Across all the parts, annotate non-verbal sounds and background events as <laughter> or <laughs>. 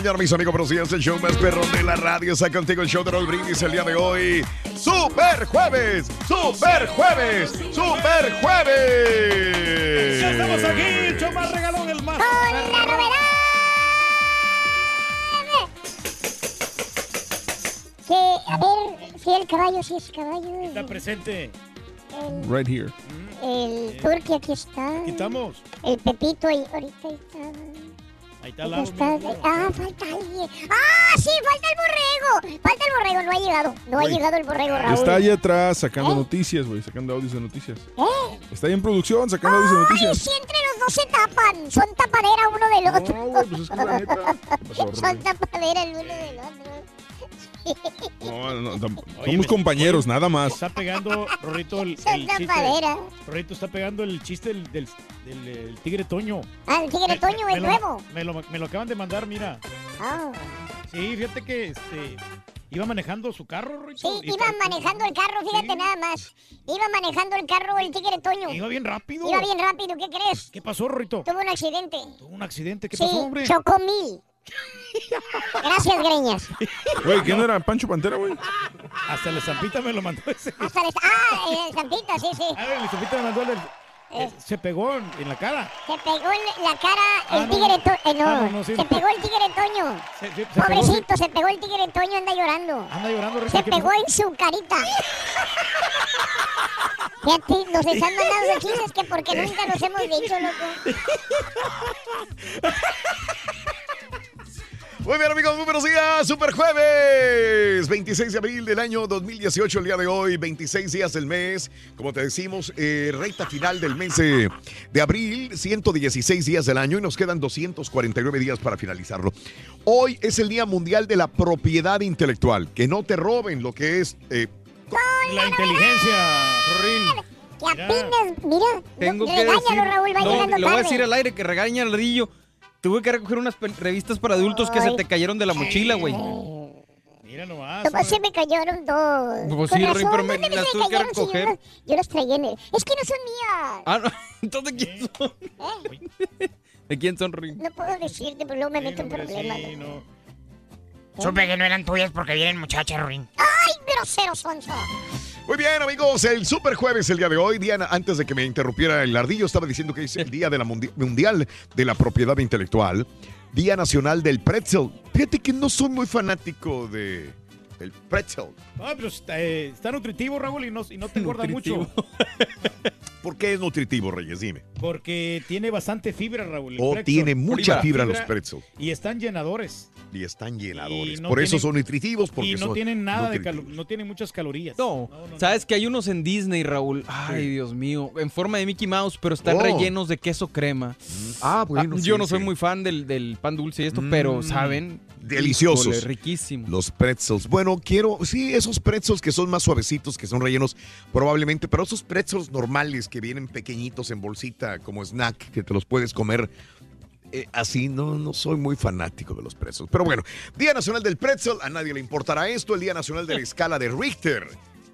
Mañana, mis amigos. Buenos días. El show más perro de la radio. Está contigo el show de Raúl Brindis el día de hoy. ¡Super Jueves! ¡Super Jueves! ¡Super Jueves! Ya estamos aquí, el show más regalón, el más. ¡Con la novedad! Que, a ver, si el caballo, si es caballo. Está presente. El, Right here. el turqui aquí está. Quitamos. El Pepito ahí, ahorita ahí está. Ahí está mira. Ah, falta alguien. ¡Ah, sí! ¡Falta el borrego! Falta el borrego, no ha llegado. No ha llegado el borrego, Raúl. Está ahí atrás sacando ¿Eh? noticias, güey, sacando audios de noticias. ¿Eh? Está ahí en producción sacando audios de ¡Ay, noticias. sí, entre los dos se tapan! Son tapadera uno del otro. No, güey, pues es que la neta. <laughs> ¿Qué pasó, Son tapadera el uno del otro. No, no, no, tam- Oye, somos me- compañeros, nada más. Está pegando, Rorrito, el, el chiste. Rorrito está pegando el chiste del, del, del- del tigre Toño. Ah, el tigre Me- Toño, me el nuevo. Me lo, me lo acaban de mandar, mira. Ah. Sí, fíjate que este iba manejando su carro, Rorrito. Sí, iba manejando el carro, fíjate Sí. nada más. Iba manejando el carro el tigre Toño. Iba bien rápido. Iba bien rápido, ¿qué crees? ¿Qué pasó, Rorrito? Tuvo un accidente. Tuvo un accidente. ¿Qué sí, pasó, hombre? chocó mil. Gracias, Greñas. Güey, ¿quién era Pancho Pantera, güey? Hasta la estampita me lo mandó ese. Hasta el... Ah, el Zampita, sí, sí. A ver, la estampita me mandó el del- Eh. Se pegó en, la cara. Se pegó en la cara el Ah, no, tigre no. Toño. Eh, no, Ah, no, no, sí, se no. pegó el tigre Toño. Se, se- se pegó, Pobrecito, se pegó el tigre Toño, anda llorando. Anda llorando, Rorrito. Se ¿qué pegó pasó? en su carita. Fíjate, nos están mandando de chistes que porque nunca nos hemos dicho, loco. <laughs> Muy bien, amigos, muy buenos días. Super Jueves, 26 de abril del año 2018, el día de hoy, 26 días del mes. Como te decimos, eh, recta final del mes eh, de abril, 116 días del año y nos quedan 249 días para finalizarlo. Hoy es el Día Mundial de la Propiedad Intelectual. Que no te roben lo que es. eh, La inteligencia. Que Mira. apenas, mira, Tengo que decir, Raúl, va no, llegando le voy a decir al aire que regaña al ladrillo. Tuve que recoger unas revistas para adultos que se te cayeron de la mochila, güey. Mira nomás. Nomás se me cayeron dos. Pues sí, razón, pero me- ¿dónde las tuve que yo recoger. las- Yo las traía en el... Es que no son mías. Ah, no. <laughs> Entonces, ¿de quién son? ¿eh? ¿De quién son, Rin? No puedo decirte, pero luego me meto en hombre, problemas. sí, no. Supe que no eran tuyas porque vienen muchachas, Ruin. ¡Ay, grosero, sonso! Muy bien, amigos, el Super Jueves el día de hoy. Diana, antes de que me interrumpiera el ardillo, estaba diciendo que es el Día de la Mundi- Mundial de la Propiedad Intelectual, Día Nacional del Pretzel. Fíjate que no soy muy fanático de el pretzel. Ah, pero está, eh, está nutritivo, Raúl, y no, y no te engorda mucho. <laughs> ¿Por qué es nutritivo, Reyes? Dime. Porque tiene bastante fibra, Raúl. el O tiene mucha fibra los pretzels. Y están llenadores. Y están llenadores. Y no Por eso son nutritivos. Porque y no son tienen nada de calo- no tienen muchas calorías. No, sabes que hay unos en Disney, Raúl. Ay, Dios mío, en forma de Mickey Mouse, pero están Oh. rellenos de queso crema. Ah, bueno. yo sí, no soy sí. muy fan del, del pan dulce y esto, pero Mm, saben. deliciosos. híjole, riquísimo. Los pretzels. Bueno, quiero, sí, esos pretzels que son más suavecitos, que son rellenos probablemente, pero esos pretzels normales que vienen pequeñitos en bolsita como snack, que te los puedes comer eh, así, no, no soy muy fanático de los pretzels. Pero bueno, Día Nacional del Pretzel, a nadie le importará esto, el Día Nacional de la Escala de Richter.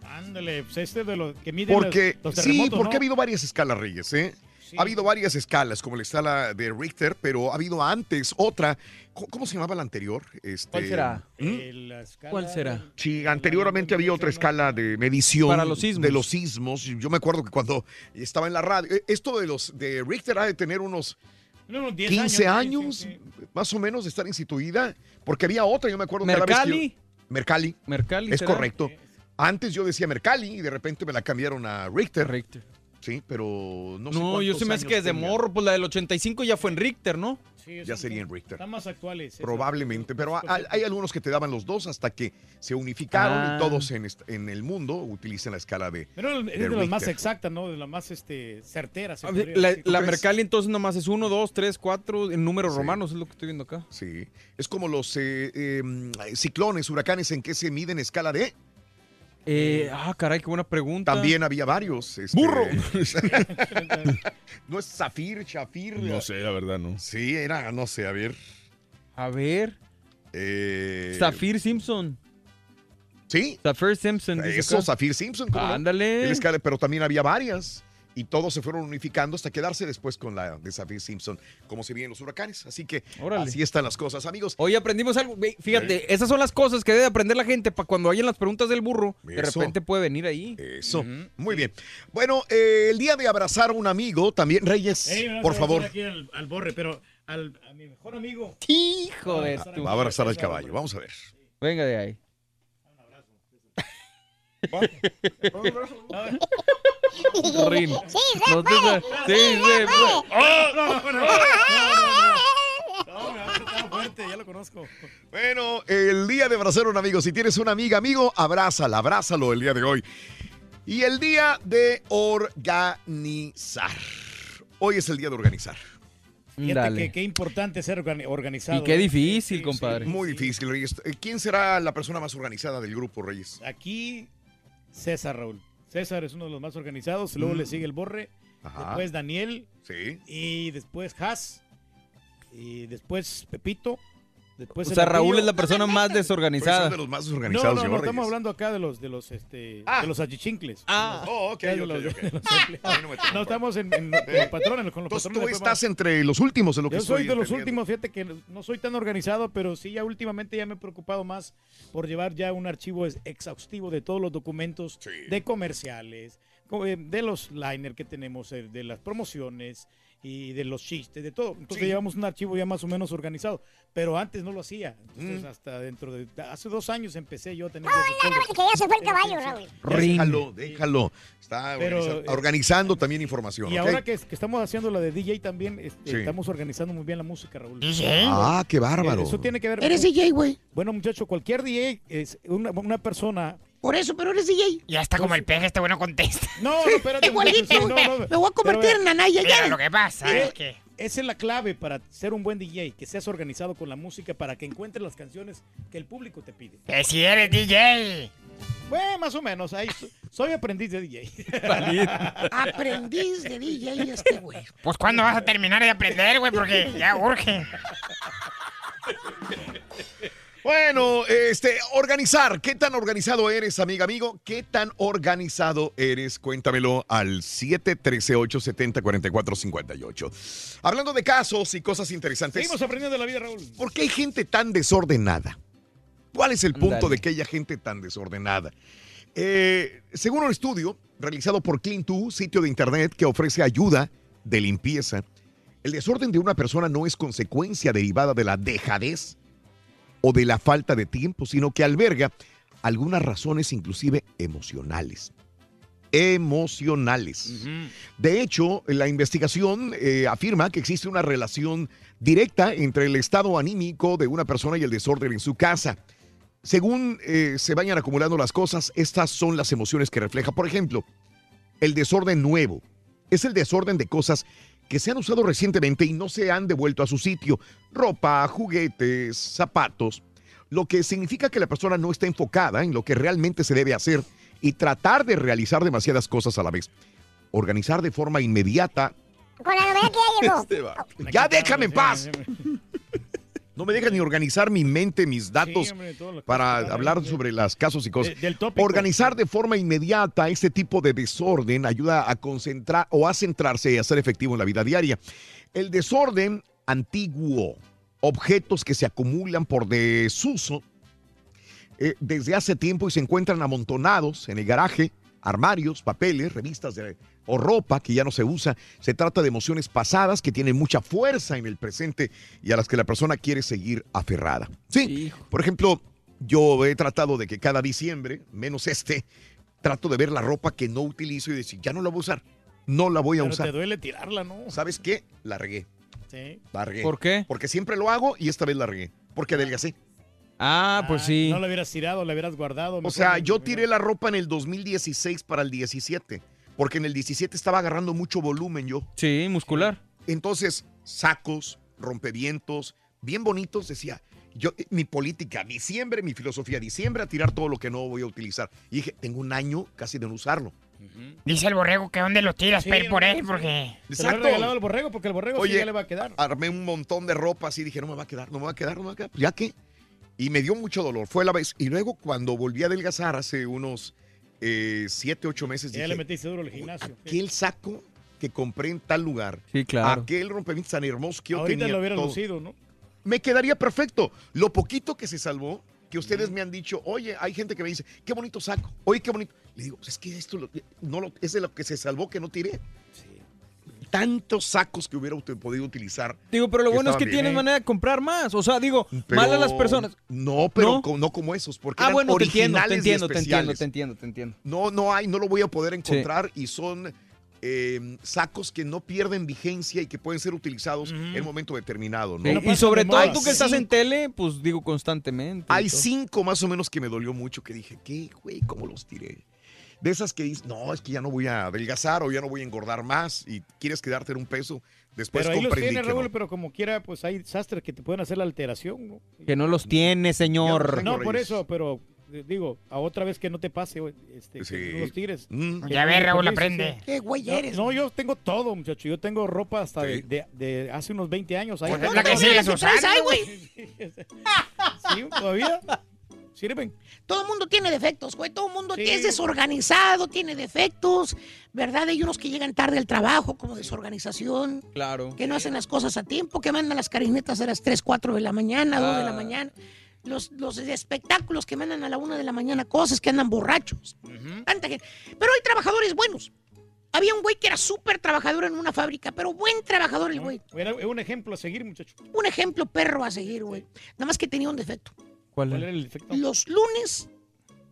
Ándale, pues este de los que miden Porque, los, los sí, porque ¿no? ha habido varias escalas, Reyes, ¿eh? Ha habido varias escalas, como la escala de Richter, pero ha habido antes otra. ¿Cómo, cómo se llamaba la anterior? Este, ¿Cuál será? ¿Mm? Eh, la escala- ¿Cuál será? Sí, anteriormente había otra escala de medición Para los sismos. de los sismos. Yo me acuerdo que cuando estaba en la radio, eh, esto de los de Richter ha de tener unos No, unos 10 15 años, años, sí, sí, más o menos de estar instituida, porque había otra, yo me acuerdo cada vez que yo- Mercalli. Mercalli, Mercalli. es ¿será? correcto. Antes yo decía Mercalli y de repente me la cambiaron a Richter. Richter. Sí, pero no sé No, yo se me hace que desde tenga. morro, pues la del 85 ya fue en Richter, ¿no? sí, Ya sería en Richter. Están más actuales. Probablemente, pero hay, algunos que te daban los dos hasta que se unificaron Ah. y todos en, en el mundo utilizan la escala de... Pero es de de las más exactas, ¿no? De las más este, certeras. se A ver, podría La, la? Mercalli entonces nomás es 1, 2, 3, 4 en números Sí. romanos, es lo que estoy viendo acá. Sí, es como los eh, eh, ciclones, huracanes, ¿en qué se mide en escala de? Eh, ah, caray, qué buena pregunta. También había varios. este- ¡Burro! <laughs> <laughs> no es Zafir, Shafir. No sé, la verdad, no. Sí, era, no sé, a ver. A ver, Eh, Zafir Simpson. Sí, Zafir Simpson. dice eso, acá. Zafir Simpson. ¿cómo no? Ándale. Pero también había varias. Y todos se fueron unificando hasta quedarse después con la de Zafir Simpson, como se vienen los huracanes. Así que Órale. así están las cosas, amigos. Hoy aprendimos algo. Fíjate, esas son las cosas que debe aprender la gente para cuando hayan las preguntas del burro. De repente puede venir ahí. Eso, muy bien. Bueno, eh, el día de abrazar a un amigo, también, Reyes, por favor, aquí al, al borre, pero al, a mi mejor amigo. Hijo de tu- va a abrazar al caballo. Vamos a ver. Venga de ahí. Rin. Sí, No te sa- Sí, sí, pues. No, no, no, no, no, no, no, fuerte, ya lo conozco. Bueno, el día de abrazar a un amigo. Si tienes una amiga, amigo, abrázala, abrázalo el día de hoy. Y el día de organizar. Hoy es el día de organizar. Fíjate qué importante ser organi- organizado. Y qué ¿eh? difícil, Sí, compadre. sí, Muy sí. difícil, Reyes. Eh, ¿Quién será la persona más organizada del grupo, Reyes? Aquí, César, Raúl. César es uno de los más organizados. Luego Mm. le sigue el borre. Ajá. Después Daniel. Sí. Y después Haas. Y después Pepito. Después O sea, Raúl es la persona más Pues son desorganizada. de los más No, organizados, no, no, estamos hablando acá de los de los este Ah. de los achichincles. Ah. Oh, ok, De ok, los- ok. empleados. Ahí <laughs> no me tomo. No estamos en, en- con los patrones, con los Entonces tú patrones. estás entre los últimos de lo que Yo soy de los últimos, fíjate que no soy tan organizado, pero sí ya últimamente ya me he preocupado más por llevar ya un archivo es- exhaustivo de todos los documentos Sí. de comerciales, co- eh, de los liner que tenemos, eh, de las promociones y de los chistes, de todo. Entonces Sí. llevamos un archivo ya más o menos organizado, pero antes no lo hacía. Mm. Entonces hasta dentro de hace dos años empecé yo a tener No, no, no, que ya se fue el caballo, Raúl. Déjalo, déjalo. Está Pero, organiza- eh, organizando también información. Y ahora que, que estamos haciendo la de DJ también, este, Sí. estamos organizando muy bien la música, Raúl. DJ. Ah, qué bárbaro. Eso tiene que ver Eres con- DJ, güey. Bueno, muchacho, cualquier DJ es una, una persona. Por eso, pero eres DJ. Ya está como el peje, este bueno contesta. No, no, <laughs> espérate. Igualito, no, no, Me voy a convertir pero, en Nanaya Mira, ya. lo que pasa ¿Qué? es que... Esa es la clave para ser un buen DJ, que seas organizado con la música para que encuentres las canciones que el público te pide. que si eres DJ. Bueno, más o menos, ahí so- soy aprendiz de DJ. <laughs> Aprendiz de DJ este güey. Pues ¿cuándo vas a terminar de aprender, güey? Porque ya urge. <laughs> Bueno, este, organizar. ¿Qué tan organizado eres, amiga, amigo? ¿Qué tan organizado eres? Cuéntamelo al 713-870-4458. Hablando de casos y cosas interesantes. Seguimos aprendiendo de la vida, Raúl. ¿Por qué hay gente tan desordenada? ¿Cuál es el punto de que haya gente tan desordenada? Eh, según un estudio realizado por Clean2, sitio de internet que ofrece ayuda de limpieza, el desorden de una persona no es consecuencia derivada de la dejadez o de la falta de tiempo, sino que alberga algunas razones inclusive emocionales. emocionales. De hecho, la investigación eh, afirma que existe una relación directa entre el estado anímico de una persona y el desorden en su casa. Según eh, se vayan acumulando las cosas, estas son las emociones que refleja. Por ejemplo, el desorden nuevo es el desorden de cosas que se han usado recientemente y no se han devuelto a su sitio. Ropa, juguetes, zapatos. Lo que significa que la persona no está enfocada en lo que realmente se debe hacer y tratar de realizar demasiadas cosas a la vez. Organizar de forma inmediata. Con la novedad que ya llegó. <laughs> Este. Ya déjame en paz. <laughs> No me deja ni organizar mi mente, mis datos hombre, para hablar sobre las casos y cosas. De- del tópico. Organizar de forma inmediata este tipo de desorden ayuda a concentrar o a centrarse y a ser efectivo en la vida diaria. El desorden antiguo, objetos que se acumulan por desuso eh, desde hace tiempo y se encuentran amontonados en el garaje, armarios, papeles, revistas de- o ropa que ya no se usa. Se trata de emociones pasadas que tienen mucha fuerza en el presente y a las que la persona quiere seguir aferrada. Sí, por ejemplo, yo he tratado de que cada diciembre, menos este, trato de ver la ropa que no utilizo y decir, ya no la voy a usar, no la voy a Pero usar. te duele tirarla, ¿no? ¿Sabes qué? La regué. Sí. La regué. ¿Por qué? Porque siempre lo hago y esta vez la regué. Porque adelgacé. Ah, pues sí. No la hubieras tirado, la hubieras guardado. O mejor sea, yo tiré la ropa en el 2016 para el 17, porque en el 17 estaba agarrando mucho volumen yo. Sí, muscular. Entonces, sacos, rompevientos, bien bonitos, decía, yo, eh, mi política, diciembre, mi filosofía, diciembre a tirar todo lo que no voy a utilizar. Y dije, tengo un año casi de no usarlo. Dice el borrego que dónde lo tiras Sí, para ir por él, porque... Se lo he regalado al borrego porque el borrego sí ya le va a quedar. Armé un montón de ropa así, dije, no me va a quedar, no me va a quedar, no me va a quedar. Pues, ¿Ya qué? Y me dio mucho dolor, fue la vez. Y luego cuando volví a adelgazar hace unos eh, siete, ocho meses, Ya dije, le metiste duro al gimnasio. aquel saco que compré en tal lugar, Sí, claro. aquel rompimiento tan hermoso que yo Ahorita tenía lo hubieras todo, lucido, ¿no? me quedaría perfecto. Lo poquito que se salvó, que ustedes me han dicho, oye, hay gente que me dice, qué bonito saco, oye, qué bonito. Le digo, "Pues es que esto lo- no lo- es de lo que se salvó que no tiré. Tantos sacos que hubiera podido utilizar. Digo, pero lo bueno es que tienes bien. manera de comprar más. O sea, digo, Pero- mal a las personas. No, pero ¿No? co- no como esos, porque Ah, eran bueno, te entiendo, originales te entiendo, te entiendo, especiales. te entiendo, te entiendo. No, no hay, no lo voy a poder encontrar y son eh, sacos que no pierden vigencia y que pueden ser utilizados en un momento determinado. ¿no? Sí, pasan Y sobre todo tú que estás en tele, pues digo constantemente. Hay cinco más o menos que me dolió mucho que dije, ¿qué, güey? ¿Cómo los tiré? De esas que dices, no, es que ya no voy a adelgazar o ya no voy a engordar más y quieres quedarte en un peso. Después Pero ahí los tiene, Raúl, no. pero como quiera, pues hay sastres que te pueden hacer la alteración, ¿no? Que no los tiene, señor. Tengo No, por eso, pero eh, digo, a otra vez que no te pase, güey, este, Sí. que no los tires. Mm. Ya no te Raúl, aprende. sí. ¿Qué güey No, eres? No, yo tengo todo, muchacho. Yo tengo ropa hasta Sí. de, de- de hace unos 20 años. Ahí Pues la que todo. sigues ¿Qué traes usando, ahí, güey. güey? <laughs> Sí, todavía sirven. Todo el mundo tiene defectos, güey. Todo el mundo Sí. es desorganizado, tiene defectos, ¿verdad? Hay unos que llegan tarde al trabajo, como desorganización, Claro. que no hacen las cosas a tiempo, que mandan las carinetas a las 3, 4 de la mañana, 2 de la Ah. mañana. Los, los espectáculos que mandan a la 1 de la mañana cosas, que andan borrachos. Tanta gente. Pero hay trabajadores buenos. Había un güey que era súper trabajador en una fábrica, pero buen trabajador el güey. Era un ejemplo a seguir, muchacho. Un ejemplo perro a seguir, güey. Nada más que tenía un defecto. ¿Cuál era el efecto? Los lunes,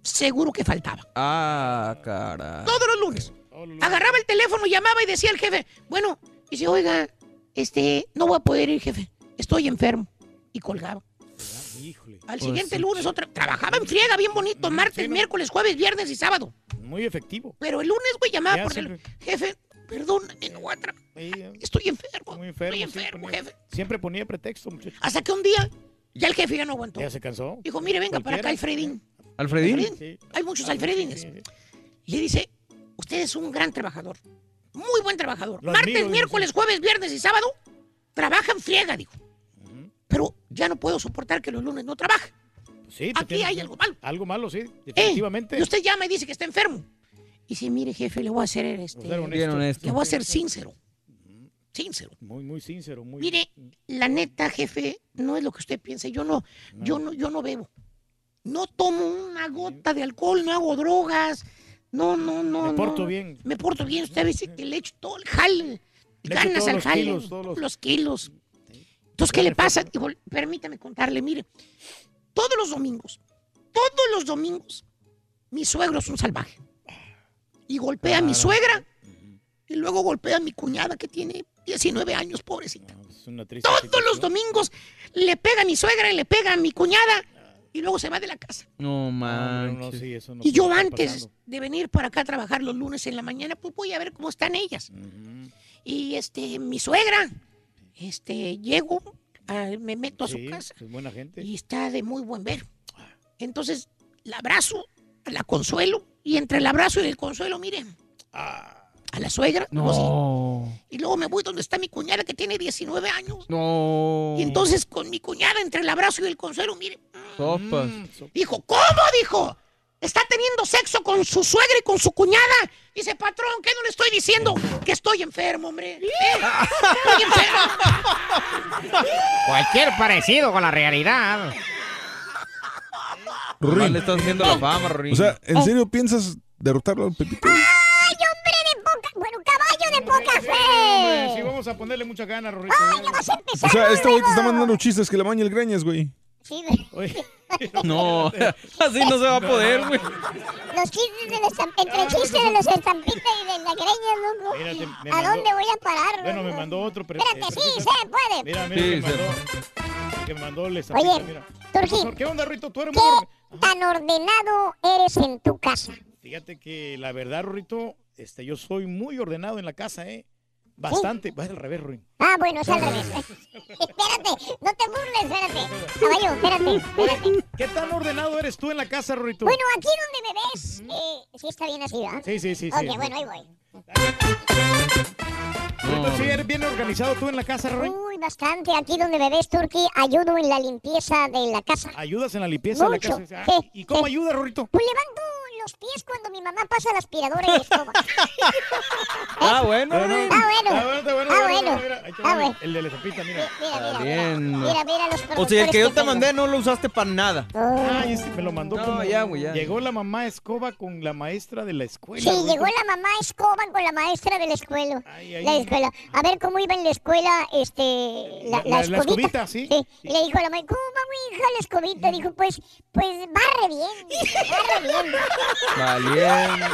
seguro que faltaba. Ah, cara. Todos los lunes. Agarraba el teléfono, llamaba y decía al jefe, bueno, dice, oiga, este, no voy a poder ir, jefe, estoy enfermo. Y colgaba. Híjole. Al Pues siguiente sí. lunes otra, trabajaba en friega, bien bonito, martes, sí, no. miércoles, jueves, viernes y sábado. Muy efectivo. Pero el lunes, güey, llamaba Ya por siempre- el jefe, perdóname, no voy a estoy enfermo, Muy enfermo. estoy enfermo, ponía- jefe. Siempre ponía pretexto. Hasta que un día, ya el jefe ya no aguantó. Ya se cansó. Dijo, mire, venga para acá. Alfredín. ¿Alfredín? Alfredín. Sí. Hay muchos Alfredines. sí, sí. Y le dice, usted es un gran trabajador. Muy buen trabajador. Lo Martes, admiro, miércoles, jueves, viernes y sábado, trabaja en friega, dijo. Pero ya no puedo soportar que los lunes no trabaje. Sí, Aquí hay algo malo. Algo malo, sí, Eh, definitivamente. y usted llama y dice que está enfermo. Y dice, mire, jefe, le voy a hacer este. Ser honesto. Bien honesto. Le voy a ser sincero. Sincero. Muy, muy sincero, muy. Mire, la neta, jefe, no es lo que usted piensa. Yo no, yo no, yo no bebo. No tomo una gota de alcohol, no hago drogas. No, no, no. Me no. porto bien. Me porto bien. Usted dice que le echo todo el jale. Le Ganas al los jale. kilos, todos los- kilos. Entonces, ¿qué le pasa? Permítame contarle, mire. Todos los domingos, todos los domingos, mi suegro es un salvaje. y golpea a mi suegra y luego golpea a mi cuñada que tiene 19 años, pobrecita. Es una triste Todos situación. los domingos le pega a mi suegra y le pega a mi cuñada y luego se va de la casa. No No, manches. no, sí, eso no Y yo antes pasando. de venir para acá a trabajar los lunes en la mañana, pues voy a ver cómo están ellas. Y este, mi suegra, este, llego, ah, me meto a su casa es buena gente. y está de muy buen ver. Entonces la abrazo, la consuelo y entre el abrazo y el consuelo, miren, a la suegra, luego sí, No. y luego me voy donde está mi cuñada que tiene 19 años. No. Y entonces con mi cuñada entre el abrazo y el consuelo, miren, Sopas. Mm, dijo, ¿cómo? Dijo, está teniendo sexo con su suegra y con su cuñada. Dice, patrón, ¿qué no le estoy diciendo? Que estoy enfermo, hombre. ¿Eh? <laughs> Estoy enfermo. Cualquier parecido con la realidad. Ruin. le estás haciendo la fama, Rorín. O sea, ¿en serio piensas derrotarlo al Pepito? Hombre, sí, vamos a ponerle muchas ganas, Rorrito. ¡Ay, ya vas a empezar O sea, este güey te está mandando chistes que le baña el greñas, güey. Sí, güey. <laughs> No, así no se va a poder, güey. los chistes de los... Entre chistes de los estampitas y de la greña, loco. Mira, te- me ¿A mandó- dónde voy a parar? Bueno, me loco? mandó otro. pero- Espérate, eh, sí, se puede. Mira, mira, Sí, que mandó. Que mandó el estampita, Oye, mira. Profesor, ¿Qué onda, Rito? Tú eres muy... ¿qué tan ordenado eres en tu casa? Fíjate que la verdad, Rorrito, este, yo soy muy ordenado en la casa, ¿eh? Bastante. Va al revés, Ruin. Ah, bueno, es al revés. <laughs> espérate, no te burles, espérate. Caballo, espérate, espérate. ¿Qué tan ordenado eres tú en la casa, Rorrito? Bueno, aquí donde me ves, eh, sí está bien así, ¿verdad? Sí, sí, sí. sí. Ok, bueno, ahí voy. Rorrito, ¿sí eres bien organizado tú en la casa, Ruin? Uy, bastante. Aquí donde me ves, Turki, ayudo en la limpieza de la casa. ¿Ayudas en la limpieza Mucho, de la casa? sí, ¿Y cómo sí. ayudas, Rorrito? Pues levanto los pies cuando mi mamá pasa la aspiradora y la escoba. Ah, bueno. Ah, bueno. Ah, bueno, Ah, bueno. Ah. El de la estampita, mira. Mira, mira, mira. bien. Mira, mira los O sea, el que yo te tengo. mandé no lo usaste para nada. Ay, este me lo mandó No, como- ya, güey, ya. Llegó la mamá escoba con la maestra de la escuela. Sí, llegó la mamá escoba con la maestra de la escuela. Ay, ay. La escuela. A ver cómo iba en la escuela, este, la, La- la- la escobita. escobita, sí. Y le dijo a la mamá, ¿cómo va mi hija la escobita? Dijo, pues, pues barre bien, barre bien. <laughs> Valiente.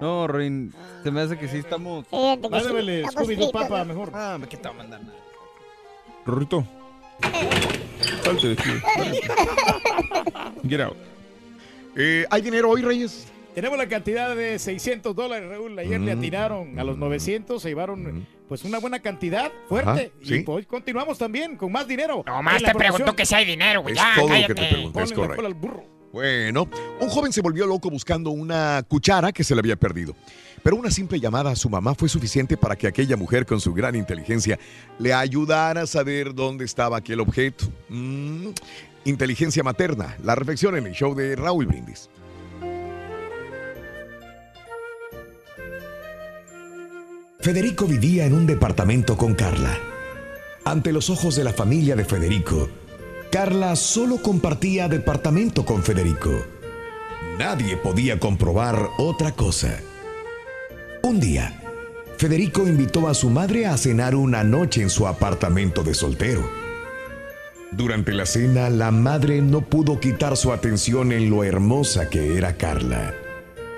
No, Rorín, se me hace que sí estamos. Sí, Mándamele Scooby-Doo Papa mejor. Ah, ¿qué te va a mandar nada? Rorrito. Salte de aquí. Get out. Eh, ¿Hay dinero hoy, Reyes? Tenemos la cantidad de 600 dólares, Raúl. Ayer le Mm. atinaron a los 900, se llevaron pues una buena cantidad, fuerte. Ajá, Y sí. pues continuamos también con más dinero. Nomás te preguntó promoción. que si hay dinero, güey. Es Ya, todo lo que te pregunté, es correcto. Bueno, un joven se volvió loco buscando una cuchara que se le había perdido. Pero una simple llamada a su mamá fue suficiente para que aquella mujer con su gran inteligencia le ayudara a saber dónde estaba aquel objeto. Mm, inteligencia materna. La reflexión en el show de Raúl Brindis. Federico vivía en un departamento con Carla. Ante los ojos de la familia de Federico, Carla solo compartía departamento con Federico. Nadie podía comprobar otra cosa. Un día, Federico invitó a su madre a cenar una noche en su apartamento de soltero. Durante la cena, la madre no pudo quitar su atención en lo hermosa que era Carla,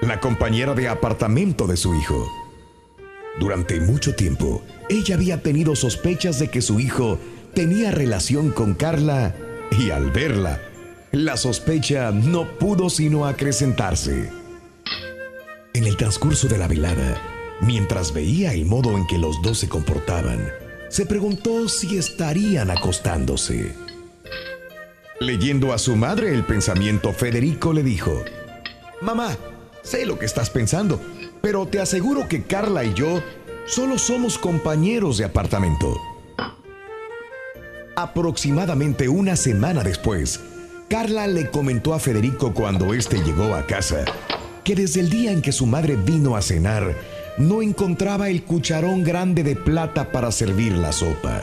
la compañera de apartamento de su hijo. Durante mucho tiempo, ella había tenido sospechas de que su hijo tenía relación con Carla y al verla, la sospecha no pudo sino acrecentarse. En el transcurso de la velada, mientras veía el modo en que los dos se comportaban, se preguntó si estarían acostándose. Leyendo a su madre el pensamiento, Federico le dijo, Mamá, sé lo que estás pensando, pero te aseguro que Carla y yo solo somos compañeros de apartamento. Aproximadamente una semana después, Carla le comentó a Federico cuando éste llegó a casa que desde el día en que su madre vino a cenar, no encontraba el cucharón grande de plata para servir la sopa.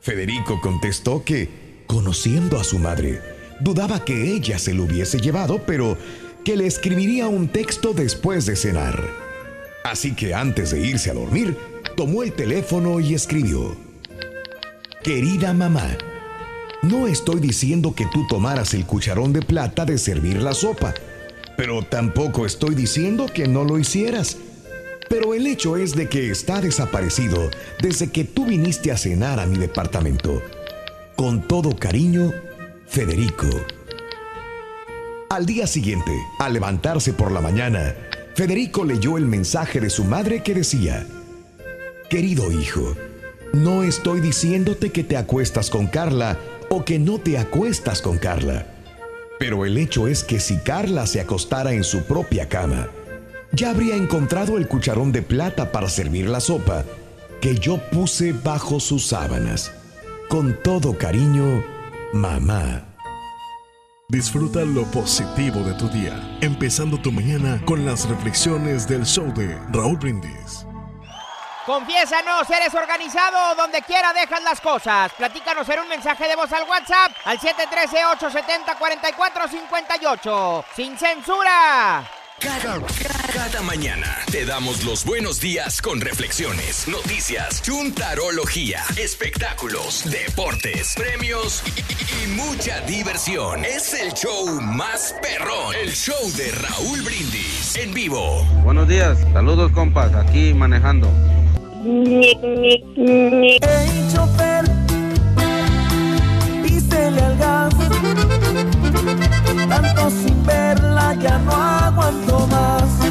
Federico contestó que, conociendo a su madre, dudaba que ella se lo hubiese llevado, pero que le escribiría un texto después de cenar. Así que antes de irse a dormir, tomó el teléfono y escribió, Querida mamá, no estoy diciendo que tú tomaras el cucharón de plata de servir la sopa, pero tampoco estoy diciendo que no lo hicieras. Pero el hecho es de que está desaparecido desde que tú viniste a cenar a mi departamento. Con todo cariño, Federico. Al día siguiente, al levantarse por la mañana, Federico leyó el mensaje de su madre que decía, Querido hijo, no estoy diciéndote que te acuestas con Carla o que no te acuestas con Carla. Pero el hecho es que si Carla se acostara en su propia cama, ya habría encontrado el cucharón de plata para servir la sopa que yo puse bajo sus sábanas. Con todo cariño, mamá. Disfruta lo positivo de tu día, empezando tu mañana con las reflexiones del show de Raúl Brindis. Confiésanos, eres organizado, donde quiera dejas las cosas. Platícanos en un mensaje de voz al WhatsApp al 713-870-4458. ¡Sin censura! Cada, cada mañana te damos los buenos días con reflexiones, noticias, chuntarología, espectáculos, deportes, premios y, y mucha diversión. Es el show más perrón, el show de Raúl Brindis en vivo. Buenos días, saludos compas, aquí manejando. Hey, chofer, písele al gas. Tanto sin verla ya no aguanto más.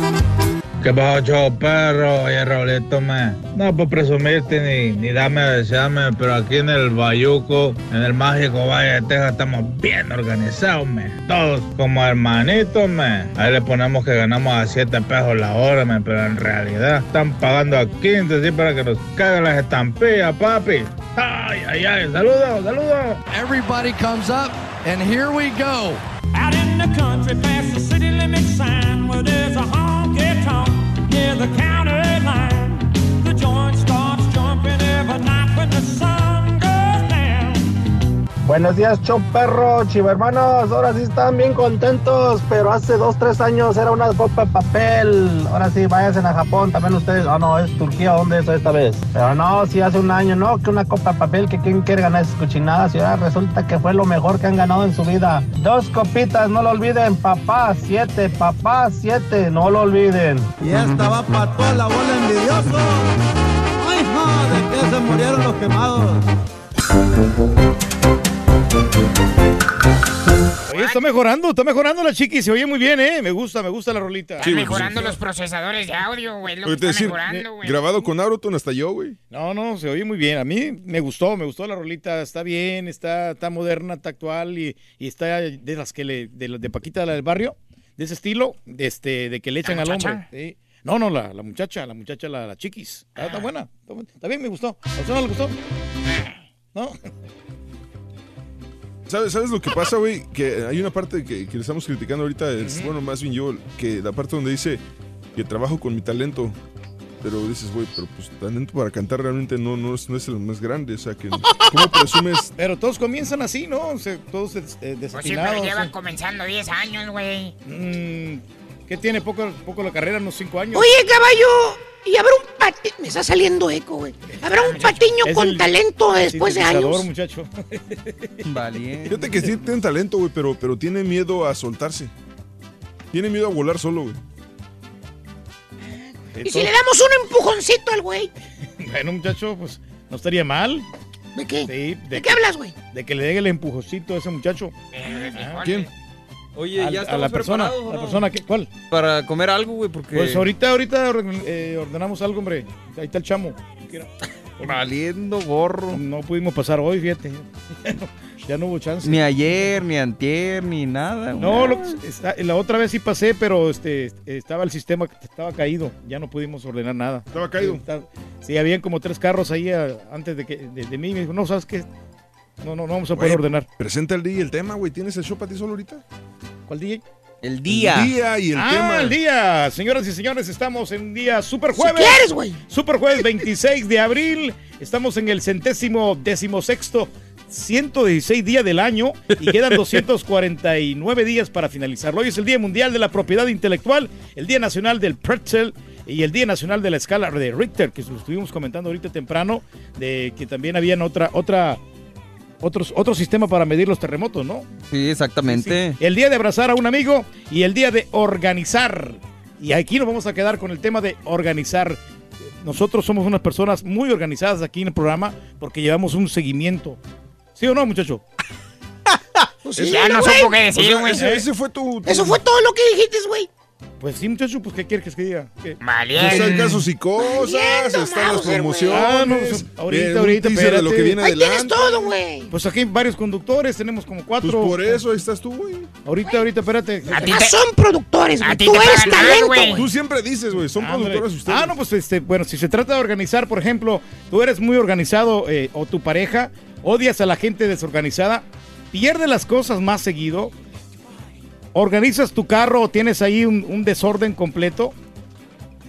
¿Qué pasó, chavo perro? Oye, Raulito, me. No por presumirte ni, ni dame a desearme, pero aquí en el Bayuco, en el mágico Valle de Texas, estamos bien organizados, me. Todos como hermanitos, me. Ahí le ponemos que ganamos a 7 pesos la hora, me, pero en realidad están pagando a 15, sí, para que nos caigan las estampillas, papi. Ay, ay, ay. Saludos, saludos. Everybody comes up, and here we go. Out in the country, past the city limit sign, where there's a near the county line. Buenos días, show perro, chivo hermanos. Ahora sí están bien contentos, pero hace dos, tres años era una copa de papel. Ahora sí, váyanse a Japón también ustedes. Ah, no, es Turquía, ¿dónde es esta vez? Pero no, sí, hace un año, no, que una copa de papel, que quién quiere ganar esas cochinadas. Y ahora resulta que fue lo mejor que han ganado en su vida. Dos copitas, no lo olviden, papá, siete, papá, siete, no lo olviden. Y esta va para toda la bola envidioso. Ay, no, de que se murieron los quemados. Oye, está mejorando, está mejorando la chiqui, se oye muy bien, ¿eh? Me gusta, me gusta la rolita. Están mejorando los procesadores de audio, güey. Lo que está decir, mejorando, güey. grabado con Auroton hasta yo, güey. No, no, se oye muy bien. A mí me gustó, me gustó la rolita. Está bien, está, está moderna, está actual y, y está de las que le, de, Paquita la del barrio, de ese estilo, de, este, de que le echan ¿La al hombre. sí. No, no, la, la muchacha, la muchacha, la, la chiquis. Está, está buena, está, buena. Está bien, me gustó. ¿A usted no le gustó? ¿No? ¿Sabes, ¿Sabes lo que pasa, güey? Que hay una parte que, que le estamos criticando ahorita, es, bueno, más bien yo, que la parte donde dice que trabajo con mi talento. Pero dices, güey, pero pues talento para cantar realmente no, no, es, no es el más grande. O sea, que ¿cómo presumes? <laughs> Pero todos comienzan así, ¿no? O sea, todos eh, Pues sí, pero desafinados. llevan comenzando 10 años, güey. Mm, ¿Qué tiene poco, poco la carrera? Unos 5 años. Oye, caballo, y habrá un patiño. Me está saliendo eco, güey. Habrá un <laughs> patiño con el talento después de años. muchacho. Valiente. Fíjate que sí tiene talento, güey, pero, pero tiene miedo a soltarse. Tiene miedo a volar solo, güey. Y si le damos un empujoncito al güey. <laughs> Bueno, muchacho, pues no estaría mal. ¿De qué? Sí, ¿De qué hablas, güey? De que le dé el empujoncito a ese muchacho. ¿Quién? Oye, Al- ya a estamos la persona, preparados, ¿o la no? persona que, ¿cuál? Para comer algo, güey, porque... Pues ahorita, ahorita eh, ordenamos algo, hombre. Ahí está el chamo. <laughs> Valiendo gorro. No pudimos pasar hoy, fíjate. <laughs> ya no hubo chance. Ni ayer, ni antier, ni nada. No, güey. lo- está- la otra vez sí pasé, pero este estaba el sistema estaba caído, ya no pudimos ordenar nada. Estaba caído. Sí, está- sí, habían como tres carros ahí a- antes de que de, de mí me dijo, "No, ¿sabes qué? No, no, no vamos a poder ordenar." Presenta el día y el tema, güey. ¿Tienes el show para ti solo ahorita? ¿Cuál DJ? El día. El día y el ah, tema. el día. Señoras y señores, estamos en día super jueves. Si quieres, güey. Super jueves 26 de abril. Estamos en el centésimo decimosexto 116 día del año y quedan <laughs> 249 días para finalizarlo. Hoy es el Día Mundial de la Propiedad Intelectual, el Día Nacional del Pretzel y el Día Nacional de la Escala de Richter, que lo estuvimos comentando ahorita temprano, de que también habían otra, otra otros, otro sistema para medir los terremotos, ¿no? Sí, exactamente. El día de abrazar a un amigo y el día de organizar. Y aquí nos vamos a quedar con el tema de organizar. Nosotros somos unas personas muy organizadas aquí en el programa porque llevamos un seguimiento. ¿Sí o no, muchacho? <laughs> Pues sí, Ya no supo qué decir, O sea, güey. ese fue tu... tu- Eso fue todo lo que dijiste, güey. Pues sí, muchacho, pues ¿qué quieres que diga? ¿Qué? Están casos y cosas, están las promociones. Ah, no, pues, ahorita, un ahorita, teaser de lo que espérate. viene adelante. todo, güey. Pues aquí hay varios conductores, tenemos como cuatro. Pues por eso ahí estás tú, güey. Ahorita, ahorita, espérate. Ah, son productores, güey. Tú eres talento, güey. Tú siempre dices, güey, son productores ustedes. Ah, no, pues este, bueno, si se trata de organizar, por ejemplo, tú eres muy organizado eh, o tu pareja odias a la gente desorganizada, pierde las cosas más seguido, organizas tu carro o tienes ahí un, un desorden completo,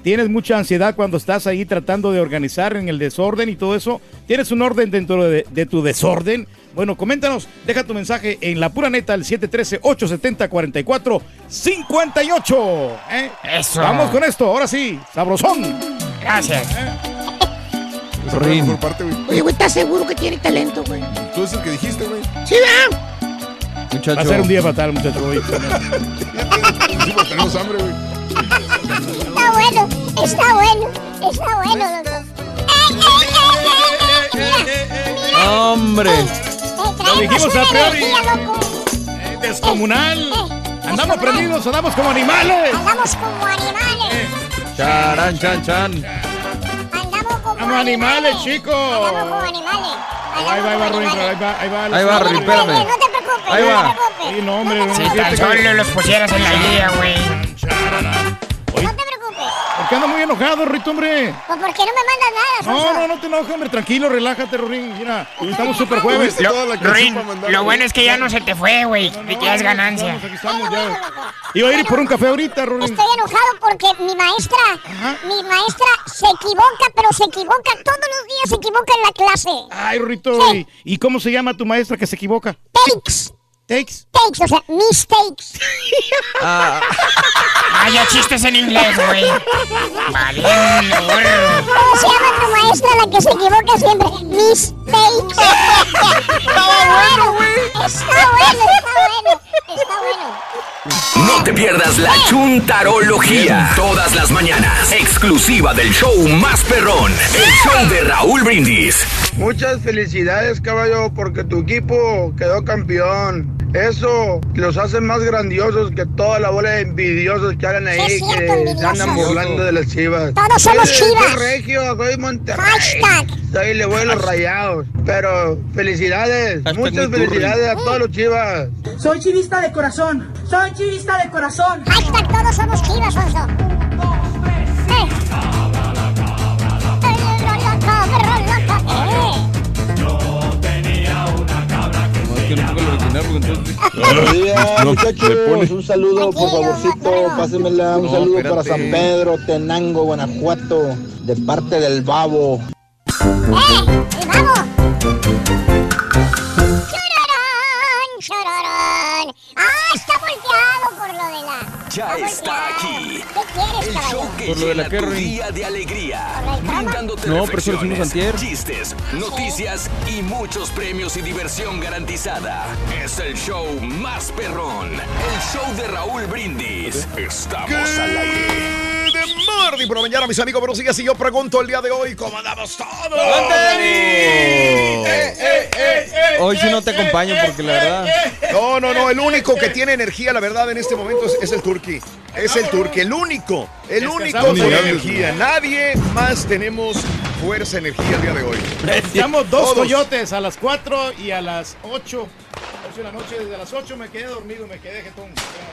tienes mucha ansiedad cuando estás ahí tratando de organizar en el desorden y todo eso, tienes un orden dentro de, de tu desorden. Bueno, coméntanos, deja tu mensaje en la pura neta al 713-870-4458. ¿eh? Eso. Vamos con esto, ahora sí, sabrosón. Gracias. Parte, güey. Oye, güey, ¿estás seguro que tiene talento, güey? Tú es el que dijiste, güey. Sí, ¿verdad? Va a ser un día fatal, muchacho. hoy. Tenemos hambre, güey. Está bueno, está bueno, está bueno, doctor. ¡Hombre! Lo dijimos a priori. energía, loco. Eh, Descomunal. Andamos prendidos, andamos como animales. Andamos como animales. Charán, chan, chan. Andamos como Como animales, chicos. Andamos como animales. Ahí va, ahí va, ahí va, Ruin, ahí va, ahí va. Ahí va, Ruin, espérame. No te preocupes, Ahí no va. te preocupes. Sí, no, hombre. no, Si tan solo los pusieras en la guía, güey. No te preocupes. ¿Por qué anda muy enojado, Rito, hombre? Pues porque no me mandas nada, No, Sonso. no, no te enojes, hombre. Tranquilo, relájate, Ruin. Mira, estamos super jueves. Tuviste toda la mandar, lo bueno es que ya no se te fue, güey. Y que es ganancia. Aquí estamos ya. Iba a ir por un café ahorita, Ruin. Estoy enojado porque mi maestra, mi maestra se equivoca, pero se equivoca todos los días, se equivoca en la clase. Ay, Rito. Sí. ¿Y, y cómo se llama tu maestra que se equivoca? Takes, Takes. takes, o sea, mistakes. Ah, <laughs> Ah, ya chistes en inglés, güey. Gorro. ¿Cómo se llama tu maestra la que se equivoca siempre? Mistakes. <laughs> Estaba bueno, güey. Está bueno, está bueno, está bueno. No te pierdas la chuntarología. Todas las mañanas. Exclusiva del show más perrón. El show de Raúl Brindis. Muchas felicidades, caballo, porque tu equipo quedó campeón. Eso los hace más grandiosos que toda la bola de envidiosos que hagan ahí, cierto, que envidiosos. andan burlando de las chivas. Todos somos Soy de- chivas. Soy regio, soy Monterrey. Hashtag. Soy le voy a los rayados. Pero felicidades, Hashtag muchas felicidades a todos los chivas. Soy chivista de corazón. Soy chivista de corazón. Hashtag todos somos chivas, Sonso. Eh. es que no pongo el original, porque entonces. Buenos días, No, le muchachos. pone. Un saludo, por favorcito. Pásenmela. Un No, saludo espérate. para San Pedro, Tenango, Guanajuato, de parte del Babo. ¡Eh! ¡Chororón! ¡Chororón! ¡Ah, está Ya está aquí. ¿Qué quieres, El show que Por lo de la llena tu día de alegría. Brindándote No, pero reflexiones, chistes, noticias y muchos premios y diversión garantizada. Es el show más perrón. El show de Raúl Brindis. Estamos al aire. de Mordi por la mañana, mis amigos. Buenos días. Y yo pregunto el día de hoy, ¿cómo andamos todos? Hoy sí no te acompaño porque la verdad. No, no, no. El único que tiene energía, la verdad, en este momento es, es el Turqui. Es el Turqui. El único. El único con energía. Nadie más tenemos fuerza, energía el día de hoy. Estamos dos Todos. coyotes a las 4 y a las 8. 8 de la noche, desde las 8 me quedé dormido, me quedé jetón.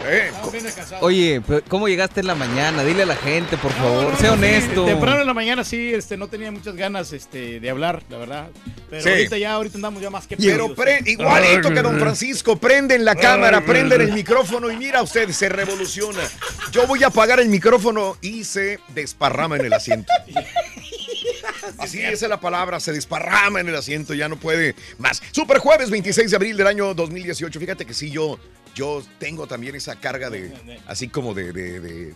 Eh, bien descansado. Oye, pero ¿cómo llegaste en la mañana? Dile a la gente, por favor. No, no, sé no, sí, honesto. temprano en la mañana sí, este, no tenía muchas ganas este, de hablar, la verdad. Pero Sí. ahorita ya, ahorita andamos ya más que Pero perdidos, pre- ¿eh? igualito que don Francisco, prenden la cámara, prenden el micrófono y mira usted, se revoluciona. Yo voy a apagar el micrófono y se desparrama en el asiento. <laughs> <laughs> Así es la palabra, se desparrama en el asiento, ya no puede más. Super jueves 26 de abril del año 2018. Fíjate que sí, yo, yo tengo también esa carga de, así como de, de, de-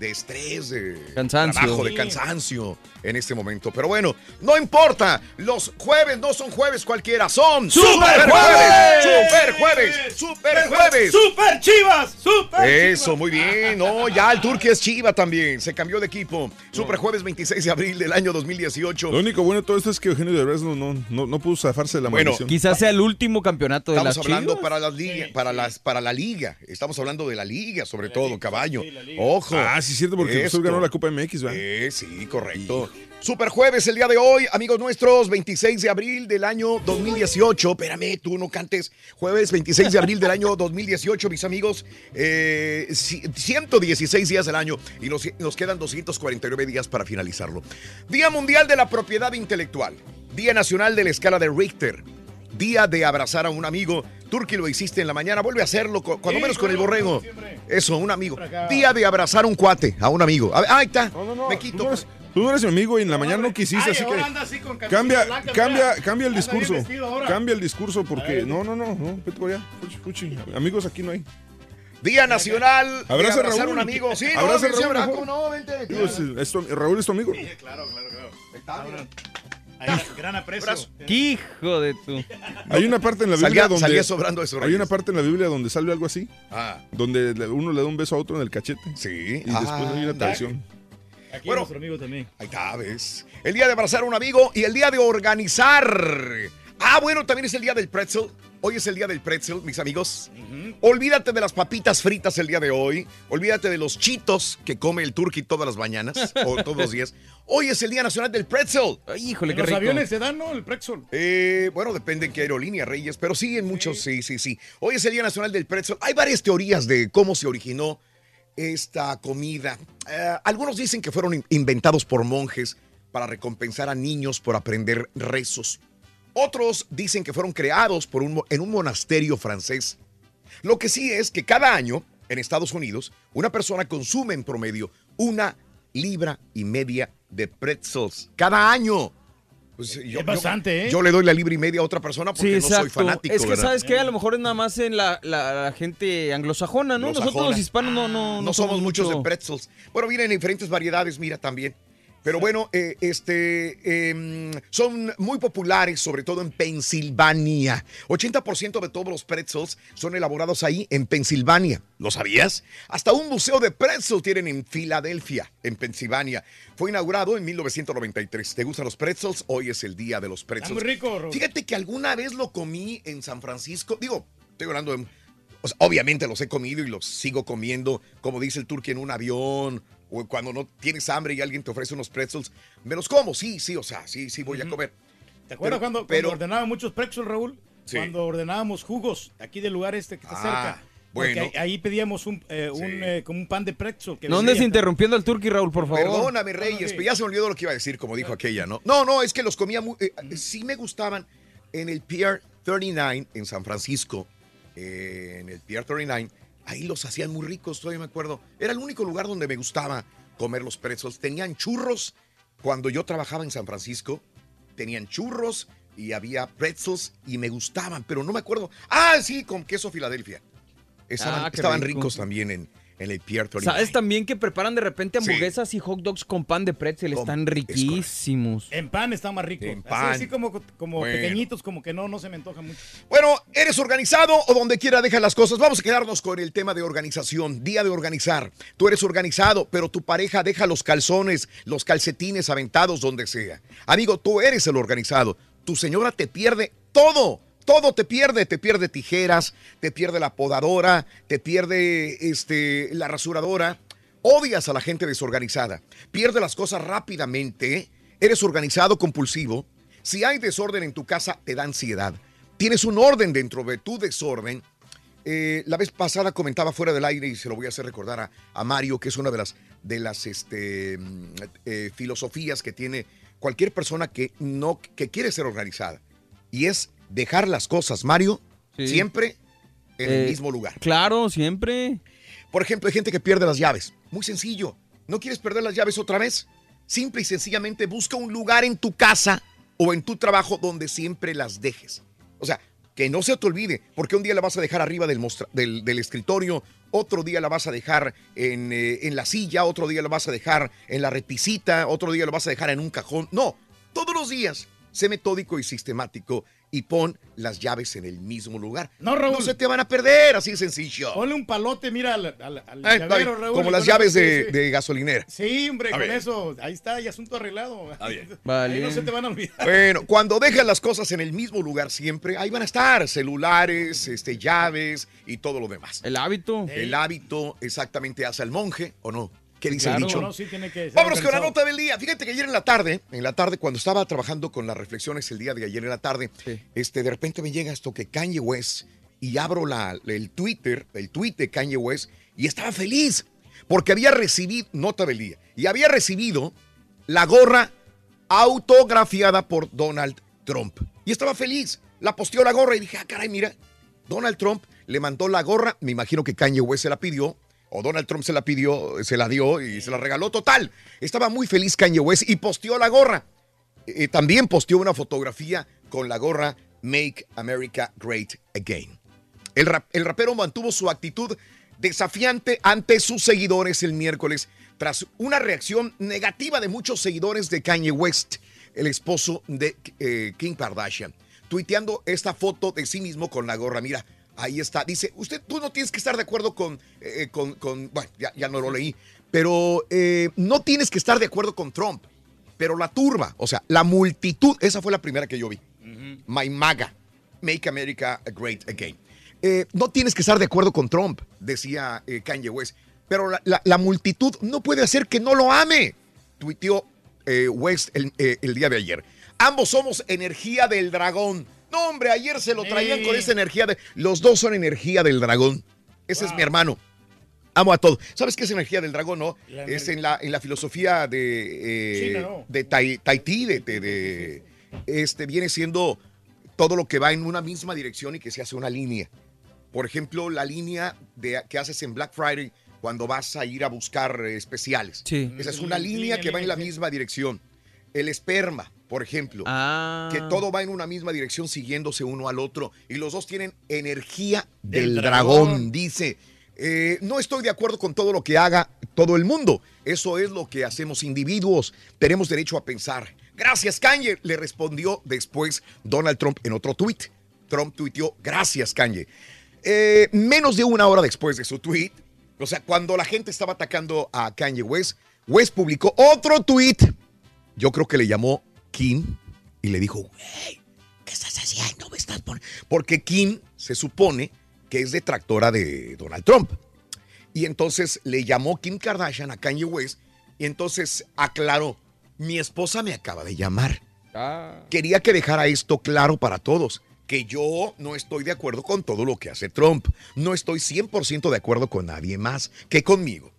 de estrés, de Cansancio. trabajo, de cansancio en este momento. Pero bueno, no importa. Los jueves no son jueves cualquiera, son ¡Super jueves. Super jueves. Super jueves. ¡Super Chivas! ¡Super Eso, muy bien. No, ya el Turqui es Chiva también. Se cambió de equipo. Super jueves 26 de abril del año 2018. Lo único bueno de todo esto es que Eugenio Derbez no, no, no, no pudo zafarse de la Bueno, maldición. Quizás sea el último campeonato de Estamos las hablando Chivas. para las ligas, para las, para la liga. Estamos hablando de la liga, sobre todo, caballo. Ojo. Ah, sí, es cierto, porque Esto. Cruz ganó la Copa MX, ¿verdad? Eh, sí, correcto. Super jueves el día de hoy, amigos nuestros, 26 de abril del año 2018. Espérame, tú no cantes. Jueves 26 de abril del año 2018, mis amigos. eh, ci- 116 días del año y nos, nos quedan 249 días para finalizarlo. Día Mundial de la Propiedad Intelectual. Día Nacional de la Escala de Richter. Día de abrazar a un amigo. Turki lo hiciste en la mañana, vuelve a hacerlo, cu- cuando Sí, menos con el no, borrego. Eso, un amigo. Día de abrazar a un cuate, a un amigo. A ver, ahí está. Me quito. Tú no, eres, tú no eres mi amigo y en la mañana no quisiste, Ay, así que así cambia, blanca, cambia, mira. cambia el discurso. Cambia el discurso porque no, no, no, no, vete allá. Fuchi, fuchi. Amigos aquí no hay. Día Nacional Abraza a abrazar a Raúl. un amigo. Sí, no, a sí, sí, Raúl, abraza, mejor. ¿cómo no? Vente. Digo, es- es tu- Raúl es tu amigo. Claro, claro, claro. Está gran aprecio. Hijo de tu. Hay una parte en la Biblia Salía- donde salía sobrando eso, Hay una parte en la Biblia donde sale algo así, Ah, donde uno le da un beso a otro en el cachete. sí. Y después hay una Ah, traición. Aquí Bueno. nuestro amigo también. Ahí está, ¿ves? El día de abrazar a un amigo y el día de organizar. Ah, bueno, también es el día del pretzel. Hoy es el día del pretzel, mis amigos. Olvídate de las papitas fritas el día de hoy. Olvídate de los chitos que come el turqui todas las mañanas <laughs> o todos los días. Hoy es el Día Nacional del Pretzel. Ay, híjole, En qué los rico. aviones se dan, ¿no? El pretzel. Eh, bueno, depende en qué aerolínea, Reyes, pero sí, en muchos, sí, sí, sí. Hoy es el Día Nacional del Pretzel. Hay varias teorías de cómo se originó esta comida. Eh, algunos dicen que fueron in- inventados por monjes para recompensar a niños por aprender rezos. Otros dicen que fueron creados por un en un monasterio francés. Lo que sí es que cada año en Estados Unidos una persona consume en promedio una libra y media de pretzels. Cada año. Pues, yo, Es bastante, yo- ¿eh? Yo le doy la libra y media a otra persona porque Sí, no exacto. soy fanático. es que, ¿verdad? ¿sabes qué? A lo mejor es nada más en la, la- la gente anglosajona, ¿no? Nosotros Anglosajona. los hispanos no, no, no somos muchos mucho- de pretzels. Bueno, vienen en diferentes variedades, mira también. Pero bueno, eh, este, em, son muy populares, sobre todo en Pensilvania. 80% de todos los pretzels son elaborados ahí en Pensilvania. ¿Lo sabías? Hasta un museo de pretzels tienen en Filadelfia, en Pensilvania. Fue inaugurado en 1993. ¿Te gustan los pretzels? Hoy es el día de los pretzels. muy rico, Raúl. Fíjate que alguna vez lo comí en San Francisco. Digo, estoy hablando de o sea, obviamente los he comido y los sigo comiendo, como dice el turqui, en un avión o cuando no tienes hambre y alguien te ofrece unos pretzels. Me los como, sí, sí, o sea, sí, sí voy a comer. ¿Te acuerdas Pero- cuando, pero- cuando ordenábamos muchos pretzels, Raúl? Sí. Cuando ordenábamos jugos aquí del lugar este que está Ah, cerca. Porque bueno. ahí, ahí pedíamos un, eh, un, eh, como un pan de pretzel. Que No andes interrumpiendo al turqui, Raúl, por favor. Perdóname, Reyes, pero ya se me olvidó lo que iba a decir, como dijo aquella, ¿no? No, no, es que los comía muy. eh, sí me gustaban en el Pier 39 en San Francisco. eh, en el Pier 39, ahí los hacían muy ricos, todavía me acuerdo. Era el único lugar donde me gustaba comer los pretzels. Tenían churros. Cuando yo trabajaba en San Francisco, tenían churros y había pretzels y me gustaban, pero no me acuerdo. Ah, sí, con queso Filadelfia. Estaban, Ah, qué estaban rico. ricos también en, en el Pier 39. ¿Sabes también que preparan de repente Sí. hamburguesas y hot dogs con pan de pretzel? Con- Están riquísimos. En pan está más rico. En Así- pan. Así, como, como Bueno. pequeñitos, como que no, no se me antoja mucho. Bueno, ¿eres organizado o donde quiera dejas las cosas? Vamos a quedarnos con el tema de organización, día de organizar. Tú eres organizado, pero tu pareja deja los calzones, los calcetines aventados donde sea. Amigo, tú eres el organizado. Tu señora te pierde todo. Todo te pierde, te pierde tijeras, te pierde la podadora, te pierde este, la rasuradora. Odias a la gente desorganizada. Pierde las cosas rápidamente. Eres organizado compulsivo. Si hay desorden en tu casa, te da ansiedad. Tienes un orden dentro de tu desorden. Eh, la vez pasada comentaba fuera del aire y se lo voy a hacer recordar a, Mario, que es una de las, de las este, mm, eh, filosofías que tiene cualquier persona que, no, que quiere ser organizada. Y es dejar las cosas, Mario, Sí. siempre en Eh, el mismo lugar. Claro, siempre. Por ejemplo, hay gente que pierde las llaves. Muy sencillo. ¿No quieres perder las llaves otra vez? Simple y sencillamente busca un lugar en tu casa o en tu trabajo donde siempre las dejes. O sea, que no se te olvide, porque un día la vas a dejar arriba del, del, del escritorio otro día la vas a dejar en, eh, en la silla, otro día la vas a dejar en la repisita, otro día lo vas a dejar en un cajón. No, todos los días, sé metódico y sistemático y pon las llaves en el mismo lugar. No, Raúl. No se te van a perder, así de sencillo. Ponle un palote, mira, al, al- al Ay, llavero, ay, Raúl, como y las llaves de, sí, sí. de gasolinera. Sí, hombre, A con eso, ahí está, ya asunto arreglado. bien. Ahí no se te van a olvidar. Bueno, cuando dejas las cosas en el mismo lugar siempre, ahí van a estar celulares, este, llaves y todo lo demás. El hábito. El hábito exactamente hace al monje, ¿o no? ¿Qué dice Claro, el dicho? no, sí tiene que ser Vámonos con la nota del día. Fíjate que ayer en la tarde, en la tarde, cuando estaba trabajando con las reflexiones el día de ayer en la tarde, este, de repente me llega esto que Kanye West y abro la, el Twitter, el tweet de Kanye West y estaba feliz porque había recibido, nota del día, y había recibido la gorra autografiada por Donald Trump. Y estaba feliz. La posteó la gorra y dije, ah, caray, mira, Donald Trump le mandó la gorra, me imagino que Kanye West se la pidió, o Donald Trump se la pidió, se la dio y se la regaló total. Estaba muy feliz Kanye West y posteó la gorra. Eh, también posteó una fotografía con la gorra Make America Great Again. El, rap- el rapero mantuvo su actitud desafiante ante sus seguidores el miércoles tras una reacción negativa de muchos seguidores de Kanye West, el esposo de eh, Kim Kardashian, tuiteando esta foto de sí mismo con la gorra. Mira, ahí está. Dice, usted, tú no tienes que estar de acuerdo con, eh, con, con- bueno, ya, ya no lo leí, pero eh, no tienes que estar de acuerdo con Trump. Pero la turba, o sea, la multitud, esa fue la primera que yo vi. My MAGA, Make America Great Again. Eh, no tienes que estar de acuerdo con Trump, decía Kanye West, pero la, la- la multitud no puede hacer que no lo ame, tuiteó West el, el día de ayer. Ambos somos energía del dragón. No, hombre, ayer se lo traían Sí. con esa energía de... Los dos son energía del dragón. Ese es mi hermano. Amo a todos. ¿Sabes qué es energía del dragón, no? La es en la, en la filosofía de, eh, China, ¿no? de Tai- Tahití, de, de- de- este, viene siendo todo lo que va en una misma dirección y que se hace una línea. Por ejemplo, la línea de, que haces en Black Friday cuando vas a ir a buscar eh, especiales. Sí. Esa es una Línea, línea que va en la misma dirección. El esperma, por ejemplo. Ah. Que todo va en una misma dirección siguiéndose uno al otro. Y los dos tienen energía del, Del dragón. dragón. dice. Eh, no estoy de acuerdo con todo lo que haga todo el mundo. Eso es lo que hacemos individuos. Tenemos derecho a pensar. Gracias, Kanye, le respondió después Donald Trump en otro tuit. Trump tuiteó, gracias, Kanye. Eh, menos de una hora después de su tweet, o sea, cuando la gente estaba atacando a Kanye West, West publicó otro tweet. Yo creo que le llamó Kim y le dijo, güey, ¿qué estás haciendo? Me estás pon-?" Porque Kim se supone que es detractora de Donald Trump. Y entonces le llamó Kim Kardashian a Kanye West y entonces aclaró, mi esposa me acaba de llamar. Ah. Quería que dejara esto claro para todos, que yo no estoy de acuerdo con todo lo que hace Trump. No estoy 100% de acuerdo con nadie más que conmigo.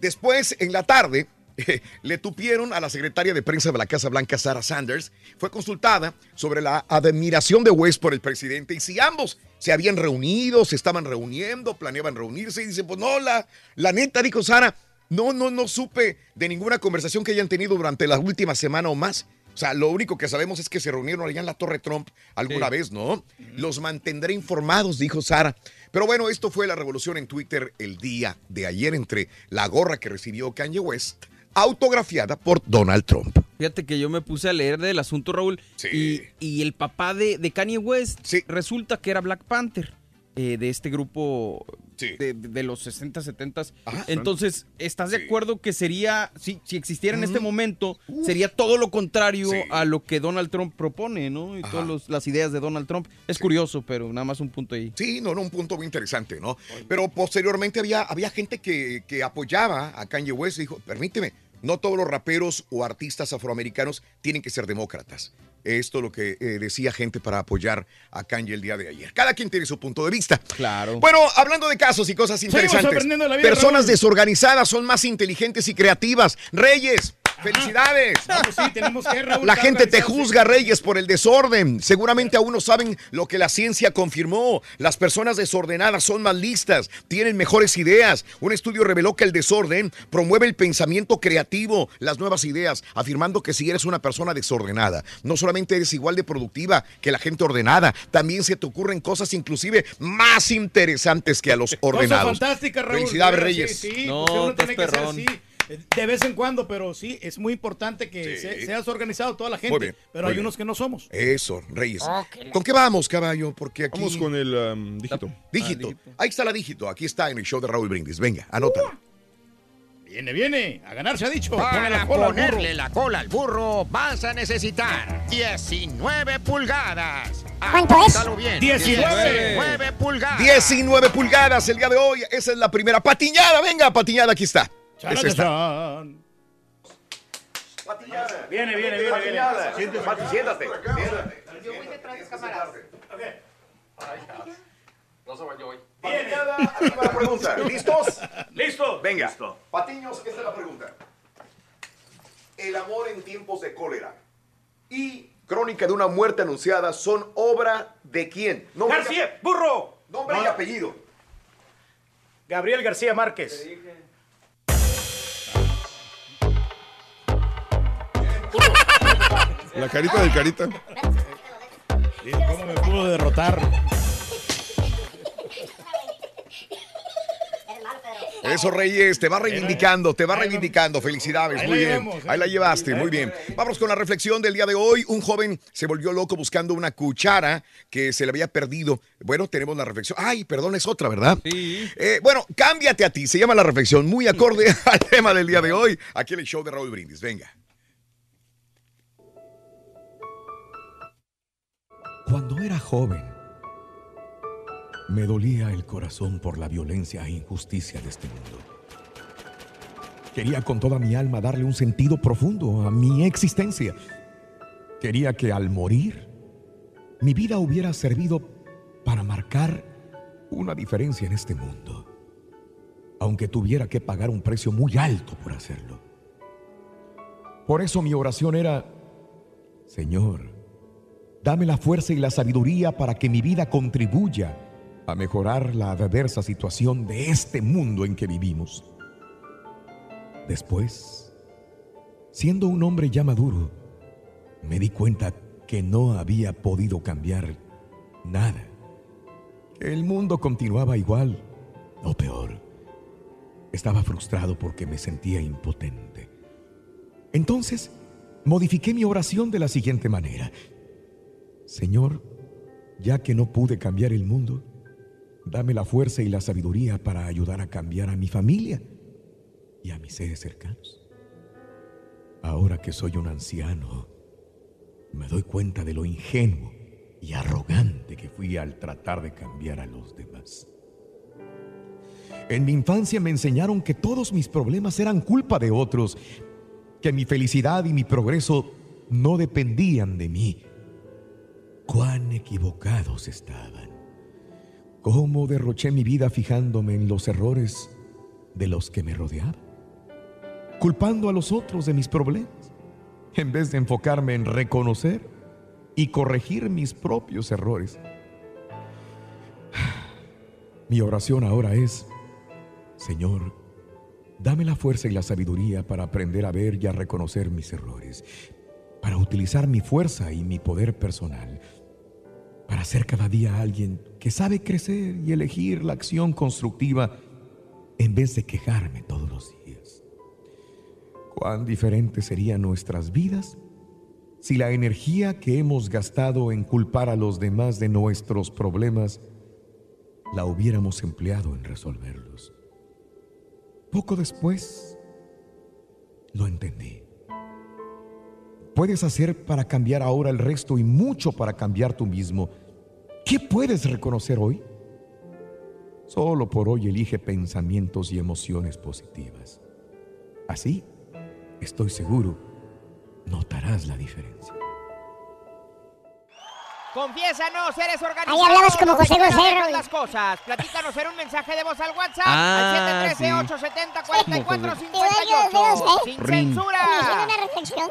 Después, en la tarde, <laughs> le tupieron a la secretaria de prensa de la Casa Blanca, Sarah Sanders. Fue consultada sobre la admiración de West por el presidente y si ambos se habían reunido, se estaban reuniendo, planeaban reunirse. Y dice, pues no, la, la neta, dijo Sara, no, no, no supe de ninguna conversación que hayan tenido durante la última semana o más. O sea, lo único que sabemos es que se reunieron allá en la Torre Trump alguna Sí. vez, ¿no? Los mantendré informados, dijo Sara. Pero bueno, esto fue la revolución en Twitter el día de ayer entre la gorra que recibió Kanye West, autografiada por Donald Trump. Fíjate que yo me puse a leer del asunto, Raúl. Y, y el papá de, de Kanye West resulta que era Black Panther, eh, de este grupo de, de- de los 60, 70. Entonces, ¿estás de acuerdo que sería, si, si existiera en este momento, sería todo lo contrario a lo que Donald Trump propone, ¿no? Y Ajá. todas los- las ideas de Donald Trump. Es curioso, pero nada más un punto ahí. Sí, no, no, un punto muy interesante, ¿no? Pero posteriormente había, había gente que, que apoyaba a Kanye West y dijo, permíteme, no todos los raperos o artistas afroamericanos tienen que ser demócratas. Esto es lo que eh, decía gente para apoyar a Kanye el día de ayer. Cada quien tiene su punto de vista. Claro. Bueno, hablando de casos y cosas Seguimos interesantes. aprendiendo de la vida, Personas Raúl. desorganizadas son más inteligentes y creativas. Reyes, Felicidades. Vamos, sí, tenemos que, Raúl, La gente te juzga, Reyes, por el desorden. Seguramente aún no saben lo que la ciencia confirmó. Las personas desordenadas son más listas, tienen mejores ideas. Un estudio reveló que el desorden promueve el pensamiento creativo, las nuevas ideas, afirmando que si eres una persona desordenada, no solamente eres igual de productiva que la gente ordenada, también se te ocurren cosas inclusive más interesantes que a los ordenados. Cosa fantástica, Raúl. Felicidades, Reyes. Sí, sí, No, porque uno estás tiene que ser perrón. así. De vez en cuando, pero sí, es muy importante que Sí. se- seas organizado toda la Muy gente. bien, pero muy hay bien. unos que no somos. Eso, Reyes. Oh, ¿Con qué vamos, caballo? Porque aquí... Vamos con el um, dígito. Dígito. Ahí está la dígito. Aquí está en el show de Raúl Brindis. Venga, anótala. Viene, viene. A ganar se ha dicho. Para la cola ponerle la cola al burro vas a necesitar 19 pulgadas. ¿Cuánto es? Apúntalo bien. 19. 19 pulgadas. 19 pulgadas el día de hoy. Esa es la primera. Patiñada, venga, patiñada, aquí está. Es esta. Viene, viene, viene, viene. Siéntese. Siéntate. Yo voy detrás de cámaras. Patiñada, aquí va la pregunta. <laughs> ¿Listos? ¿Listo? Venga. Patiños, esta es la pregunta. El amor en tiempos de cólera y Crónica de una muerte anunciada son obra de quién? Nombre, García, burro. nombre y No. apellido. Gabriel García Márquez. La carita del carita. ¿Cómo me pudo derrotar? Eso, Reyes, te va reivindicando, te va reivindicando. Felicidades, muy bien. ¿eh? Ahí la llevaste, muy bien. Vamos con la reflexión del día de hoy. Un joven se volvió loco buscando una cuchara que se le había perdido. Bueno, tenemos la reflexión. Ay, perdón, es otra, ¿verdad? Sí. Eh, bueno, cámbiate a ti. Se llama la reflexión, muy acorde <laughs> al tema del día de hoy. Aquí en el show de Raúl Brindis. Venga. Cuando era joven, me dolía el corazón por la violencia e injusticia de este mundo. Quería con toda mi alma darle un sentido profundo a mi existencia. Quería que al morir, mi vida hubiera servido para marcar una diferencia en este mundo, aunque tuviera que pagar un precio muy alto por hacerlo. Por eso mi oración era, Señor, Dame la fuerza y la sabiduría para que mi vida contribuya a mejorar la adversa situación de este mundo en que vivimos. Después, siendo un hombre ya maduro, me di cuenta que no había podido cambiar nada. El mundo continuaba igual o peor. Estaba frustrado porque me sentía impotente. Entonces, modifiqué mi oración de la siguiente manera. Señor, ya que no pude cambiar el mundo, dame la fuerza y la sabiduría para ayudar a cambiar a mi familia y a mis seres cercanos. Ahora que soy un anciano, me doy cuenta de lo ingenuo y arrogante que fui al tratar de cambiar a los demás. En mi infancia me enseñaron que todos mis problemas eran culpa de otros, que mi felicidad y mi progreso no dependían de mí cuán equivocados estaban. Cómo derroché mi vida fijándome en los errores de los que me rodeaban, culpando a los otros de mis problemas, en vez de enfocarme en reconocer y corregir mis propios errores. Mi oración ahora es, Señor, dame la fuerza y la sabiduría para aprender a ver y a reconocer mis errores, para utilizar mi fuerza y mi poder personal para ser cada día alguien que sabe crecer y elegir la acción constructiva en vez de quejarme todos los días. Cuán diferentes serían nuestras vidas si la energía que hemos gastado en culpar a los demás de nuestros problemas la hubiéramos empleado en resolverlos. Poco después lo entendí. Puedes hacer para cambiar ahora el resto y mucho para cambiar tú mismo? ¿Qué puedes reconocer hoy? Solo por hoy elige pensamientos y emociones positivas. Así, estoy seguro, notarás la diferencia. Confiésanos, eres organizado. Ahí hablabas como José ¿Cómo José, dejas Raúl. las cosas. Platícanos en un mensaje de voz al WhatsApp Ah, al sí. 713-870-4458. Te oigo feo, ¿eh? Sin censura. Una canción.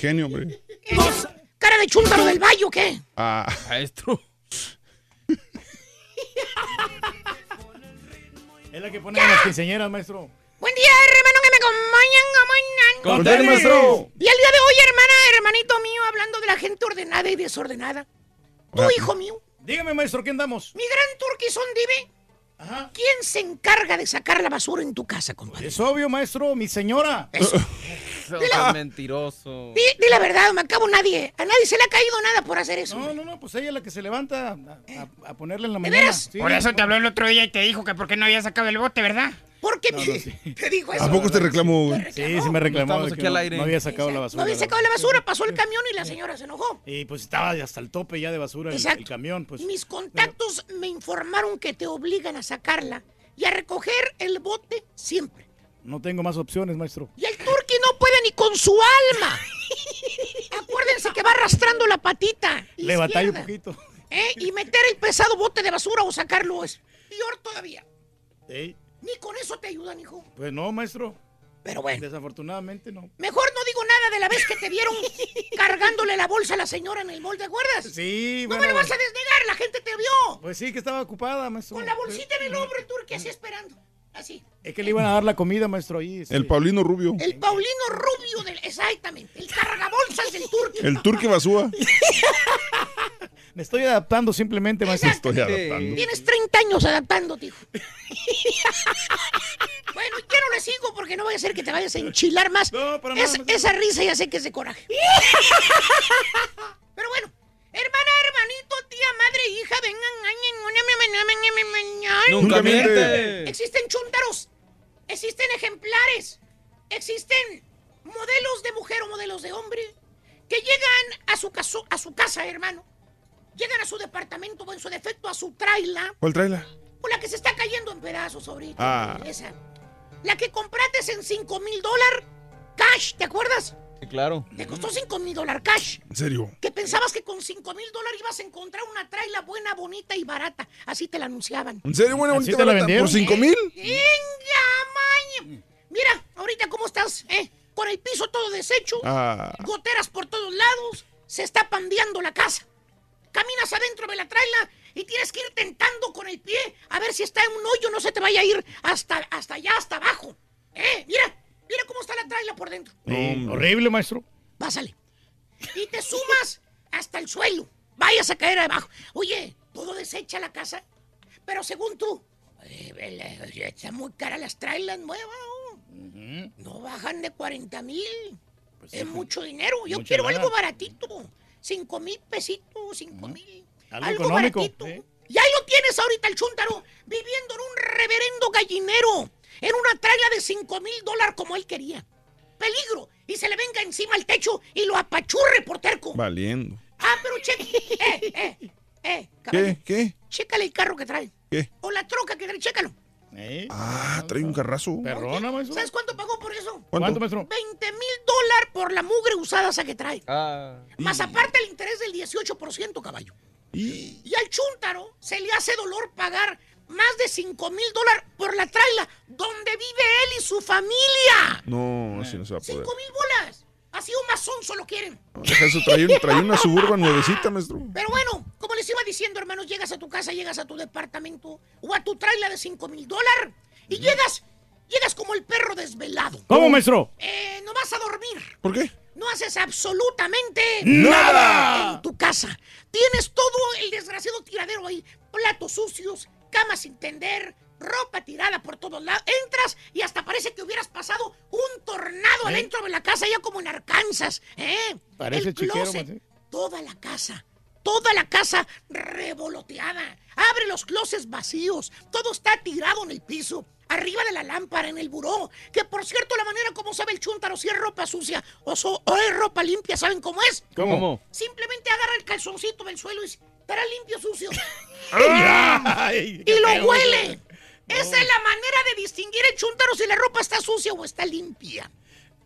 Genio, hombre. ¿Cara de chúntaro del valle o qué? Ah. Maestro. <laughs> Es la que ponen las quinceañeras, maestro. Buen día, hermano, que me acompañan. Con tenis, maestro. Y el día de hoy, hermana, hermanito mío, hablando de la gente ordenada y desordenada. Tú, hijo mío, Dígame, maestro, ¿qué andamos? mi gran turquizón dive. ¿Quién se encarga de sacar la basura en tu casa, compadre? Es obvio, maestro, mi señora. <laughs> Mentiroso. Di, di la verdad, me acabo nadie. A nadie se le ha caído nada por hacer eso. No, no, no, pues ella es la que se levanta a, a- a ponerle en la ¿De mañana. veras? Sí. Por eso te habló el otro día y te dijo que por qué no había sacado el bote, ¿verdad? ¿Por qué No, no, sí. <laughs> te dijo eso? ¿A poco te reclamó? Sí, sí me reclamó Estamos de aquí que al no, aire. no había sacado la basura. No había sacado la basura, pasó el camión y la señora se enojó. Y pues estaba hasta el tope ya de basura el, Exacto. el camión, pues. Mis contactos me informaron que te obligan a sacarla y a recoger el bote siempre. No tengo más opciones, maestro. Y el puede ni con su alma. <laughs> Acuérdense que va arrastrando la patita. Le batallo un poquito. ¿eh? Y meter el pesado bote de basura o sacarlo es peor todavía. Ni con eso te ayudan, hijo. pues no, maestro. Pero bueno. Desafortunadamente no. Mejor no digo nada de la vez que te vieron <laughs> cargándole la bolsa a la señora en el mall, ¿te acuerdas? Sí, No bueno. me lo vas a desnegar, la gente te vio. Pues sí, que estaba ocupada, maestro. Con la bolsita en el hombro, el turqui así esperando. Así. Es que le iban a dar la comida, maestro, ahí. este. El Paulino Rubio. El Paulino Rubio del. Exactamente. El cargabolsas del turqui. El Turque Basúa. <laughs> Me estoy adaptando simplemente, maestro. Estoy adaptando. Tienes 30 años adaptándote, hijo. <laughs> bueno, y ya no le sigo porque no vaya a ser que te vayas a enchilar más. No, para Es- nada, esa risa ya sé que es de coraje. <laughs> Pero bueno, hermana, hermanito, tía, madre, hija, vengan. Nunca miente. Existen chúntaros, existen ejemplares, existen modelos de mujer o modelos de hombre que llegan a su, caso, a su casa, hermano. Llegan a su departamento o en su defecto a su traila. ¿Cuál traila? O la que se está cayendo en pedazos ahorita. Ah. Esa. La que compraste en 5 mil dólares cash, ¿te acuerdas? Sí, claro. Te costó 5 mil dólares cash. ¿En serio? Que pensabas que con 5 mil dólares ibas a encontrar una traila buena, bonita y barata. Así te la anunciaban. ¿En serio, buena, ¿Así bonita, te la barata? vendieron? ¿Por cinco mil? ¡Venga, maña! Mira, ahorita cómo estás, ¿eh? Con el piso todo deshecho, Ah. goteras por todos lados, se está pandeando la casa. Caminas adentro de la traila y tienes que ir tentando con el pie a ver si está en un hoyo, no se te vaya a ir hasta, hasta allá, hasta abajo. ¿Eh? Mira, mira cómo está la traila por dentro. Sí, horrible, maestro. Pásale. Y te sumas hasta el suelo. Vayas a caer abajo. Oye, todo desecha la casa. Pero según tú, eh, oye, está muy cara las trailers nuevas. ¿no? No bajan de 40 mil. es mucho dinero. Yo mucha quiero lana. algo baratito. 5 mil pesitos, 5 mil. Algo Algo, baratito. ¿eh? Y ahí lo tienes ahorita el chúntaro, viviendo en un reverendo gallinero. En una traila de 5 mil dólares como él quería. Peligro. Y se le venga encima al techo y lo apachurre por terco. Valiendo. Ah, pero cheque. Eh, eh, eh, caballo, ¿Qué? ¿Qué? Chécale el carro que trae. ¿Qué? O la troca que trae, chécalo. ¿Eh? Ah, trae un carrazo. Perrona, maestro. ¿Sabes cuánto pagó por eso? ¿Cuánto? maestro? 20 mil dólares por la mugre usada esa que trae. Ah. Más aparte el interés del 18%, caballo. Y... Y al chúntaro se le hace dolor pagar más de 5 mil dólares por la traila donde vive él y su familia. No, así no se va a poder. 5 mil bolas. Así un mazón solo quieren. Deja eso, trae, un- trae una suburban nuevecita, maestro. Pero bueno, como les iba diciendo, hermanos, llegas a tu casa, llegas a tu departamento o a tu traila de 5 mil dólares y llegas, llegas como el perro desvelado. ¿Cómo, maestro? Eh, no vas a dormir. ¿Por qué? No haces absolutamente ¡Nada! en tu casa. Tienes todo el desgraciado tiradero ahí. Platos sucios, camas sin tender, ropa tirada por todos lados. Entras y hasta parece que hubieras pasado un tornado ¿Eh? adentro de la casa, ya como en Arkansas. ¿eh? Parece El chiquero, closet. Toda la casa. Toda la casa revoloteada. Abre los closets vacíos. Todo está tirado en el piso. Arriba de la lámpara, en el buró. Que por cierto, la manera como sabe el chúntaro si es ropa sucia o, so- o es ropa limpia, ¿saben cómo es? ¿Cómo? Simplemente agarra el calzoncito del suelo y dice, ¿estará limpio o sucio? <laughs> Ay, y lo huele. Esa es la manera de distinguir el chúntaro si la ropa está sucia o está limpia.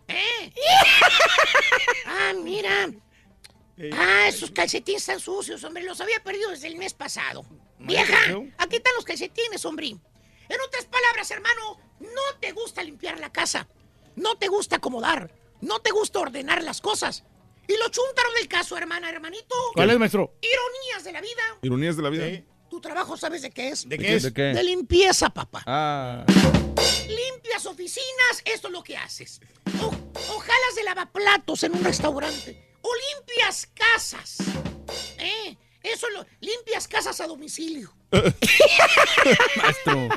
¿Eh? <laughs> ah, mira. Ah, esos calcetines están sucios, hombre. Los había perdido desde el mes pasado. Vieja, aquí están los calcetines, hombre. En otras palabras, hermano, no te gusta limpiar la casa. No te gusta acomodar. No te gusta ordenar las cosas. Y lo chúntaro del caso, hermana, hermanito. ¿Cuál es, maestro? Ironías de la vida. Ironías de la vida. Tu trabajo, ¿sabes de qué es? ¿De qué es? ¿De qué? De limpieza, papá. Ah. Limpias oficinas, esto es lo que haces. O, o jalas de lavaplatos en un restaurante. O limpias casas. ¿Eh? Eso lo. Limpias casas a domicilio. <laughs> Maestro.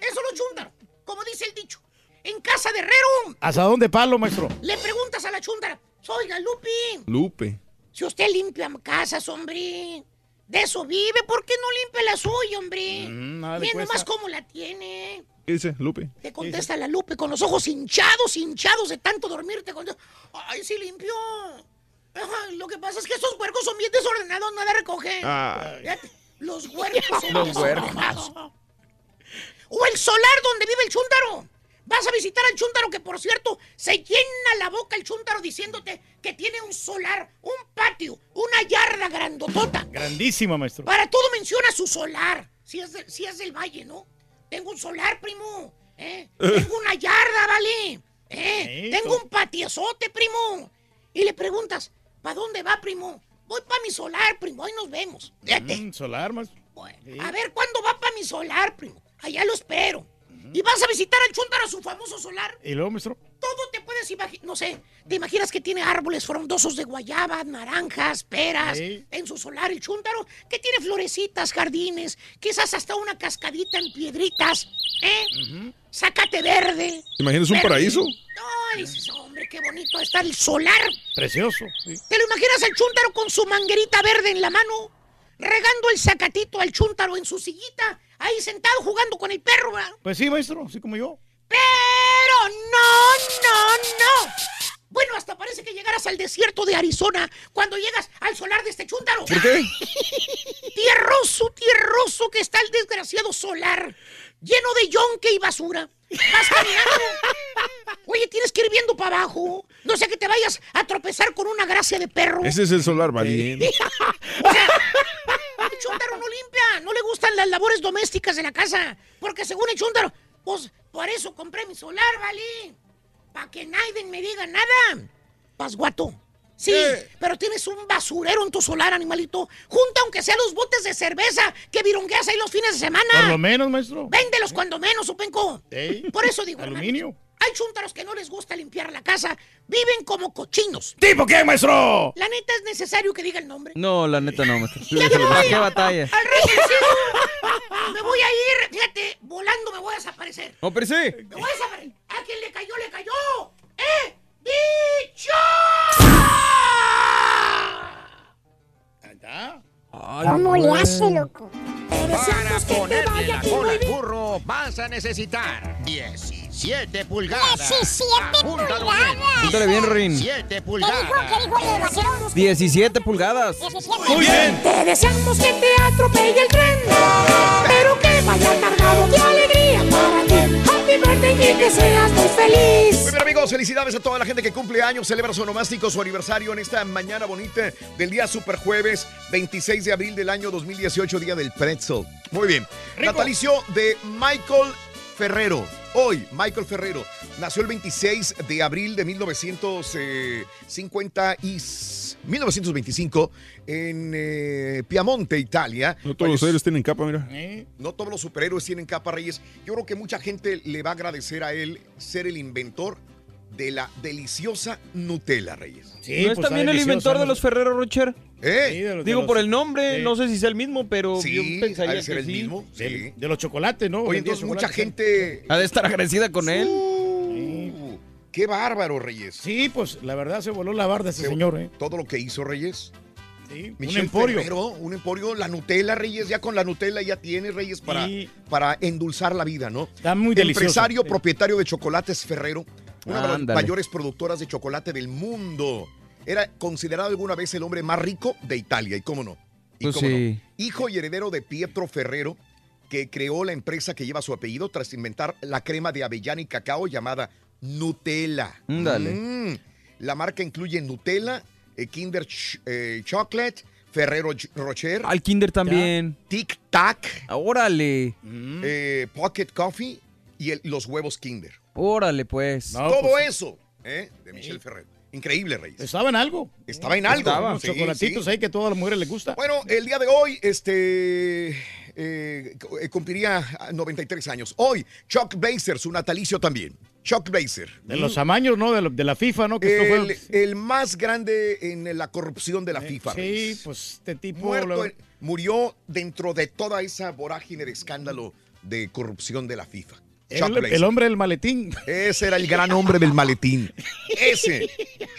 Eso lo chúndaro. Como dice el dicho. En casa de herrero, ¿Hasta dónde palo, maestro? le preguntas a la chúndara. Oiga, Lupi, Lupe. si usted limpia casas, hombre. De eso vive, ¿por qué no limpia la suya, hombre? Mm, nada Mira nomás cómo la tiene. ¿Qué dice Lupe? Te contesta la Lupe con los ojos hinchados, hinchados de tanto dormirte. Con... Ay, sí limpió. Ajá, lo que pasa es que estos huercos son bien desordenados, nada recogen. Los huercos <laughs> son Los huercos. desordenados. O el solar donde vive el chúntaro. Vas a visitar al chúntaro que, por cierto, se llena la boca el chúntaro diciéndote que tiene un solar, un patio, una yarda grandotota. Grandísima, maestro. Para todo menciona su solar. Si es, de- si es del valle, ¿no? Tengo un solar, primo. ¿eh? <laughs> Tengo una yarda, ¿vale? ¿eh? Tengo un patiozote, primo. Y le preguntas, ¿para dónde va, primo? Voy para mi solar, primo. Ahí nos vemos. Fíjate. Mm, solar, maestro. A ver, ¿cuándo va para mi solar, primo? Allá lo espero. Y vas a visitar al chúntaro a su famoso solar. ¿Y luego, maestro? Todo te puedes imaginar, no sé, te imaginas que tiene árboles frondosos de guayaba, naranjas, peras, Sí. en su solar el chúntaro, que tiene florecitas, jardines, quizás hasta una cascadita en piedritas, ¿eh? Sácate verde. ¿Te imaginas un paraíso? No, dices, hombre, qué bonito está el solar. Precioso. sí. ¿Te lo imaginas al chúntaro con su manguerita verde en la mano? Regando el zacatito al chúntaro en su sillita, ahí sentado jugando con el perro, ¿verdad? Pues sí, maestro, así como yo. Pero no, no, no. Bueno, hasta parece que llegaras al desierto de Arizona cuando llegas al solar de este chúntaro. ¿Por qué? <laughs> Tierroso, tierroso que está el desgraciado solar. Lleno de yonque y basura. Vas caminando. <laughs> Oye, tienes que ir viendo para abajo. No sea que te vayas a tropezar con una gracia de perro. Ese es el solar valiente. <laughs> O sea, el chúntaro no limpia, no le gustan las labores domésticas de la casa. Porque según el chúntaro, pues por eso compré mi solar, ¿vale? Para que nadie me diga nada. Pasguato. Sí, pero tienes un basurero en tu solar, animalito. Junta aunque sea los botes de cerveza que virongueas ahí los fines de semana. Por lo menos, maestro. Véndelos cuando menos, Supenco. Ey. Por eso digo, Aluminio. hermanos, hay chúntaros que no les gusta limpiar la casa. Viven como cochinos. ¿Tipo qué, maestro? La neta es necesario que diga el nombre. No, la neta no, maestro. <laughs> Ya me voy. ¿Qué batalla? Al. Me voy a ir, fíjate, volando me voy a desaparecer. No, pero sí. Me voy a desaparecer. A quien le cayó, le cayó. ¡Eh! ¡Dicho! ¿Cómo le hace, loco? Para ponerle la cola al burro vas a necesitar 17 pulgadas. 17 Apúntalo pulgadas. bien. Apúntale bien, Rin. 17 ¿Qué pulgadas. dijo? ¿Qué dijo el vaquero? 17 pulgadas. Muy bien. Te deseamos que te atropelle el tren, pero que vaya cargado de alegría para ti. Happy birthday y que seas muy feliz. Muy bien, amigos, felicidades a toda la gente que cumple años, celebra su onomástico, su aniversario en esta mañana bonita del día Super Jueves, 26 de abril del año 2018, día del pretzel. Muy bien. Natalicio de Michael Ferrero. Hoy, Michael Ferrero nació el 26 de abril de 1950 y 1925 en eh, Piamonte, Italia. No todos los héroes tienen capa, mira. No todos los superhéroes tienen capa, Reyes. Yo creo que mucha gente le va a agradecer a él ser el inventor de la deliciosa Nutella, Reyes. ¿No es también el inventor de los Ferrero Rocher? ¿Eh? Digo, por el nombre, no sé si sea el mismo, pero Sí, yo pensaría ser que el sí. mismo, sí. De, de los chocolates, ¿no? Oye, entonces mucha gente... Ha de estar agradecida con él. Uh, ¡Qué bárbaro, Reyes! Sí, pues la verdad se voló la barda ese Se- señor, ¿eh? Todo lo que hizo Reyes. Sí, un Michelle emporio. Ferrero, un emporio, la Nutella, Reyes, ya con la Nutella ya tienes, Reyes, para, para endulzar la vida, ¿no? Está muy delicioso. Empresario, Sí. propietario de chocolates Ferrero, una de las mayores productoras de chocolate del mundo. Era considerado alguna vez el hombre más rico de Italia, y cómo no. Y Pues cómo no. sí. Hijo y heredero de Pietro Ferrero, que creó la empresa que lleva su apellido tras inventar la crema de avellana y cacao llamada Nutella. Mm. La marca incluye Nutella, eh, Kinder Ch- eh, Chocolate, Ferrero Ch- Rocher, Al Kinder también. Tic Tac, Órale. eh, Pocket Coffee y el- los huevos Kinder. Órale, pues. No, Todo pues, eso ¿eh? de Michelle Ferrero. Increíble, Reyes. Estaba en algo. Estaba en algo. Estaba. Unos Sí, chocolatitos sí. ahí que a todas las mujeres les gusta. Bueno, el día de hoy, este, eh, eh, cumpliría 93 años. Hoy, Chuck Blazer, su natalicio también. Chuck Blazer. De los amaños, ¿no? De, lo- de la FIFA, ¿no? Que El, fue... el más grande en la corrupción de la FIFA. Sí, Reyes. pues este tipo... Muerto lo- en- murió dentro de toda esa vorágine de escándalo de corrupción de la FIFA. El, hombre del maletín. Ese era el gran hombre del maletín. Ese,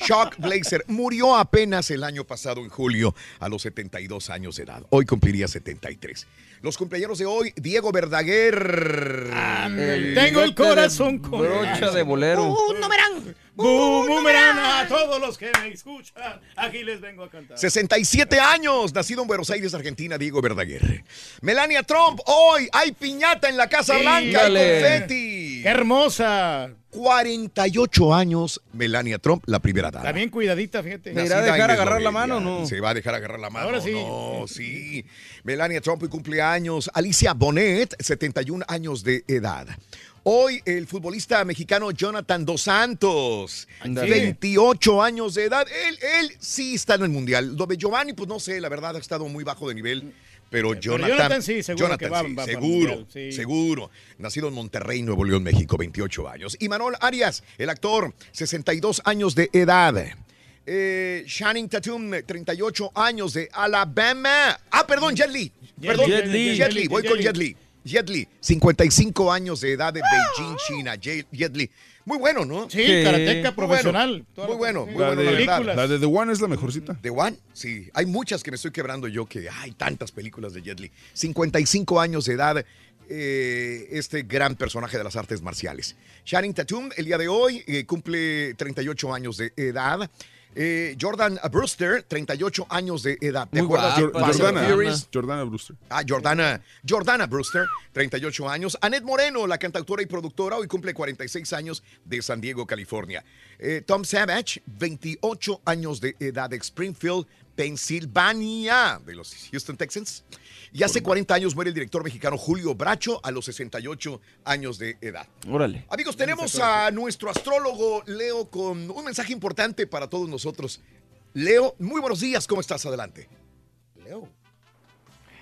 Chuck Blazer, murió apenas el año pasado, en julio, a los 72 años de edad. Hoy cumpliría 73. Los cumpleaños de hoy, Diego Verdaguer. Tengo el corazón con brocha de bolero. Un numerán. ¡Bum, boomerang! A todos los que me escuchan, aquí les vengo a cantar. 67 años, nacido en Buenos Aires, Argentina, Diego Verdaguer. Melania Trump, hoy hay piñata en la Casa Sí, Blanca, dale. confeti. ¡Qué hermosa! 48 años, Melania Trump, la primera dama. Está bien cuidadita, fíjate. ¿Se irá a dejar agarrar la mano o no? Se va a dejar agarrar la mano. Ahora sí. No, sí. Melania Trump hoy cumpleaños. Alicia Bonet, 71 años de edad. Hoy el futbolista mexicano Jonathan Dos Santos, Ándale. 28 años de edad. Él, él sí está en el mundial. Lo de Giovanni, pues no sé, la verdad ha estado muy bajo de nivel. Pero Jonathan, Jonathan sí, seguro que va- sí, seguro, mundial, sí. seguro. Nacido en Monterrey, Nuevo León, México, 28 años. Y Manuel Arias, el actor, 62 años de edad. Eh, Shannon Tatum, 38 años de Alabama. Ah, perdón, Jet. Perdón, Jet. Jet Li, voy con Jet. Jet Li, 55 años de edad de Beijing, China. Jet Li. Muy bueno, ¿no? Sí, Sí. karateca Muy profesional. bueno, muy bueno, muy La bueno, de, la verdad. películas. la de The One es la mejorcita. ¿De One? Sí, hay muchas que me estoy quebrando yo, que hay tantas películas de Jet Li. 55 años de edad, eh, este gran personaje de las artes marciales. Shannon Tatum, el día de hoy, eh, cumple 38 años de edad. Eh, Jordan Brewster, 38 años de edad. ¿Te Muy acuerdas guapa, Jordana? Jordana Brewster. Ah, Jordana, Jordana Brewster, 38 años. Annette Moreno, la cantautora y productora, hoy cumple 46 años de San Diego, California. Eh, Tom Savage, 28 años de edad de Springfield, Pensilvania, de los Houston Texans. Y hace 40 años muere el director mexicano Julio Bracho a los 68 años de edad. Órale. Amigos, tenemos a nuestro astrólogo Leo con un mensaje importante para todos nosotros. Leo, muy buenos días, ¿cómo estás? Adelante. Leo.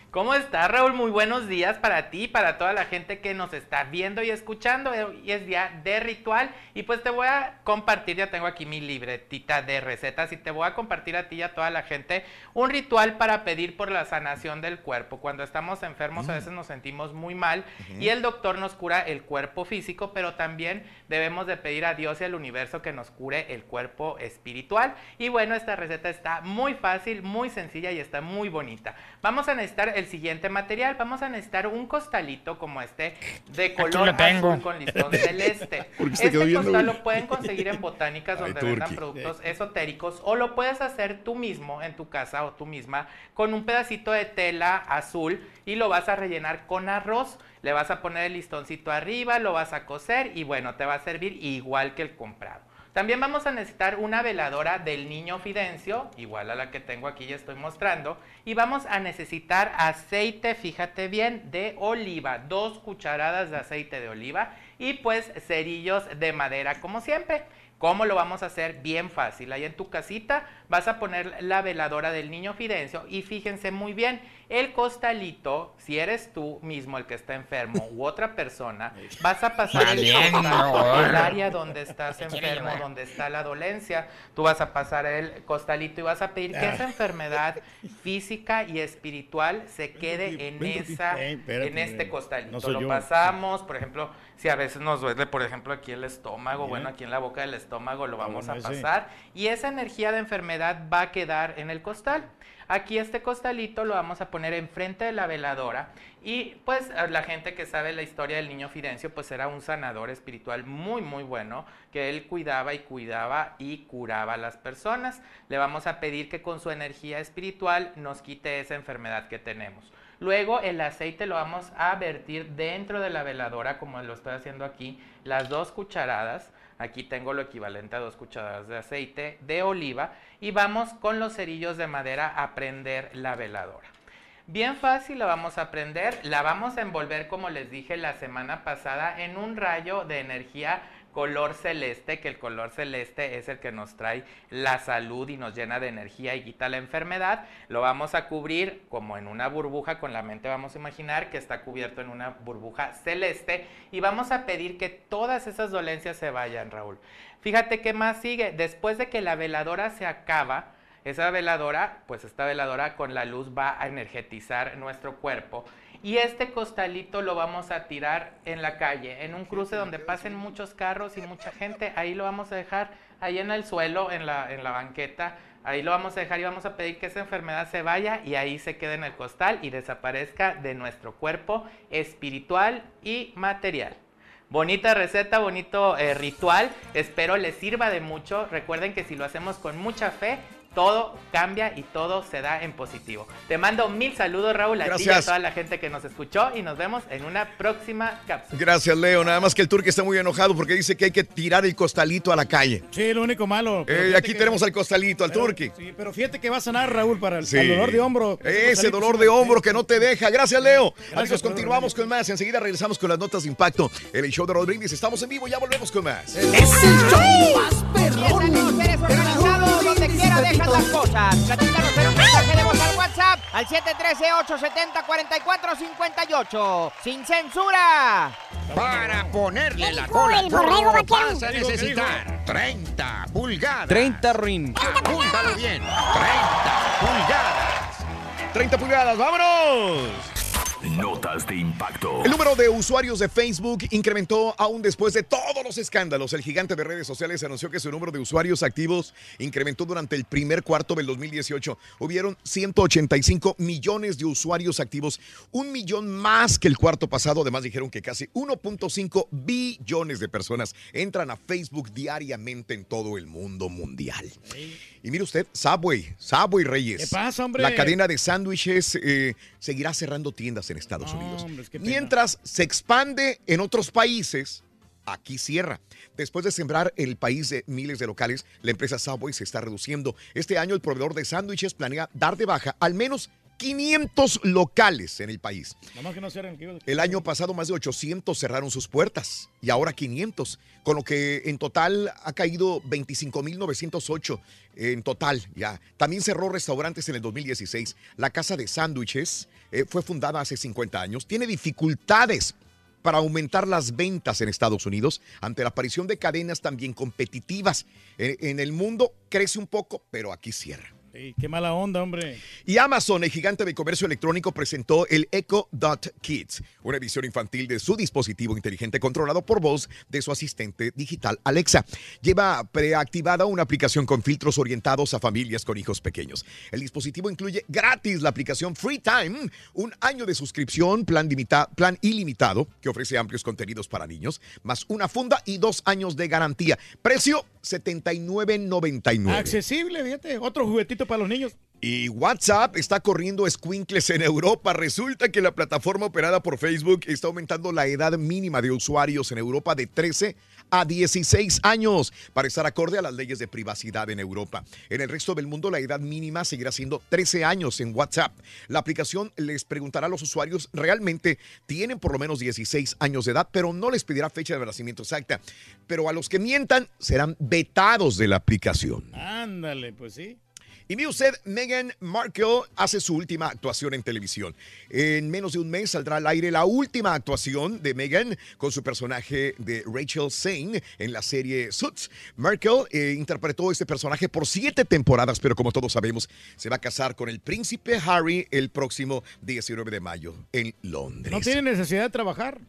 ¿Cómo estás, Raúl? Muy buenos días para ti, para toda la gente que nos está viendo y escuchando. Hoy es día de ritual y pues te voy a compartir, ya tengo aquí mi libretita de recetas y te voy a compartir a ti y a toda la gente un ritual para pedir por la sanación del cuerpo. Cuando estamos enfermos a veces nos sentimos muy mal y el doctor nos cura el cuerpo físico, pero también debemos de pedir a Dios y al universo que nos cure el cuerpo espiritual. Y bueno, esta receta está muy fácil, muy sencilla y está muy bonita. Vamos a necesitar el siguiente material. Vamos a necesitar un costalito como este de color azul con listón <laughs> celeste. ¿Por qué se Este viendo, costal lo pueden conseguir en botánicas <laughs> Ay, donde vendan productos esotéricos o lo puedes hacer tú mismo en tu casa o tú misma con un pedacito de tela azul y lo vas a rellenar con arroz. Le vas a poner el listoncito arriba, lo vas a coser y bueno, te va a servir igual que el comprado. También vamos a necesitar una veladora del niño Fidencio, igual a la que tengo aquí ya estoy mostrando, y vamos a necesitar aceite, fíjate bien, de oliva, dos cucharadas de aceite de oliva y pues cerillos de madera como siempre. ¿Cómo lo vamos a hacer? Bien fácil. Ahí en tu casita vas a poner la veladora del niño Fidencio y fíjense muy bien, el costalito, si eres tú mismo el que está enfermo u otra persona, <laughs> vas a pasar el costal el área donde estás <laughs> enfermo, donde está la dolencia. Tú vas a pasar el costalito y vas a pedir que Ah. esa enfermedad <laughs> física y espiritual se quede en esa, en este costalito. Lo pasamos, por ejemplo, si a veces nos duele, por ejemplo, aquí el estómago, bueno, aquí en la boca del estómago lo vamos a pasar y esa energía de enfermedad va a quedar en el costal. Aquí este costalito lo vamos a poner enfrente de la veladora y pues la gente que sabe la historia del niño Fidencio pues era un sanador espiritual muy muy bueno que él cuidaba y cuidaba y curaba a las personas. Le vamos a pedir que con su energía espiritual nos quite esa enfermedad que tenemos. Luego el aceite lo vamos a vertir dentro de la veladora como lo estoy haciendo aquí, las dos cucharadas. Aquí tengo lo equivalente a dos cucharadas de aceite de oliva y vamos con los cerillos de madera a prender la veladora. Bien fácil la vamos a prender, la vamos a envolver como les dije la semana pasada en un rayo de energía color celeste, que el color celeste es el que nos trae la salud y nos llena de energía y quita la enfermedad. Lo vamos a cubrir como en una burbuja, con la mente vamos a imaginar que está cubierto en una burbuja celeste y vamos a pedir que todas esas dolencias se vayan, Raúl. Fíjate qué más sigue, después de que la veladora se acaba, esa veladora, pues esta veladora con la luz va a energetizar nuestro cuerpo. Y este costalito lo vamos a tirar en la calle, en un cruce donde pasen muchos carros y mucha gente. Ahí lo vamos a dejar, ahí en el suelo, en la, en la banqueta. Ahí lo vamos a dejar y vamos a pedir que esa enfermedad se vaya y ahí se quede en el costal y desaparezca de nuestro cuerpo espiritual y material. Bonita receta, bonito eh, ritual. Espero les sirva de mucho. Recuerden que si lo hacemos con mucha fe, todo cambia y todo se da en positivo. Te mando mil saludos, Raúl, a ti y a toda la gente que nos escuchó y nos vemos en una próxima cápsula. Gracias, Leo. Nada más que el turque está muy enojado porque dice que hay que tirar el costalito a la calle. Sí, lo único malo. Eh, aquí que- tenemos al costalito, al pero- turque. Sí, pero fíjate que va a sanar, Raúl, para el, Sí. al dolor de hombro. Ese dolor de hombro que no te deja. Gracias, Leo. Gracias, Amigos, continuamos con más. Enseguida regresamos con las notas de impacto en el show de Rodríguez. Estamos en vivo, ya volvemos con más. Es el show más perrón. Donde quiera dejas las cosas. Platícanos en un mensaje de voz al WhatsApp al 713-870-4458. ¡Sin censura! Para ponerle la cola al el borrego vaquero? vas a ¿Qué dijo, qué necesitar 30 pulgadas. 30 rin. Apúntalo bien. 30 pulgadas. 30 pulgadas, vámonos. Notas de impacto. El número de usuarios de Facebook incrementó aún después de todos los escándalos. El gigante de redes sociales anunció que su número de usuarios activos incrementó durante el primer cuarto del 2018. Hubieron 185 millones de usuarios activos, un millón más que el cuarto pasado. Además dijeron que casi 1.5 billones de personas entran a Facebook diariamente en todo el mundo mundial. Y mire usted, Subway, Subway Reyes. ¿Qué pasa, hombre? La cadena de sándwiches eh, seguirá cerrando tiendas en Estados Unidos. hombre. Mientras se expande en otros países, aquí cierra. Después de sembrar el país de miles de locales, la empresa Subway se está reduciendo. Este año el proveedor de sándwiches planea dar de baja al menos 500 locales en el país. El año pasado más de 800 cerraron sus puertas y ahora 500, con lo que en total ha caído 25.908 en total ya. También cerró restaurantes en el 2016. La casa de sándwiches eh, fue fundada hace 50 años. Tiene dificultades para aumentar las ventas en Estados Unidos ante la aparición de cadenas también competitivas. Eh, en el mundo crece un poco, pero aquí cierra. Sí, qué mala onda, hombre. Y Amazon, el gigante de comercio electrónico, presentó el Echo Dot Kids, una edición infantil de su dispositivo inteligente controlado por voz de su asistente digital Alexa. Lleva preactivada una aplicación con filtros orientados a familias con hijos pequeños. El dispositivo incluye gratis la aplicación Free Time, un año de suscripción, plan, limita- plan ilimitado que ofrece amplios contenidos para niños, más una funda y dos años de garantía. Precio 79.99. Accesible, fíjate. Otro juguetito para los niños. Y WhatsApp está corriendo squinkles en Europa. Resulta que la plataforma operada por Facebook está aumentando la edad mínima de usuarios en Europa de 13 a 16 años para estar acorde a las leyes de privacidad en Europa. En el resto del mundo la edad mínima seguirá siendo 13 años en WhatsApp. La aplicación les preguntará a los usuarios realmente tienen por lo menos 16 años de edad, pero no les pedirá fecha de nacimiento exacta. Pero a los que mientan serán vetados de la aplicación. Ándale, pues sí. Y mire usted, Meghan Markle hace su última actuación en televisión. En menos de un mes saldrá al aire la última actuación de Meghan con su personaje de Rachel Zane en la serie Suits. Markle eh, interpretó este personaje por siete temporadas, pero como todos sabemos, se va a casar con el príncipe Harry el próximo 19 de mayo en Londres. No tiene necesidad de trabajar.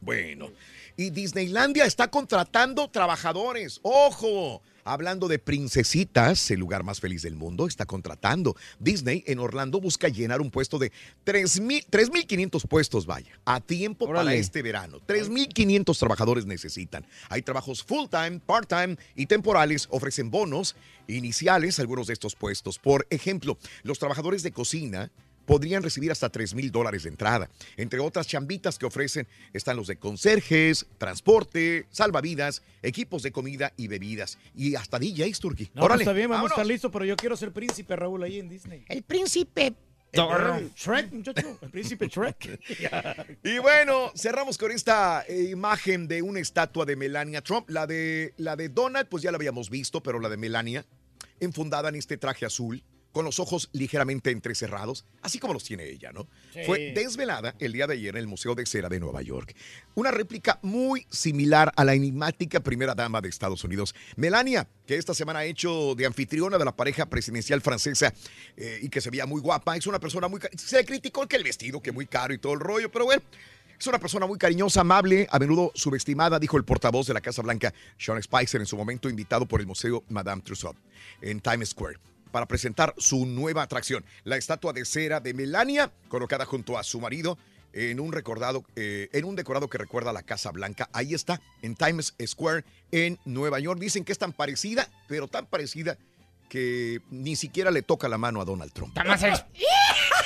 Bueno, y Disneylandia está contratando trabajadores. ¡Ojo! Hablando de princesitas, el lugar más feliz del mundo, está contratando. Disney en Orlando busca llenar un puesto de 3,000 3.500 puestos, vaya, a tiempo para este verano. 3.500 trabajadores necesitan. Hay trabajos full-time, part-time y temporales. Ofrecen bonos iniciales algunos de estos puestos. Por ejemplo, los trabajadores de cocina podrían recibir hasta 3 mil dólares de entrada. Entre otras chambitas que ofrecen están los de conserjes, transporte, salvavidas, equipos de comida y bebidas. Y hasta DJs, Turkey. No, pues está bien, vamos a estar listos, pero yo quiero ser príncipe, Raúl, ahí en Disney. El príncipe. Eh, Shrek, muchacho. El príncipe Shrek. <laughs> Y bueno, cerramos con esta eh, imagen de una estatua de Melania Trump. La de, la de Donald, pues ya la habíamos visto, pero la de Melania, enfundada en este traje azul, con los ojos ligeramente entrecerrados, así como los tiene ella, ¿no? Sí. Fue desvelada el día de ayer en el Museo de Cera de Nueva York. Una réplica muy similar a la enigmática primera dama de Estados Unidos, Melania, que esta semana ha hecho de anfitriona de la pareja presidencial francesa eh, y que se veía muy guapa. Es una persona muy... Se le criticó que el vestido, que muy caro y todo el rollo, pero bueno. Es una persona muy cariñosa, amable, a menudo subestimada, dijo el portavoz de la Casa Blanca, Sean Spicer, en su momento invitado por el Museo Madame Tussauds en Times Square para presentar su nueva atracción, la estatua de cera de Melania, colocada junto a su marido en un recordado, eh, en un decorado que recuerda a la Casa Blanca. Ahí está, en Times Square, en Nueva York. Dicen que es tan parecida, pero tan parecida que ni siquiera le toca la mano a Donald Trump. Está más, ex-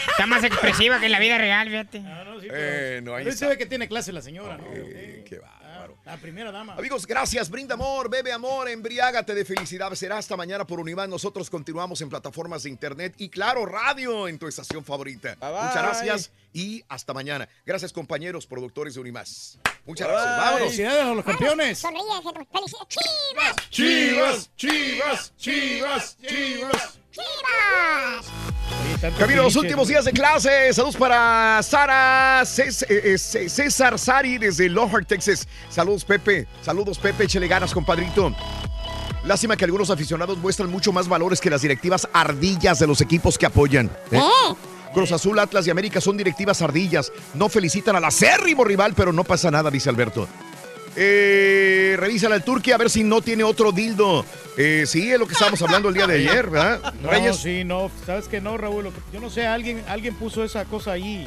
está más expresiva que en la vida real, fíjate. Bueno, ahí Pero está. se ve que tiene clase la señora, ¿no? qué bárbaro. La primera dama. Amigos, gracias. Brinda amor, bebe amor, embriágate de felicidad. Será hasta mañana por Univán. Nosotros continuamos en plataformas de internet y claro, radio en tu estación favorita. Muchas gracias y hasta mañana. Gracias, compañeros productores de Unimás. Muchas gracias. Vámonos. Felicidades a los campeones. Sonríe. Felicidades. ¡Chivas! Chivas, chivas, chivas, chivas. ¡Chivas! Camino a los últimos días de clase. Saludos para Sara eh, eh, César Sari desde Lockhart, Texas. Saludos, Pepe. Saludos, Pepe. Échele ganas, compadrito. Lástima que algunos aficionados muestran mucho más valores que las directivas ardillas de los equipos que apoyan. ¿eh? Cruz Azul, Atlas y América son directivas ardillas. No felicitan al acérrimo rival, pero no pasa nada, dice Alberto. Eh, revísala al Turquía a ver si no tiene otro dildo. Eh, sí, es lo que estábamos hablando el día de ayer, ¿verdad? <laughs> No, Reyes. sí, no. ¿Sabes que no, Raúl? Yo no sé, alguien, alguien puso esa cosa ahí.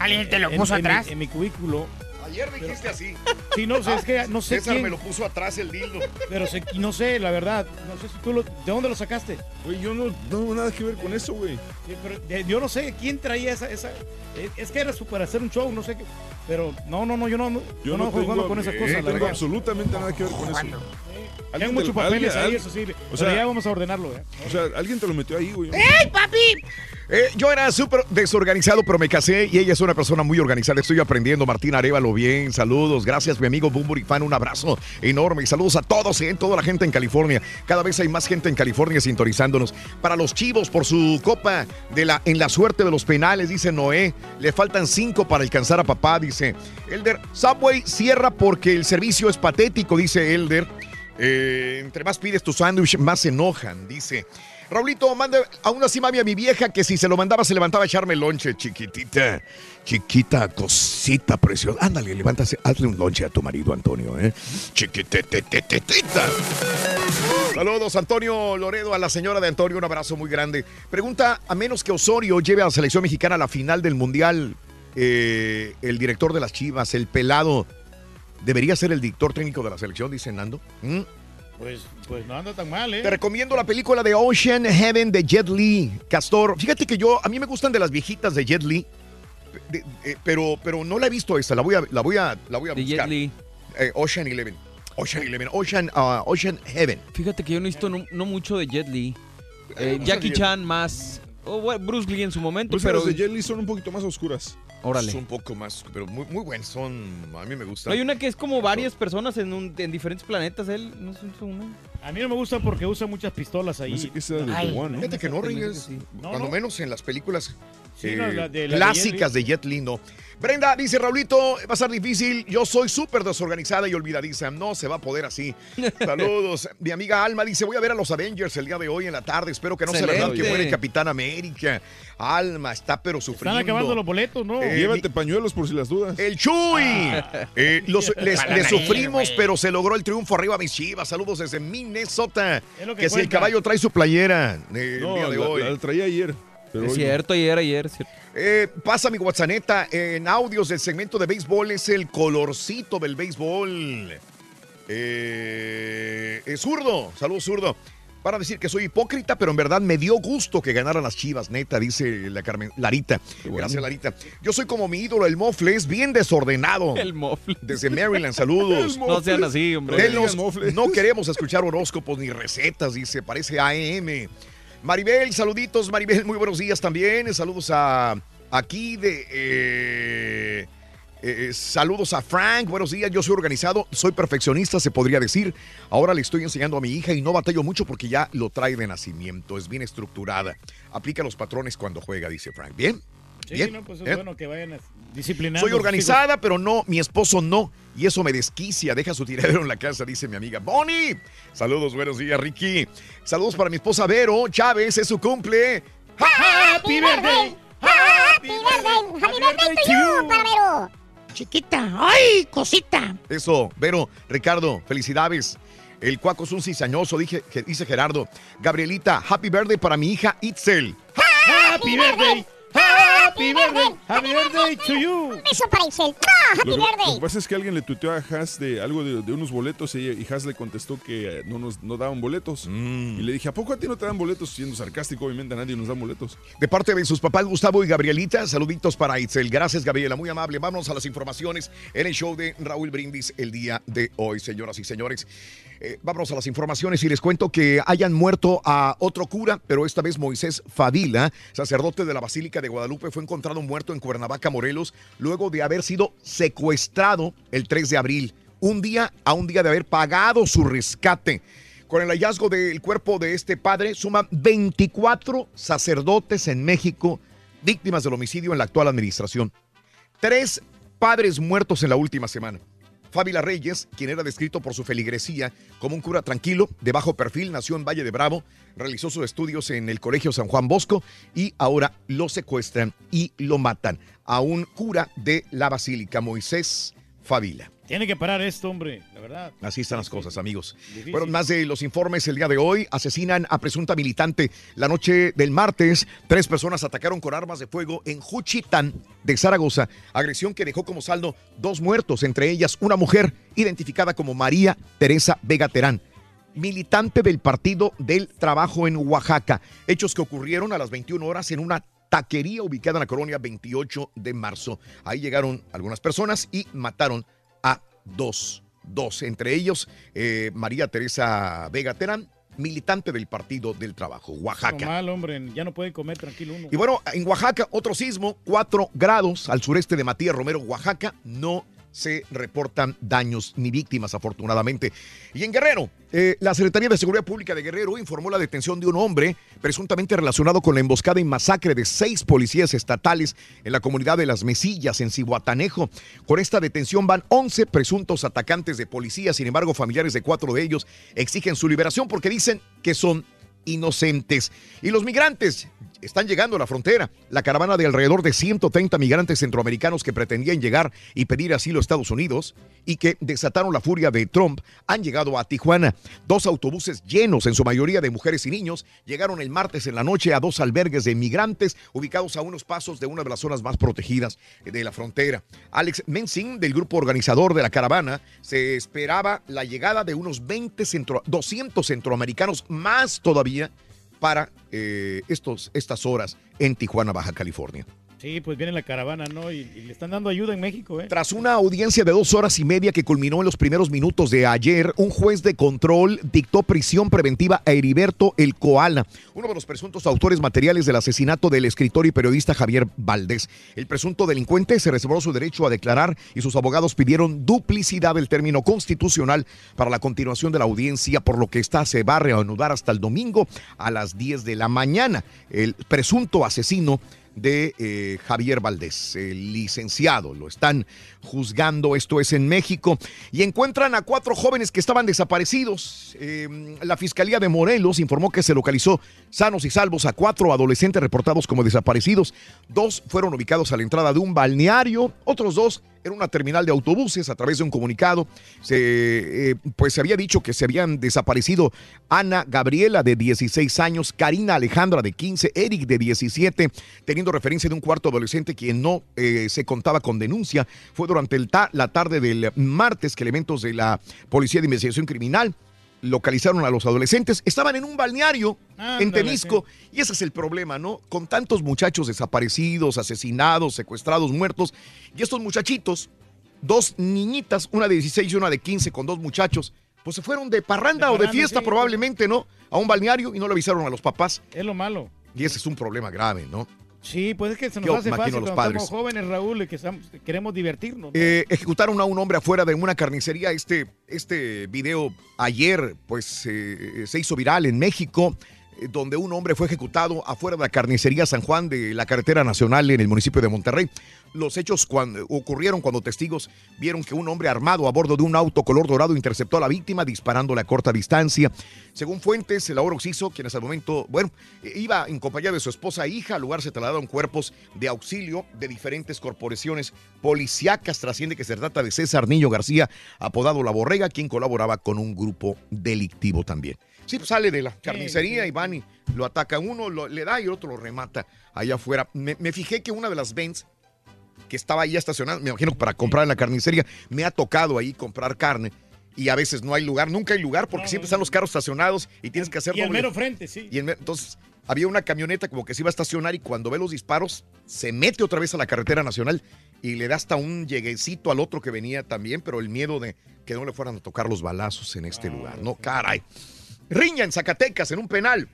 ¿Alguien te lo En- puso en mi- atrás? En mi cubículo. Ayer dijiste así. Sí, no sé, es que no sé César quién. me lo puso atrás el dildo. Pero sé- no sé, la verdad. No sé si tú lo. ¿De dónde lo sacaste? Güey, yo no no tengo nada que ver con eso, güey. Sí, pero, yo no sé quién traía esa. esa es, es que era su- para hacer un show, no sé qué. Pero no, no, no, yo no, Yo yo no no tengo, con esas eh, cosas. la tengo verdad. absolutamente nada que ver con eso. Hay muchos papeles ahí, eso sí. O pero sea, ya vamos a ordenarlo. ¿eh? o sea, alguien te lo metió ahí, güey. ¡Ey, papi! Eh, yo era súper desorganizado, pero me casé y ella es una persona muy organizada. Estoy aprendiendo. Martín Arevalo, bien. Saludos. Gracias, mi amigo Bumburi Fan. Un abrazo enorme. Y saludos a todos, eh, toda la gente en California. Cada vez hay más gente en California sintonizándonos. Para los chivos, por su copa de la, en la suerte de los penales, dice Noé. Le faltan cinco para alcanzar a papá, dice Elder. Subway cierra porque el servicio es patético, dice Elder. Eh, entre más pides tu sándwich, más se enojan, dice. Raulito, manda aún así mami a mi vieja que si se lo mandaba se levantaba a echarme lonche, chiquitita. Chiquita, cosita preciosa. Ándale, levántase, hazle un lonche a tu marido, Antonio, ¿eh? Chiquitita. Saludos, Antonio Loredo, a la señora de Antonio, un abrazo muy grande. Pregunta, a menos que Osorio lleve a la selección mexicana a la final del Mundial, eh, el director de las Chivas, el pelado, ¿debería ser el director técnico de la selección, dice Nando? ¿Mm? Pues, pues no anda tan mal, ¿eh? Te recomiendo la película de Ocean Heaven de Jet Li, Castor. Fíjate que yo, a mí me gustan de las viejitas de Jet Li, de- eh, pero, pero no la he visto esta, la voy a, la voy a, la voy a De Jet. Li. Eh, Ocean Eleven. Ocean Eleven, Ocean, ah, Ocean Heaven. Fíjate que yo no he visto no, no mucho de Jet Li. Eh, no Jackie Chan más. o bueno, Bruce Lee en su momento, Pues pero. las de Jet Li son un poquito más oscuras. Órale. Son un poco más, pero muy, muy buenos. Son, a mí me gustan. No, hay una que es como varias personas en, un- en diferentes planetas. Él no es una. A mí no me gusta porque usa muchas pistolas ahí. Ay, Fíjate que no, Reyes. No, Cuando no. menos en las películas Sí, eh, no, la de- la de clásicas de Jet Li, no. Brenda dice, Raulito, va a ser difícil. Yo soy súper desorganizada y olvidadiza. No se va a poder así. <laughs> Saludos. Mi amiga Alma dice, voy a ver a los Avengers el día de hoy en la tarde. Espero que no sea verdad que Excelente. muere el Capitán América. Alma está pero sufriendo. Están acabando los boletos, ¿no? Eh, Llévate pañuelos por si las dudas. El Chuy. Eh, los- <laughs> les, sufrimos, pero se logró el triunfo arriba a mis chivas. Saludos desde Minnesota. Es lo que que si el caballo trae su playera eh, el No, día de la- hoy. la traía ayer. Pero Es hoy cierto, ayer, ayer. cierto. Eh, pasa mi WhatsApp en audios del segmento de béisbol. Es el colorcito del béisbol. Eh, es zurdo. Saludos, zurdo. Para decir que soy hipócrita, pero en verdad me dio gusto que ganaran las chivas, neta, dice la Carmen Larita. Gracias, Larita. Yo soy como mi ídolo, el Mofle, es bien desordenado. El Mofle. Desde Maryland, saludos. <laughs> No sean así, hombre. Los- no queremos escuchar horóscopos ni recetas, dice, parece AM. Maribel, saluditos, Maribel, muy buenos días también. Saludos a aquí de eh, eh, saludos a Frank, buenos días, yo soy organizado, soy perfeccionista, se podría decir. Ahora le estoy enseñando a mi hija y no batallo mucho porque ya lo trae de nacimiento, es bien estructurada. Aplica los patrones cuando juega, dice Frank. ¿Bien? Sí, Bien. no, pues es ¿Eh? bueno que vayan disciplinando. Soy organizada, pero no, mi esposo no. Y eso me desquicia, deja su tiradero en la casa, dice mi amiga Bonnie. Saludos, buenos días, Ricky. Saludos para mi esposa Vero Chávez, es su cumple. ¡Happy birthday! ¡Happy birthday! ¡Happy birthday to you, para Vero! Chiquita, ¡ay, cosita! Eso, Vero, Ricardo, felicidades. El cuaco es un cizañoso, dije, dice Gerardo. Gabrielita, happy birthday para mi hija Itzel. ¡Happy birthday! ¡Happy birthday! ¡Happy birthday to you! Un beso para Isel. ¡Ah, happy Lo que, lo birthday! que pasa es que alguien le tuiteó a Haas de algo de, de unos boletos y, y Haas le contestó que eh, no nos no daban boletos. Mm. Y le dije, ¿a poco a ti no te dan boletos? Siendo sarcástico, obviamente a nadie nos dan boletos. De parte de sus papás Gustavo y Gabrielita, saluditos para Itzel. Gracias, Gabriela, muy amable. Vámonos a las informaciones en el show de Raúl Brindis el día de hoy, señoras y señores. Eh, vámonos a las informaciones y les cuento que hayan muerto a otro cura, pero esta vez Moisés Fadila, sacerdote de la Basílica de Guadalupe, fue encontrado muerto en Cuernavaca, Morelos, luego de haber sido secuestrado el 3 de abril, un día a un día de haber pagado su rescate. Con el hallazgo del cuerpo de este padre, suman 24 sacerdotes en México víctimas del homicidio en la actual administración. Tres padres muertos en la última semana. Fábila Reyes, quien era descrito por su feligresía como un cura tranquilo, de bajo perfil, nació en Valle de Bravo, realizó sus estudios en el Colegio San Juan Bosco y ahora lo secuestran y lo matan a un cura de la Basílica, Moisés Fábila. Tiene que parar esto, hombre, la verdad. Así están las cosas, amigos. Difícil. Bueno, más de los informes el día de hoy. Asesinan a presunta militante. La noche del martes, tres personas atacaron con armas de fuego en Juchitán de Zaragoza. Agresión que dejó como saldo dos muertos, entre ellas una mujer identificada como María Teresa Vega Terán militante del Partido del Trabajo en Oaxaca. Hechos que ocurrieron a las 21 horas en una taquería ubicada en la colonia 28 de marzo. Ahí llegaron algunas personas y mataron a dos. Dos, entre ellos eh, María Teresa Vega Terán, militante del Partido del Trabajo, Oaxaca. Mal, hombre, ya no puede comer tranquilo uno. Y bueno, en Oaxaca, otro sismo, 4 grados al sureste de Matías Romero, Oaxaca. No se reportan daños ni víctimas, afortunadamente. Y en Guerrero, eh, la Secretaría de Seguridad Pública de Guerrero informó la detención de un hombre presuntamente relacionado con la emboscada y masacre de seis policías estatales en la comunidad de Las Mesillas, en Cihuatanejo. Con esta detención van 11 presuntos atacantes de policía. Sin embargo, familiares de cuatro de ellos exigen su liberación porque dicen que son inocentes. Y los migrantes están llegando a la frontera. La caravana de alrededor de 130 migrantes centroamericanos que pretendían llegar y pedir asilo a Estados Unidos y que desataron la furia de Trump han llegado a Tijuana. Dos autobuses llenos, en su mayoría de mujeres y niños, llegaron el martes en la noche a dos albergues de migrantes ubicados a unos pasos de una de las zonas más protegidas de la frontera. Alex Mensing, del grupo organizador de la caravana, se esperaba la llegada de unos 20 centro, 200 centroamericanos más todavía para eh, estos, estas horas en Tijuana, Baja California. Sí, pues viene la caravana, ¿no? Y, le están dando ayuda en México, ¿eh? Tras una audiencia de dos horas y media que culminó en los primeros minutos de ayer, un juez de control dictó prisión preventiva a Heriberto El Koala, uno de los presuntos autores materiales del asesinato del escritor y periodista Javier Valdés. El presunto delincuente se reservó su derecho a declarar y sus abogados pidieron duplicidad del término constitucional para la continuación de la audiencia, por lo que esta se va a reanudar hasta el domingo a las 10 de la mañana. El presunto asesino de eh, Javier Valdés, el licenciado. Lo están juzgando, esto es en México, y encuentran a cuatro jóvenes que estaban desaparecidos. Eh, la Fiscalía de Morelos informó que se localizó sanos y salvos a cuatro adolescentes reportados como desaparecidos. Dos fueron ubicados a la entrada de un balneario, otros dos en una terminal de autobuses a través de un comunicado. Se, eh, pues se había dicho que se habían desaparecido Ana Gabriela de 16 años, Karina Alejandra de 15, Eric de 17, teniendo referencia de un cuarto adolescente quien no eh, se contaba con denuncia. Fue durante el ta la tarde del martes que elementos de la Policía de Investigación Criminal localizaron a los adolescentes. Estaban en un balneario en Temisco. Y ese es el problema, ¿no? Con tantos muchachos desaparecidos, asesinados, secuestrados, muertos. Y estos muchachitos, dos niñitas, una de 16 y una de 15, con dos muchachos, pues se fueron de parranda, De o de fiesta sí. probablemente, ¿no? A un balneario y no le avisaron a los papás. Es lo malo. Y ese es un problema grave, ¿no? Sí, pues es que se nos Yo hace fácil cuando padres. estamos jóvenes, Raúl, y que estamos- queremos divertirnos. ¿no? Eh, ejecutaron a un hombre afuera de una carnicería. Este, este video ayer, pues, eh, se hizo viral en México, donde un hombre fue ejecutado afuera de la carnicería San Juan de la carretera nacional en el municipio de Monterrey. Los hechos ocurrieron cuando testigos vieron que un hombre armado a bordo de un auto color dorado interceptó a la víctima disparándole a corta distancia. Según fuentes, el ahora occiso, quien hasta el momento, bueno, eh, iba en compañía de su esposa e hija, al lugar se trasladaron cuerpos de auxilio de diferentes corporaciones policíacas. Trasciende que se trata de César Niño García, apodado La Borrega, quien colaboraba con un grupo delictivo también. Sí, pues sale de la carnicería y van y lo ataca uno, lo- le da y el otro lo remata allá afuera. Me, me fijé que una de las Benz que estaba ahí estacionada, me imagino para comprar en la carnicería, me ha tocado ahí comprar carne y a veces no hay lugar, nunca hay lugar porque siempre están los carros estacionados y tienes que hacer y el mero frente, sí. y entonces había una camioneta como que se iba a estacionar y cuando ve los disparos se mete otra vez a la carretera nacional y le da hasta un lleguecito al otro que venía también, pero el miedo de que no le fueran a tocar los balazos en este lugar. No, caray. Riña en Zacatecas en un penal.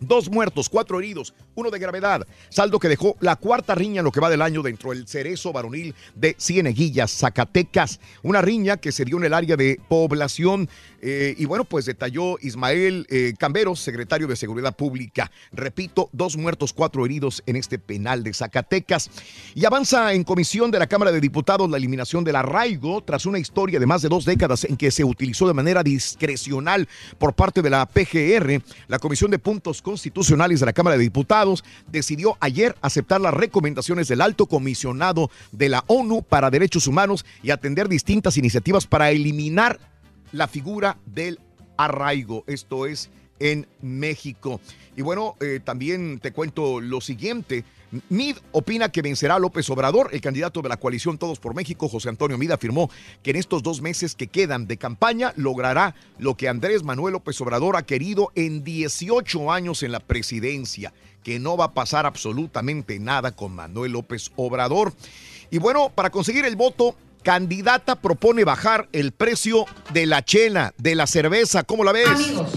Dos muertos, cuatro heridos, uno de gravedad. Saldo que dejó la cuarta riña en lo que va del año dentro del cerezo varonil de Cieneguillas, Zacatecas. Una riña que se dio en el área de población. eh, y bueno, pues detalló Ismael eh, Camberos, secretario de Seguridad Pública. Repito, dos muertos, cuatro heridos en este penal de Zacatecas. Y avanza en comisión de la Cámara de Diputados la eliminación del arraigo tras una historia de más de dos décadas en que se utilizó de manera discrecional por parte de la PGR. La Comisión de Puntos Constitucionales de la Cámara de Diputados decidió ayer aceptar las recomendaciones del alto comisionado de la ONU para Derechos Humanos y atender distintas iniciativas para eliminar la figura del arraigo. Esto es en México. Y bueno, eh, también te cuento lo siguiente. Mid opina que vencerá López Obrador. El candidato de la coalición Todos por México, José Antonio Mid, afirmó que en estos dos meses que quedan de campaña logrará lo que Andrés Manuel López Obrador ha querido en 18 años en la presidencia, que no va a pasar absolutamente nada con Manuel López Obrador. Y bueno, para conseguir el voto, candidata propone bajar el precio de la chela, de la cerveza. ¿Cómo la ves? Amigos,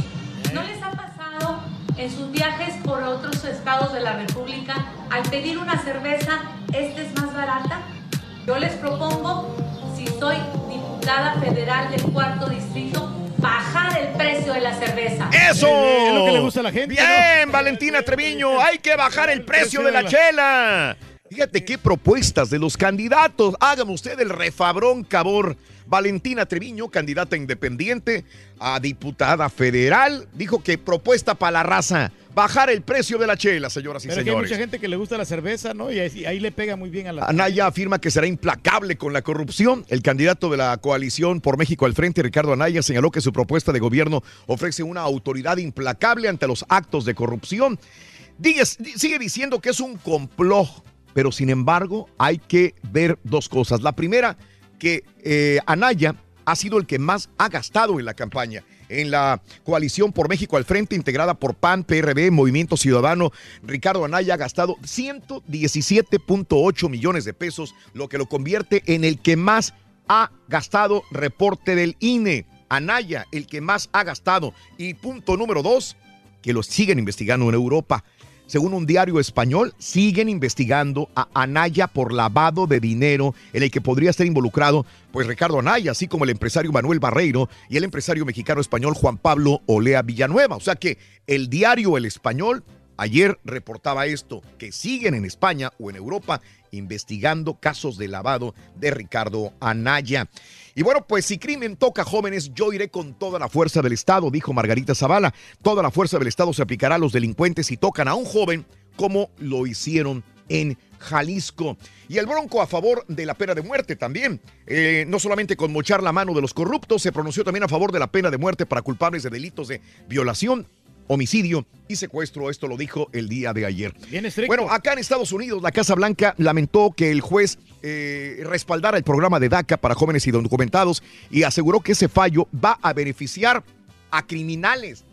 en sus viajes por otros estados de la República al pedir una cerveza, esta es más barata? Yo les propongo, si soy diputada federal del cuarto distrito, bajar el precio de la cerveza. ¡Eso! Es lo que le gusta a la gente, Bien, Valentina Treviño, hay que bajar el precio de la chela. Fíjate qué propuestas de los candidatos. Hágame usted el refabrón cabor. Valentina Treviño, candidata independiente a diputada federal, dijo que propuesta para la raza, bajar el precio de la chela, señoras y Pero que hay señores. mucha gente que le gusta la cerveza, ¿no? Y ahí, ahí le pega muy bien a la... Anaya afirma que será implacable con la corrupción. El candidato de la coalición por México al frente, Ricardo Anaya, señaló que su propuesta de gobierno ofrece una autoridad implacable ante los actos de corrupción. Digue- sigue diciendo que es un complot, pero sin embargo hay que ver dos cosas. La primera, que eh, Anaya ha sido el que más ha gastado en la campaña. En la coalición por México al frente, integrada por PAN, PRD, Movimiento Ciudadano, Ricardo Anaya ha gastado 117.8 millones de pesos, lo que lo convierte en el que más ha gastado reporte del INE. Anaya, el que más ha gastado. Y punto número dos, que lo siguen investigando en Europa. Según un diario español, siguen investigando a Anaya por lavado de dinero en el que podría estar involucrado pues Ricardo Anaya, así como el empresario Manuel Barreiro y el empresario mexicano español Juan Pablo Olea Villanueva. O sea que el diario El Español ayer reportaba esto, que siguen en España o en Europa investigando casos de lavado de Ricardo Anaya. Y bueno, pues si crimen toca jóvenes, yo iré con toda la fuerza del Estado, dijo Margarita Zavala. Toda la fuerza del Estado se aplicará a los delincuentes si tocan a un joven como lo hicieron en Jalisco. Y el Bronco a favor de la pena de muerte también. Eh, no solamente con mochar la mano de los corruptos, se pronunció también a favor de la pena de muerte para culpables de delitos de violación, homicidio y secuestro. Esto lo dijo el día de ayer. Bueno, acá en Estados Unidos, la Casa Blanca lamentó que el juez eh, respaldara el programa de DACA para jóvenes y documentados y aseguró que ese fallo va a beneficiar a criminales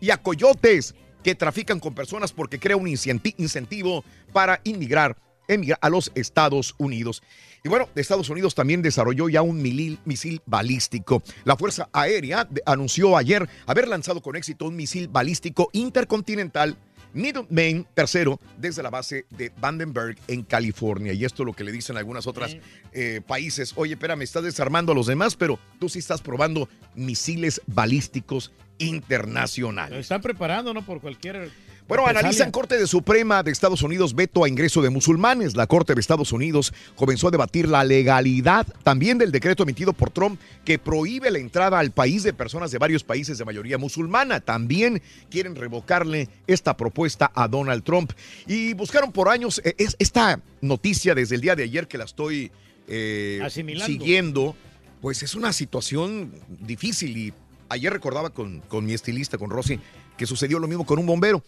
y a coyotes que trafican con personas porque crea un incenti- incentivo para inmigrar emigrar a los Estados Unidos. Y bueno, Estados Unidos también desarrolló ya un misil balístico. La Fuerza Aérea anunció ayer haber lanzado con éxito un misil balístico intercontinental Minuteman tercero desde la base de Vandenberg en California. Y esto es lo que le dicen algunas otras eh, países. Oye, espera, me estás desarmando a los demás, pero tú sí estás probando misiles balísticos internacionales. Lo están preparando, ¿no? Por cualquier. Bueno, analizan Corte de Suprema de Estados Unidos veto a ingreso de musulmanes. La Corte de Estados Unidos comenzó a debatir la legalidad también del decreto emitido por Trump que prohíbe la entrada al país de personas de varios países de mayoría musulmana. También quieren revocarle esta propuesta a Donald Trump. Y buscaron por años eh, es- esta noticia desde el día de ayer que la estoy eh, Asimilando. siguiendo. Pues es una situación difícil y ayer recordaba con, con mi estilista, con Rosy, que sucedió lo mismo con un bombero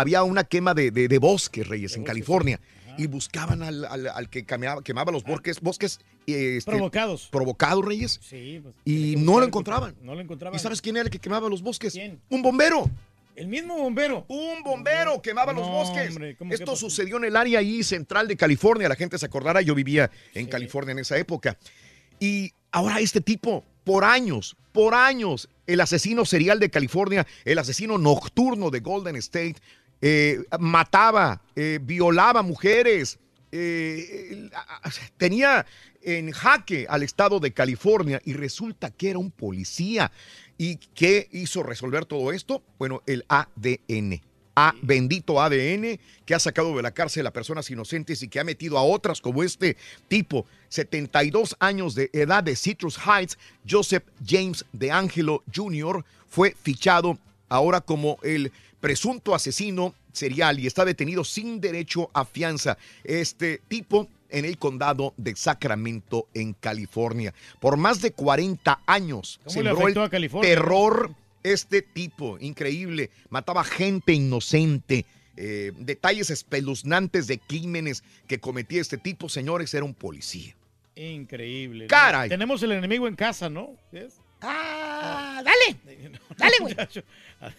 había una quema de, de, de bosques, Reyes, en California. Y buscaban al, al- al que quemaba, quemaba los bosques, bosques eh, este, Provocados. provocados, Reyes. Sí, pues, Y no lo encontraban. No lo encontraban. ¿Y sabes quién era el que quemaba los bosques? ¿Quién? Un bombero. El mismo bombero. Un bombero quemaba los bosques. hombre, ¿cómo que Esto sucedió en el área ahí central de California. La gente se acordará, yo vivía en California en esa época. Y ahora este tipo, por años, por años, el asesino serial de California, el asesino nocturno de Golden State, eh, mataba, eh, violaba mujeres, eh, tenía en jaque al estado de California y resulta que era un policía. ¿Y qué hizo resolver todo esto? Bueno, el ADN. A bendito ADN que ha sacado de la cárcel a personas inocentes y que ha metido a otras como este tipo, 72 años de edad de Citrus Heights, Joseph James de Angelo Jr., fue fichado ahora como el presunto asesino serial y está detenido sin derecho a fianza. Este tipo en el condado de Sacramento, en California. Por más de 40 años ¿Cómo le sembró afectó el a California? terror este tipo, increíble. Mataba gente inocente. Eh, detalles espeluznantes de crímenes que cometía este tipo, señores, era un policía. Increíble. Caray. Tenemos el enemigo en casa, ¿no? ¿Ves? Ah, dale. <laughs> Dale, güey. <laughs>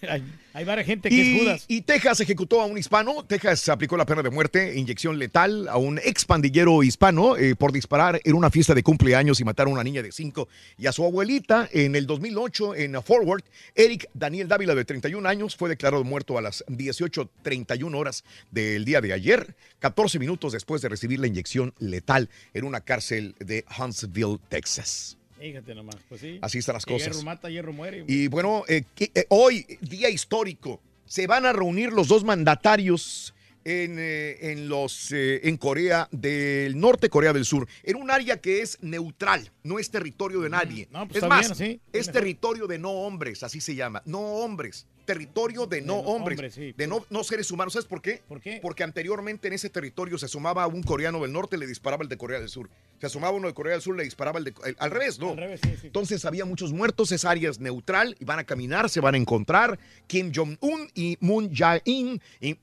Hay, hay varias gente que es Y, Judas. y Texas ejecutó a un hispano. Texas aplicó la pena de muerte, inyección letal a un ex pandillero hispano eh, por disparar en una fiesta de cumpleaños y matar a una niña de 5 y a su abuelita. En el 2008, en Forward, Eric Daniel Dávila, de 31 años, fue declarado muerto a las 18.31 horas del día de ayer, 14 minutos después de recibir la inyección letal en una cárcel de Huntsville, Texas. Fíjate nomás, pues sí. Así están las cosas. Hierro mata, hierro muere. Y bueno, eh, eh, hoy, día histórico, se van a reunir los dos mandatarios en, eh, en los, eh, en Corea del Norte, Corea del Sur, en un área que es neutral, no es territorio de nadie. no, pues es más, bien, sí, es territorio de no hombres, así se llama, no hombres. Territorio de no no hombres, hombres, sí. de no, no seres humanos. ¿Sabes por qué? ¿Por qué? Porque anteriormente en ese territorio se sumaba un coreano del norte, le disparaba el de Corea del Sur. Se asomaba uno de Corea del Sur, le disparaba el de... el- al revés, ¿no? Al revés, sí, sí. Entonces había muchos muertos, esa área es neutral y van a caminar, se van a encontrar. Kim Jong-un y Moon Jae-in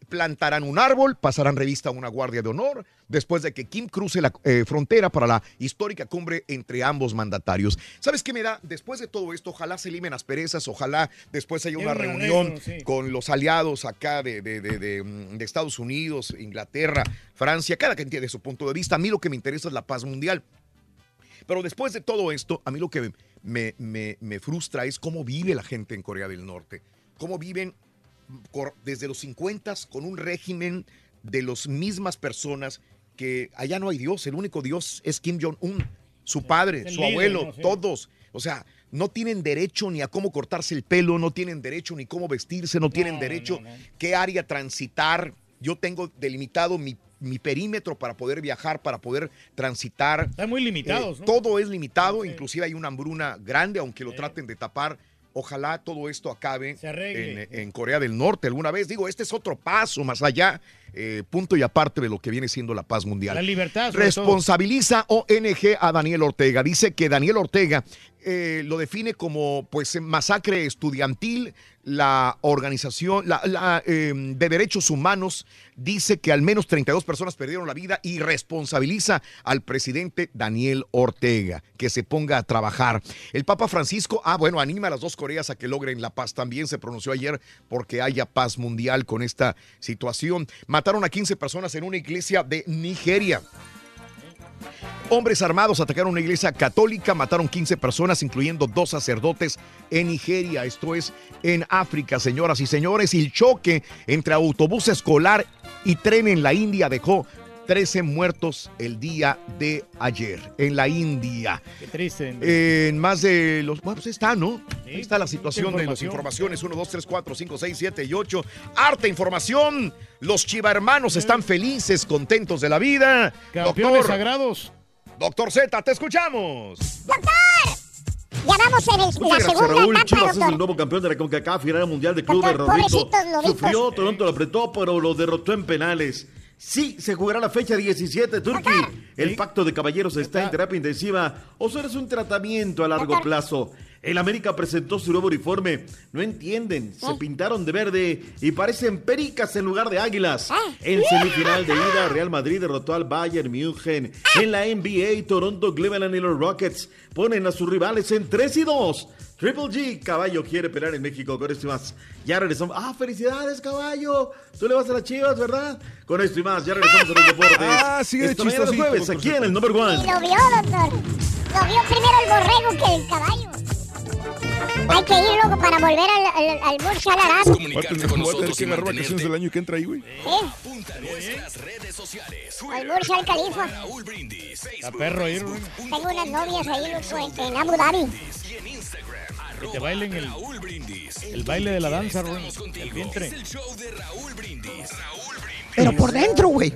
plantarán un árbol, pasarán revista a una guardia de honor, después de que Kim cruce la eh, frontera para la histórica cumbre entre ambos mandatarios. ¿Sabes qué me da? Después de todo esto, ojalá se limen asperezas, ojalá después haya una reunión sí. con los aliados acá de, de- de- de, mm, de Estados Unidos, Inglaterra, Francia, cada quien tiene su punto de vista. A mí lo que me interesa es la paz mundial. Pero después de todo esto, a mí lo que me, me- me frustra es cómo vive la gente en Corea del Norte. Cómo viven desde los 50 con un régimen de las mismas personas que allá no hay Dios. El único Dios es Kim Jong-un, su padre, su abuelo, todos. O sea, no tienen derecho ni a cómo cortarse el pelo, no tienen derecho ni cómo vestirse, no tienen derecho qué área transitar. Yo tengo delimitado mi, mi perímetro para poder viajar, para poder transitar. Están muy limitados, Eh. Todo es limitado, inclusive hay una hambruna grande, aunque lo traten de tapar. Ojalá todo esto acabe arregle. en, en Corea del Norte alguna vez. Digo, este es otro paso más allá, eh, punto y aparte de lo que viene siendo la paz mundial. La libertad, Responsabiliza ONG a Daniel Ortega. Dice que Daniel Ortega eh, lo define como pues masacre estudiantil. La organización eh, de derechos humanos dice que al menos 32 personas perdieron la vida y responsabiliza al presidente Daniel Ortega que se ponga a trabajar. El Papa Francisco, ah, bueno, anima a las dos Coreas a que logren la paz. También se pronunció ayer porque haya paz mundial con esta situación. Mataron a 15 personas en una iglesia de Nigeria. Hombres armados atacaron una iglesia católica, mataron 15 personas, incluyendo dos sacerdotes en Nigeria. Esto es en África, señoras y señores. Y el choque entre autobús escolar y tren en la India dejó 13 muertos el día de ayer en la India. Qué triste. En más de los. Bueno, pues está, ¿no? Ahí está la situación de las informaciones: 1, 2, 3, 4, 5, 6, 7 y 8. Harta información. Los chiva hermanos están felices, contentos de la vida. Campeones sagrados. Doctor Z, te escuchamos. Ya vamos en el- la gracias, segunda Raúl. etapa, Chivas es doctor. el nuevo campeón de la CONCACAF, final mundial de clubes, Doctor, lobitos. Sufrió, Toronto lo apretó, pero lo derrotó en penales. Sí, se jugará la fecha 17, Turki. El pacto de caballeros está en terapia intensiva o solo es un tratamiento a largo plazo. El América presentó su nuevo uniforme. No entienden, se pintaron de verde y parecen pericas en lugar de águilas. En semifinal de ida, Real Madrid derrotó al Bayern München. En la NBA, Toronto, Cleveland y los Rockets ponen a sus rivales en 3 y 2. Triple G, caballo quiere pelear en México con esto y más. Ya regresamos. Ah, felicidades, caballo. Tú le vas a las chivas, ¿verdad? Con esto y más, ya regresamos a los deportes. Ah, sigue de Esta chistosito, jueves, aquí en el number Y one. lo vio, doctor. Lo vio primero el borrego que el caballo. Hay que ir luego para volver al, al, al Burj Al Arab. Voy a tener- voy a tener que agarrar vacaciones del año que entra ahí, güey. Al Burj Al Khalifa. Está perro ahí, Rubén. Tengo unas novias ahí loco, en, Abu Dhabi. Que te bailen el, el baile de la danza, Rubén. El vientre. Pero por dentro, güey.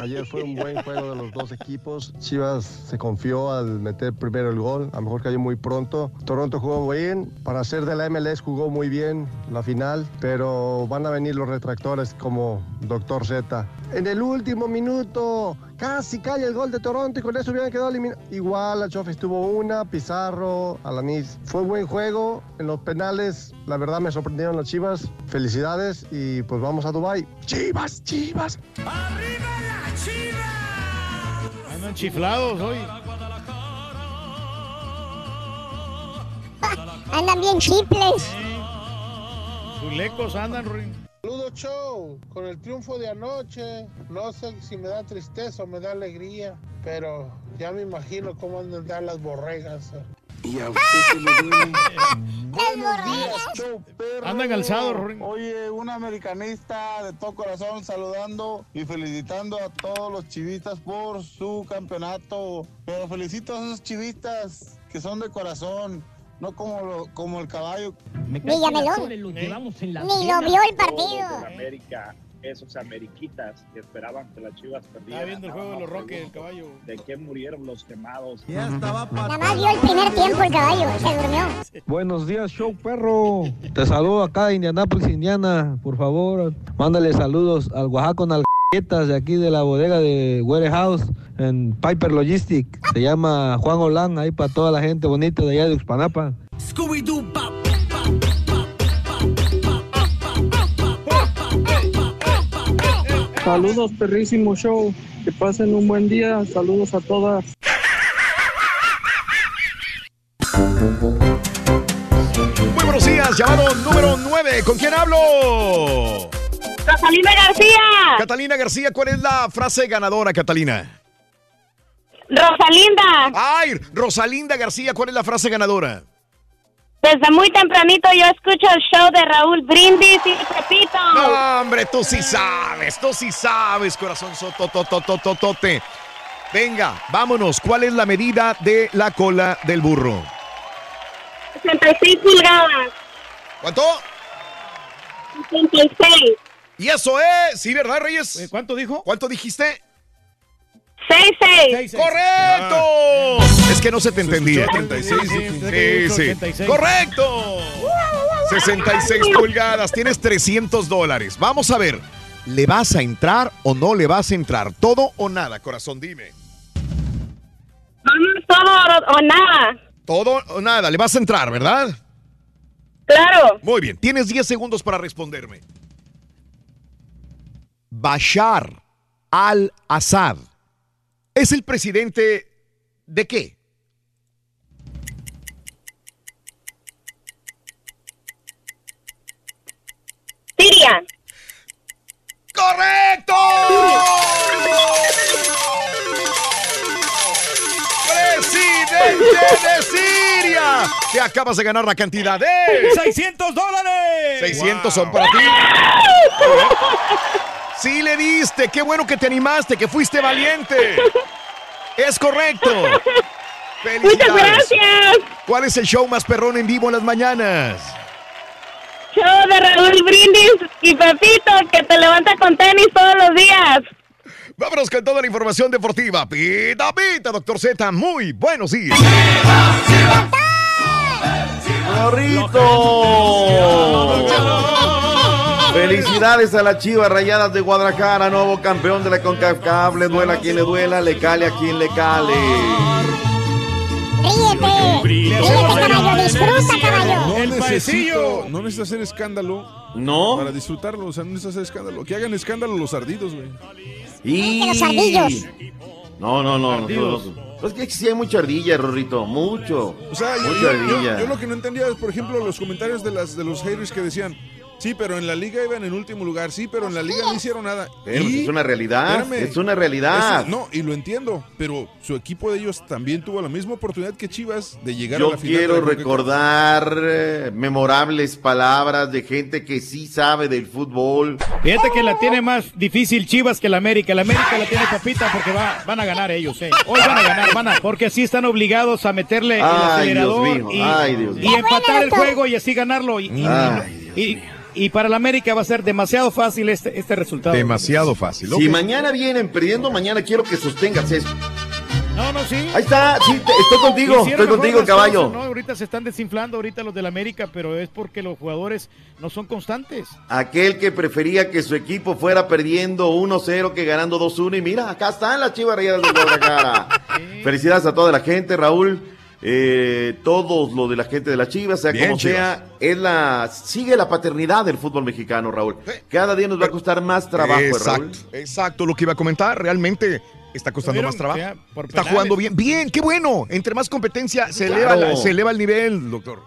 Ayer fue un buen juego de los dos equipos. Chivas se confió al meter primero el gol. A lo mejor cayó muy pronto. Toronto jugó bien. Para ser de la MLS jugó muy bien la final. Pero van a venir los retractores como Doctor Z. En el último minuto casi cae el gol de Toronto y con eso hubieran quedado eliminados. Igual la Chofis tuvo una, Pizarro, Alanis. Fue buen juego. En los penales, la verdad me sorprendieron las Chivas. Felicidades y pues vamos a Dubai. Chivas, Chivas. Andan chiflados hoy. Andan bien chiples. Zulecos andan, Rubén. Saludos, show. Con el triunfo de anoche, no sé si me da tristeza o me da alegría, pero ya me imagino cómo andar las borregas. Y a usted se le duele. <laughs> Buenos días, show perro. Andan alzados, Rorín. Oye, un americanista de todo corazón saludando y felicitando a todos los chivistas por su campeonato. Pero felicito a esos chivistas que son de corazón, no como, lo- como el caballo. Dígamelo. Ni lo vio el partido. América, esos ameriquitas que esperaban que las chivas perdieran. Estaba viendo el juego de los Roques, el caballo. ¿De qué murieron los quemados? Ya estaba Nada más vio el primer tiempo el caballo. Se durmió. Buenos días, show perro. Te saludo acá de Indianápolis, Indiana. Por favor, mándale saludos al Oaxaca Nalguetas de aquí de la bodega de Warehouse en Piper Logistic. Se llama Juan Olán, ahí para toda la gente bonita de allá de Uxpanapa. Scooby-Doo, Saludos, perrísimo show. Que pasen un buen día. Saludos a todas. Muy buenos días, llamado número 9. ¿Con quién hablo? Catalina García. Catalina García, ¿cuál es la frase ganadora, Catalina? Rosalinda. Ay, Rosalinda García, ¿cuál es la frase ganadora? Desde muy tempranito yo escucho el show de Raúl Brindis y Pepito. No, hombre, tú sí sabes, tú sí sabes, corazón sotototototote. Venga, vámonos. ¿Cuál es la medida de la cola del burro? 66 pulgadas. ¿Cuánto? 66. Y eso es, sí, ¿verdad, Reyes? ¿Cuánto dijo? ¿Cuánto dijiste? 66. ¡Correcto! Es que no se te entendía. 36. Sí, sí. ¡Correcto! 66 pulgadas, tienes 300 dólares. Vamos a ver, ¿le vas a entrar o no le vas a entrar? ¿Todo o nada, corazón? Dime. Todo o nada. Todo o nada, le vas a entrar, ¿verdad? Claro. Muy bien, tienes 10 segundos para responderme. Bashar al-Assad es el presidente de qué? Siria. ¡Correcto! ¡Presidente de Siria! Te acabas de ganar la cantidad de... 600 dólares. 600 son para ti. Sí le diste, qué bueno que te animaste, que fuiste valiente. Es correcto. Muchas gracias. ¿Cuál es el show más perrón en vivo en las mañanas? Show de Raúl Brindis y Pepito que te levanta con tenis todos los días. Vámonos con toda la información deportiva. Pita, pita, doctor Z. Muy buenos días. ¡Gorrito! Felicidades a las Chivas Rayadas de Guadalajara, nuevo campeón de la CONCACAF. Le duela a quien le duela, le cale a quien le cale. Ríete. Ríete, caballo. Disfruta, caballo. No necesito, no necesito hacer escándalo. No. Para disfrutarlo, o sea, no necesito hacer escándalo. Que hagan escándalo los ardidos, güey. Y... los ardillos. No, no, no. no, Ardidos. no. Pues que sí hay mucha ardilla, Rorrito. Mucho. O sea, yo, mucha yo- ardilla. yo- yo lo que no entendía es, por ejemplo, los comentarios de las de los haters que decían, sí, pero en la liga iban en último lugar, sí, pero en la liga no hicieron nada. Pero Y- es una realidad. Espérame. Es una realidad. No, y lo entiendo, pero su equipo de ellos también tuvo la misma oportunidad que Chivas de llegar a Yo la final. quiero la CONCACAF. recordar eh, memorables palabras de gente que sí sabe del fútbol. Fíjate que la tiene más difícil Chivas que la América. La América la tiene papita porque va, van a ganar ellos. eh. Hoy van a ganar, van a, porque así están obligados a meterle el Ay, acelerador Dios mío, y, ay, Dios y mío. empatar el juego y así ganarlo. Y, y- Ay, y- y para la América va a ser demasiado fácil este, este resultado. Demasiado fácil. Si mañana vienen perdiendo, mañana quiero que sostengas eso. No, no, sí. Ahí está, sí, te- estoy contigo, Hicieron estoy contigo, caballo. cosas, ¿no? Ahorita se están desinflando ahorita los del América, pero es porque los jugadores no son constantes. Aquel que prefería que su equipo fuera perdiendo 1-0 que ganando 2-1. Y mira, acá están las chivas rayadas de Guadalajara. <laughs> Felicidades a toda la gente, Raúl. Eh, todos los de la gente de las chivas, sea Bien, como sea, es la, sigue la paternidad del fútbol mexicano, Raúl. Cada día nos va a costar más trabajo, ¿eh, Raúl. Exacto, exacto, lo que iba a comentar. Realmente está costando ¿Vieron? más trabajo. Ya, por Está jugando bien. Bien, qué bueno. Entre más competencia se, Claro. eleva, la- se eleva el nivel, doctor.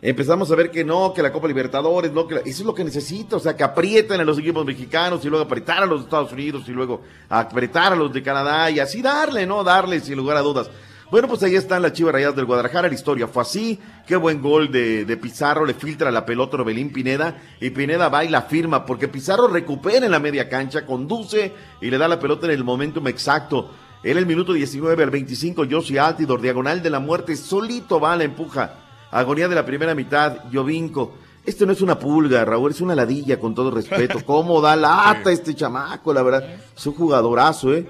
Empezamos a ver que no, que la Copa Libertadores, no, que la- eso es lo que necesita, o sea, que aprieten a los equipos mexicanos y luego apretar a los Estados Unidos y luego apretar a los de Canadá y así darle, ¿no? Darle sin lugar a dudas. Bueno, pues ahí están las Chivas Rayadas del Guadalajara, la historia fue así, qué buen gol de, de Pizarro, le filtra la pelota a Orbelín Pineda y Pineda va y la firma porque Pizarro recupera en la media cancha, conduce y le da la pelota en el momentum exacto. En el minuto 19 al 25, Josie Altidor, diagonal de la muerte, solito va, la empuja. Agonía de la primera mitad, Jovinco. Este no es una pulga, Raúl, es una ladilla, con todo respeto. <laughs> ¿Cómo da lata este chamaco, la verdad? Es un jugadorazo, ¿eh?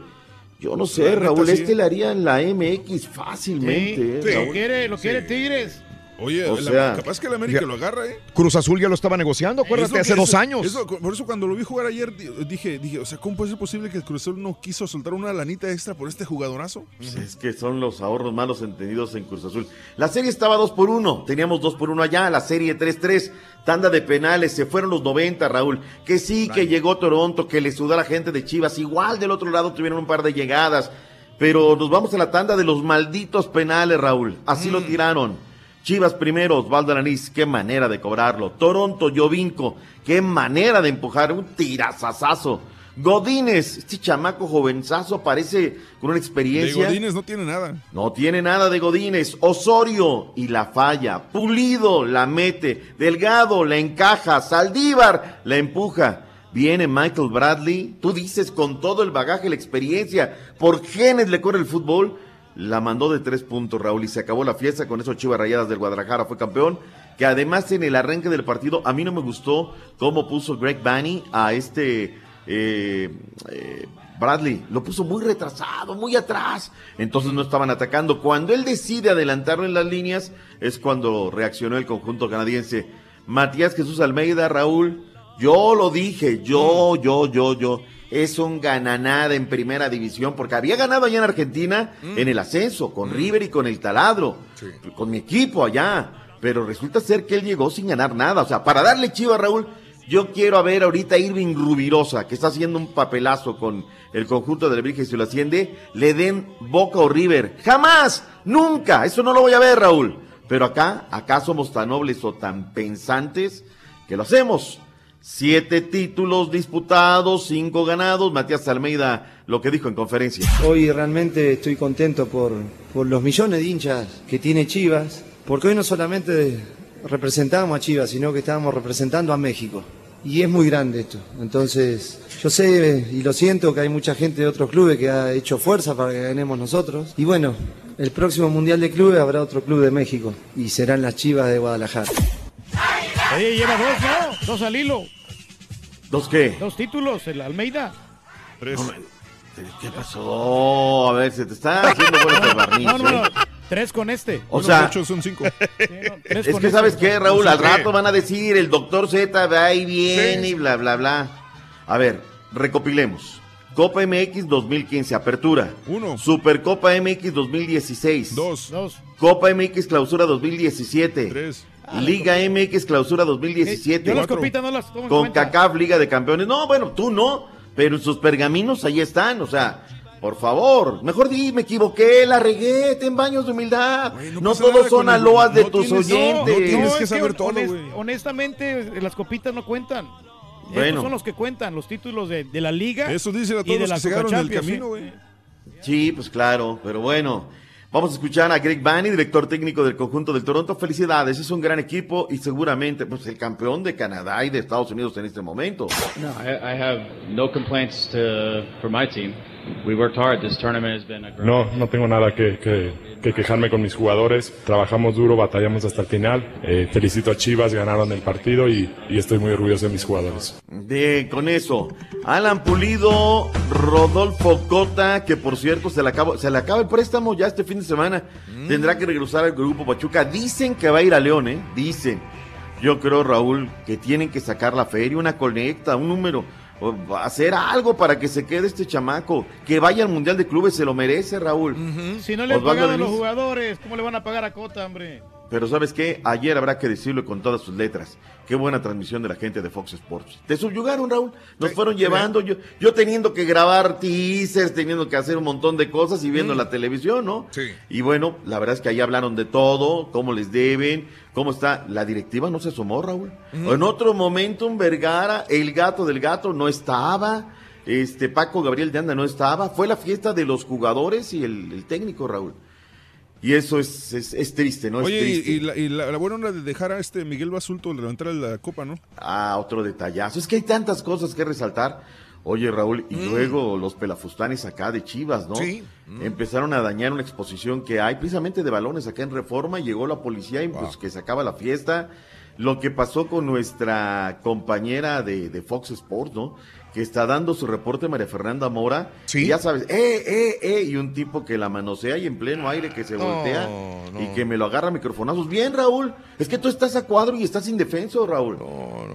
Yo no sé, Raúl, sí. este le haría en la MX fácilmente, ¿eh, Sí, lo quiere, lo quiere Tigres. Oye, O la- sea, capaz que el América ya- lo agarra, ¿eh? Cruz Azul ya lo estaba negociando, acuérdate, hace dos años. eso- por eso cuando lo vi jugar ayer di- dije, dije, o sea, ¿cómo puede ser posible que el Cruz Azul no quiso soltar una lanita extra por este jugadorazo? Pues es que son los ahorros malos entendidos en Cruz Azul. La serie estaba 2 por 1, teníamos 2 por 1 allá, la serie 3-3, tanda de penales, se fueron los 90, Raúl. Que sí, que llegó Toronto, que le sudó a la gente de Chivas, igual del otro lado tuvieron un par de llegadas, pero nos vamos a la tanda de los malditos penales, Raúl. Así lo tiraron. Chivas primero, Osvaldo Alanís, qué manera de cobrarlo. Toronto, Jovinco, qué manera de empujar, un tirazazazo. Godínez, este chamaco jovenzazo parece con una De experiencia. Godínez no tiene nada. No tiene nada de Godínez. Osorio y la falla. Pulido la mete. Delgado la encaja. Saldívar la empuja. Viene Michael Bradley. Tú dices con todo el bagaje, la experiencia. Por genes le corre el fútbol. La mandó de tres puntos, Raúl, y se acabó la fiesta. Con esos Chivas Rayadas del Guadalajara fue campeón. Que además en el arranque del partido, a mí no me gustó cómo puso Greg Banny a este eh, eh, Bradley. Lo puso muy retrasado, muy atrás. Entonces no estaban atacando. Cuando él decide adelantarlo en las líneas, es cuando reaccionó el conjunto canadiense. Matías Jesús Almeida, Raúl, yo lo dije, yo, yo, yo, yo. Es un gananada en primera división, porque había ganado allá en Argentina en el ascenso, con River y con el taladro, con mi equipo allá. Pero resulta ser que él llegó sin ganar nada. O sea, para darle chivo a Raúl, yo quiero a ver ahorita a Irving Rubirosa, que está haciendo un papelazo con el conjunto del Virgen y se lo asciende, le den Boca o River. Jamás, nunca, eso no lo voy a ver, Raúl. Pero acá, acá somos tan nobles o tan pensantes que lo hacemos. Siete títulos disputados, cinco ganados. Matías Almeida lo que dijo en conferencia. Hoy realmente estoy contento por, por los millones de hinchas que tiene Chivas, porque hoy no solamente representamos a Chivas, sino que estábamos representando a México. Y es muy grande esto. Entonces, yo sé y lo siento que hay mucha gente de otros clubes que ha hecho fuerza para que ganemos nosotros. Y bueno, el próximo Mundial de Clubes habrá otro club de México y serán las Chivas de Guadalajara. Oye, lleva dos, ¿no? Dos al hilo. ¿Dos qué? Dos títulos, el Almeida. Tres. ¿Qué pasó? A ver, se te está haciendo bueno el barniz. No, no, no. ¿eh? Tres con este. O sea, son cinco. Es que este. sabes qué, Raúl, al rato van a decir el doctor Z va y viene Sí. y bla, bla, bla. A ver, recopilemos. Copa MX 2015, apertura. Uno. Supercopa MX 2016. Dos. Copa MX clausura 2017. Tres. Liga MX clausura 2017. Yo las copitas no las tomo en Con. CACAF Liga de Campeones. No, bueno, tú no, pero sus pergaminos ahí están, o sea, por favor, mejor di, me equivoqué, la regué, ten baños de humildad. no todos son aloas de no tus tienes- oyentes. no tienes que saber todo, honest- güey. honestamente, eh, las copitas no cuentan. Bueno. Estos son los que cuentan, los títulos de, de la liga. Eso dicen a y todos de los que se quedaron en el Conca camino, güey. Sí, pues claro, pero bueno. Vamos a escuchar a Greg Banny, director técnico del conjunto del Toronto. Felicidades, es un gran equipo y seguramente pues el campeón de Canadá y de Estados Unidos en este momento. No, I, I have no complaints to, for my team. We worked hard. This tournament has been a great. No, no tengo nada que, que- que quejarme con mis jugadores. Trabajamos duro, batallamos hasta el final. Eh, felicito a Chivas, ganaron el partido y, y estoy muy orgulloso de mis jugadores. Bien, con eso. Alan Pulido, Rodolfo Cota, que por cierto se le, acaba, se le acaba el préstamo ya este fin de semana. Tendrá que regresar al grupo Pachuca. Dicen que va a ir a León, ¿eh? Dicen. Yo creo, Raúl, que tienen que sacar la feria, una conecta, un número, hacer algo para que se quede este chamaco. Que vaya al Mundial de Clubes, se lo merece, Raúl. Si no le han Osvaldo pagado a los jugadores, ¿cómo le van a pagar a Cota, hombre? Pero ¿sabes qué? Ayer habrá que decirlo con todas sus letras. Qué buena transmisión de la gente de Fox Sports. Te subyugaron, Raúl. Nos fueron llevando. Yo, yo teniendo que grabar teasers, teniendo que hacer un montón de cosas y viendo Mm. la televisión, ¿no? Sí. Y bueno, la verdad es que ahí hablaron de todo, cómo les deben, cómo está. La directiva no se asomó, Raúl. En otro momento, un Vergara, el gato del gato no estaba. Este Paco Gabriel de Anda no estaba. Fue la fiesta de los jugadores y el, el técnico, Raúl. Y eso es, es, es triste, ¿no? Oye, es y, triste. y la, y la- la buena onda de dejar a este Miguel Basulto levantar la copa, ¿no? Ah, otro detallazo. Es que hay tantas cosas que resaltar. Oye, Raúl, y luego los pelafustanes acá de Chivas, ¿no? Sí. Empezaron a dañar una exposición que hay precisamente de balones acá en Reforma. Llegó la policía y pues que se acaba la fiesta. lo que pasó con nuestra compañera de, de Fox Sports, ¿no? Que está dando su reporte María Fernanda Mora. Sí. Y ya sabes, eh, eh, eh, y un tipo que la manosea y en pleno aire que se voltea y que me lo agarra a microfonazos. Bien, Raúl, es que tú estás a cuadro y estás indefenso, Raúl.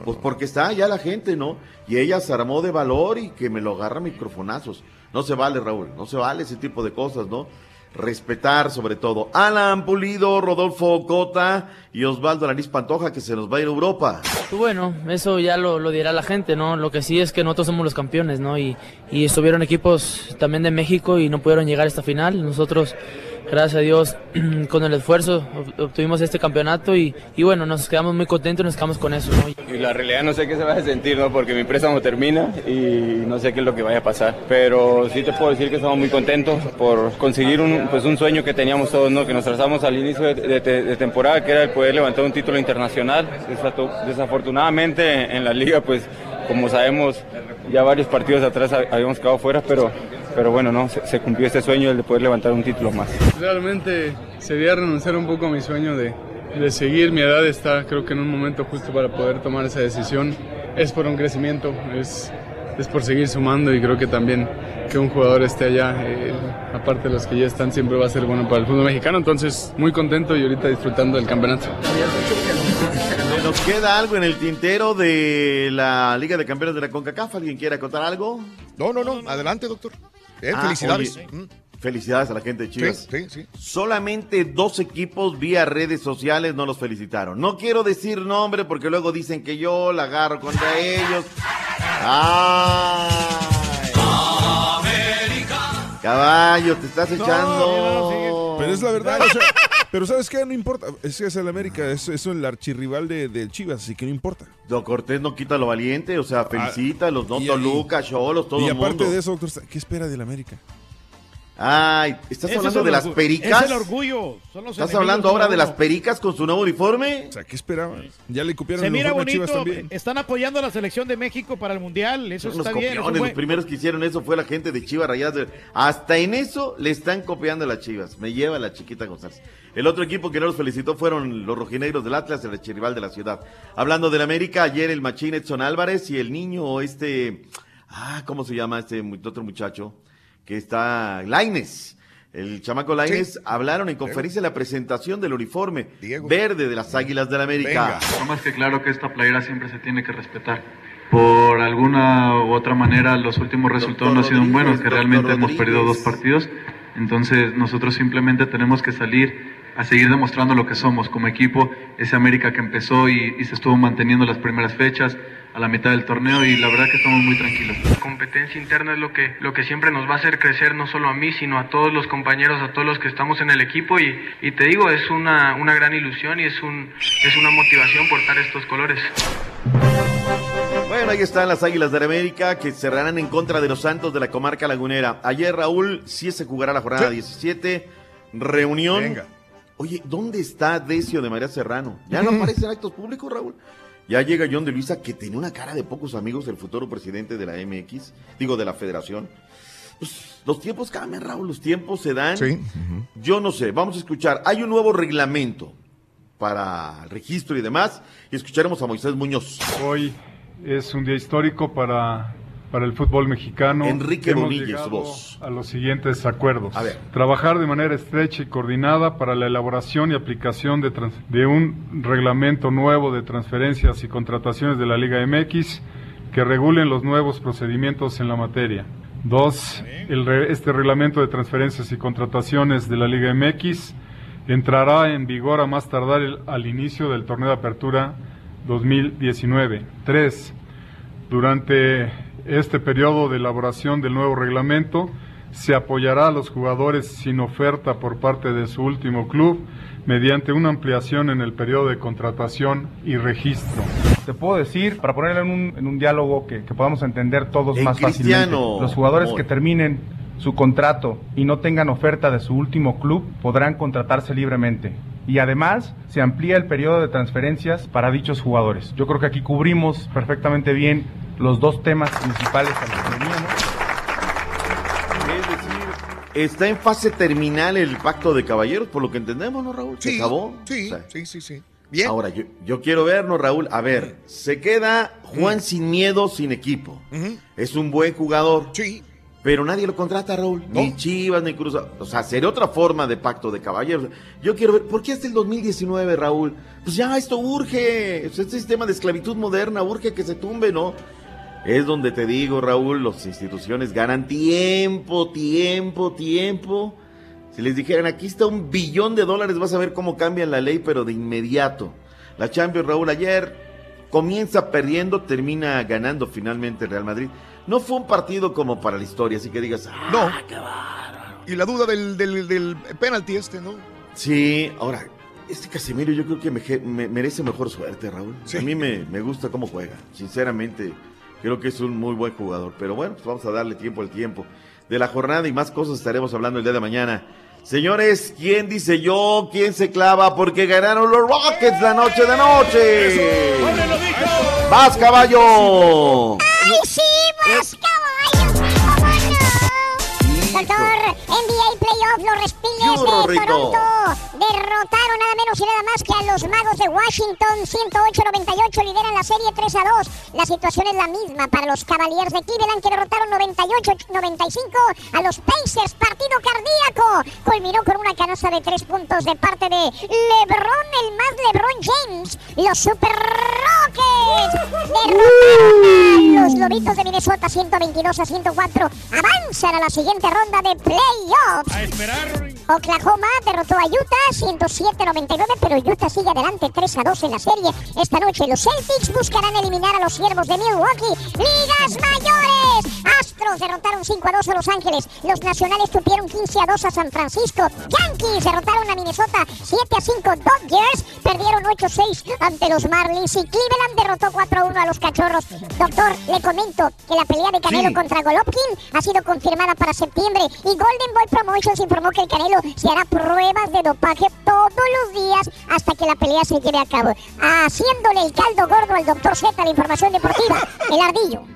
pues porque está allá la gente, ¿no? Y ella se armó de valor y que me lo agarra a microfonazos. No se vale, Raúl, no se vale ese tipo de cosas, ¿no? Respetar sobre todo. Alan Pulido, Rodolfo Cota y Osvaldo Nariz Pantoja que se nos va a ir a Europa. Pues bueno, eso ya lo, lo, dirá la gente, ¿no? Lo que sí es que nosotros somos los campeones, ¿no? Y, y estuvieron equipos también de México y no pudieron llegar a esta final. Nosotros gracias a Dios, <clears throat> con el esfuerzo obtuvimos este campeonato y, y, bueno, nos quedamos muy contentos, nos quedamos con eso. Y la realidad no sé qué se va a sentir, ¿no? Porque mi préstamo termina y no sé qué es lo que vaya a pasar. Pero sí te puedo decir que estamos muy contentos por conseguir un, pues un sueño que teníamos todos, ¿no? Que nos trazamos al inicio de, de, temporada, que era el poder levantar un título internacional. Desafortunadamente en la liga, pues como sabemos, ya varios partidos atrás habíamos quedado fuera, pero pero bueno, no, se, cumplió este sueño el de poder levantar un título más. Realmente sería renunciar un poco a mi sueño de, de seguir. Mi edad está, creo que en un momento justo para poder tomar esa decisión. Es por un crecimiento, es, es por seguir sumando y creo que también que un jugador esté allá, eh, aparte de los que ya están, siempre va a ser bueno para el fútbol mexicano. Entonces, muy contento y ahorita disfrutando del campeonato. Nos queda algo en el tintero de la Liga de Campeones de la CONCACAF. ¿Alguien quiere contar algo? No, no, no. Adelante, doctor. Eh, ah, felicidades. Mm. felicidades a la gente de Chivas. Sí, sí, Solamente dos equipos vía redes sociales no los felicitaron. No quiero decir nombre porque luego dicen que yo la agarro contra ellos. Caballo, te estás echando. pero es la verdad. Pero ¿sabes qué? No importa. Es que es el América. Es, es el archirrival de, de, Chivas, así que no importa. Don Cortés no quita lo valiente. O sea, ah, felicita a los no Toluca, Cholos, todo el mundo. Y aparte de eso, doctor, ¿qué espera del América? Ay, ¿estás hablando de las pericas? Es el orgullo. ¿Estás hablando ahora de las pericas con su nuevo uniforme? O sea, ¿qué esperaban? Ya le copiaron Se mira bonito. También. Están apoyando a la selección de México para el Mundial. Eso está bien. Los primeros que hicieron eso fue la gente de Chivas Rayadas. Hasta en eso le están copiando a las Chivas. Me lleva la chiquita González. El otro equipo que no los felicitó fueron los rojinegros del Atlas, el rival de la ciudad. Hablando del América, ayer el machín Edson Álvarez y el niño este... Ah, ¿cómo se llama este otro muchacho? Que está... Laines el chamaco Lainez hablaron en conferencia de la presentación del uniforme verde de las Águilas del la América. No más que claro que esta playera siempre se tiene que respetar. Por alguna u otra manera, los últimos resultados no han sido buenos, que realmente hemos perdido dos partidos. Entonces, nosotros simplemente tenemos que salir a seguir demostrando lo que somos como equipo, ese América que empezó y, y se estuvo manteniendo las primeras fechas, a la mitad del torneo y la verdad que estamos muy tranquilos. La competencia interna es lo que, lo que siempre nos va a hacer crecer, no solo a mí, sino a todos los compañeros, a todos los que estamos en el equipo y, y te digo, es una, una gran ilusión y es, un, es una motivación portar estos colores. Bueno, ahí están las Águilas de América que cerrarán en contra de los Santos de la comarca lagunera. Ayer, Raúl, sí se jugará la jornada 17. Reunión. Venga. Oye, ¿dónde está Decio de María Serrano? Ya no <laughs> aparece en actos públicos, Raúl. Ya llega John de Luisa, que tiene una cara de pocos amigos, el futuro presidente de la MX, digo, de la federación. Pues, los tiempos cambian, Raúl, los tiempos se dan. Sí. Yo no sé, vamos a escuchar. Hay un nuevo reglamento para registro y demás, y escucharemos a Moisés Muñoz. Hoy es un día histórico para para el fútbol mexicano. Enrique hemos vos. A los siguientes acuerdos. Trabajar de manera estrecha y coordinada para la elaboración y aplicación de, de un reglamento nuevo de transferencias y contrataciones de la Liga MX que regulen los nuevos procedimientos en la materia. Dos, este reglamento de transferencias y contrataciones de la Liga MX entrará en vigor a más tardar al inicio del torneo de apertura 2019. Tres, durante este periodo de elaboración del nuevo reglamento se apoyará a los jugadores sin oferta por parte de su último club mediante una ampliación en el periodo de contratación y registro. Te puedo decir, para ponerlo en un, diálogo que, podamos entender todos más fácilmente, los jugadores que terminen su contrato y no tengan oferta de su último club podrán contratarse libremente. Y además se amplía el periodo de transferencias para dichos jugadores. Yo creo que aquí cubrimos perfectamente bien los dos temas principales a los que veníamos. Es decir, está en fase terminal el pacto de caballeros, por lo que entendemos, ¿no, Raúl? ¿Se sí, acabó? Sí, sí, sí, sí. Bien. Ahora, yo, yo quiero vernos, Raúl. A ver, se queda Juan sin miedo, sin equipo. Es un buen jugador. Sí. Pero nadie lo contrata, Raúl. Ni Chivas, ni Cruz. O sea, sería otra forma de pacto de caballeros. Yo quiero ver, ¿por qué hasta el 2019, Raúl? Pues ya esto urge. Este sistema de esclavitud moderna urge que se tumbe, ¿no? Es donde te digo, Raúl, las instituciones ganan tiempo, tiempo, tiempo. Si les dijeran, aquí está un billón de dólares, vas a ver cómo cambian la ley, pero de inmediato. La Champions, Raúl, ayer comienza perdiendo, termina ganando finalmente Real Madrid. No fue un partido como para la historia, así que digas, ah, No. Y la duda del, del, del penalti este, ¿no? Sí, ahora, este Casemiro yo creo que me- merece mejor suerte, Raúl. A mí me, me gusta cómo juega, sinceramente. Creo que es un muy buen jugador. Pero bueno, pues vamos a darle tiempo al tiempo. De la jornada y más cosas estaremos hablando el día de mañana. Señores, ¿quién dice yo? ¿Quién se clava? Porque ganaron los Rockets la noche de noche. ¡Vas, caballo! ¡Ay, sí, más caballos! ¿Cómo no? Doctor, NBA Playoff, los Respingers ¿Qué hubo, de? Toronto derrotaron nada menos y nada más que a los Magos de Washington 108-98, lideran la serie 3 a 2. La situación es la misma para los Cavaliers de Cleveland que derrotaron 98-95 a los Pacers, partido cardíaco. Culminó con una canasta de 3 puntos de parte de LeBron, el más LeBron James. Los Super Rockets derrotaron a los Lobitos de Minnesota 122 a 104. Avanzan a la siguiente ronda de playoffs. A esperar. Oklahoma derrotó a Utah 107-99, pero Utah sigue adelante 3 a 2 en la serie. Esta noche los Celtics buscarán eliminar a los Siervos de Milwaukee. ¡Ligas mayores! Astros derrotaron 5 a 2 a Los Ángeles. Los Nacionales tupieron 15 a 2 a San Francisco. Yankees derrotaron a Minnesota 7 a 5. Dodgers perdieron 8 a 6 ante los Marlins. Y Cleveland derrotó 4 a 1 a los Cachorros. Doctor, le comento que la pelea de Canelo Sí. contra Golovkin ha sido confirmada para septiembre. Y Golden Boy Promotions informó que el Canelo se hará pruebas de dopaje todos los días hasta que la pelea se lleve a cabo. Haciéndole el caldo gordo al doctor Z, la información deportiva. El ardillo.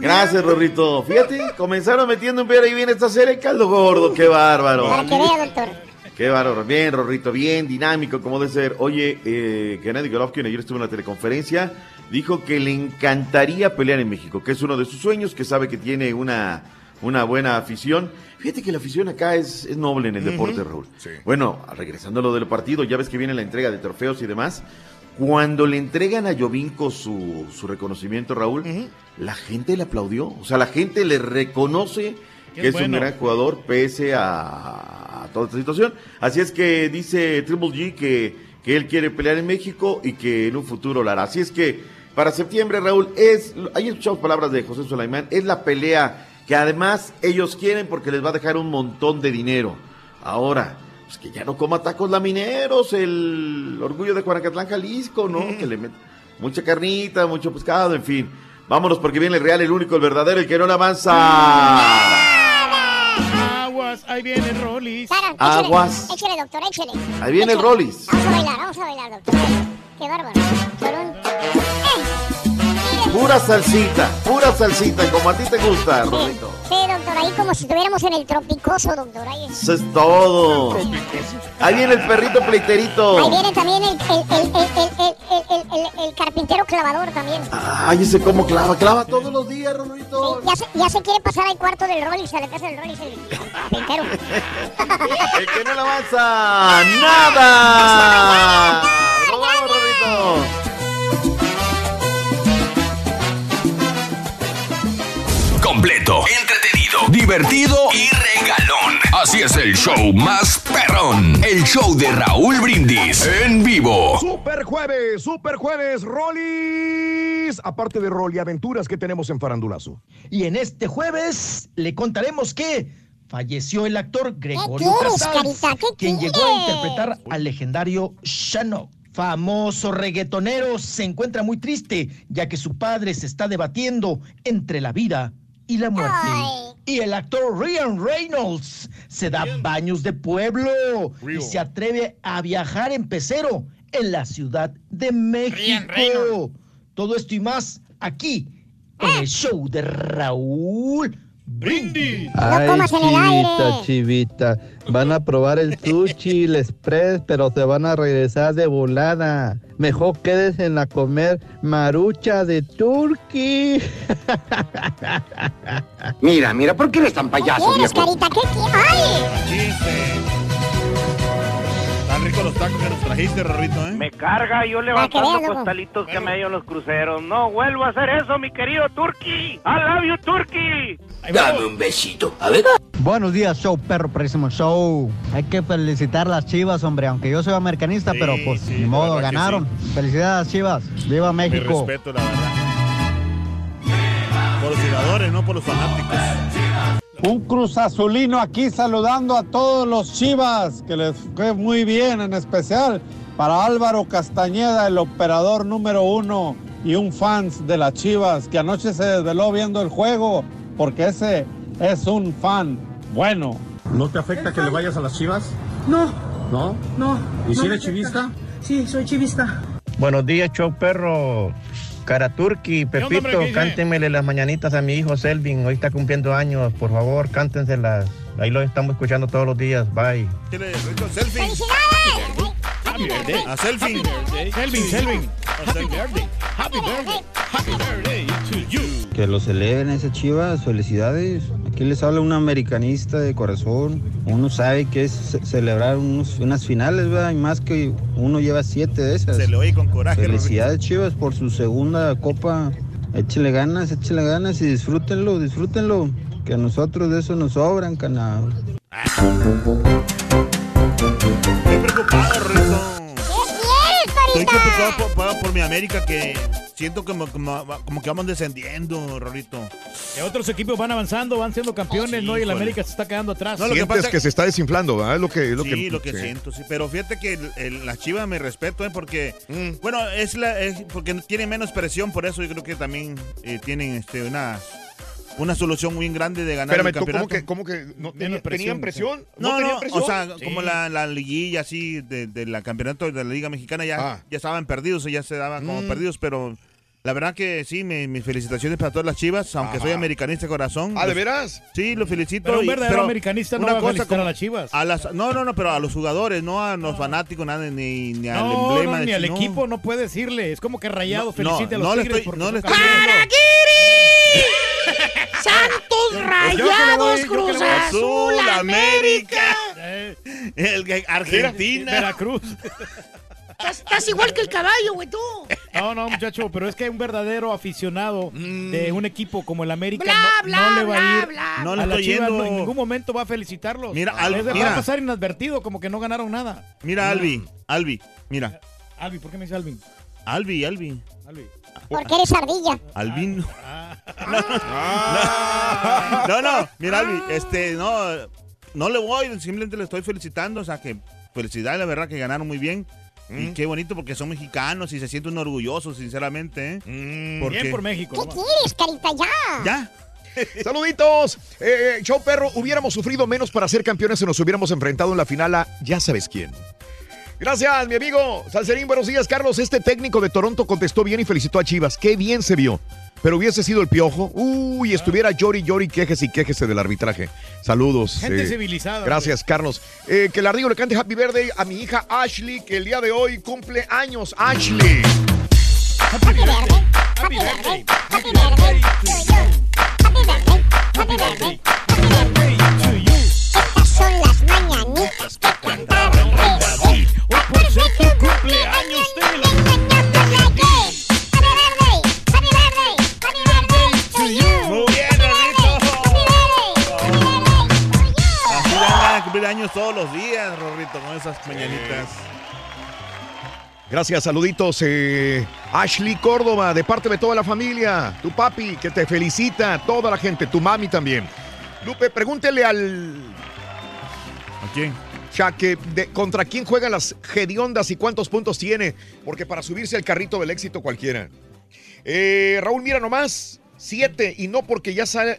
Gracias, Rorrito. Fíjate, comenzaron metiendo un pero ahí viene esta serie, caldo gordo, qué bárbaro. Para que vea, doctor. Qué bárbaro, bien, Rorrito, bien, dinámico, como debe ser. Oye, eh, Gennady Golovkin ayer estuvo en la teleconferencia, dijo que le encantaría pelear en México, que es uno de sus sueños, que sabe que tiene una, una buena afición. Fíjate que la afición acá es, es noble en el deporte, Raúl. Bueno, regresando a lo del partido, ya ves que viene la entrega de trofeos y demás. Cuando le entregan a Jovinko su, su reconocimiento, Raúl, la gente le aplaudió. O sea, la gente le reconoce Qué que es un gran jugador pese a, a toda esta situación. Así es que dice Triple G que, que él quiere pelear en México y que en un futuro lo hará. Así es que para septiembre, Raúl, es, ahí escuchamos palabras de José Sulaimán, es la pelea que además ellos quieren porque les va a dejar un montón de dinero. Ahora, pues que ya no coma tacos lamineros, el orgullo de Juanacatlán, Jalisco, ¿no? Que le met mucha carnita, mucho pescado, en fin. Vámonos porque viene el real, el único, el verdadero, el que no le avanza. Aguas, ahí viene Rollis. Sara, échale, Aguas. Échale, doctor, échale. Ahí viene el Rollis. Vamos a bailar, vamos a bailar, doctor. Qué bárbaro. Con un... Pura salsita, pura salsita, como a ti te gusta, Rodrigo. Sí, doctor, ahí como si estuviéramos en el tropicoso, doctor. Ahí, Eso es todo. Ahí viene el perrito pleiterito. ahí viene también el, el, el, el, el, el, el, el- el carpintero clavador también. Ay, ese cómo clava, clava todos los días, Rodrigo. Ya se, ya se quiere pasar al cuarto del Rollis, a la casa del Rollis, el carpintero. El que no le avanza, nada. Nos vamos, Rodrigo. Completo, entretenido, divertido y regalón. Así es el show más perrón. El show de Raúl Brindis en vivo. Super jueves, super jueves, Rollis. Aparte de Rolly Aventuras que tenemos en Farandulazo. Y en este jueves le contaremos que falleció el actor Gregorio quieres, Casals, Carita? ¿Qué quien llegó a interpretar al legendario Shano. Famoso reggaetonero se encuentra muy triste ya que su padre se está debatiendo entre la vida y la muerte. Y el actor Ryan Reynolds se da baños de pueblo y se atreve a viajar en pecero en la Ciudad de México. Todo esto y más aquí en el show de Raúl Brindis. Ay, chivita, chivita. Van a probar el sushi, el express, pero se van a regresar de volada. Mejor quédense en la comer marucha de turkey. Mira, mira, ¿por qué eres tan payaso, ¿Quieres, viejo? carita? ¿Qué quieres? ¡Ay! Chiste. Están ricos los tacos que nos trajiste, Rorrito, ¿eh? Me carga yo levantando loco. costalitos que me dio los cruceros. No vuelvo a hacer eso, mi querido Turkey. I love you, Turkey. Dame un besito. A ver. Buenos días, show perro, próximo show. Hay que felicitar a las chivas, hombre, aunque yo soy americanista, Sí, pero pues sí, ni modo, ganaron. Felicidades, chivas. Viva Mi México. respeto, la verdad. Por los jugadores, no por los fanáticos. Un Cruz Azulino aquí saludando a todos los Chivas, que les fue muy bien, en especial para Álvaro Castañeda, el operador número uno y un fans de las Chivas, que anoche se desveló viendo el juego, porque ese es un fan bueno. ¿No te afecta que le vayas a las chivas? No, ¿No? no. ¿Y si no eres me chivista? Sí, soy chivista. Buenos días, show perro. Caraturki, onda, Pepito, cántenmele las mañanitas a mi hijo Selvin. Hoy está cumpliendo años. Por favor, cántenselas. Ahí lo estamos escuchando todos los días. Bye. Selfie. Happy birthday. A selfie. Selvin, Selvin. Happy birthday. Happy birthday. Happy birthday to you. Que lo celebren esas chivas, felicidades. Aquí les habla un americanista de corazón. Uno sabe que es ce- celebrar unos- unas finales, ¿verdad? Y más que uno lleva siete de esas. Se le oye con coraje, Felicidades, chivas, por su segunda copa. Échele ganas, échele ganas y disfrútenlo, disfrútenlo. Que a nosotros de eso nos sobran, canal. Estoy preocupado, Rorrito. ¿Qué Estoy preocupado por, por- por mi América que siento como, como, como que vamos descendiendo, Rorrito. Que otros equipos van avanzando, van siendo campeones, ¿no? Y el. América se está quedando atrás. No, lo que Sientes pasa- que se está desinflando, ¿verdad? Es lo que, es lo sí, que, lo que sí. siento, sí. Pero fíjate que el- el- las chivas me respeto, ¿eh? Porque, Mm. bueno, es la es porque tienen menos presión, por eso yo creo que también eh, tienen este, una, una solución muy grande de ganar Espérame, el ¿tú campeonato. cómo que, cómo que no tenía- Menos presión, tenían presión? No, no, tenían presión? o sea, Sí. como la, la liguilla así de, de la campeonato de la Liga Mexicana ya, Ah. ya estaban perdidos, ya se daban como Mm. perdidos, pero la verdad que sí, me- mis felicitaciones para todas las chivas, aunque soy Ajá. americanista de corazón. Ah, ¿de Los- veras? Sí, lo felicito. Pero un y- verdadero americanista no va a felicitar como- a las Chivas. a las- no, no, no, pero a los jugadores, no a los fanáticos, nada, ni, ni al No, emblema. no, de ni al no. equipo no puede decirle. Es como que Rayado No, felicite a los no le Tigres. estoy- porque no le estoy. ¡Santos le rayados, voy, le Cruz. Azul, América. Eh, El Argentina. Veracruz. Estás, estás igual que el caballo, güey, tú. No, no, muchacho, pero es que un verdadero aficionado de un equipo como el América Bla, no, bla, no le va a ir bla. No a le las estoy Chivas, yendo. no, en ningún momento va a felicitarlos. Mira, Al- Les va a pasar inadvertido, como que no ganaron nada. Mira, Albi, Albi, mira. Albi, ¿por qué me dice Alvin? Albi, Albi. Albi. Porque eres ardilla. Albin. Ah. <laughs> No, no, mira, Albi, este, no, no le voy, simplemente le estoy felicitando, o sea, que felicidades, la verdad, que ganaron muy bien. Y qué bonito porque son mexicanos y se sienten orgullosos, sinceramente. ¿eh? Porque- Bien por México. ¿Qué nomás. quieres, carita? Ya. Ya. <laughs> Saluditos. Eh, show perro, hubiéramos sufrido menos para ser campeones si nos hubiéramos enfrentado en la final a ya sabes quién. Gracias, mi amigo. Salcerín, buenos días, Carlos. Este técnico de Toronto contestó bien y felicitó a Chivas. Qué bien se vio. Pero hubiese sido el piojo. Uy, estuviera llori, llori, quejese y quejese del arbitraje. Saludos. Gente eh, civilizada. Gracias, Carlos. Eh, que la Rigo le cante Happy Birthday a mi hija Ashley, que el día de hoy cumple años. Ashley. Happy birthday. Happy birthday. Happy birthday. Happy birthday. Happy birthday. Happy birthday. Estas son las mañanitas que cantaba David. Hoy por ser tu cumpleaños te you. Muy bien. Así ganas de cumplir años todos los días, Rorrito, con esas mañanitas. Gracias, saluditos. eh, Ashley Córdoba, de parte de toda la familia. Tu papi, que te felicita. Toda la gente, tu mami también. Lupe, pregúntele al. ¿A quién? Ya que de- contra quién juegan las Gediondas y cuántos puntos tiene. Porque para subirse al carrito del éxito cualquiera. Eh, Raúl, mira nomás. Siete, y no porque ya sale,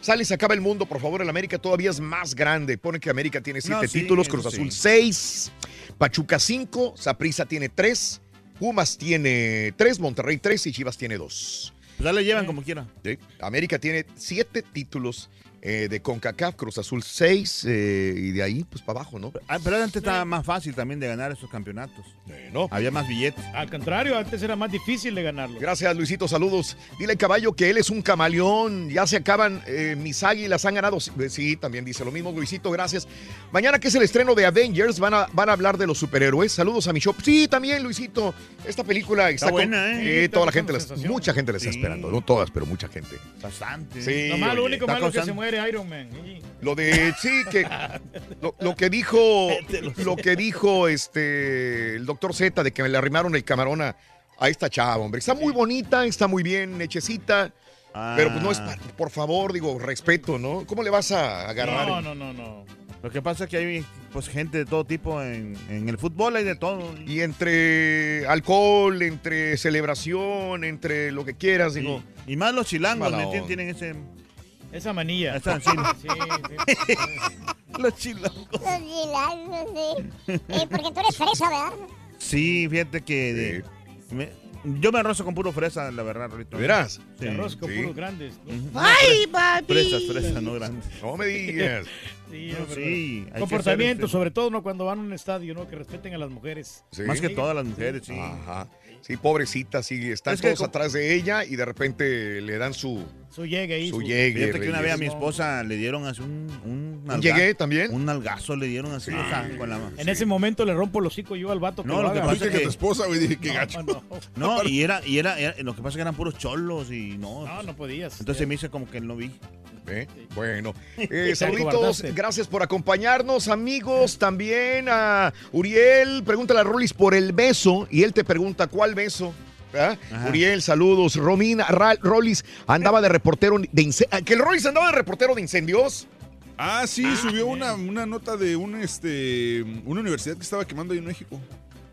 sale y se acaba el mundo, por favor, el América todavía es más grande. Pone que América tiene siete No, sí, títulos, Cruz sí. Azul seis, Pachuca cinco, Saprissa tiene tres, Pumas tiene tres, Monterrey tres y Chivas tiene dos. Pues ya le llevan como quiera. Sí. América tiene siete títulos eh, de CONCACAF, Cruz Azul seis, eh, y de ahí, pues para abajo, ¿no? Ah, Pero antes estaba más fácil también de ganar esos campeonatos. No. Había más billetes. Al contrario, antes era más difícil de ganarlo. Gracias, Luisito, saludos. Dile al caballo que él es un camaleón. Ya se acaban, eh, mis águilas han ganado. Sí, también dice lo mismo, Luisito, gracias. Mañana que es el estreno de Avengers, van a, van a hablar de los superhéroes. Saludos a mi shop. Sí, también, Luisito. Esta película está, Está buena, ¿eh? Eh, toda la gente, la- mucha gente la está Sí. esperando. No todas, pero mucha gente. Bastante. Sí, Lo malo, oye, único malo es que se causando- muere Iron Man. Lo de, sí, que <laughs> lo, lo que dijo, lo que dijo este el doctor Z de que me le arrimaron el camarón a, a esta chava, hombre. Está muy bonita, está muy bien, hechecita. Pero pues no es, pa- por favor, digo, respeto, ¿no? ¿Cómo le vas a agarrar? No, no, no, no. Lo que pasa es que hay pues gente de todo tipo en, en el fútbol, hay de todo. Y entre alcohol, entre celebración, entre lo que quieras, digo. Y más los chilangos, ¿me entiendes? Tienen ese... Esa <laughs> sí. Sí, sí. <laughs> los chilangos. Los chilangos, sí. Eh, porque tú eres fresa, ¿verdad? Sí, fíjate que... de- me- yo me arrozo con puro fresa, la verdad, Rorito. ¿De veras? Sí. Arroz con Sí. puros grandes. ¿no? ¡Ay, papi! Fresas, fresas, no grandes. No me digas. <laughs> Sí, No, sí, Comportamiento, este- sobre todo no cuando van a un estadio, ¿no? Que respeten a las mujeres. Sí. Más que todas las mujeres, sí. Ajá. Sí, pobrecita, sí, están Es todos atrás de ella y de repente le dan su, Su llegue ahí. su su- llegue. Fíjate que una vez a mi esposa le dieron así un... ¿Un, ¿Un llegué también? Un nalgazo le dieron así, o sea, con la... En ese momento le rompo el hocico yo al vato que No, lo lo que pasa es que- tu esposa, güey, dije, qué No, gacho. no, No, y era, y era, era- lo que pasa es que eran puros cholos y no. no, no podías. Entonces me hice como que no vi. ¿Eh? Bueno, <laughs> eh, saluditos, gracias por acompañarnos, amigos. También a Uriel, pregúntale a Rolis por el beso y él te pregunta cuál beso. ¿Verdad? Ajá. Uriel, saludos. Romina, Ra- Rolis andaba de reportero de incendios. ¿Que el Rolis andaba de reportero de incendios? Ah, sí, subió una, una nota de un, este, una universidad que estaba quemando ahí en México.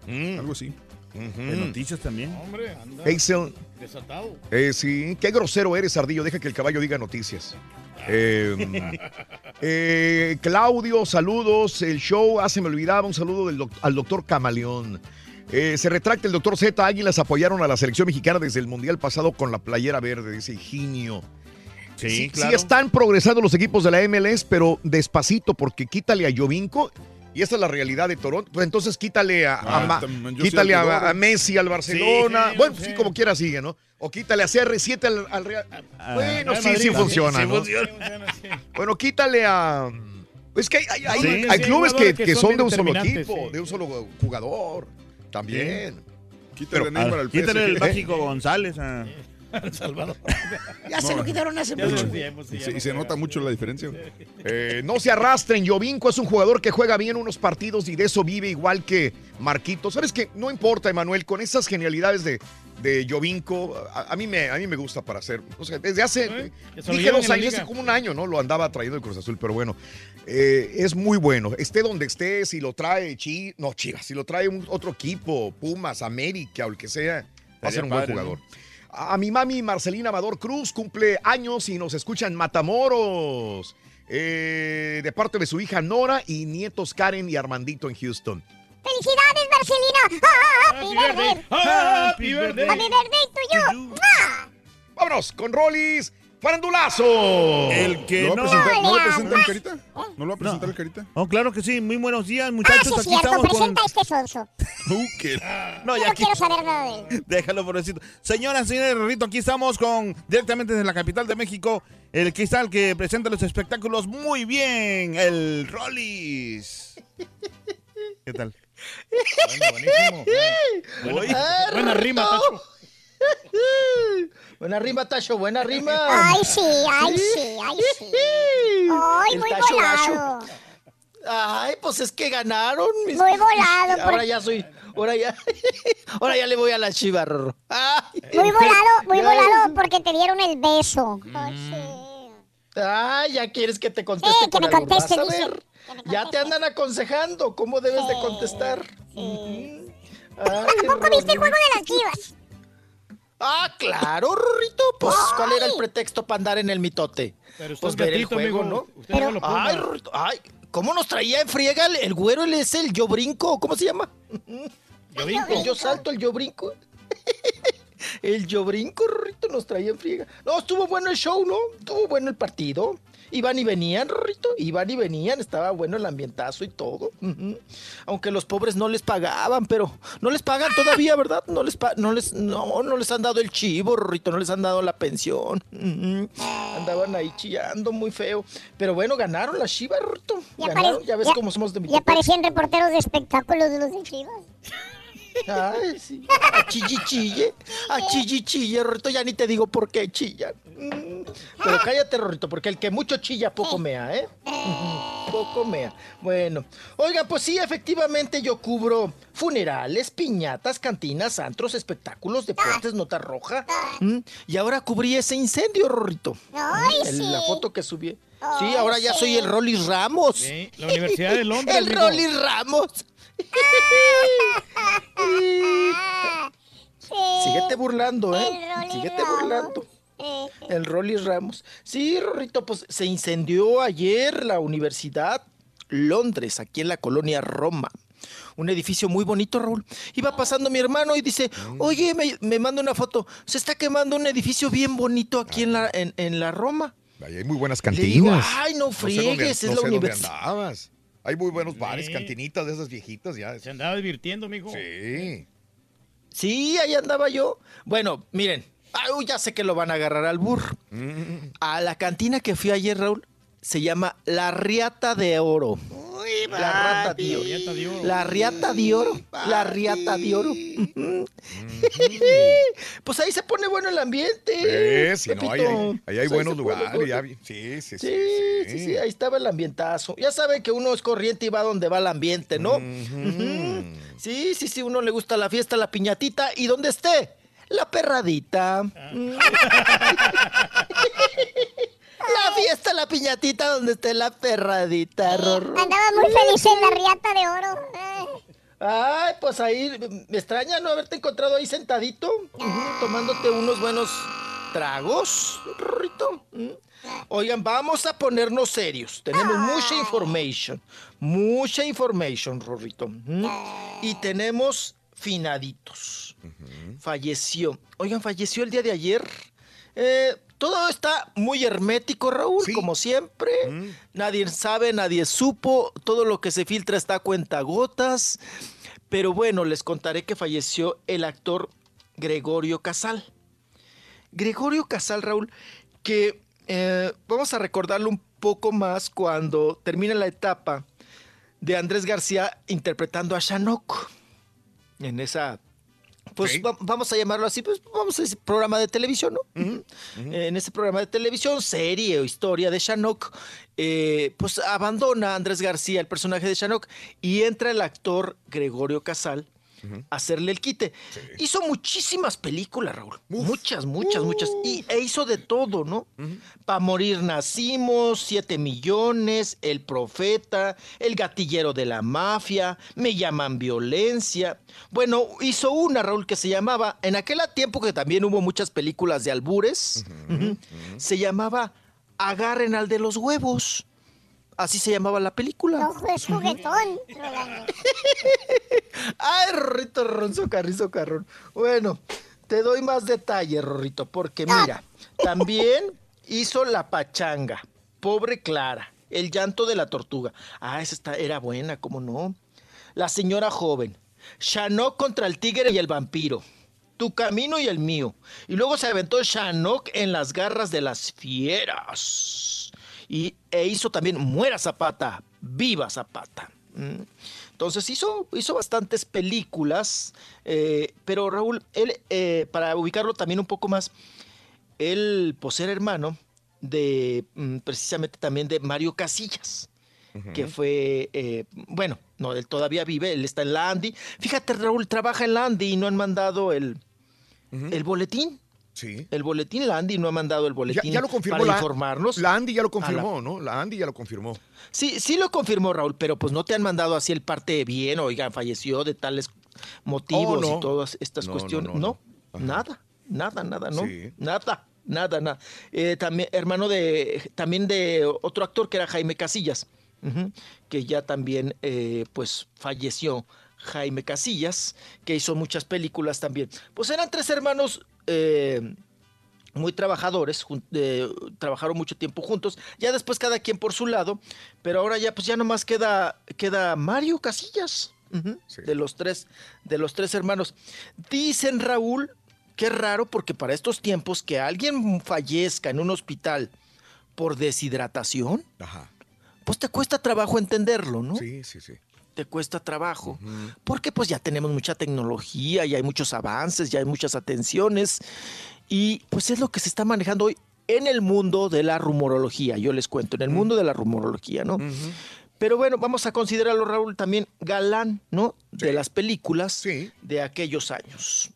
Mm. Algo así. De noticias también. Hombre, anda Hazel, desatado. eh, sí, qué grosero eres, Ardillo. Deja que el caballo diga noticias. Eh, eh, Claudio, saludos. El show, ah, se me olvidaba, un saludo del doc- al doctor Camaleón. Eh, se retracta el doctor Z. Águilas apoyaron a la selección mexicana desde el Mundial pasado con la playera verde, dice Higinio. Sí, sí, claro. sí están progresando los equipos de la MLS, pero despacito, porque quítale a Jovinko. Y esta es la realidad de Toronto. Pues entonces quítale a, a Ah, quítale a, Messi al Barcelona. sí, bueno, sí. sí, como quiera sigue, ¿no? O quítale a CR7 al, al Real. bueno, Real sí, Madrid sí funciona, Sí ¿no? funciona. Bueno, quítale a. Es que hay, hay- clubes que, son de un solo equipo, de un solo jugador. También. Quítale a Ah, Neymar al Quítale el PSG. mágico González. ah. <laughs> El Salvador. Ya se lo quitaron hace mucho. tiempo, Y se, no y se juega. nota mucho la diferencia. Eh, no se arrastren. Jovinko es un jugador que juega bien unos partidos y de eso vive igual que Marquito. ¿Sabes qué? No importa, Emanuel, con esas genialidades de, de Jovinko, a, a mí me, a mí me gusta para hacer. O sea, desde hace, Eh, lo dije dos años, hace como un año, ¿no? Lo andaba trayendo el Cruz Azul, pero bueno. eh, es muy bueno. Esté donde esté, si lo trae Chi, no, Chivas, si lo trae un, otro equipo, Pumas, América o el que sea, va a ser un buen padre, ¿no? jugador. A mi mami Marcelina Amador Cruz cumple años y nos escucha en Matamoros. eh, de parte de su hija Nora y nietos Karen y Armandito en Houston. ¡Felicidades, Marcelina! ¡Ah, ¡Happy birthday! Happy birthday. ¡Happy birthday to you! Vámonos con Rollis Farandulazo. El que ¿Lo va a no. presentar, ¿no lo presenta el Carita? ¿No lo va a presentar No. el Carita? Oh, claro que sí. Muy buenos días, Ah, muchachos. sí, es Aquí cierto. estamos con. Presenta este sonso. <laughs> Uh, que- No, ya no quiero saber nada de él. Déjalo, pobrecito. Señoras, señores, Rito, aquí estamos con directamente desde la capital de México, el cristal que presenta los espectáculos muy bien, el Rollis. ¿Qué tal? Bueno, buenísimo. <laughs> Uy. Buena rima, Tacho. <laughs> Buena rima, Tacho, buena rima. Ay, sí, ay, sí, ay, sí. Ay, El muy Tacho volado. Ay, pues es que ganaron. mis- Muy volado, Ahora porque- ya soy. Ahora ya. <laughs> Ahora ya le voy a la chiva, Rorro. Ay. Muy volado, muy volado porque te dieron el beso. Ay, sí. Ay, ya quieres que te conteste. Sí, que con me algo. conteste, Vas a dice. ver. Que me Ya te andan aconsejando cómo debes de contestar. Sí. Ay, ¿Tampoco viste el juego de las chivas? Ah, claro, Rorrito. Pues, ¿cuál era el pretexto para andar en el mitote? Pero usted Pues es ver el gatito, juego, amigo. ¿no? Usted no lo ponga. Ay, Rorrito, ay, ¿cómo nos traía en friega el, el güero? Él es el yo brinco, ¿cómo se llama? Yo brinco. El yo salto, el yo brinco. El brinco, Rorrito, nos traía en friega. No, estuvo bueno el show, ¿no? Estuvo bueno el partido. Iban y venían, Rorrito, iban y venían, estaba bueno el ambientazo y todo. Aunque los pobres no les pagaban, pero no les pagan todavía, ¿verdad? No les pa- no les no, no les han dado el chivo, Rorrito, no les han dado la pensión. Andaban ahí chillando muy feo, pero bueno, ganaron las Chivas, Rorrito. Ya Ganaron, pare- ya ves ya- cómo somos de mi Ya parecían reporteros de espectáculos de los de Chivas. <laughs> Ay, sí. A chille chille. A chille chille, Rorrito. Ya ni te digo por qué chillan. Mm. Pero cállate, Rorrito, porque el que mucho chilla, poco mea, ¿eh? <laughs> Poco mea. Bueno. Oiga, pues sí, efectivamente yo cubro funerales, piñatas, cantinas, antros, espectáculos, deportes, nota roja. Mm. Y ahora cubrí ese incendio, Rorrito. Ay, El- sí. La foto que subí. Sí, ahora ya soy el Rollis Ramos. Sí, la Universidad de <laughs> Londres, el. Rollis Ramos. <laughs> Síguete burlando, ¿eh? Síguete burlando. <laughs> El Rollis Ramos. Sí, Rorrito, pues se incendió ayer la Universidad Londres, aquí en la colonia Roma. Un edificio muy bonito, Raúl. Iba pasando mi hermano y dice, oye, me, me manda una foto. Se está quemando un edificio bien bonito aquí en la, en, en la Roma. Ahí hay muy buenas Le digo, cantinas. "Ay, no sé dónde- friegues, es no la universidad". Hay muy buenos bares, cantinitas de esas viejitas ya. Se andaba divirtiendo, mijo. Sí. Sí, ahí andaba yo. Bueno, miren, ay, ya sé que lo van a agarrar al burro. Mm. A la cantina que fui ayer, Raúl, se llama La Riata de Oro. La Rata de Oro. La Riata de Oro. La Riata de Oro. Ujú. pues ahí se pone bueno el ambiente. Eh, sí, no, ahí, ahí hay Pues buenos lugares. ya sí, sí, sí. Sí, sí, sí, ahí estaba el ambientazo. Ya saben que uno es corriente y va donde va el ambiente, ¿no? Ujú. Sí, sí, sí, uno le gusta la fiesta, la piñatita y donde esté, la perradita. Mm. <laughs> la fiesta, la piñatita, donde esté la perradita, Rorro. Andaba muy feliz en la riata de oro. Ay, pues ahí, me extraña no haberte encontrado ahí sentadito, tomándote unos buenos tragos, Rorrito. Oigan, vamos a ponernos serios. Tenemos mucha information. Mucha information, Rorrito. Mm. Y tenemos finaditos. Falleció. Oigan, falleció el día de ayer. Eh, todo está muy hermético, Raúl, como siempre. Nadie sabe, nadie supo. Todo lo que se filtra está a cuentagotas. Pero bueno, les contaré que falleció el actor Gregorio Casal. Gregorio Casal, Raúl, que eh, vamos a recordarlo un poco más cuando termina la etapa de Andrés García interpretando a Shanok. En esa, pues va- vamos a llamarlo así, pues vamos a decir programa de televisión, ¿no? En ese programa de televisión, serie o historia de Shanok, eh, pues abandona a Andrés García el personaje de Shanok y entra el actor Gregorio Casal hacerle el quite. Hizo muchísimas películas, Raúl. Muchas, muchas, muchas. Y, e hizo de todo, ¿no? Pa' morir nacimos, siete millones, El Profeta, El Gatillero de la Mafia, Me llaman Violencia. Bueno, hizo una, Raúl, que se llamaba, en aquel tiempo que también hubo muchas películas de albures, se llamaba Agarren al de los huevos. Así se llamaba la película. Ojo, es juguetón, Rolando. <laughs> Ay, Rorrito Ronzo Carrizo Carrón. Bueno, te doy más detalles, Rorrito, porque mira, también hizo La Pachanga, Pobre Clara, El llanto de la tortuga. Ah, esa está, era buena, ¿cómo no? La señora joven, Shanok contra el tigre y el vampiro. Tu camino y el mío. Y luego se aventó Shanok en las garras de las fieras. Y e hizo también Muera Zapata, Viva Zapata. Mm. Entonces hizo, hizo bastantes películas, eh, pero Raúl, él, eh, para ubicarlo también un poco más, él pues era hermano de mm, precisamente también de Mario Casillas, que fue, eh, bueno, no, él todavía vive, él está en la Andy. Fíjate, Raúl, trabaja en la Andy y no han mandado el, el boletín. Sí. El boletín, la Andy no ha mandado el boletín ya lo confirmó para la, informarnos. La Andy ya lo la- confirmó, ¿no? La Andy ya lo confirmó. Sí, sí lo confirmó Raúl, pero pues no te han mandado así el parte bien, oigan, falleció de tales motivos Oh, no. y todas estas No, cuestiones. no, nada, nada, nada, ¿no? Sí. Nada, nada, nada. Eh, también, hermano de, también de otro actor que era Jaime Casillas, que ya también, eh, pues, falleció Jaime Casillas, que hizo muchas películas también. Pues eran tres hermanos eh, muy trabajadores, eh, trabajaron mucho tiempo juntos, ya después cada quien por su lado, pero ahora ya pues ya nomás queda, queda Mario Casillas, de los tres, de los tres hermanos. Dicen Raúl, que es raro porque para estos tiempos que alguien fallezca en un hospital por deshidratación, pues te cuesta trabajo entenderlo, ¿no? Sí, sí, sí. Te cuesta trabajo. Porque pues ya tenemos mucha tecnología, ya hay muchos avances, ya hay muchas atenciones. Y pues es lo que se está manejando hoy en el mundo de la rumorología. Yo les cuento, en el mundo de la rumorología, ¿no? Pero bueno, vamos a considerarlo, Raúl, también galán, ¿no? De las películas de aquellos años.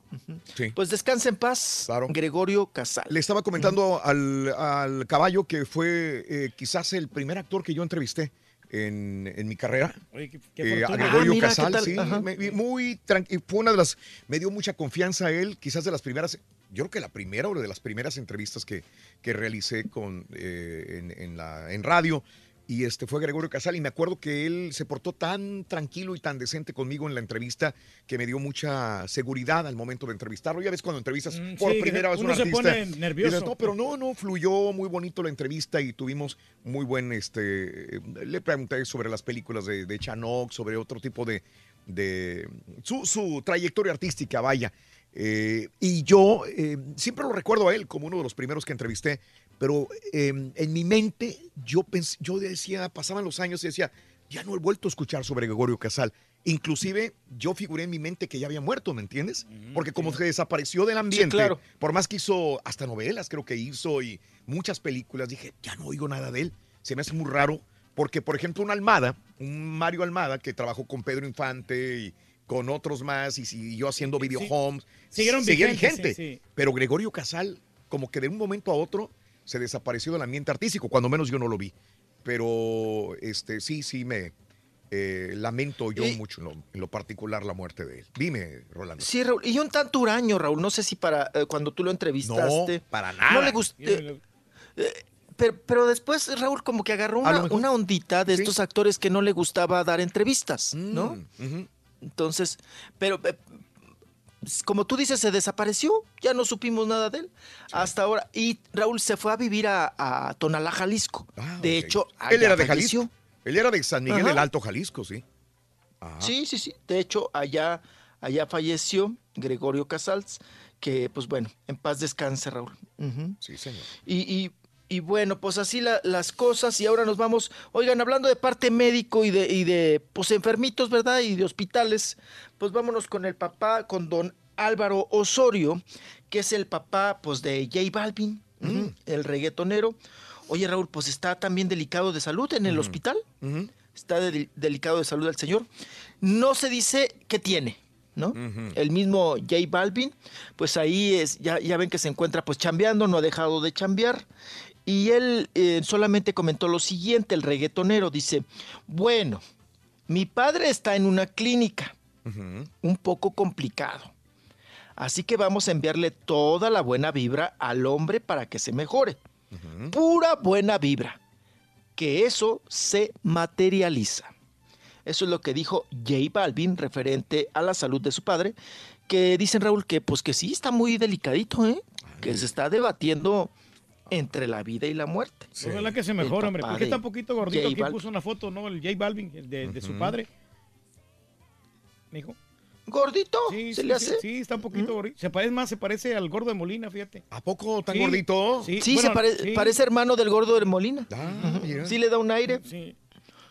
Pues descansa en paz, Gregorio Casal. Le estaba comentando al, al caballo que fue eh, quizás el primer actor que yo entrevisté en, en mi carrera. Oye, qué- qué Eh, a fortuna. Gregorio Ah, mira, ¿qué Casal, sí, me- muy tranquilo. Fue una de las, me dio mucha confianza a él, quizás de las primeras, yo creo que la primera o de las primeras entrevistas que, que realicé con, eh, en, en la, en radio. Y este fue Gregorio Casal y me acuerdo que él se portó tan tranquilo y tan decente conmigo en la entrevista que me dio mucha seguridad al momento de entrevistarlo. Ya ves cuando entrevistas Mm, por sí, primera vez a un se artista. dices, nervioso. no, pero no, no, fluyó muy bonito la entrevista y tuvimos muy buen, este, le pregunté sobre las películas de, de Chanok, sobre otro tipo de, de su, su trayectoria artística, vaya. Eh, y yo eh, siempre lo recuerdo a él como uno de los primeros que entrevisté, pero eh, en mi mente yo, pens- yo decía, pasaban los años y decía, ya no he vuelto a escuchar sobre Gregorio Casal. Inclusive yo figuré en mi mente que ya había muerto, ¿me entiendes? Porque como se desapareció del ambiente, claro. por más que hizo hasta novelas, creo que hizo y muchas películas, dije, ya no oigo nada de él. Se me hace muy raro, porque por ejemplo un Almada, un Mario Almada, que trabajó con Pedro Infante y con otros más y siguió haciendo video homes, Siguieron vigente. sí, sí. Pero Gregorio Casal, como que de un momento a otro, se desapareció del ambiente artístico, cuando menos yo no lo vi. Pero este sí, sí me eh, lamento yo mucho en lo, en lo particular la muerte de él. Dime, Rolando. Sí, Raúl. Y un tanto huraño, Raúl. No sé si para eh, cuando tú lo entrevistaste. No, para nada. No le gustó. pero, pero después, Raúl, como que agarró una, ondita de Sí. estos actores que no le gustaba dar entrevistas, ¿no? Mm, Entonces, pero eh, como tú dices, se desapareció, ya no supimos nada de él hasta ahora. Y Raúl se fue a vivir a, a Tonalá, Jalisco. de hecho, Ah, Él era de falleció. Jalisco. Él era de San Miguel Ajá. del Alto, Jalisco, sí. Sí, sí, sí. De hecho, allá, allá falleció Gregorio Casals, que pues bueno, en paz descanse, Raúl. Sí, señor. Y, y- y bueno, pues así la- las cosas y ahora nos vamos, oigan, hablando de parte médico y de, y de pues enfermitos, ¿verdad? Y de hospitales, pues vámonos con el papá, con don Álvaro Osorio, que es el papá pues de J Balvin, el reggaetonero. Oye, Raúl, pues está también delicado de salud en el hospital. Está de- delicado de salud el señor. No se dice qué tiene, ¿no? El mismo J Balvin, pues ahí es, ya, ya ven que se encuentra pues chambeando, no ha dejado de chambear. Y él eh, solamente comentó lo siguiente, el reggaetonero dice, bueno, mi padre está en una clínica, un poco complicado. Así que vamos a enviarle toda la buena vibra al hombre para que se mejore. Pura buena vibra. Que eso se materializa. Eso es lo que dijo J Balvin referente a la salud de su padre, que dicen Raúl que pues que sí está muy delicadito, ¿eh? Que se está debatiendo entre la vida y la muerte. Ojalá que se mejore, hombre. papá ¿Por qué de está un poquito gordito? Aquí puso una foto, ¿no? El J Balvin, el de, de su padre. Mijo. ¿Gordito? Sí, ¿Se sí, le sí, hace? Sí, está un poquito gordito. Se parece más, se parece al gordo de Molina, fíjate. ¿A poco tan Sí, gordito? Sí, Sí, bueno, se pare- sí. parece hermano del gordo de Molina. Ah, mira. Sí le da un aire. Sí.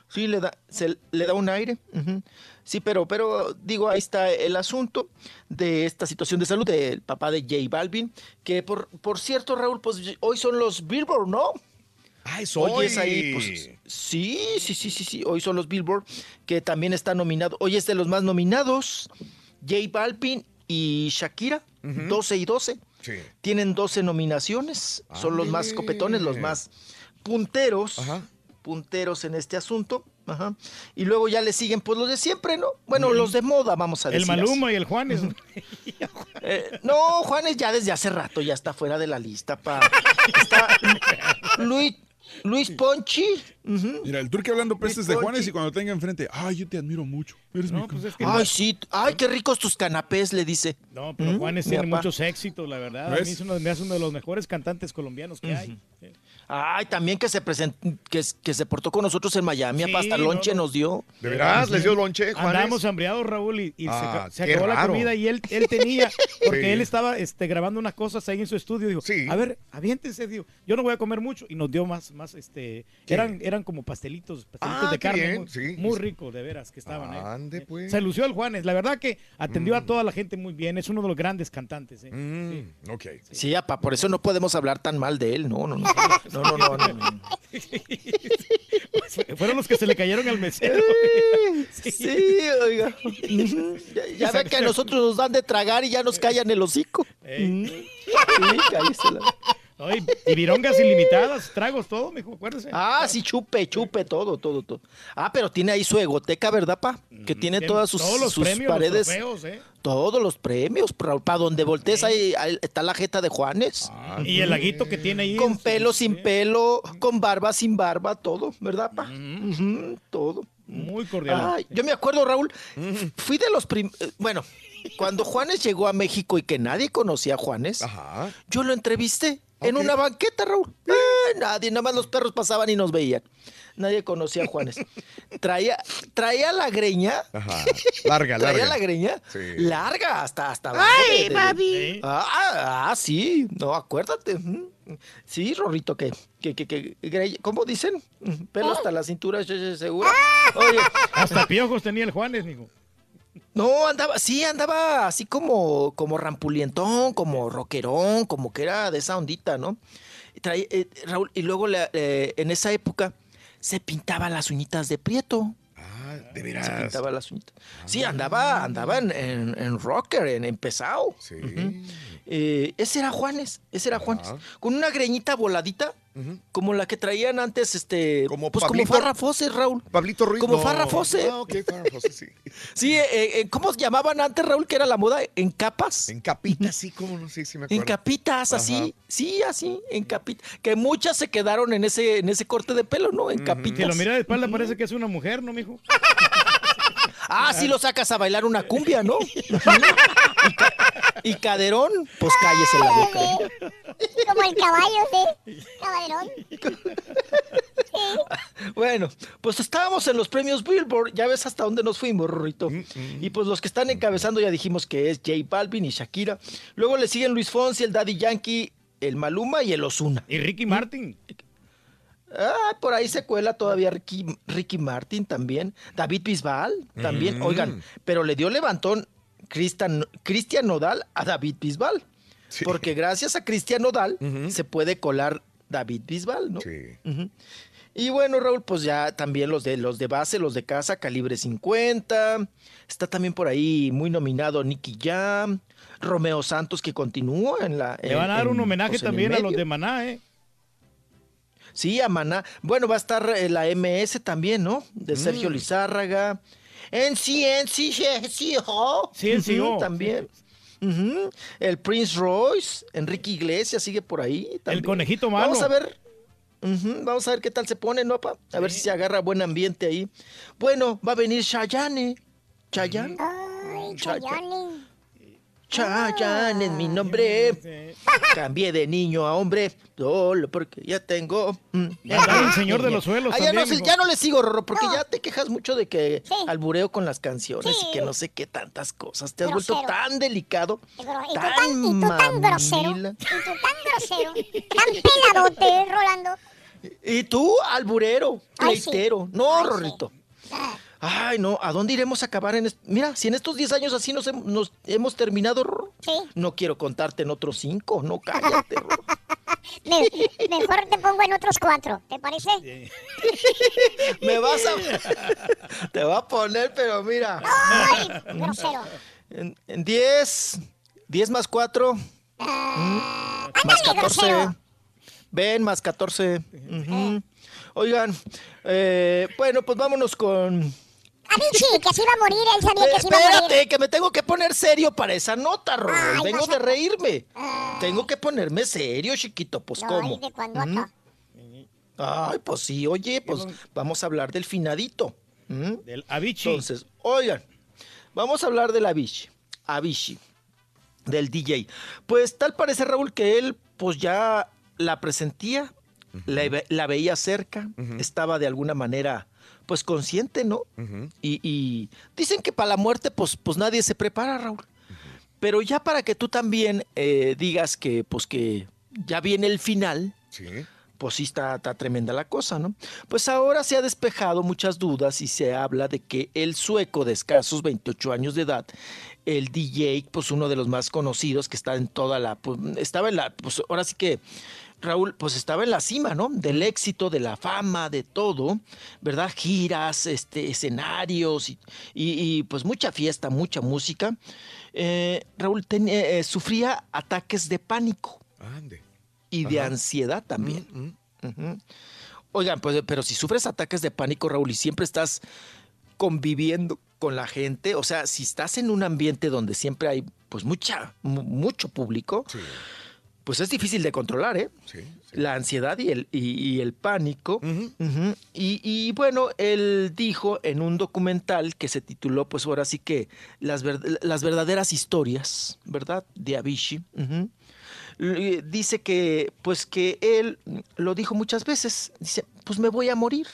Sí, le da, se, le da un aire. ujú. Sí, pero, pero digo, ahí está el asunto de esta situación de salud del papá de J Balvin, que por, por cierto, Raúl, pues hoy son los Billboard, ¿no? Ah, es Hoy hoy. es ahí, pues, sí, sí, sí, sí, sí, hoy son los Billboard, que también está nominado, hoy es de los más nominados, J Balvin y Shakira, 12 y 12. Sí. Tienen 12 nominaciones, son los más copetones, los más punteros, punteros en este asunto. Ajá. Y luego ya le siguen pues los de siempre, ¿no? Bueno, los de moda, vamos a El decir. Maluma así. y el Juanes. <laughs> Eh, no, Juanes ya desde hace rato ya está fuera de la lista, pa. Está Luis, Luis Ponchi. Mira, el turque hablando pestes de Juanes y cuando tenga enfrente, ay, yo te admiro mucho. Eres mi pues compa". Ay, sí. Ay, qué ricos tus canapés, le dice. No, pero ¿Mm? Juanes tiene muchos éxitos, la verdad. A mí es uno, me hace uno de los mejores cantantes colombianos que hay. Ay, también que se present- que, que se portó con nosotros en Miami, Sí, hasta lonche no. nos dio. ¿De veras? ¿Les dio lonche, Juanes? Andamos hambriados, Raúl, y, y se Ah, se, acabó la comida y él, él tenía, <laughs> porque Sí. él estaba este, grabando unas cosas ahí en su estudio. Dijo, a ver, aviéntense, dijo, yo no voy a comer mucho. Y nos dio más, más este, ¿Qué? eran, eran como pastelitos, pastelitos Ah, de carne, bien, muy, sí. muy ricos, de veras, que estaban ahí. Ande, Eh, pues. Se lució el Juanes, la verdad que atendió a toda la gente muy bien, es uno de los grandes cantantes. ¿eh? Sí. Ok. Sí, apa, por eso no podemos hablar tan mal de él. No, no, no. No, <laughs> no, no. no, no. <laughs> Fueron los que se le cayeron al mesero. Sí, oiga. Ya, ya <laughs> ve que a nosotros nos dan de tragar y ya nos callan el hocico. Mm. Sí, cállese la- Ay, y virongas ilimitadas, tragos, todo, mijo, acuérdese. Ah, sí, chupe, chupe, todo, todo, todo. Ah, pero tiene ahí su egoteca, ¿verdad, pa? Que tiene Tiene todas sus, todos los sus premios, los paredes. trofeos, ¿eh? Todos los premios, para donde voltees ahí, ahí está la jeta de Juanes. Y el laguito que tiene ahí. Con pelo, sin pelo, con barba, sin barba, todo, ¿verdad, pa? Todo. Muy cordial. Ay, yo me acuerdo, Raúl, fui de los prim... eh, Bueno, cuando Juanes llegó a México y que nadie conocía a Juanes, yo lo entrevisté en una banqueta, Raúl. Eh, nadie, nada más los perros pasaban y nos veían. Nadie conocía a Juanes. <laughs> Traía, traía la greña. Ajá. Larga, <laughs> Traía larga. la greña Sí. larga hasta hasta Ay, papi. Ah, ah, sí, no, acuérdate. Sí, Rorrito, que, que, que, que greña- ¿cómo dicen? Pelo hasta la cintura, yo- yo seguro. Oye, Hasta piojos tenía el Juanes, mijo. No, andaba, sí, andaba así como, como rampulientón, como rockerón, como que era de esa ondita, ¿no? Y eh, Raúl, y luego la- eh, en esa época se pintaba las uñitas de prieto. Ah, de Se veras. pintaba las uñitas. Sí, andaba, andaba en, en- en rocker, en, en pesado. Sí. Eh, ese era Juanes, ese era Juanes. Con una greñita voladita, como la que traían antes, este, Como pues Pablito- como Farra Fawcett, Raúl. Pablito Ruiz. Como no. Farrah Fawcett. Ah, ok, Farrah Fawcett, sí. <laughs> Sí, eh, eh, ¿cómo llamaban antes, Raúl, que era la moda? ¿En capas? En capitas, sí, cómo no sé si me acuerdo. En capitas, así, sí, así, en capitas. Que muchas se quedaron en ese, en ese corte de pelo, ¿no? En capitas. Si lo mira de espalda parece que es una mujer, ¿no, mijo? <laughs> Ah, sí lo sacas a bailar una cumbia, ¿no? y, ca- y caderón, pues cállese la boca. Como el caballo, sí. Caballerón. Bueno, pues estábamos en los premios Billboard, ya ves hasta dónde nos fuimos, Rorrito. Y pues los que están encabezando ya dijimos que es J Balvin y Shakira. Luego le siguen Luis Fonsi, el Daddy Yankee, el Maluma y el Osuna. Y Ricky Martin. Ah, por ahí se cuela todavía Ricky, Ricky Martin también. David Bisbal también. Mm. Oigan, pero le dio levantón Cristian, Cristian Nodal a David Bisbal. Porque gracias a Cristian Nodal se puede colar David Bisbal, ¿no? Ujú. Y bueno, Raúl, pues ya también los de los de base, los de casa, calibre 50. Está también por ahí muy nominado Nicky Jam, Romeo Santos que continúa en la. Le van a dar un homenaje pues, también a los de Maná, ¿eh? Sí, a Maná. Bueno, va a estar eh, la MS también, ¿no? De Sergio Mm. Lizárraga. En sí, en sí, <laughs> sí, sí, oh. Sí, en sí, oh. También. Ujú. El Prince Royce, Enrique Iglesias sigue por ahí. también. conejito malo. Vamos a ver. ujú, Vamos a ver qué tal se pone, ¿no, pa? A ver si se agarra buen ambiente ahí. Bueno, va a venir Chayanne. Chayanne. Ay, Chayanne. Chayanne es mi nombre. Cambié de niño a hombre solo porque ya tengo. mm, el señor de los suelos Ah, ya, también, no, ya no le sigo, Rorro, porque ya te quejas mucho de que albureo con las canciones y que no sé qué tantas cosas. Te has vuelto tan delicado. Y tú tan, y tú tan grosero. Y tú tan grosero. Tan peladote, Rolando. Y tú, alburero, Ay, sí. pleitero. No, Rorrito. Ay, no, ¿a dónde iremos a acabar en Mira, si en estos 10 años así nos, hem- nos hemos terminado, Rorro, no quiero contarte en otros 5, no cállate, Rorro. Me- mejor te pongo en otros cuatro, ¿te parece? <laughs> Me vas a... <laughs> Te va a poner, pero mira. Ay, grosero. En en 10, 10 más 4, más Ándale, 14. grosero. Ven, más 14. Ujú. Oigan, eh, bueno, pues vámonos con... Avicii, que se iba a morir, él sabía que se iba a morir. Espérate, que me tengo que poner serio para esa nota, Rorro. Ay, Vengo de reírme. Tengo que ponerme serio, chiquito. Pues, No, ¿cómo? ¿y de cuándo Ujú. acá? Ay, pues sí, oye, pues vamos a hablar del finadito. ¿m? Del Avicii. Entonces, oigan, vamos a hablar del Avicii. Avicii, del DJ. Pues tal parece, Raúl, que él pues ya la presentía, la veía cerca, estaba de alguna manera pues consciente, ¿no? y, y dicen que para la muerte pues, pues nadie se prepara, Raúl. Pero ya para que tú también eh, digas que pues que ya viene el final, pues sí está, está tremenda la cosa, ¿no? Pues ahora se ha despejado muchas dudas y se habla de que el sueco de escasos 28 años de edad, el DJ, pues uno de los más conocidos que está en toda la, pues, estaba en la, pues ahora sí que Raúl, pues estaba en la cima, ¿no? Del éxito, de la fama, de todo, ¿verdad? Giras, este, escenarios y, y- y, pues mucha fiesta, mucha música. Eh, Raúl tenía- eh, sufría ataques de pánico y de ansiedad también. Ujú. Oigan, pues, pero si sufres ataques de pánico, Raúl, y siempre estás conviviendo con la gente, o sea, si estás en un ambiente donde siempre hay pues mucha, mu- mucho público, pues es difícil de controlar, ¿eh? La ansiedad y el, y, y el pánico. Y, y, bueno, él dijo en un documental que se tituló, pues ahora sí que las, ver- las verdaderas historias, ¿verdad? De Avicii. L- Dice que, pues que él lo dijo muchas veces. Dice, pues me voy a morir.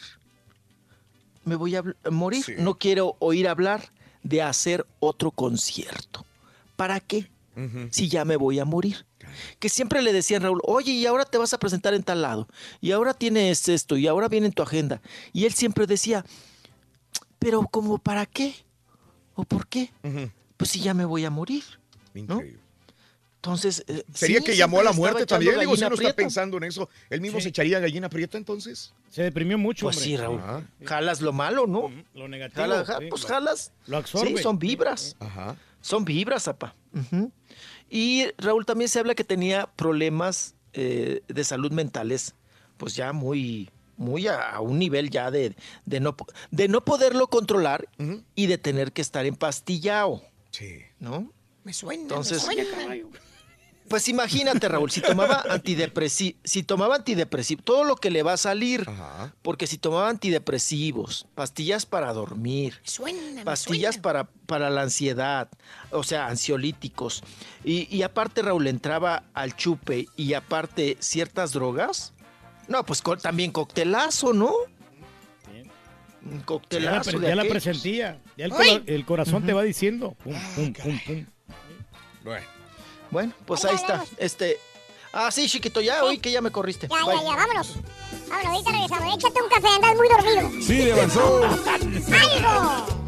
Me voy a morir. No quiero oír hablar de hacer otro concierto. ¿Para qué? Si ya me voy a morir. Que siempre le decían Raúl, oye, y ahora te vas a presentar en tal lado, y ahora tienes esto, y ahora viene en tu agenda. Y él siempre decía, pero ¿como para qué? ¿O por qué? Pues si ya me voy a morir. ¿no? Entonces. eh, ¿Sería sí, que llamó a la muerte también? Digo, si uno está pensando en eso, ¿él mismo Sí. se echaría gallina prieta entonces? Se deprimió mucho, Pues hombre. sí, Raúl. Jalas lo malo, ¿no? Lo negativo. Jala- ja- sí, pues jalas. Lo absorbe. Sí, son vibras. Ajá. Son vibras, apa. Ujú. Y Raúl también se habla que tenía problemas eh, de salud mentales, pues ya muy, muy a, a un nivel ya de, de, no, de no poderlo controlar y de tener que estar empastillado. Sí. ¿No? Me suena. Entonces, me suena. Pues imagínate, Raúl, si tomaba antidepresivos, si tomaba antidepresivos, todo lo que le va a salir, porque si tomaba antidepresivos, pastillas para dormir, Suena, pastillas para, para la ansiedad, o sea, ansiolíticos, y, y aparte, Raúl, entraba al chupe y aparte ciertas drogas, no, pues co- también coctelazo, ¿no? Un Ya la, coctelazo. ya la presentía. Ya el, corazón te va diciendo. Pum, pum, pum, pum. Bueno. Bueno, pues ahí está. Este. Ah, sí, chiquito, ya oí que ya me corriste. Ya, Bye. ya, ya, vámonos. Vámonos, ahorita regresamos. Échate un café, andas muy dormido. Sí, le avanzó. <laughs> ¡Algo!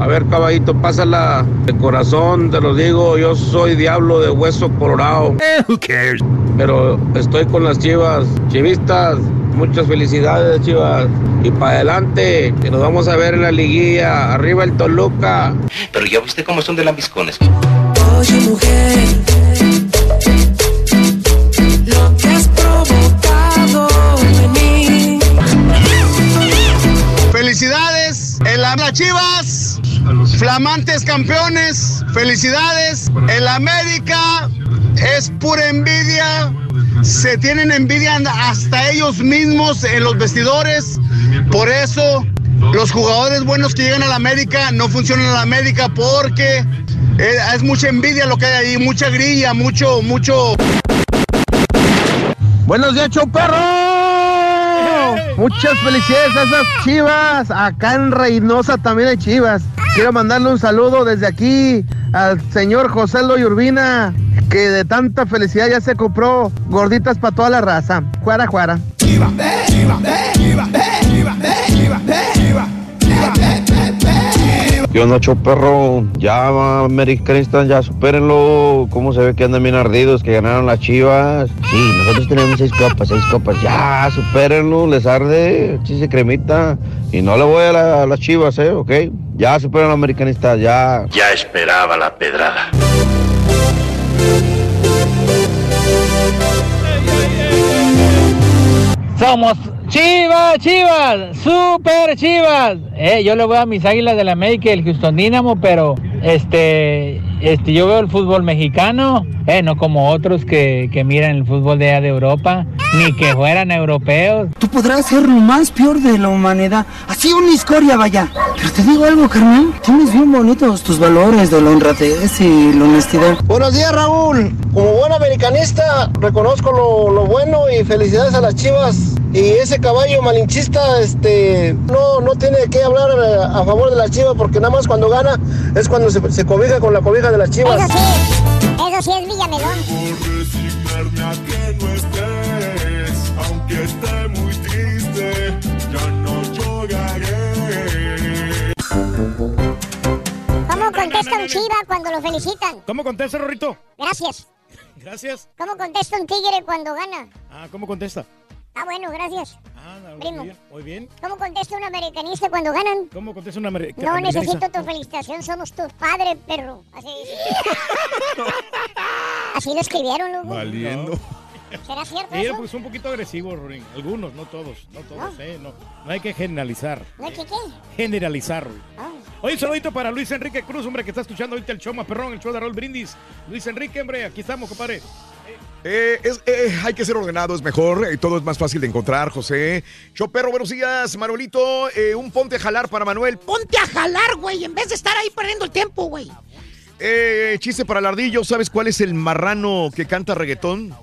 A ver, caballito, pásala. De corazón, te lo digo, yo soy diablo de hueso colorado. <laughs> who cares? Pero estoy con las chivas. Chivistas, muchas felicidades, chivas. Y para adelante, que nos vamos a ver en la liguilla. Arriba el Toluca. Pero ya viste cómo son de lambiscones. Oye mujer, lo que has provocado en mí. Felicidades en la las Chivas, flamantes campeones. Felicidades. El América es pura envidia. Se tienen envidia hasta ellos mismos en los vestidores. Por eso los jugadores buenos que llegan a la América no funcionan en la América porque eh, es mucha envidia lo que hay ahí, mucha grilla, mucho, mucho. Buenos días, perro. Muchas felicidades a esas chivas. Acá en Reynosa también hay chivas. Quiero mandarle un saludo desde aquí al señor José Loy Urbina, que de tanta felicidad ya se compró gorditas para toda la raza. Juara, juara. ¿Qué onda, perro? Ya, americanistas, ya supérenlo. ¿Cómo se ve que andan bien ardidos, que ganaron las chivas? Sí, nosotros tenemos seis copas, seis copas. Ya, supérenlo, les arde, chise cremita. Y no le voy a, la- a las chivas, ¿eh? ¿Ok? Ya superen americanistas, ya. Ya esperaba la pedrada. Somos Chivas, Chivas, super Chivas. Eh, yo le voy a mis Águilas de la América y el Houston Dynamo, pero este, este, yo veo el fútbol mexicano, eh, no como otros que, que miran el fútbol de allá de Europa, ni que fueran europeos. Tú podrás ser lo más peor de la humanidad. Así una escoria, vaya. Pero te digo algo, carnal. Tienes bien bonitos tus valores de la honradez y la honestidad. Buenos días, Raúl. Como buen americanista, reconozco lo, lo bueno y felicidades a las chivas. Y ese caballo malinchista, este, no, no tiene que hablar eh, a, favor de las chivas porque nada más cuando gana es cuando se, se cobija con la cobija de las chivas. Eso sí, eso sí es Villamelón. resignarme a que no estés, aunque esté muy triste, ya no lloraré. ¿Cómo contesta un chiva cuando lo felicitan? ¿Cómo contesta, Rorrito? Gracias. <laughs> Gracias. ¿Cómo contesta un tigre cuando gana? Ah, ¿cómo contesta? Ah, bueno, gracias. Muy Primo. bien, muy bien. ¿Cómo contesta un americanista cuando ganan? ¿Cómo contesta amer- No americanista? necesito tu felicitación, somos tus padres, perro. Así dice. <laughs> Así lo escribieron, loco. Valiendo. ¿Será cierto Sí, eso? pues un poquito agresivo, Rorín. Algunos, no todos, no todos, eh. No, no hay que generalizar. ¿No hay que qué? Generalizar, Rorín. Ah. Oye, un saludito para Luis Enrique Cruz, hombre, que está escuchando ahorita el show más perrón, el show de Raúl Brindis. Luis Enrique, hombre, aquí estamos, compadre. Eh, es- eh, hay que ser ordenado, es mejor, eh, todo es más fácil de encontrar, José. Choperro, buenos días, Manuelito. eh, un ponte a jalar para Manuel. Ponte a jalar, güey, en vez de estar ahí perdiendo el tiempo, güey. Eh, chiste para el ardillo, ¿sabes cuál es el marrano que canta reggaetón?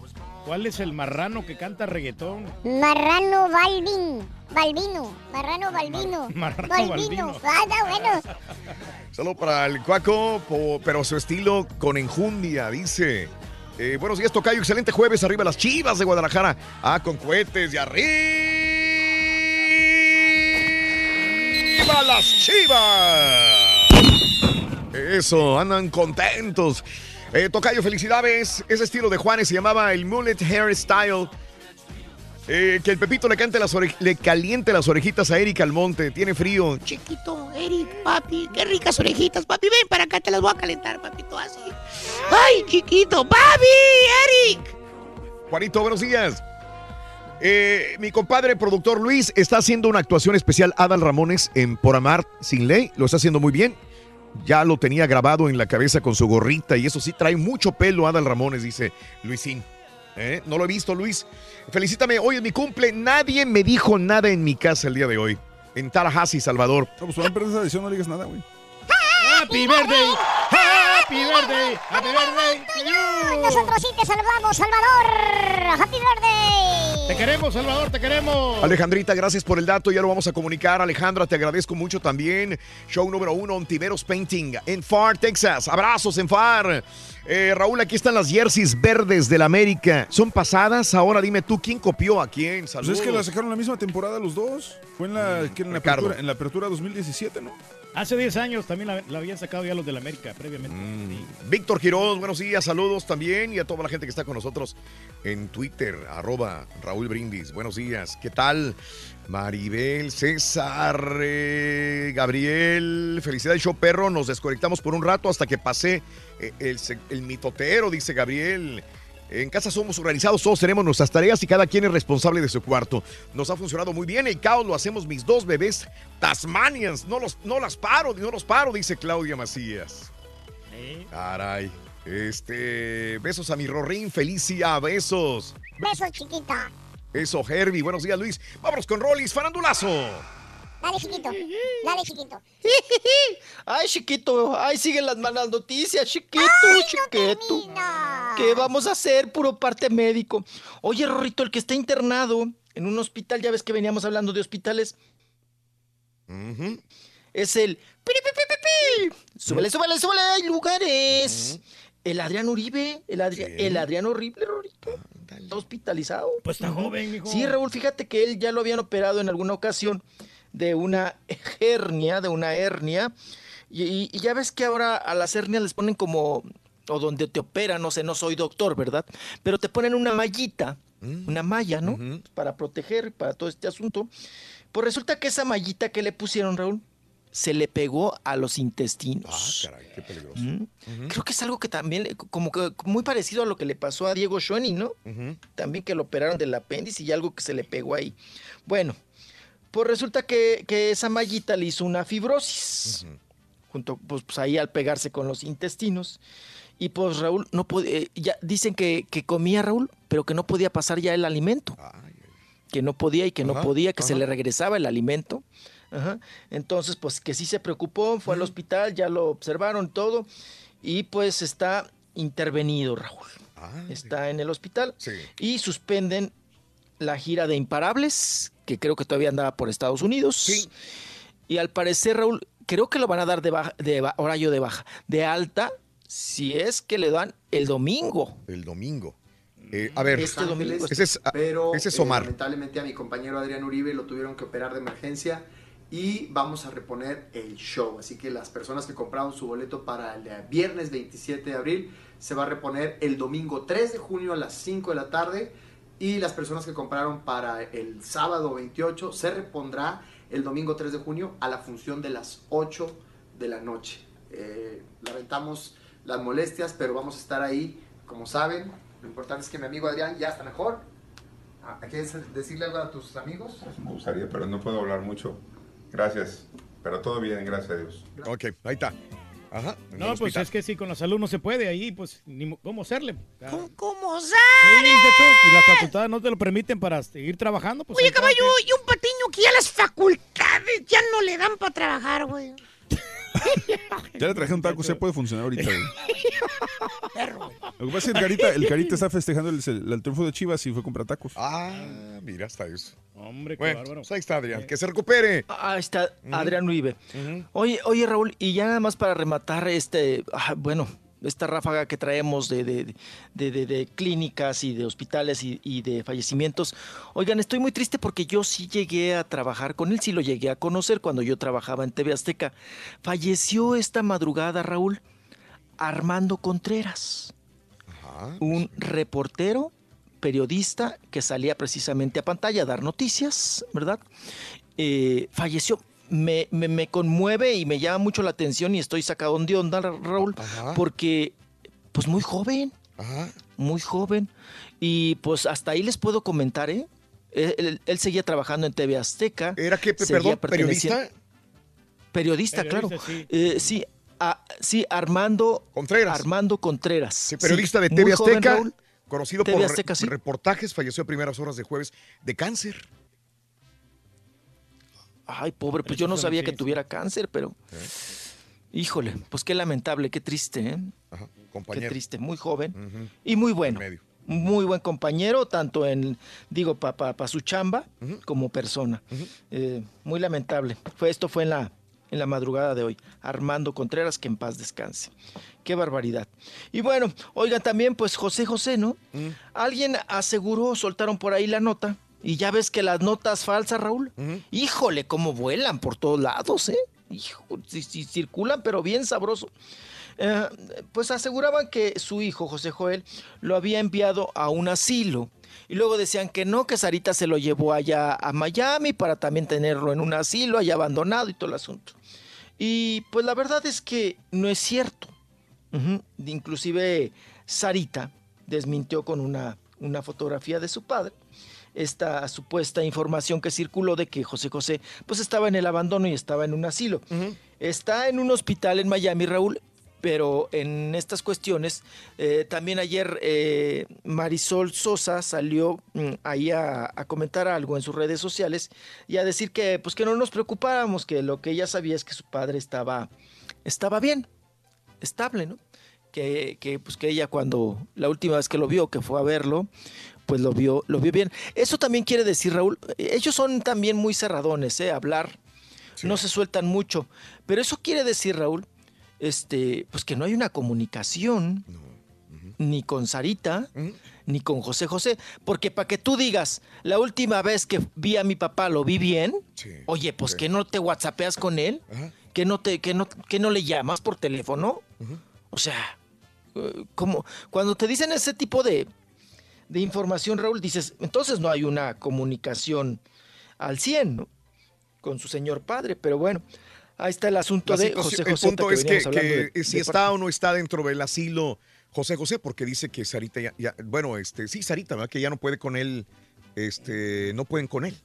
¿Cuál es el marrano que canta reggaetón? Marrano Balvin. Balvino. Marrano Balvino. <laughs> Marrano Balvino. Ah, bueno. Saludo para el Cuaco, pero su estilo con enjundia, dice. Eh, buenos días, Tocayo. Excelente jueves. Arriba las chivas de Guadalajara. Ah, con cohetes de arriba las chivas. Eso, andan contentos. Eh, Tocayo, felicidades. Ese estilo de Juanes se llamaba el mullet hairstyle. Eh, que el Pepito le, cante las le caliente las orejitas a Erika Almonte. Tiene frío. Chiquito, Eric, papi, qué ricas orejitas, papi. Ven para acá, te las voy a calentar, papito, así. Ay, chiquito, papi, Eric. Juanito, buenos días. Eh, mi compadre productor Luis está haciendo una actuación especial Adal Ramones en Por Amar Sin Ley. Lo está haciendo muy bien. Ya lo tenía grabado en la cabeza con su gorrita y eso sí, trae mucho pelo Adal Ramones, dice Luisín. ¿Eh? No lo he visto, Luis. Felicítame, hoy es mi cumple. Nadie me dijo nada en mi casa el día de hoy. En Tallahassee, Salvador. No, pues van a perder esa edición, no digas nada, güey. Happy birthday, happy birthday, happy birthday. Nosotros sí te saludamos, Salvador. Happy birthday. Te queremos, Salvador, te queremos. Alejandrita, gracias por el dato, ya lo vamos a comunicar. Alejandra, te agradezco mucho también. Show número uno, Ontiveros Painting, en Far, Texas. Abrazos en Far. Eh, Raúl, aquí están las jerseys verdes del América. ¿Son pasadas? Ahora dime tú, ¿quién copió a quién? Pues Saludos. es que la sacaron la misma temporada los dos. Fue en la, que en la, apertura, en la apertura 2017, ¿no? Hace 10 años también la, la habían sacado ya los del América previamente. Víctor Quiroz, buenos días, saludos también y a toda la gente que está con nosotros en Twitter, arroba Raúl Brindis. Buenos días, ¿qué tal? Maribel, César, eh, Gabriel, felicidades, show perro. Nos desconectamos por un rato hasta que pase eh, el, el mitotero, dice Gabriel. En casa somos organizados, todos tenemos nuestras tareas y cada quien es responsable de su cuarto. Nos ha funcionado muy bien. El caos lo hacemos mis dos bebés Tasmanians. No, los, no las paro, no los paro, dice Claudia Macías. Caray. Este, besos a mi Rorín, Felicia, besos. Besos, chiquita. Eso, Herbie, buenos días, Luis. Vámonos con Rollis, farandulazo. Dale, chiquito. Dale, chiquito. <laughs> Ay, chiquito, ahí siguen las malas noticias, chiquito, Ay, chiquito. ¿Qué vamos a hacer? Puro parte médico. Oye, Rorrito, el que está internado en un hospital, ya ves que veníamos hablando de hospitales, es el... Súbele, súbele, súbele, hay lugares. El Adrián Uribe, el, Adri- el Adrián Horrible, Rorrito. Está hospitalizado. Pues está joven, mijo. Sí, Raúl, fíjate que él ya lo habían operado en alguna ocasión de una hernia, de una hernia. Y, ya ves que ahora a las hernias les ponen como, o donde te operan, no sé, no soy doctor, ¿verdad? Pero te ponen una mallita, una malla, ¿no? Para proteger, para todo este asunto. Pues resulta que esa mallita que le pusieron, Raúl, se le pegó a los intestinos. Ah, caray, qué peligroso. Mm. Creo que es algo que también, le- como que muy parecido a lo que le pasó a Diego Schoening, ¿no? También que lo operaron del apéndice y algo que se le pegó ahí. Bueno, pues resulta que, que esa mallita le hizo una fibrosis. Junto, pues, pues, ahí al pegarse con los intestinos. Y pues Raúl no podía, ya dicen que, que comía Raúl, pero que no podía pasar ya el alimento. Que no podía y que no podía, que se le regresaba el alimento. Ajá. Entonces, pues que sí se preocupó, fue al hospital, ya lo observaron todo. Y pues está intervenido, Raúl. está en el hospital. Y suspenden la gira de Imparables, que creo que todavía andaba por Estados Unidos. Y al parecer, Raúl, creo que lo van a dar de, baja, de ba- horario de baja, de alta, si es que le dan el domingo. El domingo. Eh, a ver, Este domingo. ese es, ah, pero ese es eh, Omar. lamentablemente a mi compañero Adrián Uribe lo tuvieron que operar de emergencia y vamos a reponer el show. Así que las personas que compraron su boleto para el eh, viernes 27 de abril se va a reponer el domingo 3 de junio a las 5 de la tarde y las personas que compraron para el sábado 28 se repondrá el domingo 3 de junio a la función de las 8 de la noche. Eh, lamentamos las molestias, pero vamos a estar ahí, como saben. Lo importante es que mi amigo Adrián ya está mejor. Ah, ¿Quieres decirle algo a tus amigos? Me gustaría, pero no puedo hablar mucho. Gracias. Pero todo bien, gracias a Dios. Ok, ahí está. Ajá. No, pues es que sí, con la salud no se puede ahí, pues, ni mo- cómo hacerle. ¿Cómo Sí, sale? muchacho, y las facultades no te lo permiten para seguir trabajando. Pues, Oye, caballo, y un patiño que ya las facultades ya no le dan para trabajar, güey. Ya le traje un taco, se puede funcionar ahorita. güey. Perro, güey. Lo que pasa es que el Carita, el Carita está festejando el, el triunfo de Chivas y fue a comprar tacos. Ah, mira, hasta eso. Hombre, qué Bueno, bárbaro. pues ahí está Adrián. Que se recupere. Ahí está Adrián Uribe. Oye, oye, Raúl, y ya nada más para rematar este, ah, bueno, esta ráfaga que traemos de, de, de- clínicas y de hospitales y, y de fallecimientos. Oigan, estoy muy triste porque yo sí llegué a trabajar con él, sí lo llegué a conocer cuando yo trabajaba en TV Azteca. Falleció esta madrugada, Raúl, Armando Contreras, un reportero periodista que salía precisamente a pantalla a dar noticias, ¿verdad? Eh, falleció. Me, me- me conmueve y me llama mucho la atención y estoy sacado de onda, Ra- Raúl, porque pues muy joven, muy joven. Y pues hasta ahí les puedo comentar, ¿eh? Él, él- él seguía trabajando en TV Azteca. ¿Era qué, seguía perdón, periodista? Periodista, Periodista, claro. sí. Eh, sí, a- sí, Armando Contreras. Armando Contreras. Periodista Sí, de TV joven, Azteca, Raúl. conocido TV por Azteca, sí. reportajes, falleció a primeras horas de jueves de cáncer. Ay, pobre, pues yo no sabía que tuviera cáncer, pero. Híjole, pues qué lamentable, qué triste, ¿eh? Qué compañero. triste, muy joven y muy bueno. Muy buen compañero, tanto en, digo, para su chamba como persona. Eh, muy lamentable. Fue, esto fue en la, en la madrugada de hoy. Armando Contreras, que en paz descanse. Qué barbaridad. Y bueno, oigan, también, pues José José, ¿no? Alguien aseguró, soltaron por ahí la nota. Y ya ves que las notas falsas, Raúl, híjole, cómo vuelan por todos lados, ¿eh? Hijo, sí, circulan, pero bien sabroso. Eh, pues aseguraban que su hijo, José Joel, lo había enviado a un asilo. Y luego decían que no, que Sarita se lo llevó allá a Miami para también tenerlo en un asilo, allá abandonado y todo el asunto. Y pues la verdad es que no es cierto. Ujú. Inclusive Sarita desmintió con una, una fotografía de su padre esta supuesta información que circuló de que José José pues estaba en el abandono y estaba en un asilo. Está en un hospital en Miami, Raúl, pero en estas cuestiones, eh, también ayer eh, Marisol Sosa salió mm, ahí a, a comentar algo en sus redes sociales y a decir que pues que no nos preocupáramos, que lo que ella sabía es que su padre estaba, estaba bien, estable, ¿no? Que, que, pues que ella cuando la última vez que lo vio, que fue a verlo, pues lo vio, lo vio bien. Eso también quiere decir, Raúl, ellos son también muy cerradones, ¿eh? Hablar, no se sueltan mucho. Pero eso quiere decir, Raúl, este, pues que no hay una comunicación ni con Sarita, ni con José José. Porque para que tú digas, la última vez que vi a mi papá lo vi bien, oye, pues que no te whatsappeas con él, ¿Que no, te, que, no, que no le llamas por teléfono? O sea, eh, como cuando te dicen ese tipo de, de información, Raúl, dices, entonces no hay una comunicación al 100, ¿no? Con su señor padre, pero bueno, ahí está el asunto de José José. el punto es que, que si está o no está dentro del asilo José José, porque dice que Sarita ya, ya- bueno, este, sí, Sarita, ¿verdad? Que ya no puede con él, este, no pueden con él.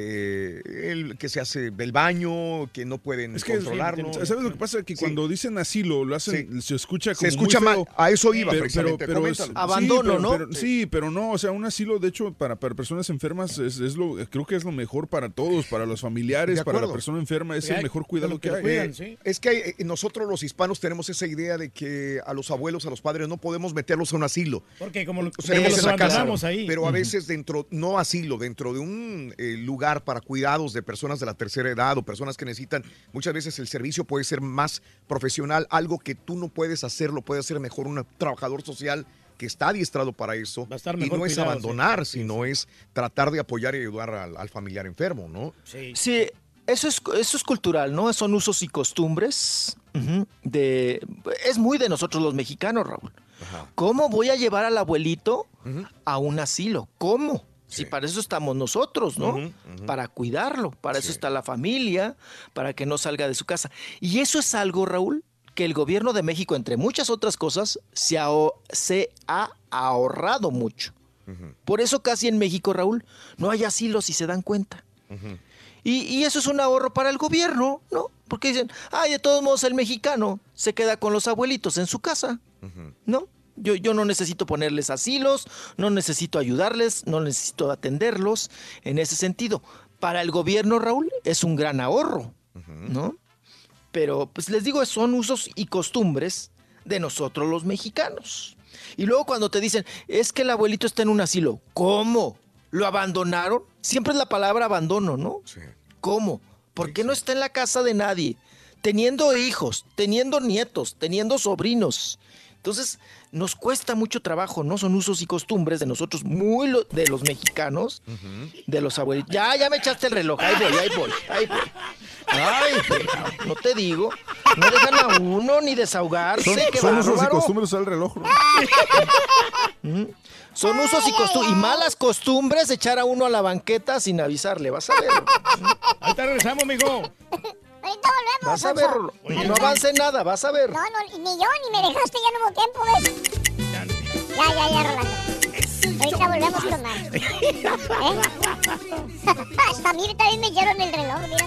Eh, él que se hace del baño, que no pueden Es que, controlarlo. ¿sabes lo que pasa? Que cuando dicen asilo, lo hacen, se escucha como Se escucha muy mal. A eso iba, Pero- precisamente. pero- es- Abandono, sí, pero- ¿no? pero- sí, pero no, o sea, un asilo, de hecho, para, para personas enfermas, es, es lo, creo que es lo mejor para todos, para los familiares, para la persona enferma, es el mejor cuidado que hay. Eh, Es que eh, nosotros los hispanos tenemos esa idea de que a los abuelos, a los padres, no podemos meterlos a un asilo. Porque como lo- O sea, tenemos los en la casa, ahí. Pero a veces dentro, no asilo, dentro de un eh, lugar para cuidados de personas de la tercera edad o personas que necesitan, muchas veces el servicio puede ser más profesional, algo que tú no puedes hacer, lo puede hacer mejor un trabajador social que está adiestrado para eso. y mejor no es cuidado, abandonar, sino es tratar de apoyar y ayudar al, al familiar enfermo, ¿no? Sí, eso es, eso es cultural, ¿no? Son usos y costumbres de... Es muy de nosotros los mexicanos, Raúl. ¿Cómo voy a llevar al abuelito a un asilo? ¿Cómo? Si para eso estamos nosotros, ¿no? Para cuidarlo, para eso está la familia, para que no salga de su casa. Y eso es algo, Raúl, que el gobierno de México, entre muchas otras cosas, se ha ahorrado mucho. Por eso casi en México, Raúl, no hay asilos si se dan cuenta. Y, y eso es un ahorro para el gobierno, ¿no? Porque dicen, ay, de todos modos el mexicano se queda con los abuelitos en su casa, ¿no? Yo, yo no necesito ponerles asilos, no necesito ayudarles, no necesito atenderlos en ese sentido. Para el gobierno, Raúl, es un gran ahorro, ¿no? Pero, pues les digo, son usos y costumbres de nosotros los mexicanos. Y luego cuando te dicen, es que el abuelito está en un asilo, ¿cómo? ¿Lo abandonaron? Siempre es la palabra abandono, ¿no? ¿Cómo? ¿Por qué no está en la casa de nadie? Teniendo hijos, teniendo nietos, teniendo sobrinos. Entonces, nos cuesta mucho trabajo, ¿no? Son usos y costumbres de nosotros, muy lo- de los mexicanos, de los abuelitos. Ya, ya me echaste el reloj, ahí voy, ahí voy, ahí voy. Ay, pero no te digo, no dejan a uno ni desahogarse. Son, qué son usos y costumbres al reloj. Son usos y costumbres, y malas costumbres echar a uno a la banqueta sin avisarle, vas a ver. Ahí te regresamos, mijo. Ahorita volvemos. Vas a ver, Sonso. no avance nada, vas a ver. No, no, ni yo, ni me dejaste, ya no hubo tiempo, ¿ves? Ya, ya, ya, Rolando. Ahorita volvemos con más. <laughs> ¿Eh? <laughs> Hasta a mí también me dieron el reloj, mira.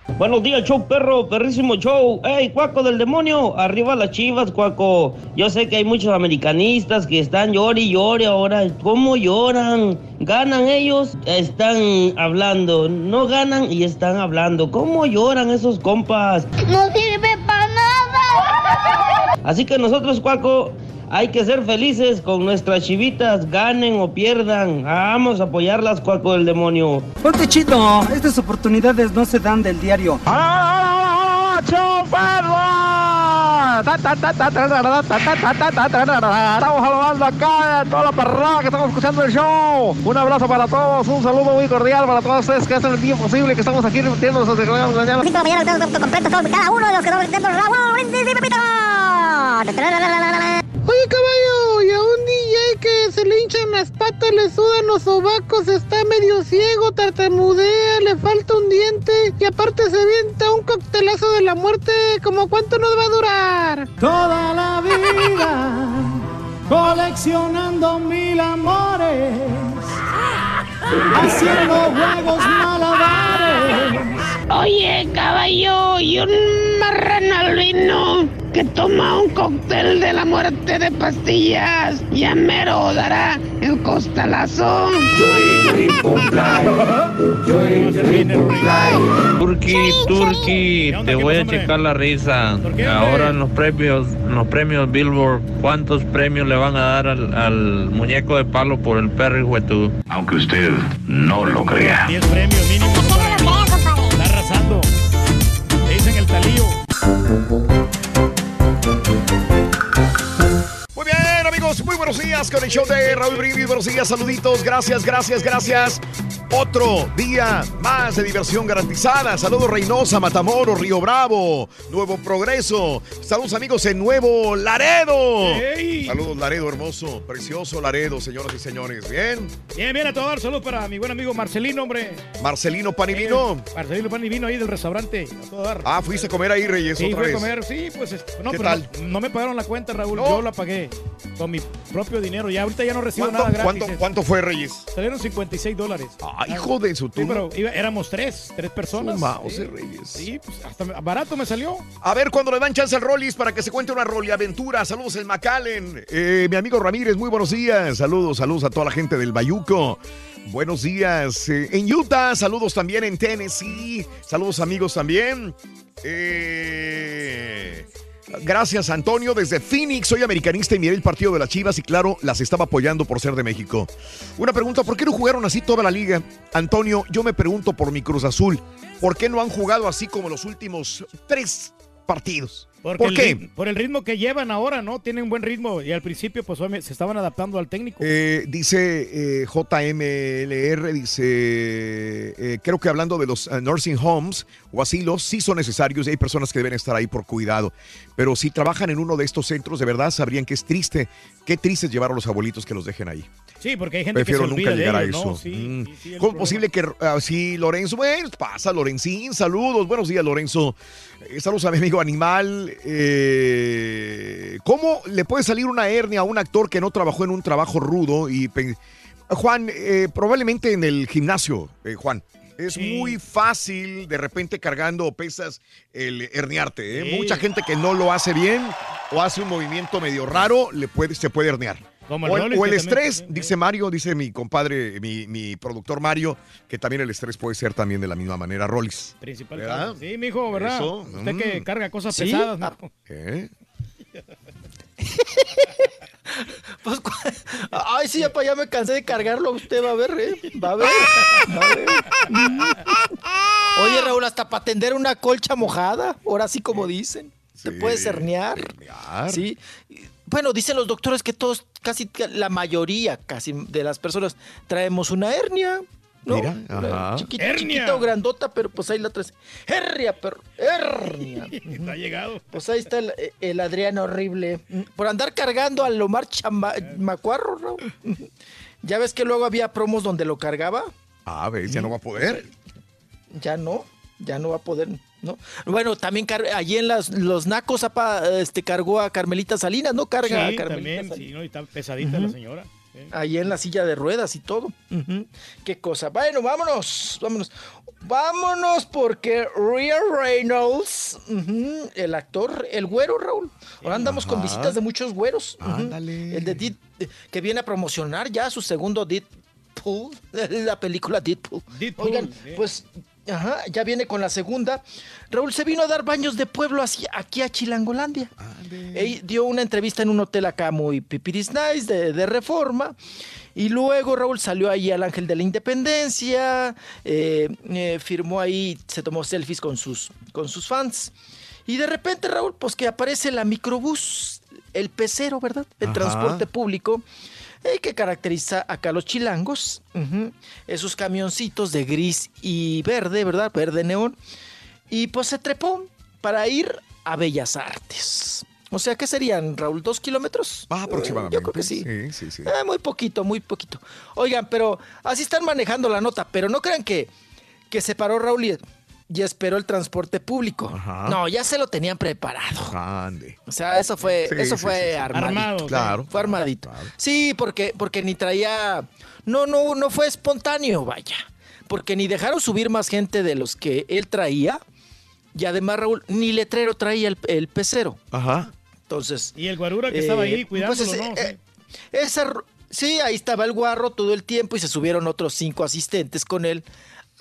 Buenos días, show perro, perrísimo show. ¡Ey, cuaco del demonio! Arriba las chivas, cuaco. Yo sé que hay muchos americanistas que están llore y llore ahora. ¿Cómo lloran? ¿Ganan ellos? Están hablando. No ganan y están hablando. ¿Cómo lloran esos compas? No sirve. Así que nosotros, cuaco, hay que ser felices con nuestras chivitas, ganen o pierdan. Vamos a apoyarlas, cuaco del demonio. Ponte chido, estas oportunidades no se dan del diario. Estamos saludando acá a toda la perrada que estamos escuchando el show. Un abrazo para todos, un saludo muy cordial para todos ustedes que hacen el día posible que estamos aquí repitiendo nuestras declaraciones mañana. Mañana, completo cada uno de los que estamos repitiendo Oye, caballo, y a un DJ que se le hinchan las patas, le sudan los sobacos, está medio ciego, tartamudea, le falta un diente y aparte se avienta un coctelazo de la muerte. ¿Cómo cuánto nos va a durar? Toda la vida coleccionando mil amores, haciendo juegos malabares. Oye, caballo, y un marrano albino que toma un cóctel de la muerte de pastillas. Ya mero dará el costalazo. Turki, Turki, te voy a checar la risa. Ahora en los premios, en los premios Billboard, ¿cuántos premios le van a dar al, al muñeco de palo por el perro y juventud? Aunque usted no lo crea. 10 premios mínimo. Está arrasando. Le dicen el talío. Buenos días con el show de Raúl Brindis. Buenos días, saluditos, gracias, gracias, gracias. Otro día más de diversión garantizada. Saludos Reynosa, Matamoros, Río Bravo, Nuevo Progreso. Saludos amigos en Nuevo Laredo. ¡Ey! Saludos Laredo, hermoso, precioso Laredo, señoras y señores. Bien. Bien, bien, a todo dar. Salud para mi buen amigo Marcelino, hombre. Marcelino Panivino. Marcelino Pan y vino ahí del restaurante. A todo dar. Ah, fuiste a comer ahí, Reyes, Sí, otra fui a comer, sí, pues es- no, ¿Qué pero tal? No, no me pagaron la cuenta, Raúl, No. yo la pagué con mi propio dinero. Ya ahorita ya no recibo ¿Cuánto, nada gratis. cuánto, cuánto fue, Reyes? Salieron 56 dólares. Ah, hijo de su Sí, pero iba- éramos tres, tres personas. Sí. Reyes. Sí, pues hasta barato me salió. A ver cuando le dan chance al Rollis para que se cuente una Rolly aventura. Saludos el Macallen. Eh, mi amigo Ramírez, muy buenos días. Saludos, saludos a toda la gente del Bayuco. Buenos días. Eh, en Utah, saludos también en Tennessee. Saludos amigos también. Eh, Gracias, Antonio. Desde Phoenix, soy americanista y miré el partido de las Chivas y claro, las estaba apoyando por ser de México. Una pregunta, ¿por qué no jugaron así toda la liga? Antonio, yo me pregunto por mi Cruz Azul. ¿Por qué no han jugado así como los últimos tres partidos? Porque ¿Por el qué? rit- por el ritmo que llevan ahora, ¿no? Tienen buen ritmo y al principio, pues se estaban adaptando al técnico. Eh, dice eh, JMLR, dice, eh, creo que hablando de los eh, nursing homes o asilos, sí son necesarios y hay personas que deben estar ahí por cuidado. Pero si trabajan en uno de estos centros, de verdad sabrían que es triste, qué triste es llevar a los abuelitos que los dejen ahí. Sí, porque hay gente Prefiero que se nunca llegar a eso. ¿no? Sí, Mm. sí, sí, ¿Cómo es posible que así Lorenzo? Bueno, pasa Lorenzín, saludos, buenos días Lorenzo. Eh, saludos a mi amigo Animal. Eh, ¿Cómo le puede salir una hernia a un actor que no trabajó en un trabajo rudo? Y Juan, eh, probablemente en el gimnasio, eh, Juan. Es muy fácil de repente cargando pesas el herniarte. Sí. Mucha gente que no lo hace bien o hace un movimiento medio raro, le puede, se puede herniar. Como el o el, o el también- estrés, dice Mario, dice mi compadre, mi, mi productor Mario, que también el estrés puede ser también de la misma manera, Rollis. Principal ¿Verdad? Sí, mijo, ¿verdad? Eso, Usted mm. que carga cosas Sí. pesadas, ¿no? ¿Eh? <laughs> Pues, ay, sí, ya, pa, ya me cansé de cargarlo. Usted va a ver, ¿eh? Va a ver. Va a ver. <laughs> Oye, Raúl, hasta para tender una colcha mojada, ahora sí como dicen. Te puedes herniar. Sí. Bueno, dicen los doctores que todos, casi la mayoría, casi de las personas, traemos una hernia. ¿no? Mira, ajá. Chiquita, Hernia. chiquita o grandota, pero pues ahí la traes. Hernia, perro. Hernia. <laughs> Está llegado. Pues ahí está el, el Adrián horrible. Por andar cargando al Omar Chamba- Macuarro, Raúl. <laughs> Ya ves que luego había promos donde lo cargaba. Ah, ves, ya no va a poder. Ya no, ya no va a poder, ¿no? Bueno, también car- allí en las, los nacos apa, este, cargó a Carmelita Salinas, ¿no? Carga Sí, a Carmelita también, Salinas. sí, ¿no? Y está pesadita la señora. Sí. Ahí en la silla de ruedas y todo. Qué cosa. Bueno, vámonos, vámonos. Vámonos porque Rhea Reynolds, el actor, el güero, Raúl. Ahora andamos con visitas de muchos güeros. Ándale. El de Deed- que viene a promocionar ya su segundo Deadpool, <laughs> la película Deadpool. Deadpool, Oigan, pues ajá, ya viene con la segunda. Raúl se vino a dar baños de pueblo así- aquí a Chilangolandia. Él dio una entrevista en un hotel acá muy pipiris nice de, de reforma. Y luego Raúl salió ahí al Ángel de la Independencia, eh, eh, firmó ahí, se tomó selfies con sus, con sus fans. Y de repente, Raúl, pues que aparece la microbús, el pecero, ¿verdad? El Ajá. transporte público eh, que caracteriza acá a los chilangos. Esos camioncitos de gris y verde, ¿verdad? Verde neón. Y pues se trepó para ir a Bellas Artes. O sea, ¿qué serían, Raúl? ¿Dos kilómetros? Ah, aproximadamente. Yo creo que sí. Sí, sí, sí. Eh, muy poquito, muy poquito. Oigan, pero así están manejando la nota, pero no crean que, que se paró Raúl y, y esperó el transporte público. Ajá. No, ya se lo tenían preparado. Ande. O sea, eso fue, Sí, eso sí, fue sí, sí. armadito. Armado. Claro. Fue armadito. Sí, porque, porque ni traía. No, no, no fue espontáneo, vaya. Porque ni dejaron subir más gente de los que él traía. Y además, Raúl, ni letrero traía el, el pecero. Ajá. Entonces. Y el guarura que eh, estaba ahí pues, cuidándolo, ese- ¿no? eh, esa sí, ahí estaba el guarro todo el tiempo y se subieron otros cinco asistentes con él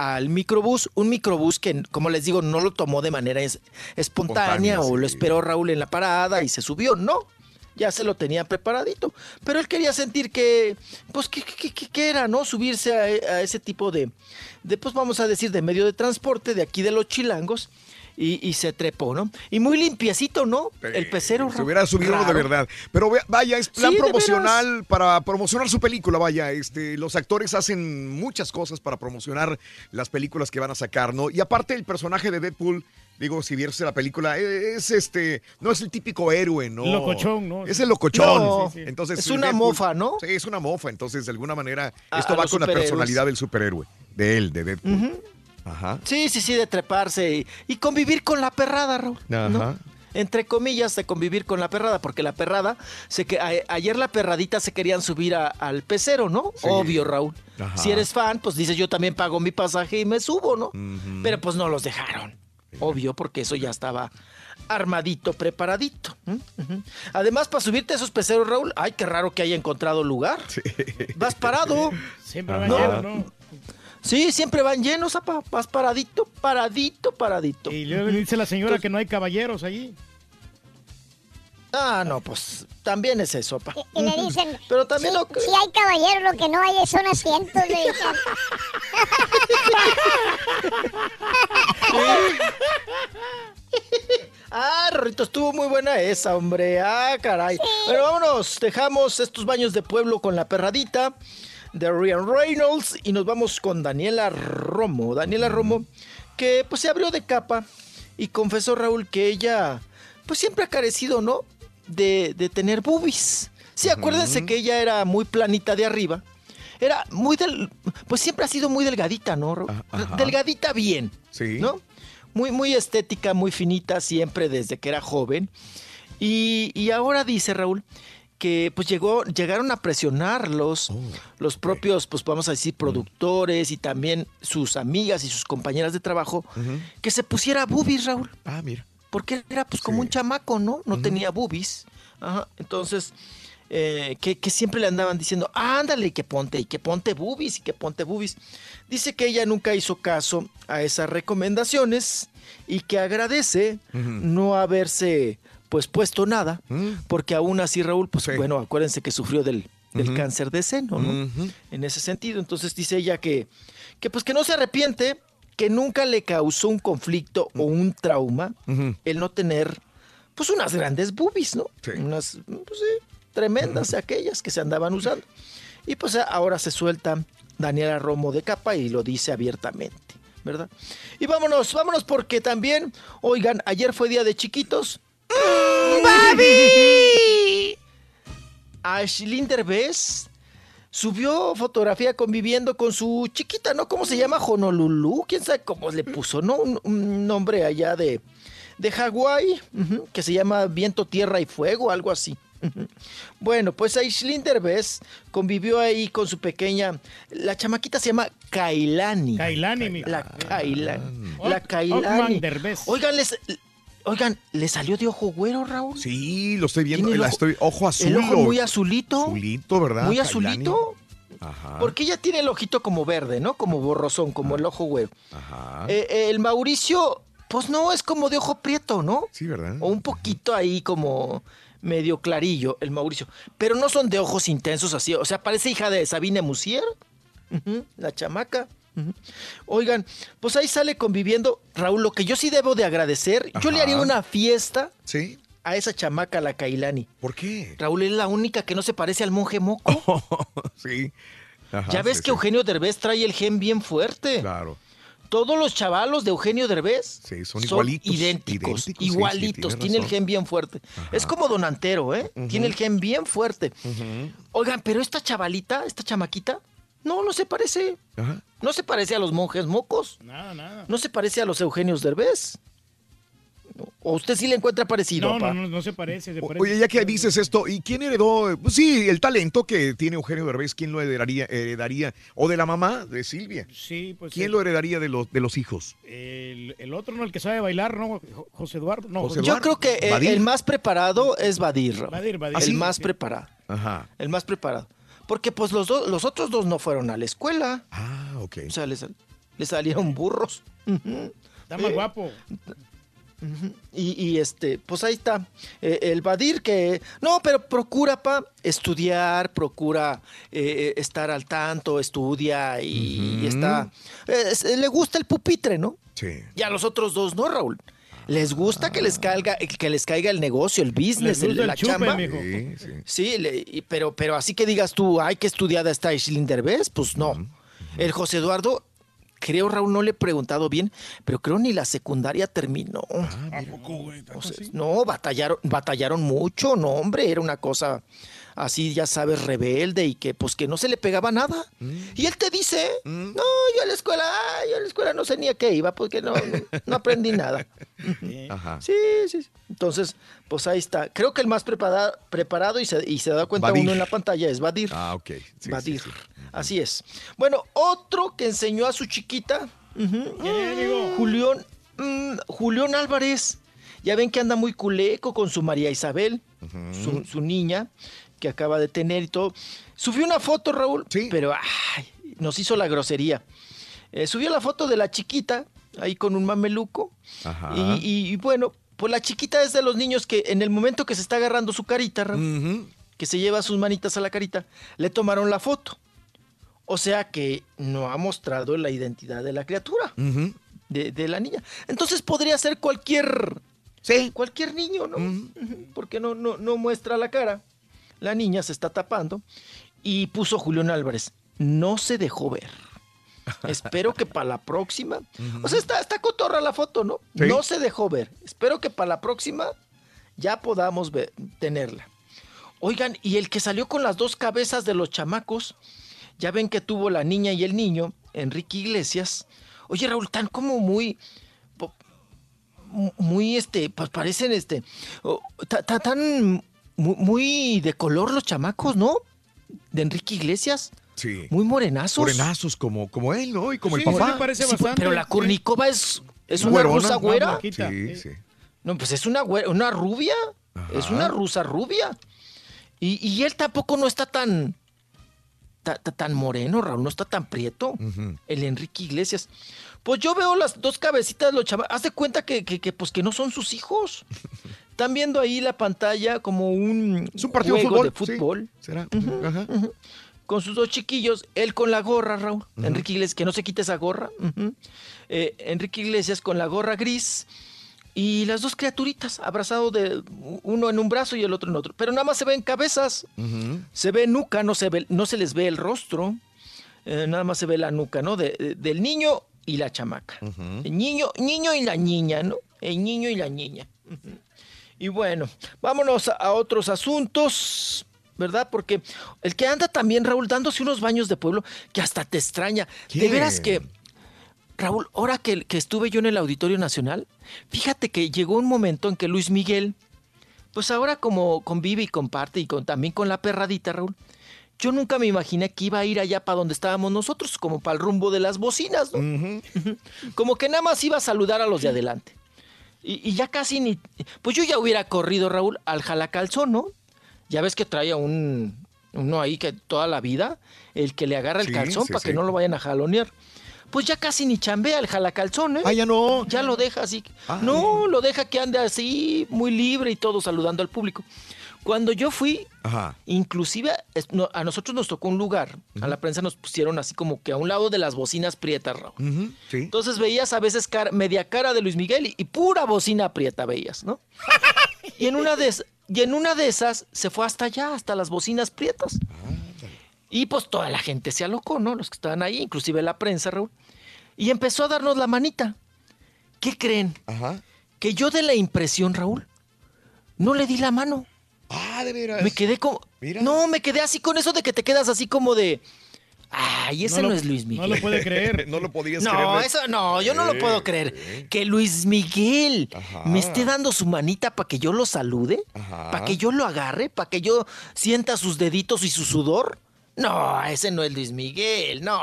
al microbús, un microbús que, como les digo, no lo tomó de manera es- espontánea, Espontánea, o lo esperó Raúl en la parada y se subió, no. Ya se lo tenía preparadito. Pero él quería sentir que, pues, ¿qué, qué- qué- qué era, no? Subirse a, a ese tipo de, de, pues, vamos a decir, de medio de transporte de aquí de los chilangos. Y, y se trepó, ¿no? Y muy limpiecito, ¿no? El pecero. Se hubiera subido de verdad. Pero vaya, es plan Sí, promocional para promocionar su película, vaya. Este, los actores hacen muchas cosas para promocionar las películas que van a sacar, ¿no? Y aparte el personaje de Deadpool, digo, si vierse la película, eh, es este, no es el típico héroe, ¿no? Locochón, ¿no? Es el locochón. No, Sí, sí. Entonces, es una mofa, ¿no? Sí, es una mofa. Entonces, de alguna manera, A- esto a va con la personalidad del superhéroe, de él, de Deadpool. Ajá. Sí, sí, sí, de treparse y, y convivir con la perrada, Raúl. ¿no? Ajá. Entre comillas, de convivir con la perrada, porque la perrada, se que, a- ayer la perradita se querían subir a- al pecero, ¿no? Sí. Obvio, Raúl. Ajá. Si eres fan, pues dices, yo también pago mi pasaje y me subo, ¿no? Pero pues no los dejaron. Obvio, porque eso ya estaba armadito, preparadito. Además, para subirte a esos peceros, Raúl, ay, qué raro que haya encontrado lugar. Vas parado. Siempre No. llenos, ¿no? Sí, siempre van llenos, apa. Vas paradito, paradito, paradito. Y luego dice la señora que no hay caballeros allí. Ah, no, pues también es eso, apa. Y le dicen, <laughs> Pero también sí, lo sí hay caballeros, lo que no hay son asientos. le dicen. <laughs> Ah, Rorrito, estuvo muy buena esa, hombre. Ah, caray. Pero vámonos, dejamos estos baños de pueblo con la perradita de Ryan Reynolds y nos vamos con Daniela Romo. Daniela Romo, que pues se abrió de capa y confesó Raúl que ella pues siempre ha carecido, ¿no? De, de tener boobies. Sí, acuérdense que ella era muy planita de arriba. Era muy del... Pues siempre ha sido muy delgadita, ¿no? Ajá. Delgadita bien. Sí. ¿No? Muy, muy estética, muy finita siempre desde que era joven. Y, y ahora dice Raúl que pues llegó, llegaron a presionarlos Oh, los propios, pues vamos a decir, productores y también sus amigas y sus compañeras de trabajo, que se pusiera boobies, Raúl. Ah, mira. Porque era pues como un chamaco, ¿no? No tenía boobies. Ajá. Entonces, eh, que, que siempre le andaban diciendo, ándale, que ponte, y que ponte boobies, y que ponte boobies. Dice que ella nunca hizo caso a esas recomendaciones y que agradece no haberse pues puesto nada, porque aún así Raúl, pues bueno, acuérdense que sufrió del, del cáncer de seno, ¿no? En ese sentido, entonces dice ella que, que pues que no se arrepiente, que nunca le causó un conflicto o un trauma el no tener pues unas grandes boobies, ¿no? Unas, pues sí, tremendas aquellas que se andaban usando. Y pues ahora se suelta Daniela Romo de capa y lo dice abiertamente, ¿verdad? Y vámonos, vámonos porque también, oigan, ayer fue día de chiquitos. ¡Babi! Ashlyn Derbez subió fotografía conviviendo con su chiquita, ¿no? ¿Cómo se llama? Honolulu. ¿Quién sabe cómo le puso, no? Un, un nombre allá de, de Hawái, que se llama Viento, Tierra y Fuego, algo así. <laughs> Bueno, pues Aislinn Derbez convivió ahí con su pequeña. La chamaquita se llama Kailani. Kailani, mi. La Kailani. La Kailani. Oigan, les, oigan, ¿le salió de ojo güero, Raúl? Sí, lo estoy viendo. El la ojo- estoy, ojo azul. el ojo muy azulito. Azulito, ¿verdad? Muy azulito. Ajá. Porque ella tiene el ojito como verde, ¿no? Como borrosón, como el ojo güero. Ajá. Eh, el Mauricio, pues no, es como de ojo prieto, ¿no? Sí, ¿verdad? O un poquito ahí como medio clarillo, el Mauricio. Pero no son de ojos intensos así. O sea, parece hija de Sabine Musier, la chamaca. Oigan, pues ahí sale conviviendo. Raúl, lo que yo sí debo de agradecer, yo le haría una fiesta Sí. a esa chamaca, la Kailani. ¿Por qué? Raúl es la única que no se parece al monje moco. <laughs> sí. Ajá, ya ves sí, que sí. Eugenio Derbez trae el gen bien fuerte. Claro. Todos los chavalos de Eugenio Derbez Sí, son igualitos, idénticos, idénticos, sí, sí, igualitos. tiene el gen bien fuerte. Es como Donantero, ¿eh? Tiene el gen bien fuerte. Oigan, pero esta chavalita, esta chamaquita, no, no se parece. Ajá. No se parece a los monjes mocos. Nada, nada. No se parece a los Eugenios Derbez. ¿O usted sí le encuentra parecido, No, no, papá? no, no se parece. se O- parece. Oye, ya que dices esto, ¿y quién heredó? Pues sí, el talento que tiene Eugenio Derbez, ¿quién lo heredaría? heredaría? ¿O de la mamá de Silvia? Sí, pues. ¿Quién el, lo heredaría de los, de los hijos? El, el otro, ¿no? El que sabe bailar, ¿no? Jo- José Eduardo. No, José José- Yo creo que el más preparado es Badir. Badir, Badir. El ¿Ah, sí? más Sí. preparado. Ajá. El más preparado. Porque pues los, dos- los otros dos no fueron a la escuela. Ah, ok. O sea, les- le salieron burros. Está más guapo. Y, y, este, pues ahí está. Eh, el Badir que. No, pero procura, pa, estudiar, procura eh, estar al tanto, estudia y, y está. eh, es- le gusta el pupitre, ¿no? Sí. Y a los otros dos, ¿no, Raúl? Les gusta que les caiga, que les caiga el negocio, el business, el- el la chupe, chamba. mijo. Sí, sí. Sí, le- y- pero, pero así que digas tú, ay, que estudiada está Aislinn Derbez, pues no. El José Eduardo, creo, Raúl, no le he preguntado bien, pero creo ni la secundaria terminó. ¿A poco, güey? ¿Tanto O sea, no, batallaron, batallaron mucho, no, hombre, era una cosa así, ya sabes, rebelde y que pues que no se le pegaba nada. Y él te dice, no, yo a la escuela, yo a la escuela no sé ni a qué iba, porque no, no, no aprendí nada. <laughs> Ajá. Sí, sí. sí. Entonces, pues ahí está. Creo que el más preparado, preparado y, se, y se da cuenta Badir. uno en la pantalla es Badir. Ah, ok. Sí, sí, Badir. sí. Así es. Bueno, otro que enseñó a su chiquita, ujú, Julián, mm, Julián Álvarez. Ya ven que anda muy culeco con su María Isabel, su, su niña, que acaba de tener y todo. Subió una foto, Raúl, pero ay, nos hizo la grosería. Eh, subió la foto de la chiquita, ahí con un mameluco. Ajá. Y, y- y bueno, pues la chiquita es de los niños que en el momento que se está agarrando su carita, Raúl, que se lleva sus manitas a la carita, le tomaron la foto. O sea que no ha mostrado la identidad de la criatura, de, de la niña. Entonces podría ser cualquier, cualquier niño, ¿no? Porque no, no, no muestra la cara. La niña se está tapando y puso Julián Álvarez. No se dejó ver. <laughs> Espero que para la próxima. O sea, está, está cotorra la foto, ¿no? Sí. No se dejó ver. Espero que para la próxima ya podamos ver- tenerla. Oigan, y el que salió con las dos cabezas de los chamacos, ya ven que tuvo la niña y el niño, Enrique Iglesias. Oye, Raúl, tan como muy. Muy, este, pues parecen, este. ta- ta- tan. Mu- Muy de color los chamacos, ¿no? De Enrique Iglesias. Sí. Muy morenazos. Morenazos como, como él, ¿no? Y como Sí, el papá. me parece Sí, bastante. pero la Kurnikova es, es una rusa güera. Sí, sí. No, pues es una, güe- una rubia. Es una rusa rubia. Y, y él tampoco no está tan, ta- ta- tan moreno, Raúl, no está tan prieto. El Enrique Iglesias. Pues yo veo las dos cabecitas de los chavales. Haz de cuenta que, que, que, pues que no son sus hijos. <laughs> Están viendo ahí la pantalla como un, Es un partido de juego fútbol. de sí. fútbol. Ajá. Con sus dos chiquillos, él con la gorra, Raúl. Enrique Iglesias, que no se quite esa gorra. Eh, Enrique Iglesias con la gorra gris. Y las dos criaturitas, abrazados de uno en un brazo y el otro en otro. Pero nada más se ven cabezas. Se ve nuca, no se, ve, no se les ve el rostro. Eh, nada más se ve la nuca, ¿no? De- de- del niño y la chamaca. El niño, niño y la niña, ¿no? El niño y la niña. Y bueno, vámonos a, otros asuntos, ¿verdad? Porque el que anda también, Raúl, dándose unos baños de pueblo que hasta te extraña. De veras que, Raúl, ahora que, que estuve yo en el Auditorio Nacional, fíjate que llegó un momento en que Luis Miguel, pues ahora como convive y comparte y con, también con la perradita, Raúl, yo nunca me imaginé que iba a ir allá para donde estábamos nosotros, como para el rumbo de las bocinas, ¿no? <laughs> Como que nada más iba a saludar a los de adelante. Y, y ya casi ni. Pues yo ya hubiera corrido, Raúl, al jalacalzón, ¿no? Ya ves que traía un. Uno ahí que toda la vida, el que le agarra el Sí, calzón sí, para sí. que no lo vayan a jalonear. Pues ya casi ni chambea el jalacalzón, ¿eh? Ah, ya no. Ya lo deja así. no, lo deja que ande así, muy libre y todo saludando al público. Cuando yo fui, Ajá. inclusive a nosotros nos tocó un lugar, a la prensa nos pusieron así como que a un lado de las bocinas prietas, Raúl. Sí. Entonces veías a veces cara- media cara de Luis Miguel y, y pura bocina prieta veías, ¿no? <laughs> Y en, una de, y en una de esas se fue hasta allá, hasta las bocinas prietas. Y pues toda la gente se alocó, ¿no? Los que estaban ahí, inclusive la prensa, Raúl. Y empezó a darnos la manita. ¿Qué creen? Ajá. Que yo de la impresión, Raúl, no le di la mano. Ah, de veras. Me quedé como... Mira. No, me quedé así con eso de que te quedas así como de... Ay, ese no, lo- es Luis Miguel. No lo puede creer. <laughs> no lo podías creer. No, ¿no? eso no, yo no lo puedo creer. Que Luis Miguel Ajá. me esté dando su manita para que yo lo salude, para que yo lo agarre, para que yo sienta sus deditos y su sudor. No, ese no es Luis Miguel, no.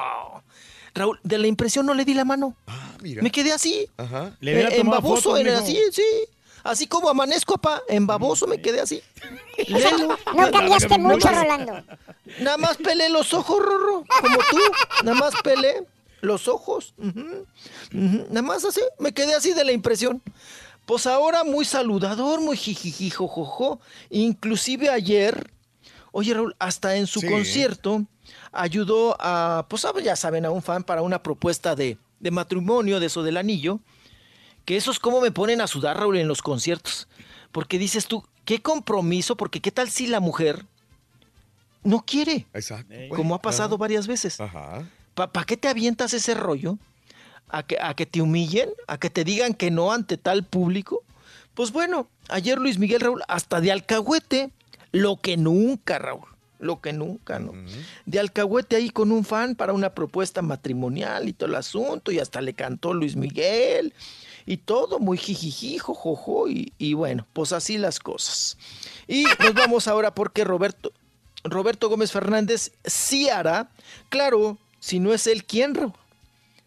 Raúl, de la impresión no le di la mano. Ah, mira. Me quedé así. Ajá. Le eh, en baboso, mijo. así, sí. Así como amanezco, pa, en baboso me quedé así. <laughs> No cambiaste mucho, Rolando. Nada más pelé los ojos, Rorro, como tú. Nada más pelé. los ojos. ujú, Nada más así, me quedé así de la impresión. Pues ahora muy saludador, muy jijiji, jojojo. Inclusive ayer, oye Raúl, hasta en su Sí. concierto ayudó a, pues ya saben, a un fan para una propuesta de, de matrimonio, de eso del anillo. Que eso es como me ponen a sudar, Raúl, en los conciertos. Porque dices tú, qué compromiso, porque qué tal si la mujer no quiere, Exacto. como ha pasado varias veces. Ajá. ¿Para qué te avientas ese rollo? ¿A que, ¿A que te humillen? ¿A que te digan que no ante tal público? Pues bueno, ayer Luis Miguel Raúl, hasta de alcahuete, lo que nunca, Raúl, lo que nunca, ¿no? De alcahuete ahí con un fan para una propuesta matrimonial y todo el asunto, y hasta le cantó Luis Miguel, y todo muy jijiji, jojojo, y, y bueno, pues así las cosas. Y nos vamos ahora porque Roberto, Roberto Gómez Fernández sí hará, claro, si no es él, ¿quién?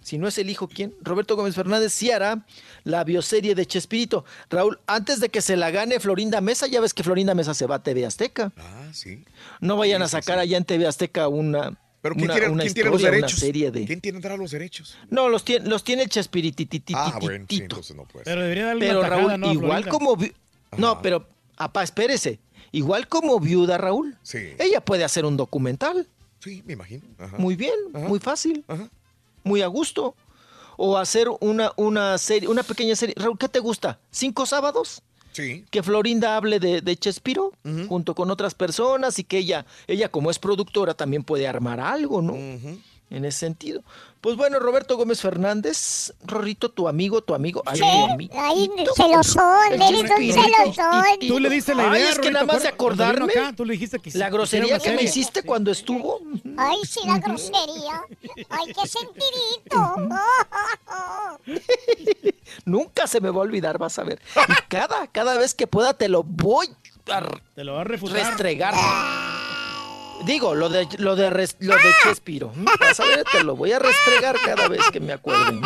Si no es el hijo, ¿quién? Roberto Gómez Fernández sí hará la bioserie de Chespirito. Raúl, antes de que se la gane Florinda Mesa, ya ves que Florinda Mesa se va a TV Azteca. Ah, sí. No vayan Sí, a sí, sacar allá en TV Azteca una, Pero ¿quién, una, tiene, una quién tiene los historia, una derechos? serie de... ¿Quién tiene los derechos? No, los tiene, los tiene el Chespiritititito. Ah, bueno, sí, entonces no puede ser. Pero debería darle Pero una tajada, Raúl, ¿no? a igual Florinda. como... vi- No, pero, apá, espérese. Igual como viuda, Raúl, Sí. ella puede hacer un documental. Sí, me imagino. Ajá. Muy bien, Ajá. muy fácil, Ajá. muy a gusto. O hacer una, una serie, una pequeña serie. Raúl, ¿qué te gusta? ¿Cinco sábados? Sí. Que Florinda hable de, de Chespiro junto con otras personas y que ella, ella como es productora también puede armar algo, ¿no? En ese sentido. Pues bueno, Roberto Gómez Fernández, Rorrito, tu amigo, tu amigo. Ay, Sí, lo son, El eres un celosón. Tú le diste la idea. Ay, es que nada más de acordarme. acá, tú le dijiste que La grosería que me hiciste cuando estuvo. Ay, sí, la grosería. Ay, qué sentidito. Nunca se me va a olvidar, vas a ver. Y cada, cada vez que pueda te lo voy a Te lo va a refutar. restregar. Digo, lo de, lo de, res- lo de Chespiro. Vas a ver, te lo voy a restregar cada vez que me acuerde.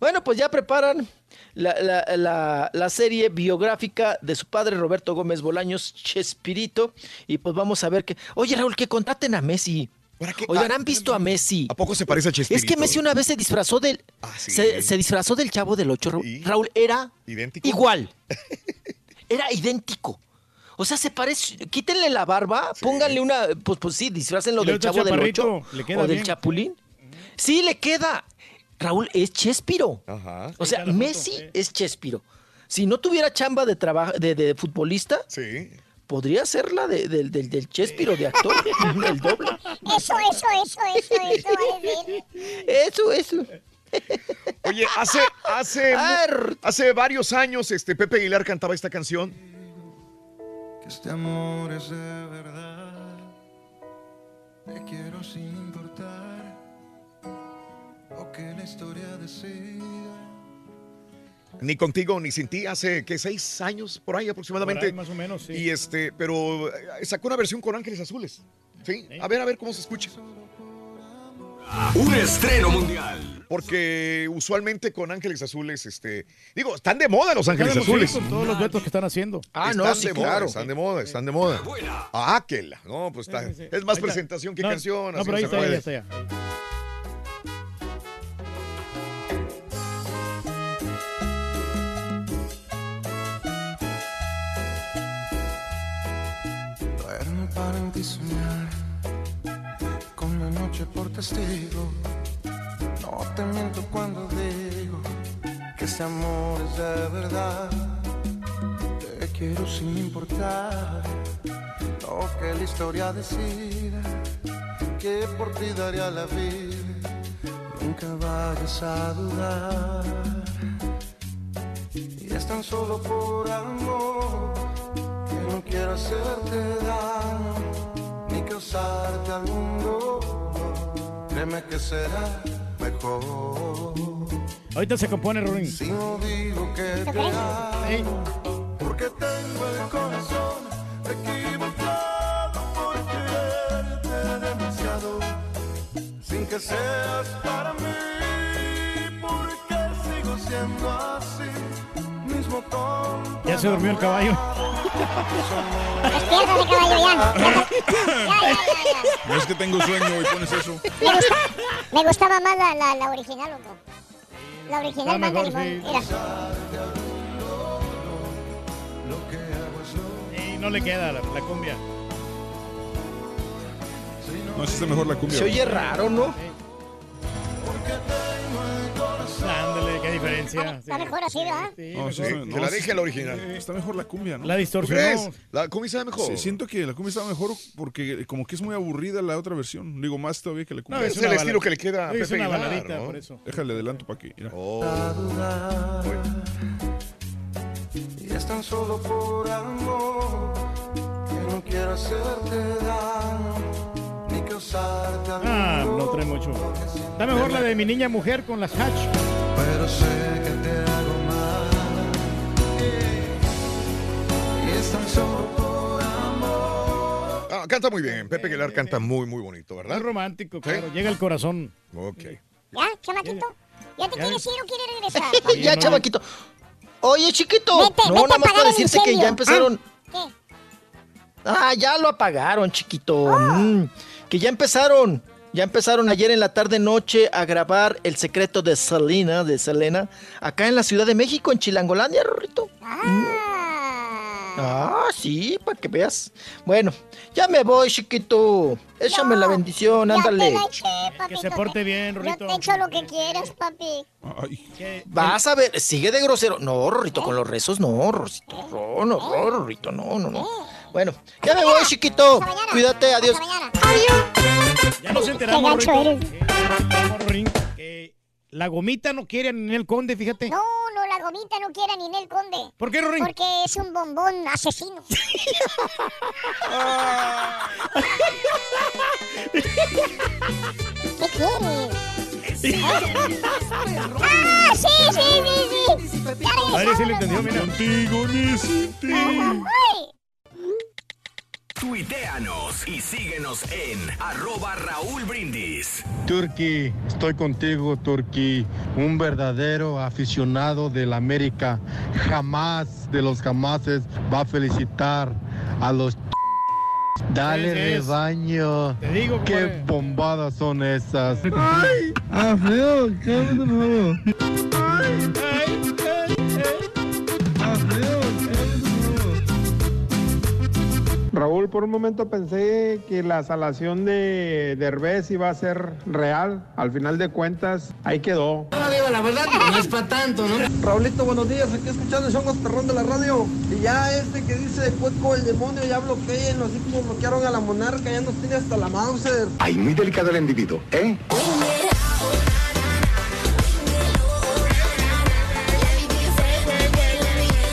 Bueno, pues ya preparan la, la- la- la serie biográfica de su padre Roberto Gómez Bolaños, Chespirito. Y pues vamos a ver que. Oye, Raúl, que contraten a Messi. Oigan, ¿han visto a Messi? ¿A poco se parece a Es Chespirito? que Messi una vez se disfrazó del. sí. se, se disfrazó del chavo del 8. Raúl, Raúl, era ¿Idéntico? igual. <laughs> Era idéntico. O sea, se parece. Quítenle la barba, pónganle una. Pues, pues sí, disfrácenlo del chavo del 8 chaparrito, le queda o del chapulín. Sí, le queda. Raúl es Chespiro. Ajá. O sea, Messi es Chespiro. Si no tuviera chamba de trabajo de, de futbolista, podría ser la de- del- del- del Chespiro de actor, <laughs> el doble. Eso, eso, eso, eso, eso. Eso, eso. Oye, hace, hace, <laughs> hace varios años este Pepe Aguilar cantaba esta canción. Que este amor es de verdad. Te quiero sin importar lo que la historia decida. Ni contigo ni sin ti, hace que seis años por ahí aproximadamente. Por ahí, más o menos, sí. Y este, pero eh, sacó una versión con Ángeles Azules. Sí, a ver, a ver cómo se escucha. Un estreno mundial. Porque usualmente con Ángeles Azules, este, digo, están de moda los Ángeles Azules. con todos los vetos que están haciendo. están de moda, están de moda, están de moda. Ah, que la, no, pues está, Sí, sí, sí. es más Ahí está. presentación que No, canción. No, pero ahí está, ya está ya. Duermo para en ti soñar, con la noche por testigo. No te miento cuando digo que este amor es de verdad. Te quiero sin importar lo que la historia decida, que por ti daría la vida. Nunca vayas a dudar. Y es tan solo por amor que no quiero hacerte daño ni causarte algún dolor. Créeme que será mejor. Ahorita se compone, Rorín. Si no digo que te amo, porque tengo el corazón equivocado por quererte demasiado, sin que seas para mí, porque sigo siendo así, Ya se durmió el caballo. Despiértate, caballo, <laughs> ya. No es que tengo sueño y pones eso. ¿Le, gusta- Me gustaba más la, la, la original, loco. La original más de mejor, limón. sí. Mira. Y no le queda la, la cumbia. No, sí está mejor la cumbia. Se oye raro, ¿no? Ándale, qué diferencia. Está mejor así, ¿verdad? No, sí está- que no, la sí- deje la original. Está mejor la cumbia, ¿no? La ¿Tú distorsionó. crees? La cumbia sabe mejor. Sí, siento que la cumbia estaba mejor porque como que es muy aburrida la otra versión. Digo, más todavía que la cumbia. es el estilo que le queda a Es Pepe una Aguilar, baladita, ¿no? por eso. Déjale adelanto para que. mira. Oh. Y es tan solo por amor que no quiero hacerte daño Ah, no trae mucho. Está mejor la de mi niña mujer con las hatch. Pero sé que te hago mal y es tan solo por amor. Ah, canta muy bien. Pepe Aguilar canta muy, muy bonito, Es ¿verdad? romántico, claro. Llega al corazón. Ok. ¿Ya, chamaquito? ¿Ya te Ya. quieres ir o quieres regresar? <laughs> ya, chavaquito. Oye, chiquito. Vete, no, vete a nada más para decirte que ya empezaron. ¿Qué? Ah, ya lo apagaron, chiquito. Oh. Mm, que ya empezaron. Ya empezaron ayer en la tarde noche a grabar El secreto de Selena, de Selena, acá en la Ciudad de México, en Chilangolandia, Rorrito. Ah, sí, para que veas. Bueno, ya me voy, chiquito. Échame la bendición, ándale. la eché, papito. Que se porte bien, Yo Rorrito. te echo lo que quieras, papi. Ay, Vas a ver, sigue de grosero. No, Rorrito, con los rezos no, Rorrito. No, no, no, Rorrito, no, no, no. Bueno, ya me voy, chiquito. Cuídate, adiós. Ya nos enteramos, Qué gacho Rorrito, que- Rorín, que la gomita no quiere a Ninel Conde, fíjate. No, no, la gomita no quiere a Ninel Conde. ¿Por qué, Rorín? Porque es un bombón asesino. <laughs> ¿Qué quieres? ¡Ah, sí, sí, sí, sí! Ya A ver si le entendió, mira. Contigo ni sin ti. Ay. Tuiteanos y síguenos en arroba Raúl Brindis. Turki, estoy contigo, Turki. Un verdadero aficionado del América. Jamás de los jamases va a felicitar a los. Dale rebaño. Te digo, Qué bombadas son esas. <laughs> ¡Ay! ¡Ah, feo! ¡Cállate, por favor! Ay, ay, ay. ¡Ah, Raúl, por un momento pensé que la salación de Derbez iba a ser real. Al final de cuentas, ahí quedó. la verdad, no es para tanto, ¿no? Raulito, buenos días, aquí escuchando el show más perrón de la radio. Y ya este que dice Cueco el demonio, ya bloqueen, así como bloquearon a la monarca, ya nos tiene hasta la Mauser. Ay, muy delicado el individuo, ¿eh?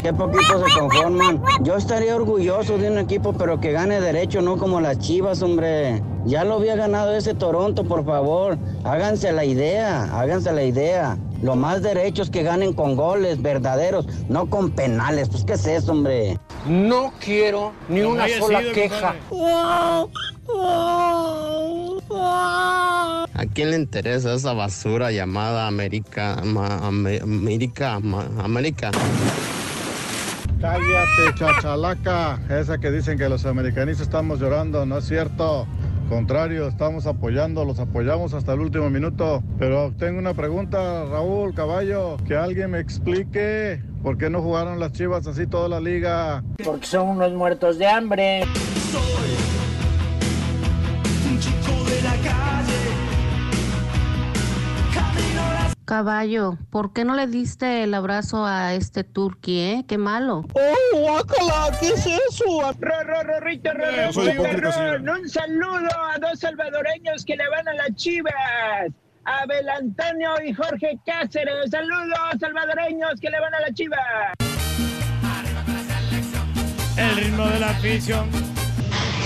Qué poquito se conforman. Yo estaría orgulloso de un equipo, pero que gane derecho, no como las Chivas, hombre. Ya lo había ganado ese Toronto, por favor. Háganse la idea, háganse la idea. Lo más derecho es que ganen con goles verdaderos, no con penales. Pues, ¿qué es eso, hombre? No quiero ni una sola sido, queja. ¿A quién le interesa esa basura llamada América? Ma- América, Ma- América. Cállate, chachalaca. Esa que dicen que los americanistas estamos llorando, no es cierto. Contrario, estamos apoyando, los apoyamos hasta el último minuto. Pero tengo una pregunta, Raúl Caballo, que alguien me explique por qué no jugaron las Chivas así toda la liga. Porque son unos muertos de hambre. Caballo, ¿por qué no le diste el abrazo a este turqui, eh? Qué malo. ¡Oh, guácala! ¿Qué es eso? Hipócrita, señora. Un saludo a dos salvadoreños que le van a las chivas. Abel Antonio y Jorge Cáceres. Saludos salvadoreños que le van a la chiva. El ritmo de la afición.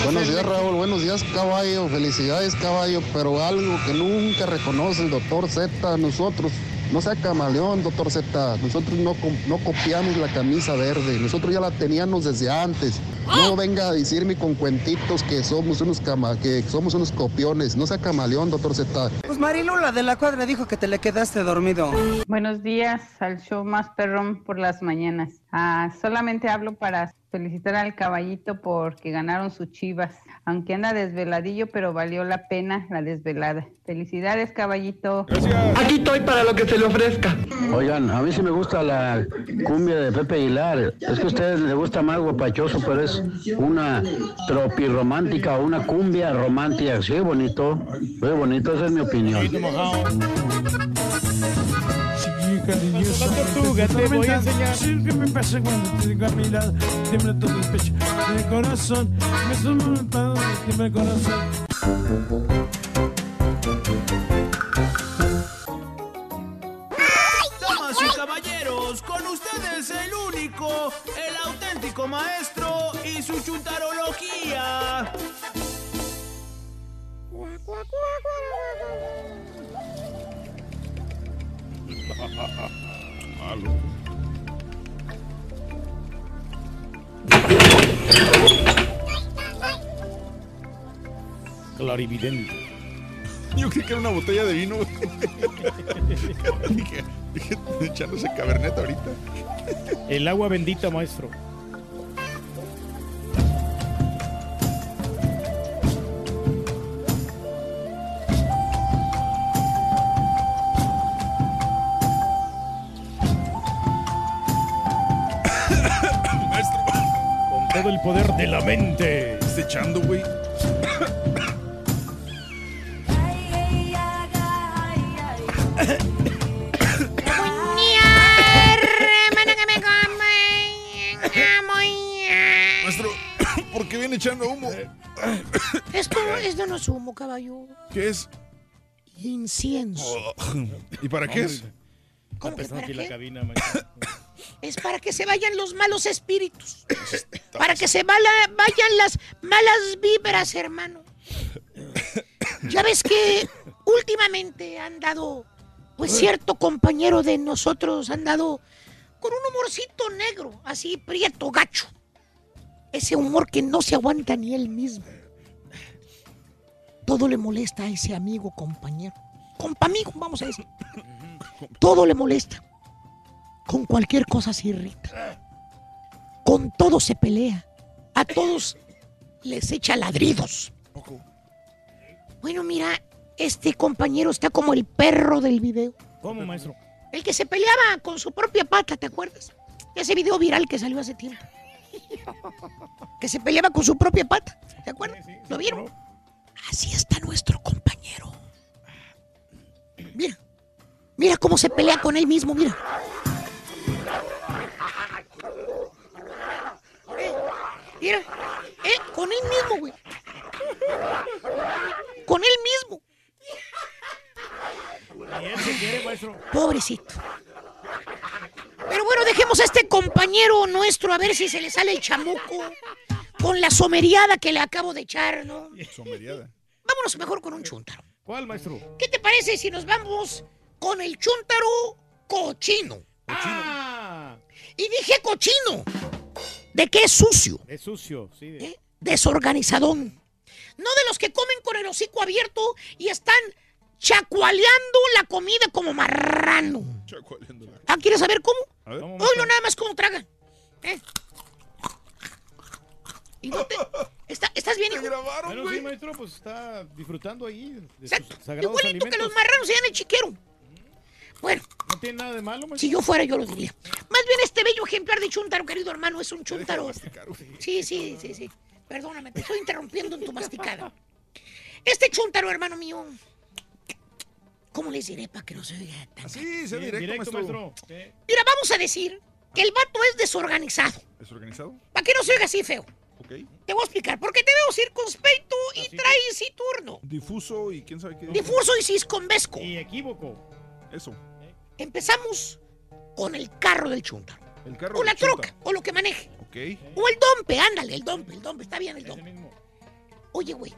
Buenos días, Raúl. Buenos días, caballo. Felicidades, caballo. Pero algo que nunca reconoce el doctor Z, nosotros. No sea camaleón, doctor Z. Nosotros no, no copiamos la camisa verde. Nosotros ya la teníamos desde antes. No venga a decirme con cuentitos que somos unos cama, que somos unos copiones. No sea camaleón, doctor Z. Pues Marilu, la de la cuadra, dijo que te le quedaste dormido. Buenos días al show más perrón por las mañanas. Ah, solamente hablo para felicitar al caballito porque ganaron sus chivas. Aunque anda desveladillo, pero valió la pena la desvelada. Felicidades, caballito. Aquí estoy para lo que se le ofrezca. Oigan, a mí sí me gusta la cumbia de Pepe Aguilar. Es que a ustedes les gusta más guapachoso, pero es una tropirromántica o una cumbia romántica. Sí, bonito. Muy bonito, esa es mi opinión. La tortuga, te voy a enseñar. ¿Qué me pasa cuando te tengo a mi lado? Tiembla todo el pecho, el corazón. Me sumo un pado, tiembla el corazón. Damas y caballeros, con ustedes el único, el auténtico maestro y su chuntarología. Malo. Clarividente. Yo creí que era una botella de vino. <laughs> dije, dije, echándose cabernet ahorita. El agua bendita. Maestro. El poder de la mente. Está echando, güey. Maestro, ¿por qué viene echando humo? Esto, esto no es humo, caballo. ¿Qué es? Incienso. Oh, ¿Y para qué es? ¿Cómo que para aquí la qué? cabina, maestro. Es para que se vayan los malos espíritus. <coughs> Para que se vayan las malas vibras, hermano. Ya ves que últimamente han dado, pues cierto compañero de nosotros han dado con un humorcito negro, así prieto, gacho. Ese humor que no se aguanta ni él mismo. Todo le molesta a ese amigo, compañero. Compa amigo, vamos a decir. Todo le molesta. Con cualquier cosa se irrita. Con todo se pelea. A todos les echa ladridos. Bueno, mira, este compañero está como el perro del video. ¿Cómo, maestro? El que se peleaba con su propia pata, ¿te acuerdas? Ese video viral que salió hace tiempo. <laughs> Que se peleaba con su propia pata. ¿Te acuerdas? ¿Lo vieron? Así está nuestro compañero. Mira. Mira cómo se pelea con él mismo, mira. Mira, eh, con él mismo, güey. Con él mismo. Y él se quiere, maestro. Pobrecito. Pero bueno, dejemos a este compañero nuestro a ver si se le sale el chamuco con la someriada que le acabo de echar, ¿no? Someriada. Vámonos mejor con un chúntaro. ¿Cuál, maestro? ¿Qué te parece si nos vamos con el chúntaro cochino? Ah, Y dije cochino. ¿De qué es sucio? es sucio, sí. de- Desorganizadón. No de los que comen con el hocico abierto y están chacualeando la comida como marrano. Ah, ¿quieres saber cómo? Oílo nada más cómo tragan. ¿Eh? ¿Y no te- está- ¿Estás bien, hijo? Bueno, sí, maestro, pues está disfrutando ahí de Exacto. sus sagrados Igualito que los marranos se dan el chiquero. Bueno, No tiene nada de malo, maestro. si yo fuera, yo lo diría. Más bien este bello ejemplar de chúntaro, querido hermano, es un chúntaro. Sí, sí, sí, sí. Perdóname, te estoy interrumpiendo en tu masticada. Este chúntaro, hermano mío. ¿Cómo les diré para que no se oiga tan Sí, Sí, directo, maestro. Sí. Mira, vamos a decir que el vato es desorganizado. ¿Desorganizado? Para que no se oiga así feo. Ok. Te voy a explicar. Porque te veo circunspecto y traes turno. Difuso y quién sabe qué. Difuso y cisconvesco. Y equívoco. Eso. Empezamos con el carro del chúntaro. El carro. O la troca, o lo que maneje. Ok. O el dompe, ándale, el dompe, el dompe, está bien el dompe. Oye, güey,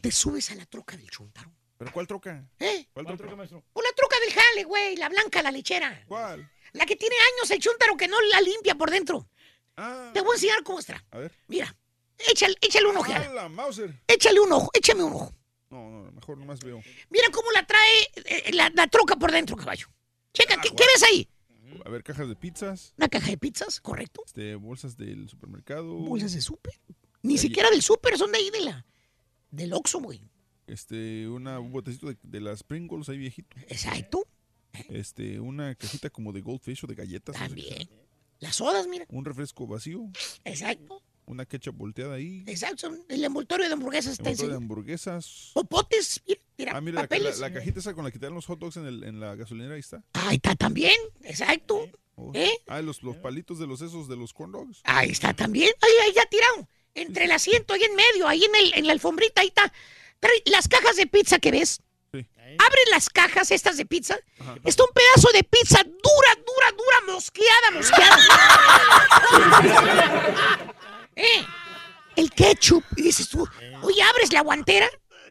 te subes a la troca del chúntaro. ¿Pero cuál troca? ¿Eh? ¿Cuál ¿Cuál troca? troca, maestro? O la troca del jale, güey, la blanca, la lechera. ¿Cuál? La que tiene años el chúntaro que no la limpia por dentro. Te voy a enseñar cómo está. A ver. Mira, échale, échale un ojeada. ¡Hala, Mauser! Échale un ojo, échame un ojo. No, no, mejor nomás veo. Mira cómo la trae eh, la, la troca por dentro, caballo. Checa, ¿qué, qué ves ahí? A ver, cajas de pizzas, Una caja de pizzas, correcto. este, bolsas del supermercado. Bolsas de súper. Ni siquiera del súper, son de ahí de la, del Oxxo, güey. Este, una, un botecito de, de las Pringles ahí viejito. Exacto. Este, una cajita como de Goldfish o de galletas. no sé qué También. Las sodas, mira. Un refresco vacío. Exacto. Una ketchup volteada ahí. Exacto. El envoltorio de hamburguesas está montón de hamburguesas. Popotes, mira, mira, Ah, mira, la, la, papeles. la cajita esa con la que te dan los hot dogs en, el, en la gasolinera, ahí está. Ahí está también, exacto. ¿Eh? Ah, los, los palitos de los esos de los corn dogs. Ahí está también. Ahí, ahí ya tirado. Entre el asiento, ahí en medio, ahí en, el, en la alfombrita, ahí está. Trae las cajas de pizza que ves. Abre las cajas estas de pizza. Está un pedazo de pizza dura, dura, dura, mosqueada, mosqueada. <laughs> eh, el ketchup. Y dices tú, oye, abres la guantera,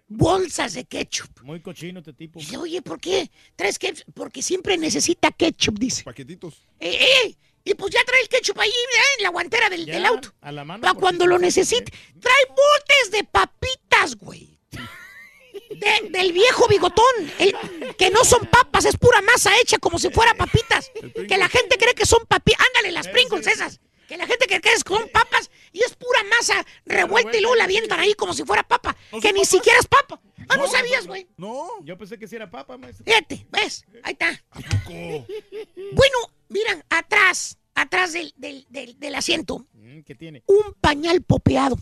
bolsas de ketchup. Muy cochino este tipo. Dice, oye, ¿por qué? ¿Traes ketchup? Porque siempre necesita ketchup, dice. Paquetitos. Eh, eh, y pues ya trae el ketchup ahí eh, en la guantera del, Ya, del auto. a la mano. Para cuando lo necesite. Trae botes de papitas, güey. De- del viejo bigotón. el- que no son papas, es pura masa hecha como si fuera papitas. Que la gente cree que son papitas. Ándale, las Pringles esas. Que la gente que son papas y es pura masa revuelta y luego la avientan ahí como si fuera papa. que ni siquiera es papa. Ah, no sabías, güey. No. Yo pensé que sí era papa, maestro. Fíjate, ¿ves? Ahí está. Bueno, miran, atrás, atrás del, del, del, del asiento, Mm, ¿Qué tiene? un pañal popeado.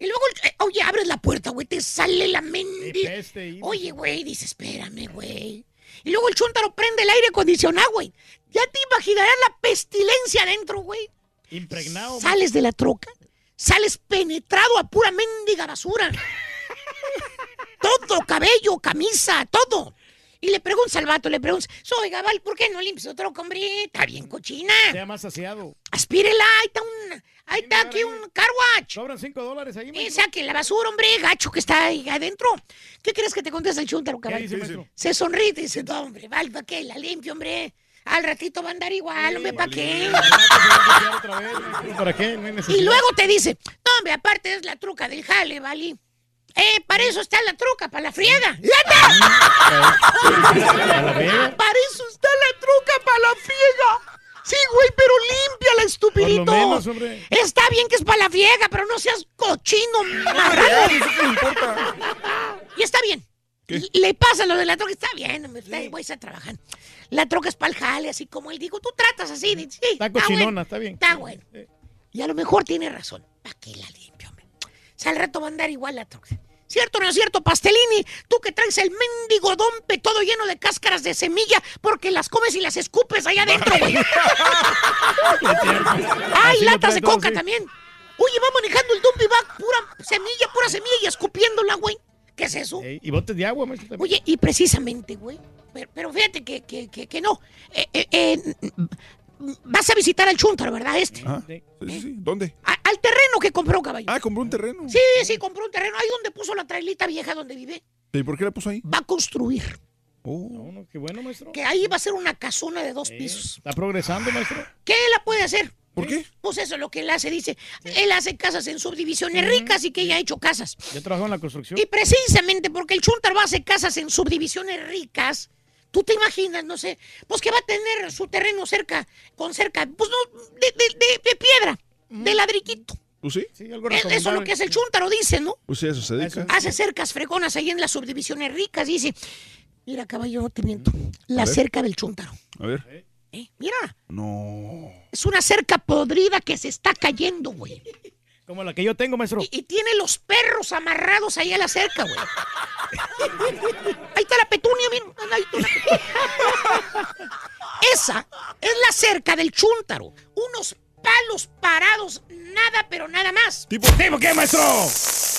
Y luego, eh, oye, abres la puerta, güey, te sale la ahí. Oye, güey, dice, espérame, güey. Y luego el chúntaro prende el aire acondicionado, güey. Ya te imaginarás la pestilencia adentro, güey. Impregnado. Sales de la troca, sales penetrado a pura mendiga basura. <laughs> todo, cabello, camisa, todo. Y le preguntas al vato, le preguntas, oiga, Val, ¿por qué no limpias tu troca, hombre? Está bien cochina. Sea más saciado. Aspírela, ahí está un, ahí está aquí un car wash. Sobran cinco dólares ahí, Y saque la basura, hombre, gacho que está ahí adentro. ¿Qué crees que te contesta el dice, maestro? Se sonríe y dice, no, hombre, Val, ¿para qué? La limpio, hombre. Al ratito va a andar igual, hombre, ¿para qué? ¿Para qué? No. Y luego te dice, no, hombre, aparte es la truca del jale, ¿vale? Eh, para eso está la truca, para la friega. ¡Lata! <laughs> Para eso está la truca, para la friega. Sí, güey, pero límpiala, estupidito. Por lo menos, hombre. Está bien que es para la friega, pero no seas cochino. Y está bien. Le pasa lo de la troca, está bien, hombre, está, voy a estar trabajando. La troca es para el jale, así como él dijo, tú tratas así. de- sí, Está bueno. cochinona, está bien. Está bueno. Y a lo mejor tiene razón. ¿Para qué la limpio, hombre? O sea, al rato va a andar igual la troca. ¿Cierto o no es cierto, Pastelini? Tú que traes el mendigo dompe todo lleno de cáscaras de semilla porque las comes y las escupes allá adentro, <laughs> güey. ¡Ay, latas de coca también! Oye, va manejando el dump y va pura semilla, pura semilla y escupiéndola, güey. ¿Qué es eso? Y botes de agua, maestro. Oye, y precisamente, güey. Pero, pero fíjate que, que, que, que no. Eh, eh, eh, vas a visitar al Chuntaro, ¿verdad? Este. Ah, sí, sí, sí. ¿Dónde? A- al terreno que compró, caballo. Ah, compró un terreno. Sí, sí, compró un terreno. Ahí donde puso la trailita vieja donde vive. ¿Y por qué la puso ahí? Va a construir. Oh. No, no, qué bueno, maestro. Que ahí va a ser una casona de dos Eh, pisos. Está progresando, maestro. ¿Qué la puede hacer? ¿Por qué? Pues eso es lo que él hace, dice. Él hace casas en subdivisiones ricas y que ella ha hecho casas. Yo trabajo en la construcción. Y precisamente porque el Chuntar va a hacer casas en subdivisiones ricas, tú te imaginas, no sé, pues que va a tener su terreno cerca, con cerca, pues no, de, de- de- de piedra, de ladriquito. ¿Tú sí? Sí, algo Eso es lo que hace el Chuntaro, dice, ¿no? Pues sí, eso se dedica. Hace cercas fregonas ahí en las subdivisiones ricas, dice. Mira, caballo, no te miento. La cerca del Chuntaro. A ver. ¿eh? Mira, No. es una cerca podrida que se está cayendo, güey. Como la que yo tengo, maestro. Y, y tiene los perros amarrados ahí a la cerca, güey. <laughs> Ahí está la petunia, mira. Ahí está la petunia. Esa es la cerca del chúntaro. Unos palos parados, nada, pero nada más. ¿Tipo, ¿Tipo qué, maestro?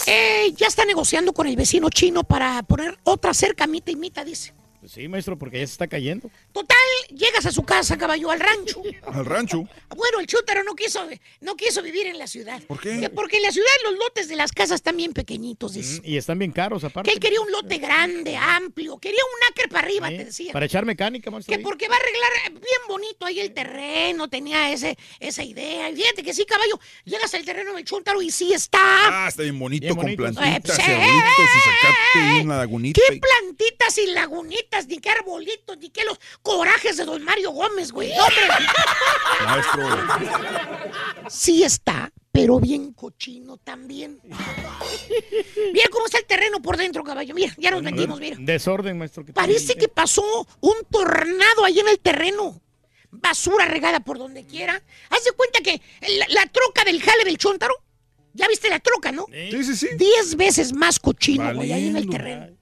Eh, ya está negociando con el vecino chino para poner otra cerca mitad y mitad, dice. Pues sí, maestro, porque ya se está cayendo. Total, llegas a su casa, caballo, al rancho. <laughs> Al rancho. Bueno, el chútaro no quiso, no quiso vivir en la ciudad. ¿Por qué? Que Porque en la ciudad los lotes de las casas están bien pequeñitos, dice. Y están bien caros, Que aparte. él quería un lote grande, amplio, quería un acre para arriba, te decía. Para echar mecánica, maestro. Que porque va a arreglar bien bonito ahí el terreno, tenía ese, esa idea. Y fíjate que sí, caballo, llegas al terreno del chúntaro y sí está. Ah, está bien bonito, Bien con bonito. plantitas Eh, pues, y arbolitos y una lagunita. ¿Qué y- plantitas y lagunitas, ni qué arbolitos, ni qué los corajes de don Mario Gómez, güey? Hombre. Maestro. Sí está, pero bien cochino también. Mira cómo está el terreno por dentro, caballo. Mira, ya nos metimos, mira. Desorden, maestro. que Parece que pasó un tornado ahí en el terreno. Basura regada por donde quiera. Haz de cuenta que la, la troca del jale del chontaro. Ya viste la troca, ¿no? Sí, sí, sí. Diez veces más cochino, güey, ahí en el terreno.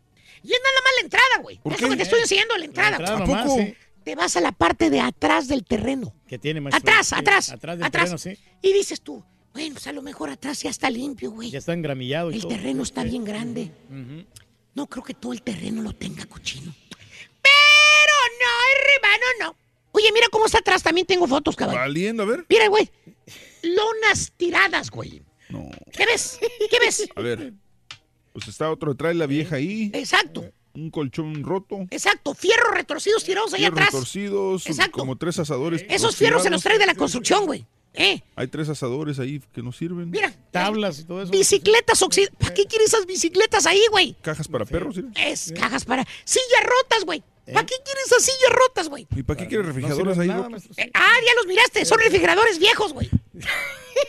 Y es nada más la entrada, güey. ¿Por Es lo qué? que te estoy enseñando, la entrada. entrada ¿A nomás, poco? sí. Te vas a la parte de atrás del terreno. Que tiene, maestro. Atrás, atrás. Atrás del atrás. terreno, sí. Y dices tú, bueno, pues a lo mejor atrás ya está limpio, güey. Ya está engramillado y El todo. terreno está bien grande. No creo que todo el terreno lo tenga cochino. Pero no, hermano, no. Oye, mira cómo está atrás. También tengo fotos, caballo. Valiendo, a ver. Mira, güey. Lonas tiradas, güey. No. ¿Qué ves? ¿Qué ves? A ver. Pues está otro detrás, la vieja ahí. Exacto. Un colchón roto. Exacto. Fierros retorcidos tirados ahí Fierros atrás. torcidos. Exacto. Como tres asadores. Esos fierros se los trae de la construcción, güey. ¿Eh? Hay tres asadores ahí que no sirven. Mira. Tablas y todo eso. Bicicletas oxidadas. ¿Para qué quieres esas bicicletas ahí, güey? Cajas para perros, ¿sí? Es cajas para. Sillas rotas, güey. ¿Para qué quieres esas sillas rotas, güey? ¿Y para qué quieres refrigeradores ahí? rotos? Eh, ah, ya los miraste. Son refrigeradores viejos, güey.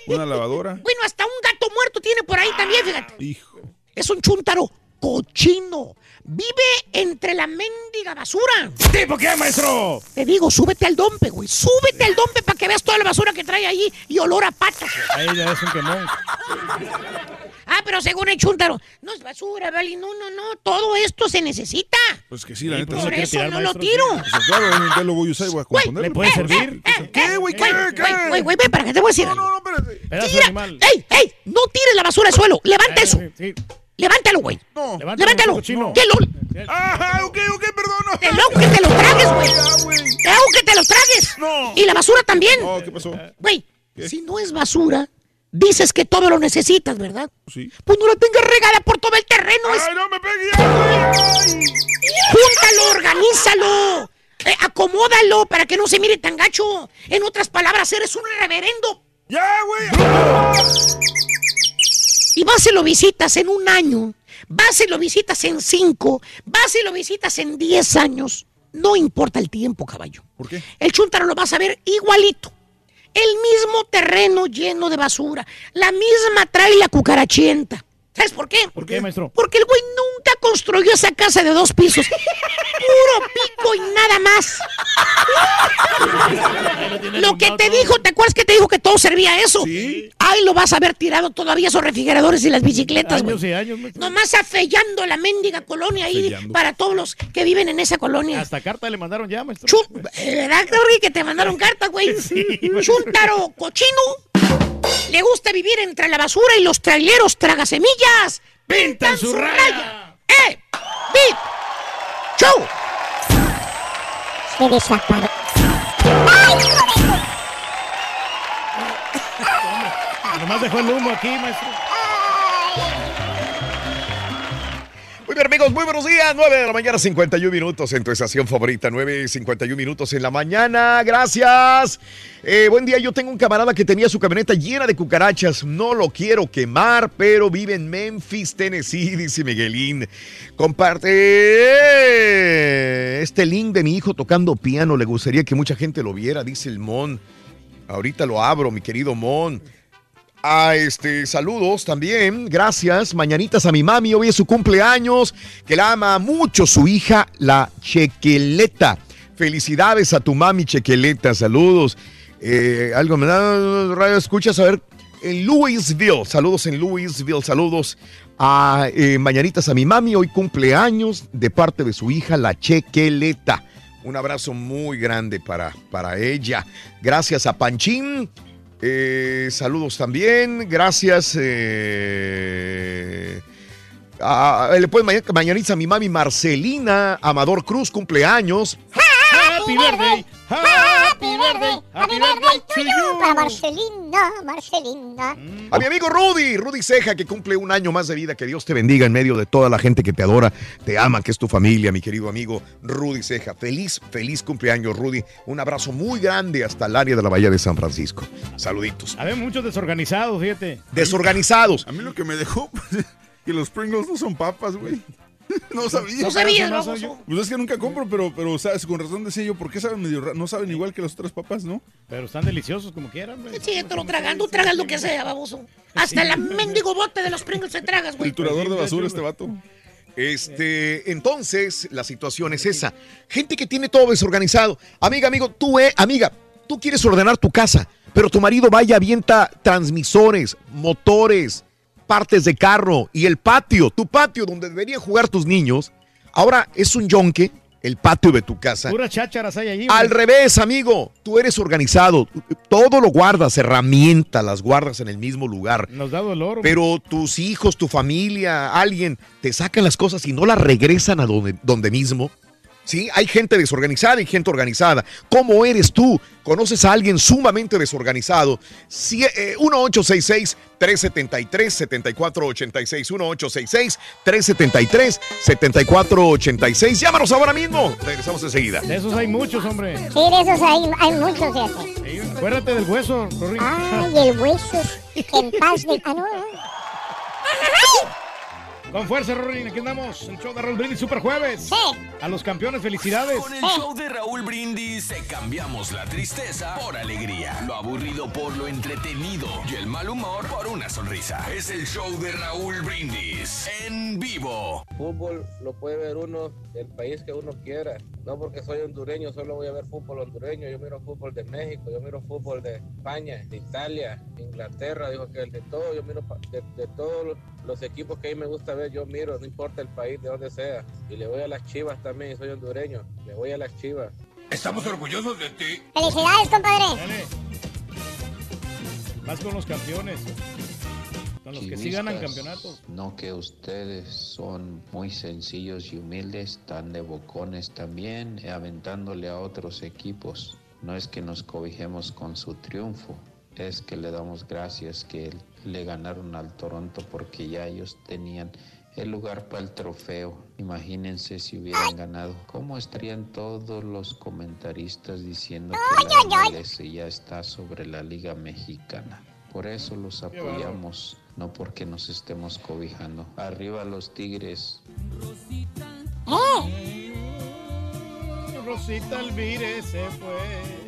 Una lavadora. <laughs> Bueno, hasta un gato muerto tiene por ahí también, fíjate. Hijo. Es un chúntaro cochino. Vive entre la mendiga basura. ¿Tipo qué, maestro? Te digo, súbete al dompe, güey. Súbete al dompe para que veas toda la basura que trae ahí y olor a patas. Ahí ya es un quemón. Ah, pero según el chúntaro, no es basura, Vali. No, no, no. Todo esto se necesita. Pues que sí, la neta. Por sí. eso no lo tiro. Sea, claro, ya lo voy a usar y voy a componer. ¿Le puede servir? ¿Qué, güey? ¿Qué? Güey, ¿Qué? güey, güey, para que te voy a decir. No, no, no, espérate. Tira. ¡Ey, ey! No tires la basura al suelo. Levanta eso. Levántalo, güey. No. Levántalo, Levántalo. cochino. Que lo, Ah, ok, ok, perdón. te lo que te lo tragues, güey. Güey. Te hago que te lo tragues. No. Y la basura también. No, ¿qué pasó? Güey, ¿Qué? si no es basura, dices que todo lo necesitas, ¿verdad? Sí. Pues no la tengas regada por todo el terreno. es- ¡Ay, no me pegues! Júntalo, organízalo. eh, acomódalo para que no se mire tan gacho. En otras palabras, eres un reverendo. ¡Ya, güey! Y vas y lo visitas en un año. Vas y lo visitas en cinco. Vas y lo visitas en diez años. No importa el tiempo, caballo. ¿Por qué? El chúntaro lo vas a ver igualito. El mismo terreno lleno de basura. La misma trae la cucarachienta. ¿Sabes por qué? ¿Por qué, maestro? Porque el güey nunca construyó esa casa de dos pisos. Puro pico y nada más. Lo que te dijo, ¿te acuerdas que te dijo que todo servía a eso? Sí. Ahí lo vas a ver tirado todavía esos refrigeradores y las bicicletas, güey. Años y años, maestro. Nomás afellando la mendiga colonia ahí para todos los que viven en esa colonia. Hasta carta le mandaron ya, maestro. Chu- eh, ¿Verdad, Gabriel, que te mandaron <laughs> carta, güey? Chuntaro cochino. Le gusta vivir entre la basura y los traileros tragasemillas. ¡Pintan su raya! ¡Eh! ¡Bip! ¡Show! Se desapareció. <laughs> Nomás dejó el humo aquí, maestro. Muy bien, amigos, muy buenos días. 9 de la mañana, 51 minutos en tu estación favorita. 9, 51 minutos en la mañana. Gracias. Eh, buen día. Yo tengo un camarada que tenía su camioneta llena de cucarachas. No lo quiero quemar, pero vive en Memphis, Tennessee, <laughs> dice Miguelín. Comparte este link de mi hijo tocando piano. Le gustaría que mucha gente lo viera, dice el Mon. Ahorita lo abro, mi querido Mon. Ah, este, saludos también, gracias. Mañanitas a mi mami, hoy es su cumpleaños, que la ama mucho su hija, la Chequeleta. Felicidades a tu mami Chequeleta, saludos. Eh, algo me da radio escuchas, a ver, en Louisville, saludos en Louisville, saludos a eh, Mañanitas a mi mami, hoy cumpleaños de parte de su hija, la Chequeleta. Un abrazo muy grande para, para ella. Gracias a Panchín. Eh, saludos también. Gracias. eh, le pueden mañaniza a mi mami Marcelina Amador Cruz, cumpleaños. Happy birthday. Happy birthday. Happy birthday to you. Para Marcelina, Marcelina. A mi amigo Rudy, Rudy Ceja, que cumple un año más de vida. Que Dios te bendiga en medio de toda la gente que te adora, te ama, que es tu familia, mi querido amigo Rudy Ceja. Feliz, feliz cumpleaños, Rudy. Un abrazo muy grande hasta el área de la Bahía de San Francisco. Saluditos. Había muchos desorganizados, fíjate. Desorganizados. A mí lo que me dejó, pues, <laughs> que los Pringles no son papas, güey. <laughs> No sabía. No sabía, no, yo. Pues es que nunca compro, pero, pero sabes, con razón decía yo, ¿por qué saben medio No saben igual que las otras papas, ¿no? Pero están deliciosos como quieran, güey. Sí, te lo tragando, tragas lo que sea, baboso. Hasta el mendigo bote de los Pringles se tragas, güey. Triturador de basura este vato. Este, entonces, la situación es esa. Gente que tiene todo desorganizado. Amiga, amigo, tú, eh, amiga, tú quieres ordenar tu casa, pero tu marido vaya, avienta transmisores, motores, partes de carro y el patio, tu patio donde deberían jugar tus niños. Ahora es un yonque, el patio de tu casa. Puras chácharas hay allí. güey. Al revés, amigo, tú eres organizado, todo lo guardas, herramientas, las guardas en el mismo lugar. Nos da dolor. Pero tus hijos, tu familia, alguien, te sacan las cosas y no las regresan a donde, donde mismo. Sí, hay gente desorganizada y gente organizada. ¿Cómo eres tú? ¿Conoces a alguien sumamente desorganizado? Sí, eh, 1866-373-7486. 1866-373-7486. Llámanos ahora mismo. Regresamos enseguida. De esos hay muchos, hombre. Sí, de esos hay, hay muchos, fíjate. Sí, Acuérdate del hueso, Rory. Ay, el hueso. <laughs> En paz de. Ah, no. Con fuerza, Rory. Aquí andamos. El show de Raúl Brindis Super Jueves. A los campeones, felicidades. Con el show de Raúl Brindis cambiamos la tristeza por alegría, lo aburrido por lo entretenido y el mal humor por una sonrisa. Es el show de Raúl Brindis en vivo. Fútbol lo puede ver uno del país que uno quiera. No porque soy hondureño, solo voy a ver fútbol hondureño. Yo miro fútbol de México, yo miro fútbol de España, de Italia, Inglaterra, dijo que el de todo, yo miro de, de todos los, los equipos que a mí me gusta ver, yo miro, no importa el país de donde sea. Y le voy a las chivas también, soy hondureño, le voy a las chivas. Estamos orgullosos de ti. Felicidades, compadre. Vas con los campeones. Con los que sí ganan Chivistas, campeonatos. No que ustedes son muy sencillos y humildes, tan de bocones también, eh, aventándole a otros equipos. No es que nos cobijemos con su triunfo, es que le damos gracias que le ganaron al Toronto porque ya ellos tenían el lugar para el trofeo. Imagínense si hubieran ganado. ¿Cómo estarían todos los comentaristas diciendo que la MLS ya está sobre la Liga Mexicana? Por eso los apoyamos, no porque nos estemos cobijando. Arriba los Tigres. Rosita Alvire se fue.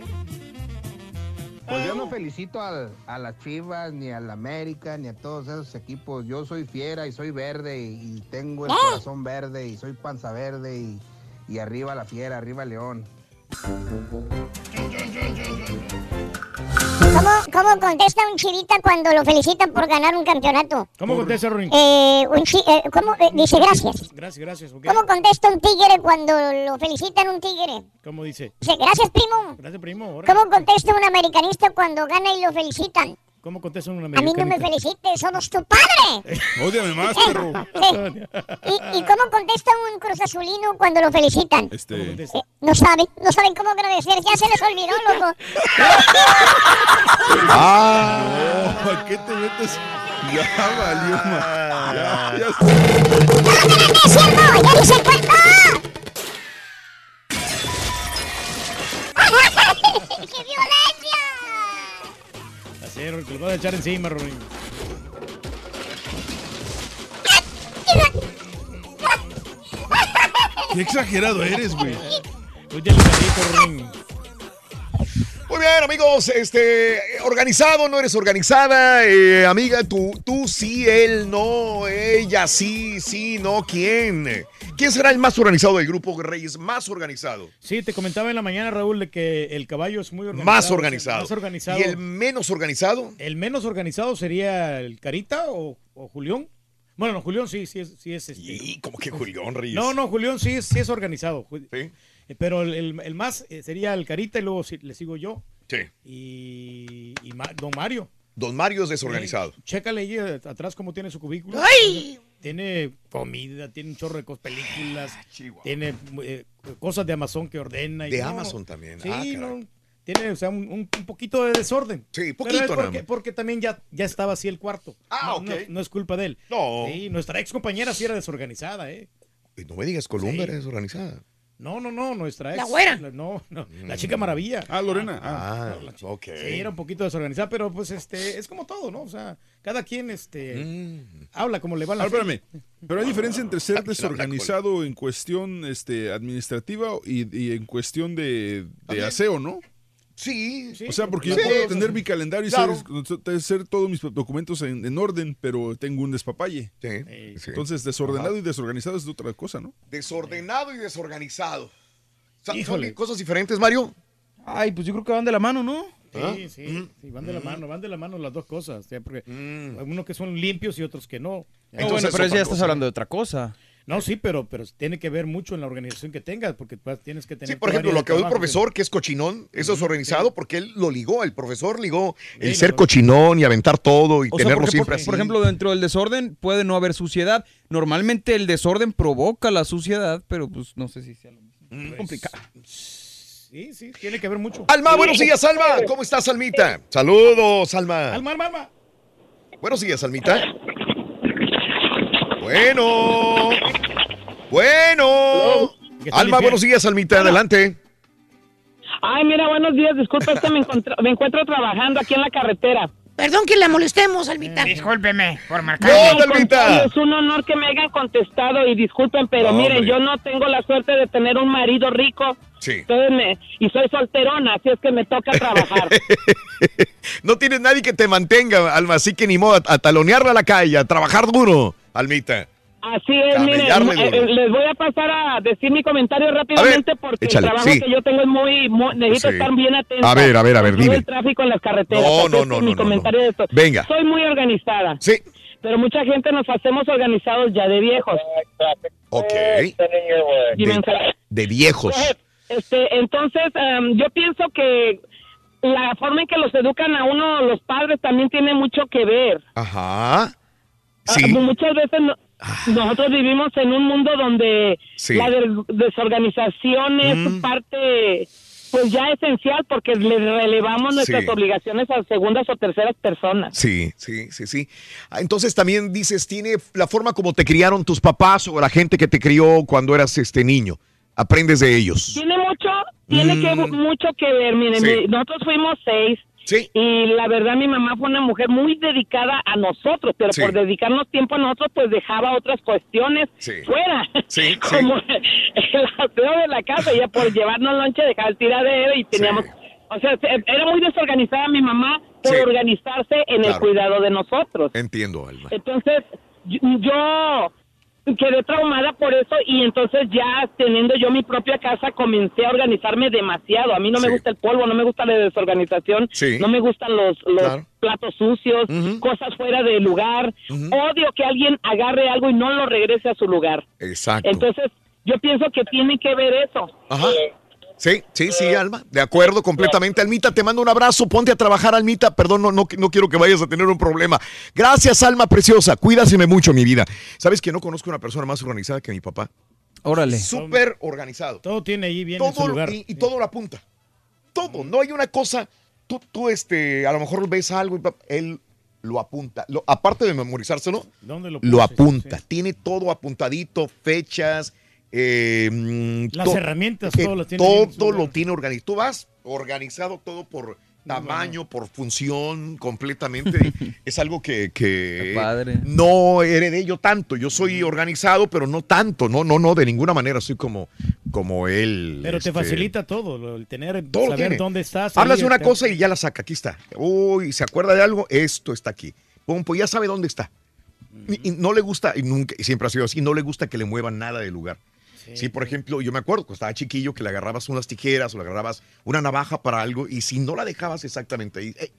Pues yo no felicito al- a las Chivas, ni al América, ni a todos esos equipos. Yo soy fiera y soy verde y, y tengo el corazón verde y soy panza verde y, y arriba la fiera, arriba León. ¿Cómo, ¿Cómo contesta un chivita cuando lo felicitan por ganar un campeonato? ¿Cómo contesta, Rory? Eh, un chi- eh, ¿cómo, eh, dice gracias. Gracias, gracias. ok. ¿Cómo contesta un tigre cuando lo felicitan un tigre? ¿Cómo dice? Dice, gracias, primo. Gracias, primo. ahora. ¿Cómo contesta un americanista cuando gana y lo felicitan? ¿Cómo contesta un A mí no me felicites, somos tu padre. <laughs> Ódiame más, <laughs> perro. ¿Y, ¿Y cómo contesta un cruz azulino cuando lo felicitan? Este. Eh, no saben, no saben cómo agradecer, ya se les olvidó, loco. <laughs> Ah, ¿a qué te metes? Ya valió, ma. Ya, ya. ¡Ya dice cuenta! ¡Qué violencia! Rory, te lo vas a echar encima, Rory. Qué exagerado eres, güey. Muy delicadito, Rory. Muy bien, amigos, este, organizado, no eres organizada, eh, amiga, tú, tú sí, él no, ella sí, sí, no, ¿quién? ¿Quién será el más organizado del grupo Reyes? Más organizado. Sí, te comentaba en la mañana, Raúl, de que el caballo es muy organizado. Más organizado. Más organizado. ¿Y el menos organizado? El menos organizado sería el Carita o, o Julián. Bueno, no, Julián sí, sí es, sí es este. ¿Y cómo que Julián Reyes? No, no, Julián sí es, sí es organizado. Eh, Pero el, el- el más eh, sería el Carita y luego sí- le sigo yo. Sí. Y, y Ma- Don Mario. Don Mario es desorganizado. Eh, chécale ahí eh, atrás cómo tiene su cubículo. ¡Ay! tiene comida, tiene un chorro de cos- películas, Ah, tiene eh, cosas de Amazon que ordena. y De no, Amazon también. Sí, Ah, no, tiene o sea, un, un- poquito de desorden. Sí, Pero poquito nada porque, más. porque también ya, ya estaba así el cuarto. Ah, no, no- ok. no es culpa de él. No. Sí, nuestra ex compañera sí era desorganizada, ¿eh? Y No me digas, Columba era desorganizada. No, no, no, nuestra ex. La güera. no, no, la chica maravilla. Ah, Lorena. Ah, no, la chi- ok. Sí, era un poquito desorganizada, pero pues este, es como todo, ¿no? O sea, cada quien este Mm. habla como le va la Ah, fe. espérame. Pero hay diferencia entre ser desorganizado en cuestión este, administrativa y, y en cuestión de, de aseo, ¿no? Sí. O sea, porque Sí, yo puedo sí, tener sí. mi calendario y Claro. ser, ser todos mis documentos en, en orden, pero tengo un despapalle. Sí. Entonces, desordenado Ajá. y desorganizado es otra cosa, ¿no? Desordenado y desorganizado. Sa- ¿Son Híjole. cosas diferentes, Mario? Ay, pues yo creo que van de la mano, ¿no? ¿Ah? Sí, sí, sí, van de la mano, van de la mano las dos cosas, ¿sí? porque Mm. hay unos que son limpios y otros que no. No, bueno, pero ya estás hablando de otra cosa. No, sí, pero, pero tiene que ver mucho en la organización que tengas, porque pues, tienes que tener. Sí, por ejemplo, lo de que el trabajo, profesor, que es cochinón, eso es organizado porque él lo ligó, el profesor ligó el Sí, ser cochinón y aventar todo y O sea, tenerlo porque, siempre por, así. por ejemplo, dentro del desorden puede no haber suciedad. Normalmente el desorden provoca la suciedad, pero pues no sé si sea lo mismo. Mm. Es complicado. Sí, sí, tiene que ver mucho. Alma, buenos días, Alma. ¿Cómo estás, Almita? Saludos, Alma. Alma, Alma, Alma. Buenos días, Almita. Bueno. Bueno. Alma, buenos días, Almita. Adelante. Ay, mira, buenos días. Disculpa, es que me, encontro- me encuentro trabajando aquí en la carretera. Perdón que la molestemos, Almita. Discúlpeme por marcar. No, Almita. Es un honor que me hayan contestado y disculpen, pero miren, yo no tengo la suerte de tener un marido rico. Sí. Entonces me- y soy solterona, así es que me toca trabajar. <laughs> No tienes nadie que te mantenga, Alma, así que ni modo, a, a talonearla a la calle, a trabajar duro, Almita. Así es, miren, Camellarle eh, les voy a pasar a decir mi comentario rápidamente porque échale, el trabajo sí. que yo tengo es muy, muy- necesito Sí. estar bien atento. A ver, a ver, a ver, dime. el tráfico en las carreteras. No, así no, que no, mi no, no, comentario no. es esto. Venga. Soy muy organizada. Sí. Pero mucha gente nos hacemos organizados ya de viejos. Ok. Me- De viejos. Este, entonces, em, yo pienso que la forma en que los educan a uno los padres también tiene mucho que ver. Ajá. Ah, Sí. muchas veces no- nosotros vivimos en un mundo donde Sí. la des- desorganización es Mm. parte pues ya esencial porque le relevamos nuestras Sí. obligaciones a segundas o terceras personas. Sí, sí, sí, sí. Ah, Entonces también dices, tiene la forma como te criaron tus papás o la gente que te crió cuando eras este niño. Aprendes de ellos. Tiene mucho, tiene que Mm. mucho que ver. Miren, Sí. nosotros fuimos seis. Y la verdad, mi mamá fue una mujer muy dedicada a nosotros, pero Sí. por dedicarnos tiempo a nosotros, pues dejaba otras cuestiones Sí. fuera. Sí, <laughs> Como el aseo de la casa, ya por llevarnos lonche dejaba el tiradero y teníamos. O sea, se- era muy desorganizada mi mamá por Sí. organizarse en el cuidado de nosotros. Entiendo, Alma. Entonces, yo quedé traumada por eso y entonces ya teniendo yo mi propia casa comencé a organizarme demasiado. A mí no me gusta el polvo, no me gusta la desorganización, Sí. no me gustan los, los Claro. platos sucios, cosas fuera de lugar. Odio que alguien agarre algo y no lo regrese a su lugar. Exacto. Entonces, yo pienso que tiene que ver eso. Ajá. Sí, sí, sí, Alma. De acuerdo completamente. Almita, te mando un abrazo. Ponte a trabajar, Almita. Perdón, no, no, no quiero que vayas a tener un problema. Gracias, Alma preciosa. Cuídaseme mucho, mi vida. ¿Sabes que no conozco una persona más organizada que mi papá? Órale. Súper organizado. Todo tiene ahí bien en Todo su lugar. y, y todo lo apunta. Todo. No hay una cosa. Tú, tú, este, a lo mejor ves algo y él lo apunta. Lo- aparte de memorizárselo, ¿Dónde lo lo apunta. Tiene todo apuntadito, fechas. Eh, mm, Las to- herramientas, que todo lo tiene Todo lo tiene organizado. Tú vas organizado todo por tamaño, por función, completamente. <laughs> es algo que, que no heredé yo tanto. Yo soy organizado, pero no tanto. No, no, no, de ninguna manera soy como, como él. Pero te este, facilita todo, el tener, todo saber tiene. dónde estás. Hablas ahí, de una te- cosa y ya la saca. Aquí está. Uy, se acuerda de algo, esto está aquí. Pum, pues ya sabe dónde está. Y, y no le gusta, y nunca, y siempre ha sido así, no le gusta que le muevan nada del lugar. Sí, por ejemplo, yo me acuerdo cuando estaba chiquillo que le agarrabas unas tijeras o le agarrabas una navaja para algo y si no la dejabas exactamente ahí, "Ey,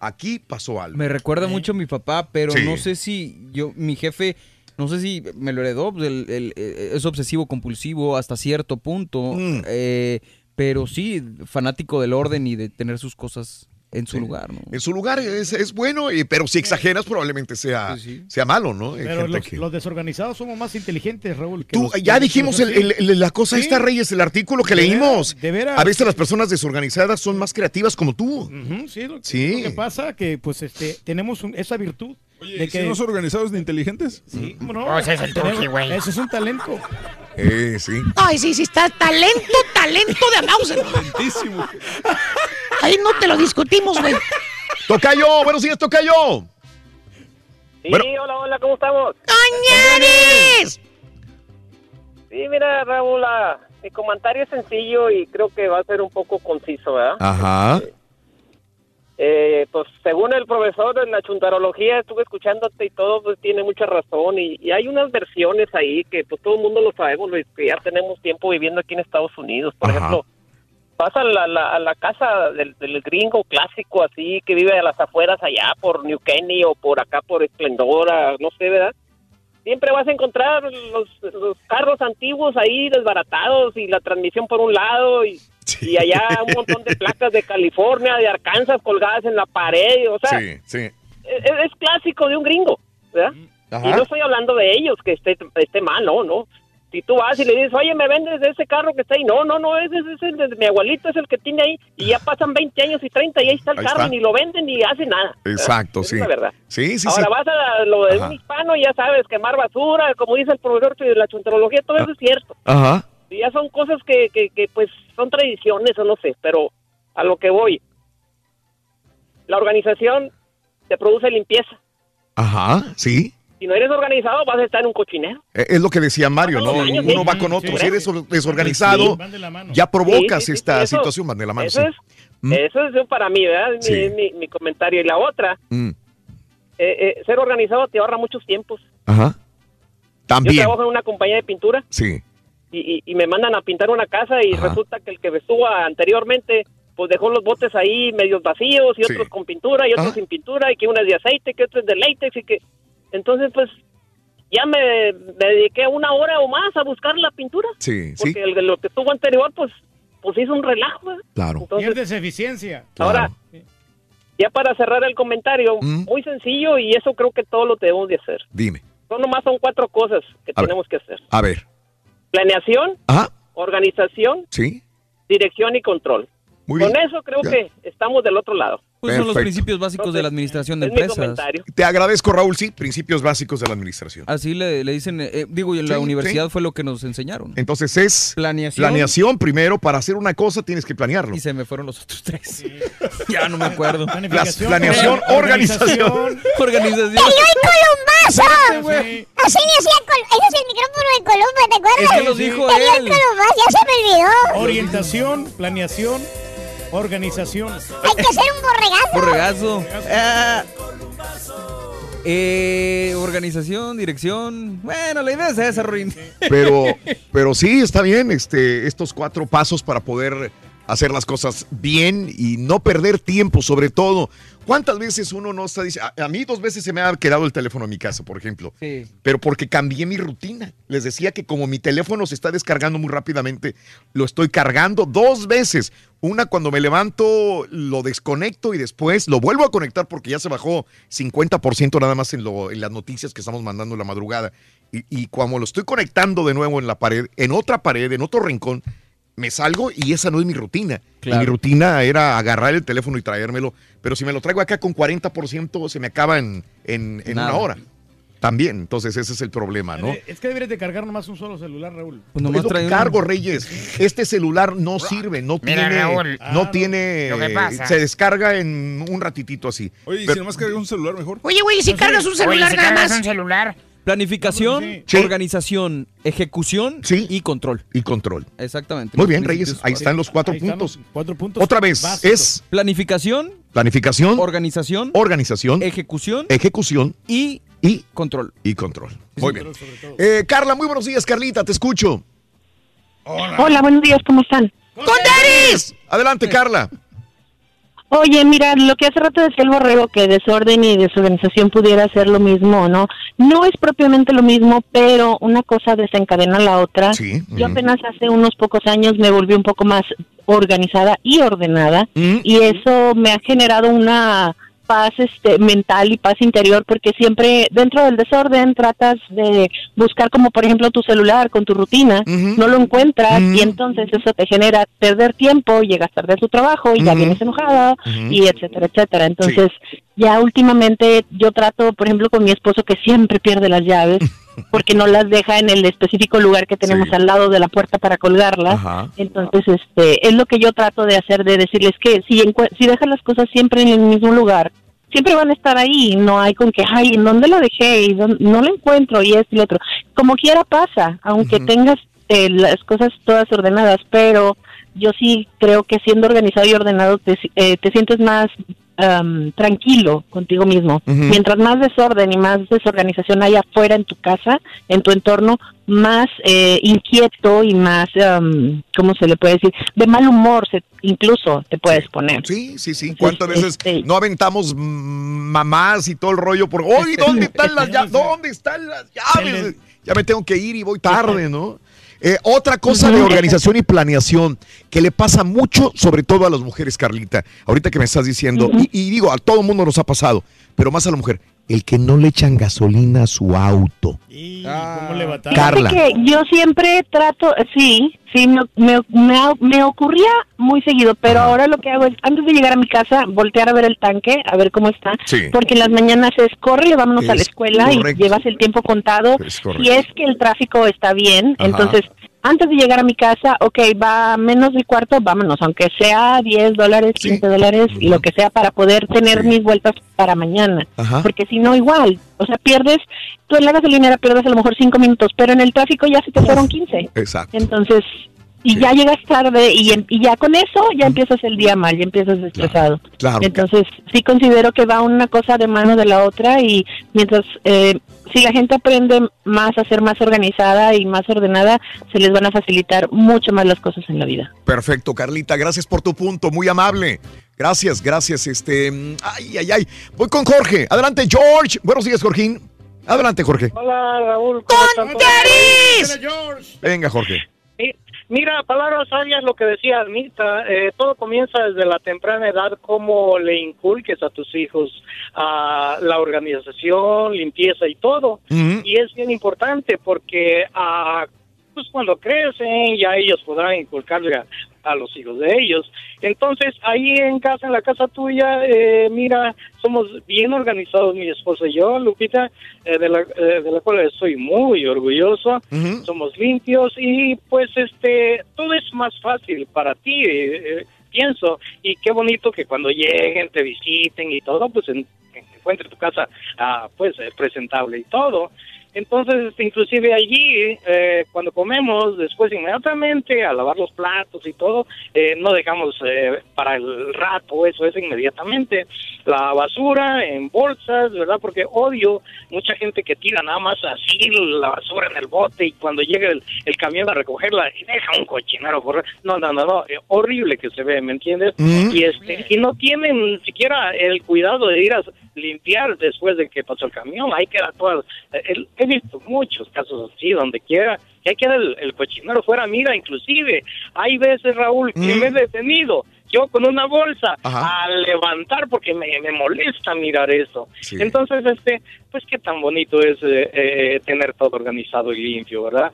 aquí pasó algo. Me recuerda mucho a mi papá, pero Sí. no sé si yo, mi jefe, no sé si me lo heredó, pues, el- el- eh, es obsesivo compulsivo hasta cierto punto, Mm. eh, pero sí, fanático del orden y de tener sus cosas en su lugar, ¿no? En su lugar es, es bueno, y- pero si exageras probablemente sea, sea malo, ¿no? Hay Pero gente los, que- los desorganizados somos más inteligentes, Raúl. que Tú, los- ya dijimos el- el- el- la cosa Sí. esta, Reyes, el artículo que De leímos. de veras. A veces las personas desorganizadas son más creativas como tú. Sí, lo, Sí. lo que pasa que pues este tenemos un- esa virtud Oye, de ¿y si que no son organizados ni inteligentes? Sí, ¿cómo no? Oh, ese es el truqui, güey. Ese es un talento. Eh, sí. Ay, sí, sí, está talento, talento de Mauser. Ahí no te lo discutimos, güey. Tocayo, buenos días, Tocayo. Sí, Bueno. hola, hola, ¿cómo estamos? ¡Cañares! Sí, mira, Raúl, mi comentario es sencillo y creo que va a ser un poco conciso, ¿verdad? Ajá. Eh, pues según el profesor de la chuntarología, estuve escuchándote y todo, pues tiene mucha razón y, y hay unas versiones ahí que pues todo el mundo lo sabemos, Luis, que ya tenemos tiempo viviendo aquí en Estados Unidos. Por Ajá. ejemplo, vas a la, la- a la casa del, del gringo clásico así, que vive a las afueras allá por New Kenny o por acá por Esplendora, no sé, ¿verdad? Siempre vas a encontrar los, los carros antiguos ahí desbaratados y la transmisión por un lado y, y allá un montón de placas de California, de Arkansas colgadas en la pared, o sea, Sí, sí. es, es clásico de un gringo, ¿verdad? Ajá. Y no estoy hablando de ellos, que esté, esté mal, no, no. Si tú vas y le dices, oye, ¿me vendes ese carro que está ahí? No, no, no, ese es el de mi abuelito, es el que tiene ahí. Y ya pasan 20 años y 30 y ahí está el Ahí carro está. ni lo venden ni hace nada. Exacto, sí. Es la verdad. Sí, sí, Ahora sí. vas a lo de Ajá. un hispano y ya sabes, quemar basura, como dice el profesor de la chuntarología, todo eso es cierto. Ajá. Y ya son cosas que, que, que, pues son tradiciones o no sé, pero a lo que voy. La organización te produce limpieza. Ajá, sí. Si no eres organizado, vas a estar en un cochinero. Eh, Es lo que decía Mario, ¿no? Años, Uno sí. va con otro. Sí. Si eres or- desorganizado, Sí. ya provocas Sí, sí, sí, esta eso- situación, van de la mano. Eso sí. es, eso es para mí, ¿verdad? Mi, Sí. mi, mi comentario. Y la otra, Mm, eh, eh, ser organizado te ahorra muchos tiempos. Ajá. Yo También. trabajo en una compañía de pintura Sí. Y, y- me mandan a pintar una casa y Ajá. resulta que el que estuvo anteriormente pues dejó los botes ahí medios vacíos y Sí. otros con pintura y otros Ajá. sin pintura y que una es de aceite, que otra es de látex y que entonces pues ya me, me dediqué una hora o más a buscar la pintura Sí, sí. porque el de lo que estuvo anterior pues pues hizo un relajo. ¿verdad? Claro. Entonces, Pierdes eficiencia. Ahora, ya para cerrar el comentario, Mm. muy sencillo y eso creo que todos lo debemos de hacer. Dime. Son nomás son cuatro cosas que A ver. tenemos que hacer. A ver. Planeación, Ajá. organización, Sí. dirección y control. Muy Con bien. eso creo Ya. que estamos del otro lado. Pues son los principios básicos de la administración de empresas. Te agradezco, Raúl. Sí, principios básicos de la administración. Así le, le dicen, eh, digo, y en la universidad sí. fue lo que nos enseñaron. Entonces es Planeación. planeación primero. Para hacer una cosa tienes que planearlo. Y se me fueron los otros tres. <laughs> ya no me acuerdo. Las- planeación, organización. Organización. <laughs> ¡Eloy Güey. Así le hacía ese es el micrófono de Columba, ¿te acuerdas? Es que lo dijo él. Colombazo, ya se me olvidó. Orientación, planeación, organización. Hay que hacer un borregazo. Borregazo. Ah. Eh, organización, dirección. Bueno, la idea es esa, Ruin. Pero, pero sí, está bien este, estos cuatro pasos para poder hacer las cosas bien y no perder tiempo, sobre todo. ¿Cuántas veces uno no está diciendo? A, a mí dos veces se me ha quedado el teléfono en mi casa, por ejemplo. Sí. Pero porque cambié mi rutina. Les decía que como mi teléfono se está descargando muy rápidamente, lo estoy cargando dos veces. Una cuando me levanto, lo desconecto y después lo vuelvo a conectar porque ya se bajó 50% nada más en, lo- en las noticias que estamos mandando en la madrugada. Y, y cuando lo estoy conectando de nuevo en la pared, en otra pared, en otro rincón, me salgo y esa no es mi rutina. Claro. mi rutina era agarrar el teléfono y traérmelo. Pero si me lo traigo acá con 40%, se me acaba en, en- en una hora. También, entonces ese es el problema, ¿no? Es que deberías de cargar nomás un solo celular, Raúl. Pues Es lo que cargo, Reyes. Este celular no sirve, no Mira, tiene, Raúl. no Ah, tiene, lo que pasa. se descarga en un ratitito así. Oye, ¿y Pero- si nomás cargas un celular mejor? Oye, güey, ¿y si cargas un celular Oye, si nada cargas más? un celular. Planificación, Sí. organización, ejecución y control. y control. Exactamente. Muy bien, Reyes, ahí están los cuatro puntos. los cuatro puntos Otra vez, básicos. es Planificación, planificación, organización, organización, ejecución ejecución y, y control. Y control. Muy bien. Eh, Carla, muy buenos días, Carlita, te escucho. Hola, buenos días, ¿cómo están? ¡Con! Adelante, Carla. Oye, mira, lo que hace rato decía el borrego, que desorden y desorganización pudiera ser lo mismo, ¿no? No es propiamente lo mismo, pero una cosa desencadena la otra. Sí. Yo apenas hace unos pocos años me volví un poco más organizada y ordenada y eso me ha generado una paz este, mental y paz interior porque siempre dentro del desorden tratas de buscar como por ejemplo tu celular con tu rutina, no lo encuentras y entonces eso te genera perder tiempo, llegas tarde a tu trabajo y ya vienes enojada y etcétera, etcétera. Entonces ya últimamente yo trato por ejemplo con mi esposo que siempre pierde las llaves <laughs> porque no las deja en el específico lugar que tenemos al lado de la puerta para colgarlas. Ajá. Entonces, este, es lo que yo trato de hacer, de decirles que si, si dejas las cosas siempre en el mismo lugar, siempre van a estar ahí, no hay con que, ay, ¿en dónde la dejé? Y dónde- no la encuentro y esto y lo otro. Como quiera pasa, aunque tengas eh, las cosas todas ordenadas, pero yo sí creo que siendo organizado y ordenado te, eh, te sientes más am, tranquilo contigo mismo. Mientras más desorden y más desorganización hay afuera en tu casa, en tu entorno, más eh, inquieto y más, am, ¿cómo se le puede decir? De mal humor se, incluso te puedes poner. Sí, sí, sí. ¿Cuántas veces este, no aventamos mamás y todo el rollo por, oye, ¿dónde están las llaves? ¿Dónde están las llaves? Ya me tengo que ir y voy tarde, ¿no? Eh, otra cosa de organización y planeación que le pasa mucho, sobre todo a las mujeres, Carlita, ahorita que me estás diciendo, y, y digo, a todo el mundo nos ha pasado, pero más a la mujer, el que no le echan gasolina a su auto. ¿Cómo le Carla. que yo siempre trato, sí, sí, me, me, me, me ocurría muy seguido, pero ahora lo que hago es, antes de llegar a mi casa, voltear a ver el tanque, a ver cómo está, Sí. porque en las mañanas es, corre, vámonos a la Es escuela correcto. y llevas el tiempo contado. Es correcto. si es que el tráfico está bien, Ajá. entonces, antes de llegar a mi casa, ok, va menos de cuarto, vámonos, aunque sea 10 dólares, 15 dólares, lo que sea, para poder tener mis vueltas para mañana Ajá. porque si no igual, o sea, pierdes, tú en la gasolinera pierdes a lo mejor cinco minutos, pero en el tráfico ya se te fueron 15. Exacto. Entonces, y ya llegas tarde y, em- y ya con eso ya empiezas el día mal, ya empiezas estresado. Claro. Entonces, sí considero que va una cosa de mano de la otra y mientras, eh, si la gente aprende más a ser más organizada y más ordenada, se les van a facilitar mucho más las cosas en la vida. Perfecto, Carlita, gracias por tu punto, muy amable. Gracias, gracias. Este, mm, ay, ay, ay. Voy con Jorge. Adelante, George. Buenos días, Jorgín. Adelante, Jorge. Hola, Raúl. ¿cómo están todos? Venga, Jorge. Mira, palabras sabias lo que decía Anita, eh, todo comienza desde la temprana edad, cómo le inculques a tus hijos a la organización, limpieza y todo. Y es bien importante porque ah, pues cuando crecen ya ellos podrán inculcarle a, a los hijos de ellos. Entonces, ahí en casa, en la casa tuya, eh, mira, somos bien organizados, mi esposa y yo, Lupita, eh, de, la, eh, de la cual estoy muy orgulloso. Somos limpios y pues este, todo es más fácil para ti, eh, eh, pienso. Y qué bonito que cuando lleguen, te visiten y todo, pues en, encuentre tu casa ah, pues presentable y todo. Entonces, este, inclusive allí, eh, cuando comemos, después inmediatamente a lavar los platos y todo, eh, no dejamos eh, para el rato, eso es inmediatamente. La basura en bolsas, ¿verdad? Porque odio mucha gente que tira nada más así la basura en el bote y cuando llega el, el camión a recogerla y deja un cochinero correr. No, no, no, no, eh, horrible que se ve, ¿me entiendes? Mm. Y, este, y no tienen siquiera el cuidado de ir a limpiar después de que pasó el camión. Ahí queda todo. el- he visto muchos casos así, donde quiera. Y ahí queda el, el cochinero fuera. Mira, inclusive, hay veces, Raúl, que me he detenido. Yo con una bolsa a levantar porque me, me molesta mirar eso. Sí. Entonces, este, pues qué tan bonito es eh, eh, tener todo organizado y limpio, ¿verdad?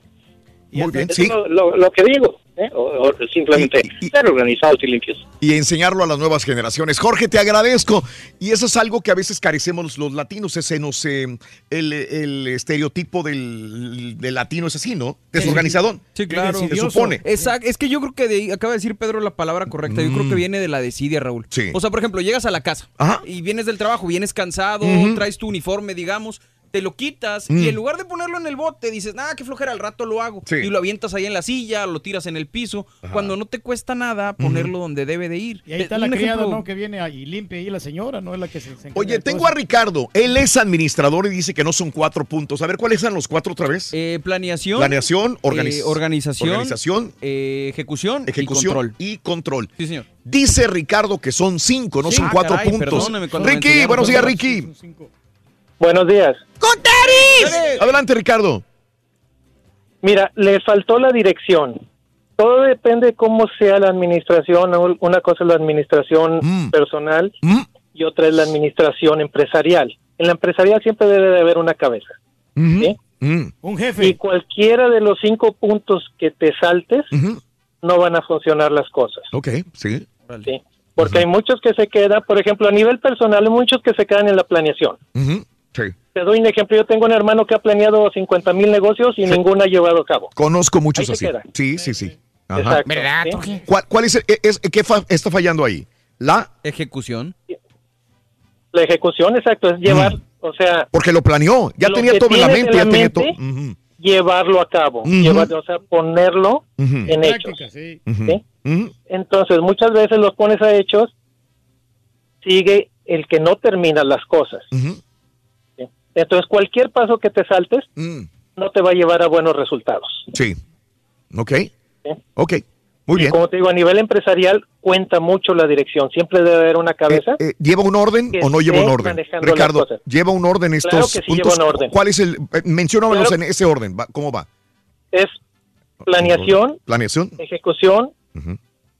Muy bien, sí. lo, lo- lo que digo, ¿eh? o, o simplemente ser organizados y limpios. y enseñarlo a las nuevas generaciones. Jorge, te agradezco. Y eso es algo que a veces carecemos los, los latinos, ese no sé, el, el estereotipo del, del latino es así, ¿no? Desorganizadón. Sí, claro. Se supone. Exacto. Es que yo creo que de acaba de decir Pedro la palabra correcta. Yo creo que viene de la desidia, Raúl. Sí. O sea, por ejemplo, llegas a la casa Ajá. y vienes del trabajo, vienes cansado, traes tu uniforme, digamos. Te lo quitas Mm. y en lugar de ponerlo en el bote dices, ah, qué flojera, al rato lo hago. Sí. Y lo avientas ahí en la silla, lo tiras en el piso, cuando no te cuesta nada ponerlo donde debe de ir. Y ahí está un la criada, ejemplo- ¿no? Que viene ahí limpia ahí la señora, no es la que se, se encarga Oye, de tengo a Ricardo. Él es administrador y dice que no son cuatro puntos. A ver, ¿cuáles son los cuatro otra vez? Eh, planeación. Planeación, organiz- eh, organización. organización, eh, ejecución, ejecución y control. y control. Sí, señor. Dice Ricardo que son cinco, no Sí. son Ah, cuatro caray, puntos. perdóname cuando me Ricky, enseñaron buenos días, días. Adelante, Ricardo. Mira, le faltó la dirección. Todo depende cómo sea la administración. Una cosa es la administración Mm. personal y otra es la administración empresarial. En la empresarial siempre debe de haber una cabeza. ¿sí? Un jefe. Y cualquiera de los cinco puntos que te saltes, no van a funcionar las cosas. Ok, sí. ¿sí? Porque hay muchos que se quedan, por ejemplo, a nivel personal, hay muchos que se quedan en la planeación. Sí. Te doy un ejemplo, yo tengo un hermano que ha planeado 50 mil negocios y ninguno ha llevado a cabo. Conozco muchos así. queda. Sí, sí, sí. Ajá. Exacto, ¿Verdad, ¿sí? Toki? ¿Cuál, cuál es, el- es- qué fa- está fallando ahí? La ejecución. La ejecución, exacto, es llevar, o sea... Porque lo planeó, ya lo tenía todo en la mente, ya tenía todo. mente, llevarlo a cabo, Ujú. llevar- o sea, ponerlo en hechos. sí. ¿sí? Ujú. Entonces, muchas veces los pones a hechos, sigue el que no termina las cosas. Entonces, cualquier paso que te saltes Mm. no te va a llevar a buenos resultados. Sí. Ok. Ok. Muy Y bien. como te digo, a nivel empresarial cuenta mucho la dirección. Siempre debe haber una cabeza. Eh, ¿Lleva un orden o no lleva un orden? Ricardo. ¿lleva un orden estos Claro que sí puntos? lleva un orden. ¿Cuál es el? eh, Menciónamelos Claro. en ese orden. Va- ¿Cómo va? Es planeación, Planeación. ejecución,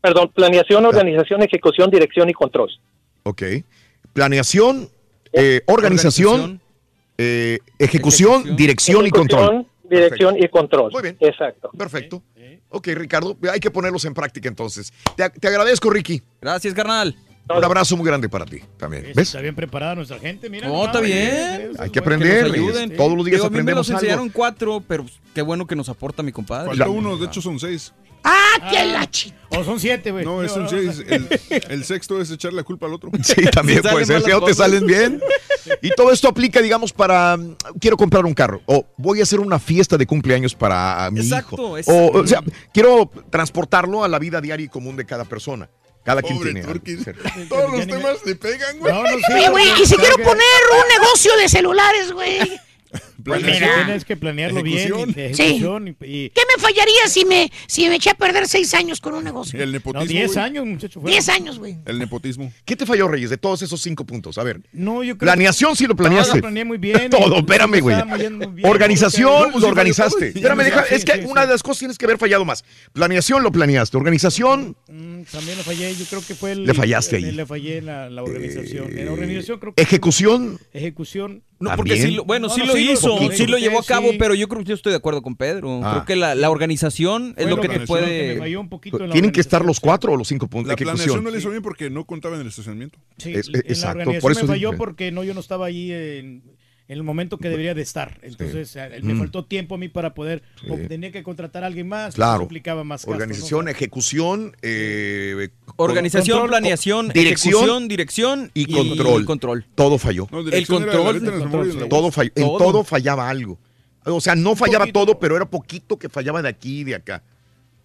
perdón, planeación, organización, ejecución, dirección y control. Ok. Planeación, eh, organización, eh, ejecución, dirección y control. Dirección y control. Muy bien. Exacto. Perfecto. Ok, Ricardo, hay que ponerlos en práctica entonces. Te, te agradezco, Ricky. Gracias, carnal. Un abrazo muy grande para ti también. ¿Ves? Está bien preparada nuestra gente, mira. No, está bien. Hay que aprender. nos ayuden. Todos los días Digo, a mí me aprendemos los enseñaron algo. cuatro, pero qué bueno que nos aporta mi compadre. Falta uno, de hecho son seis. ¡Ah, qué la chi- O son siete, güey. No, es un seis. El, el sexto es echarle la culpa al otro. <laughs> Sí, también <laughs> puede ser. Si no te salen bien. Y todo esto aplica, digamos, para mm, quiero comprar un carro o voy a hacer una fiesta de cumpleaños para mi Exacto, hijo. exacto. O, o sea, quiero transportarlo a la vida diaria y común de cada persona. Cada quien Pobre tiene. algo. Turquís. Todos los temas le pegan, güey. No, no sé. Oye, güey, y si quiero poner un negocio de celulares, güey. <laughs> Pues mira, tienes que planearlo Ejecución. bien. Sí. ejecución y- y- ¿Qué me fallaría si me, si me eché a perder seis años con un negocio? El No, nepotismo. 10 güey. años, muchacho. Diez años, güey. El nepotismo. ¿Qué te falló, Reyes, de todos esos cinco puntos? A ver. No, yo creo Planeación sí lo Todo planeaste. lo planeé muy bien. <laughs> Todo, y- espérame, güey. Organización, No, pues, lo organizaste. todo. Espérame, deja, es que una de las cosas tienes que haber fallado más. Planeación lo planeaste. Organización, Mm, También le fallé, yo creo que fue el... Le fallaste ahí. Eh, Le fallé en la, la organización. En la organización creo que... ejecución. Ejecución. No, porque sí lo, bueno, No, sí no, lo sí lo hizo, sí lo llevó a cabo, sí. pero yo creo que yo estoy de acuerdo con Pedro. Ah. Creo que la, la organización es lo que te que puede... un Tienen que estar los cuatro o los cinco puntos La de planeación no le hizo bien porque no contaba en el estacionamiento. Sí, Es- en la exacto, organización por eso me falló porque no, yo no estaba ahí en, en el momento que debería de estar. Entonces, me Mm. faltó tiempo a mí para poder, Sí. o tenía que contratar a alguien más. Claro. eso implicaba más gastos, ¿no? Organización, ejecución, eh, Organización, Control, planeación, dirección ejecución, dirección y control. control. Todo falló. No, control, el control, sí. Todo falló. En Todo. todo fallaba algo. O sea, no fallaba poquito. todo, pero era poquito que fallaba de aquí y de acá.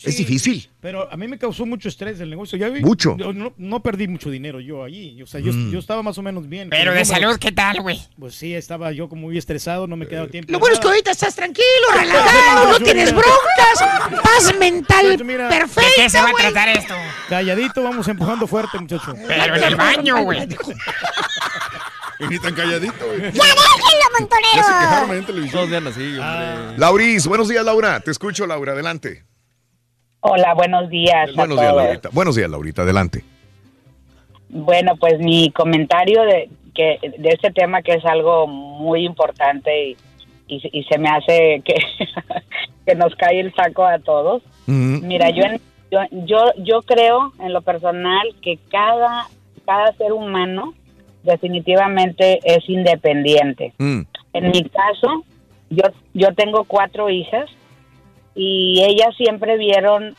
Es difícil. Pero a mí me causó mucho estrés el negocio. ¿ya vi? Mucho. Yo no, no perdí mucho dinero yo allí. O sea, yo, Mm. yo estaba más o menos bien. Pero de salud, ¿qué tal, güey? Pues sí, estaba yo como muy estresado, no me quedaba tiempo. Lo bueno es que ahorita estás tranquilo, <laughs> relajado, no tienes broncas, paz mental mira, perfecta, ¿De qué se va a tratar esto? Calladito, vamos empujando fuerte, muchacho. Pero en el baño, güey. Y ni tan calladito, güey. ¡Ya déjenlo, Ya se quejaron montonero! en televisión. Así, Ah. hombre. Lauris, buenos días, Laura. Te escucho, Laura. Adelante. Hola, buenos días. a Buenos días. Laurita. Buenos días, Laurita. Adelante. Bueno, pues mi comentario de que de este tema que es algo muy importante y, y, y se me hace que, <laughs> que nos cae el saco a todos. Mira, yo, en- yo yo yo creo en lo personal que cada cada ser humano definitivamente es independiente. Mm. En mi caso, yo, yo tengo cuatro hijas y ellas siempre vieron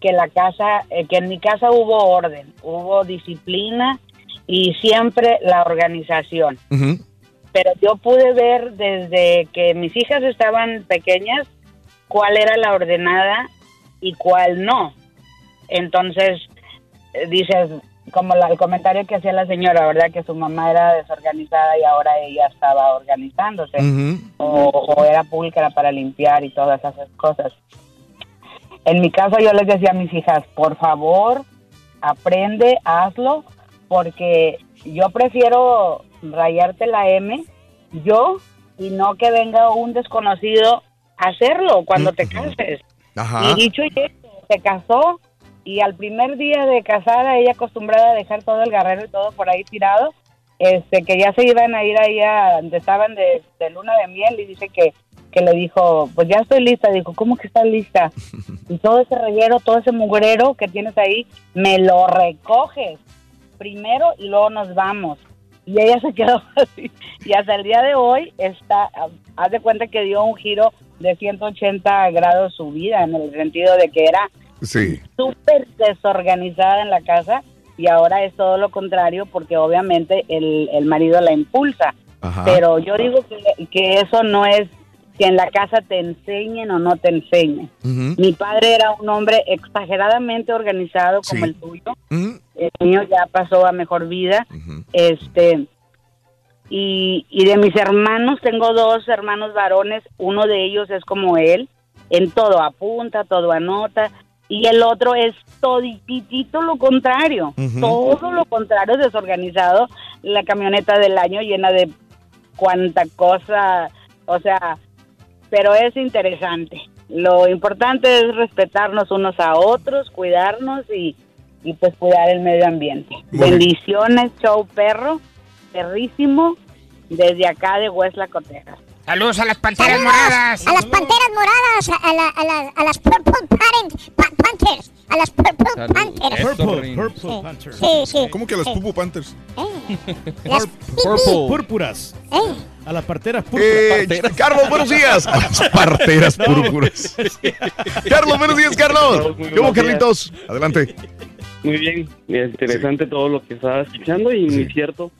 que la casa, eh, que en mi casa hubo orden, hubo disciplina y siempre la organización. Pero yo pude ver desde que mis hijas estaban pequeñas cuál era la ordenada y cuál no. Entonces, eh, dices, como la- el comentario que hacía la señora, ¿verdad? Que su mamá era desorganizada y ahora ella estaba organizándose. O, o era pública para limpiar y todas esas cosas. En mi caso yo les decía a mis hijas, por favor, aprende, hazlo, porque yo prefiero rayarte la M, yo, y no que venga un desconocido a hacerlo cuando te cases. Ajá. Y dicho y hecho, se casó y al primer día de casada, ella acostumbrada a dejar todo el garrero y todo por ahí tirado, este, que ya se iban a ir ahí a donde estaban de, de luna de miel y dice que, que le dijo, pues ya estoy lista. Dijo, ¿cómo que estás lista? <laughs> Y todo ese reguero, todo ese mugrero que tienes ahí, me lo recoges primero y luego nos vamos. Y ella se quedó <laughs> así. Y hasta el día de hoy está, haz de cuenta que dio un giro de 180 grados su vida, en el sentido de que era Sí. súper desorganizada en la casa y ahora es todo lo contrario porque obviamente el, el marido la impulsa. Ajá. Pero yo digo que, que eso no es que en la casa te enseñen o no te enseñen. Mi padre era un hombre exageradamente organizado como el tuyo. El mío ya pasó a mejor vida. Este y, y de mis hermanos tengo dos hermanos varones. Uno de ellos es como él, en todo apunta, todo anota. Y el otro es todititito lo contrario, todo lo contrario, desorganizado. La camioneta del año llena de cuanta cosa, o sea, pero es interesante. Lo importante es respetarnos unos a otros, cuidarnos y, y pues cuidar el medio ambiente. Bendiciones, show perro, perrísimo, desde acá de Huesla Texas. Saludos a las panteras Saludos moradas. A las panteras moradas, a, la- a la- a las Purple Parent- Pa- Panthers. A las Purple Salud. Panthers. Purple. Purple Sí. Panthers. Sí, sí. ¿Cómo que a las Pupu Panthers? Las Purple. Púrpuras. <laughs> A las parteras púrpuras. Eh, Carlos, buenos días. A las parteras púrpuras. Carlos, buenos días, Carlos. Muy ¿Cómo. Carlitos? Adelante. Muy bien, es interesante todo lo que estaba escuchando y muy cierto.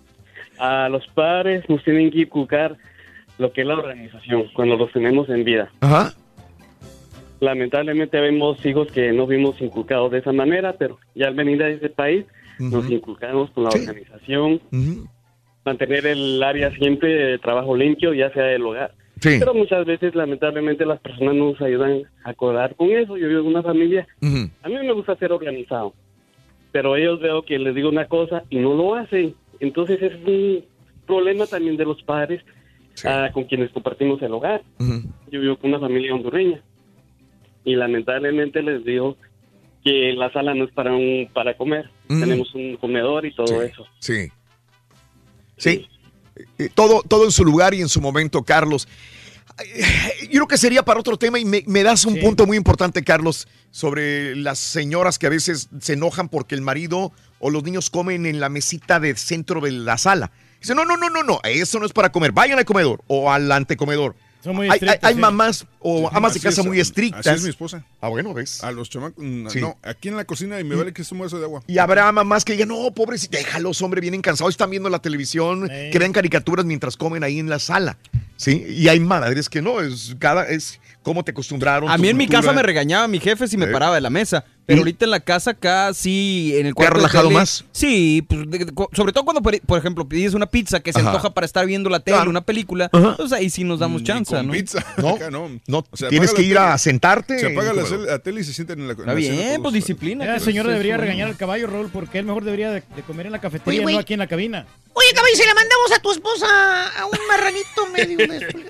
A los padres nos tienen que inculcar lo que es la organización cuando los tenemos en vida. Ajá. Lamentablemente vemos hijos que no vimos inculcados de esa manera, pero ya al venir a ese país nos inculcamos con la organización, mantener el área siempre de trabajo limpio, ya sea del hogar. Sí. Pero muchas veces, lamentablemente, las personas no nos ayudan a acordar con eso. Yo vivo en una familia a mí me gusta ser organizado, pero ellos veo que les digo una cosa y no lo hacen. Entonces es un problema también de los padres ah, con quienes compartimos el hogar. Yo vivo con una familia hondureña y lamentablemente les digo que la sala no es para un para comer. Tenemos un comedor y todo eso. Sí. Sí. Eh, Todo, todo en su lugar y en su momento, Carlos. Yo creo que sería para otro tema y me, me das un punto muy importante, Carlos, sobre las señoras que a veces se enojan porque el marido o los niños comen en la mesita de centro de la sala. Dice, no, no, no, no, no, eso no es para comer. Vayan al comedor o al antecomedor. Son muy hay, hay- sí. mamás o amas de casa es, muy estrictas. Así es mi esposa. Ah, bueno, ves. A los chamacos. mm, Sí. No, aquí en la cocina y me vale que es un vaso de agua. Y habrá mamás que digan, no, pobrecita, déjalos, hombre, vienen cansados, están viendo la televisión, crean caricaturas mientras comen ahí en la sala. ¿Sí? Y hay madres que no, es cada, es cómo te acostumbraron. A mí en mi casa me regañaba mi jefe si me Eh. paraba de la mesa. Pero ahorita en la casa acá sí, en el ¿Te ha cuarto de relajado tele, más? Sí, pues, de- de- co- sobre todo cuando, por, ejemplo, pides una pizza que se Ajá. antoja para estar viendo la tele, Claro. una película, Ajá. pues ahí sí nos damos chance, ¿no? <laughs> No, Acá no. tienes que ir a sentarte. Se apaga la, el cel- la tele y se sienten en la Está bien, pues disciplina. Señora es debería regañar al caballo, Raúl, porque él mejor debería de, de comer en la cafetería, Oye, no aquí en la cabina. Oye, caballo, se la mandamos a tu esposa a un marranito medio de...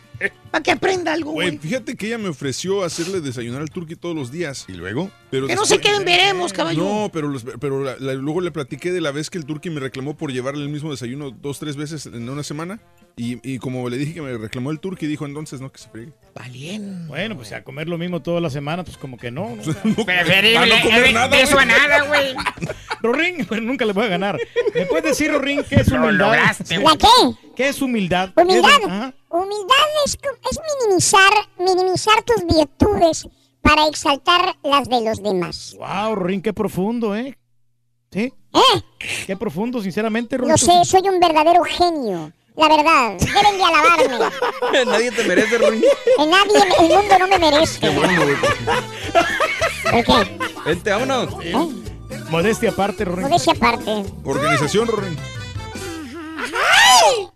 Para que aprenda algo, Güey, fíjate que ella me ofreció hacerle desayunar al turqui todos los días. ¿Y luego? Pero Que no se queden veremos, caballo. No, pero, los- pero la- la- luego le platiqué de la vez que el turqui me reclamó por llevarle el mismo desayuno dos, tres veces en una semana. Y, y como le dije que me reclamó el turqui, dijo entonces no, que se friegue. Valiente. Bueno, pues a comer lo mismo toda la semana, pues como que no. ¿no? <laughs> Preferible, no comer eh, nada, de eso a nada, güey. <laughs> Rorín, pero nunca le voy a ganar. ¿Me puedes decir, Rorín, qué es Lo humildad? lograste, ¿La qué? ¿Qué es humildad? Humildad. ¿Qué es-. Humildad es, es minimizar, minimizar tus virtudes para exaltar las de los demás. Wow, Rorín, qué profundo, ¿eh? ¿Sí? ¿Eh? Qué profundo, sinceramente, Rorín. Lo sé, soy un verdadero genio. La verdad, deben de alabarme. <laughs> Nadie te merece. Que nadie en el mundo no me merece. Qué bueno, güey. ¿Por qué? Vente, vámonos. Modestia aparte, Rorín. Modestia aparte. Organización, Rorín. Y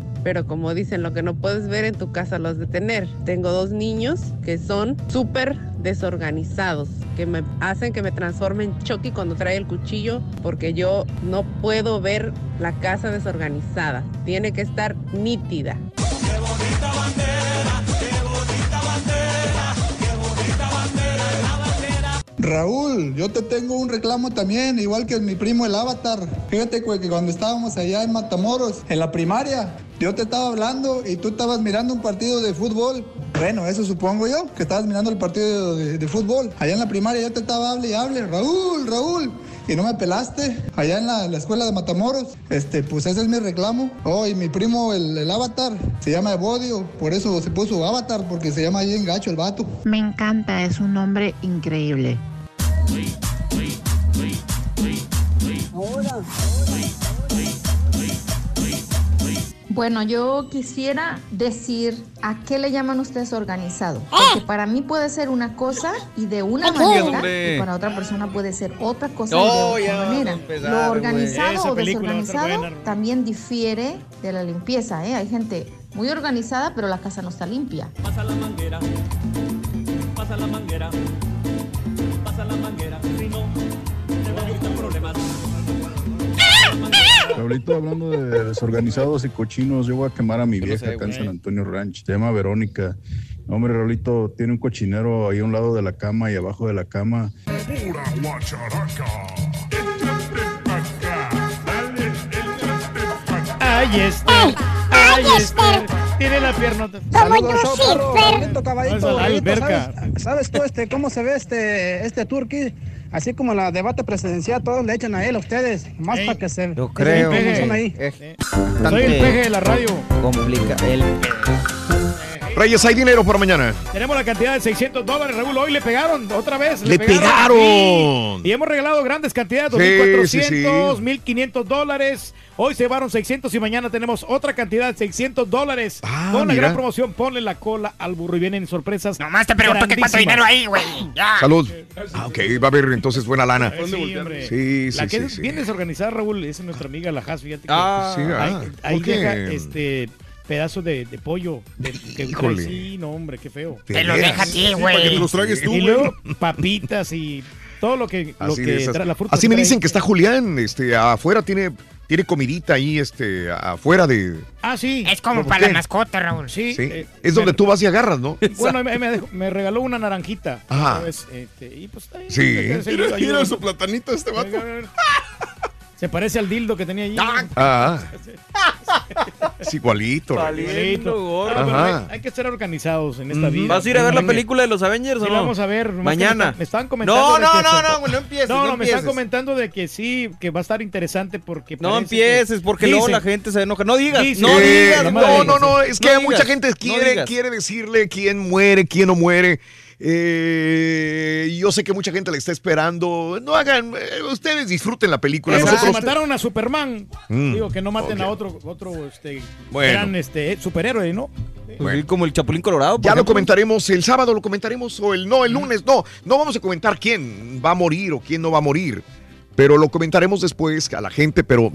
Pero como dicen, lo que no puedes ver en tu casa lo has de tener. Tengo dos niños que son súper desorganizados, que me hacen que me transforme en Chucky cuando trae el cuchillo, porque yo no puedo ver la casa desorganizada. Tiene que estar nítida. Raúl, yo te tengo un reclamo también, igual que mi primo el Avatar. Fíjate que cuando estábamos allá en Matamoros, en la primaria, yo te estaba hablando y tú estabas mirando un partido de fútbol. Bueno, eso supongo yo, que estabas mirando el partido de, fútbol. Allá en la primaria yo te estaba hable y hable, Raúl, Raúl. Y no me pelaste allá en la, la escuela de Matamoros. Este, pues ese es mi reclamo. Oh, mi primo, el, el Avatar, se llama Evodio. Por eso se puso Avatar, porque se llama ahí en gacho el vato. Me encanta, es un nombre increíble. Bueno, yo quisiera decir a qué le llaman ustedes organizado. ¡Ah! Porque para mí puede ser una cosa y de una manera, y para otra persona puede ser otra cosa No, y de otra manera. empezar, Lo organizado o desorganizado buena. también difiere de la limpieza. ¿eh? Hay gente muy organizada, pero la casa no está limpia. Pasa la manguera, pasa la manguera, Ahorita hablando de desorganizados y cochinos, yo voy a quemar a mi vieja sé, acá en. San Antonio Ranch. Se llama Verónica. Hombre, Raulito tiene un cochinero ahí a un lado de la cama y abajo de la cama. Pura guacharaca. Ay, Esther. Ay, Esther. Tiene la piernota. Perro, Raulito, caballito, alberca. ¿sabes, sabes tú este, cómo se ve este, este turqui? Así como la debate presidencial, todos le echan a él, a ustedes, más para que se... Yo creo. Soy el peje de la radio. Complica el. Reyes, hay dinero para mañana. Tenemos la cantidad de 600 dólares, Raúl. Hoy le pegaron otra vez. ¡Le pegaron! Sí. Y hemos regalado grandes cantidades, Sí, 2.400, sí, sí. 1.500 dólares. Hoy se llevaron 600 y mañana tenemos otra cantidad de 600 dólares. Ah, Con la gran promoción, ponle la cola al burro y vienen sorpresas. Nomás te pregunto que cuánto dinero hay, güey. Salud. Ah, ok, va a haber entonces buena lana. Sí, hombre. Sí, sí, La que sí, es sí. bien desorganizada, Raúl, es nuestra amiga la Has, fíjate que Ah, sí, ah, ahí, ahí deja este pedazos de, de pollo. de- que Híjole. Sí, no, hombre, qué feo. Te lo deja a ti, Sí, para que te los tragues tú, Y güey. luego papitas y todo lo que, lo Así, que de esas- trae la fruta. así me dicen que está Julián, este, afuera tiene, tiene comidita ahí, este, afuera de. Ah, sí. Es como ¿Por para qué? las mascotas, Raúl. Sí. Sí. eh, es donde tú vas y agarras, ¿no? <laughs> Bueno, me, me dejó- me regaló una naranjita. Ajá. ¿sabes? Este, y pues, <laughs> ahí, Sí. Mira, su platanito este vato. <laughs> Se parece al dildo que tenía allí. Ah. Es igualito. Igualito. gorro. Ah, pero hay, hay que ser organizados en esta vida. ¿Vas a ir a ver la película de los Avengers o no? vamos a ver. Mañana. Me, están- comentando. No, no, no, no, no empieces, No, no no, me están comentando de que sí, que va a estar interesante porque. No empieces, porque luego Dicen- la gente se enoja. No digas, Dicen- no Eh, digas. no, güey. no, no, es que No mucha gente no quiere, quiere decirle quién muere, quién no muere. Eh, yo sé que mucha gente le está esperando. No hagan, eh, ustedes disfruten la película. Que Nosotros- mataron a Superman, Mm, digo que no maten a otro, otro este, Bueno. gran este, superhéroe, ¿no? Pues como el Chapulín Colorado. Ya lo comentaremos el sábado, lo comentaremos o el no, el lunes. No, no vamos a comentar quién va a morir o quién no va a morir. Pero lo comentaremos después a la gente. Pero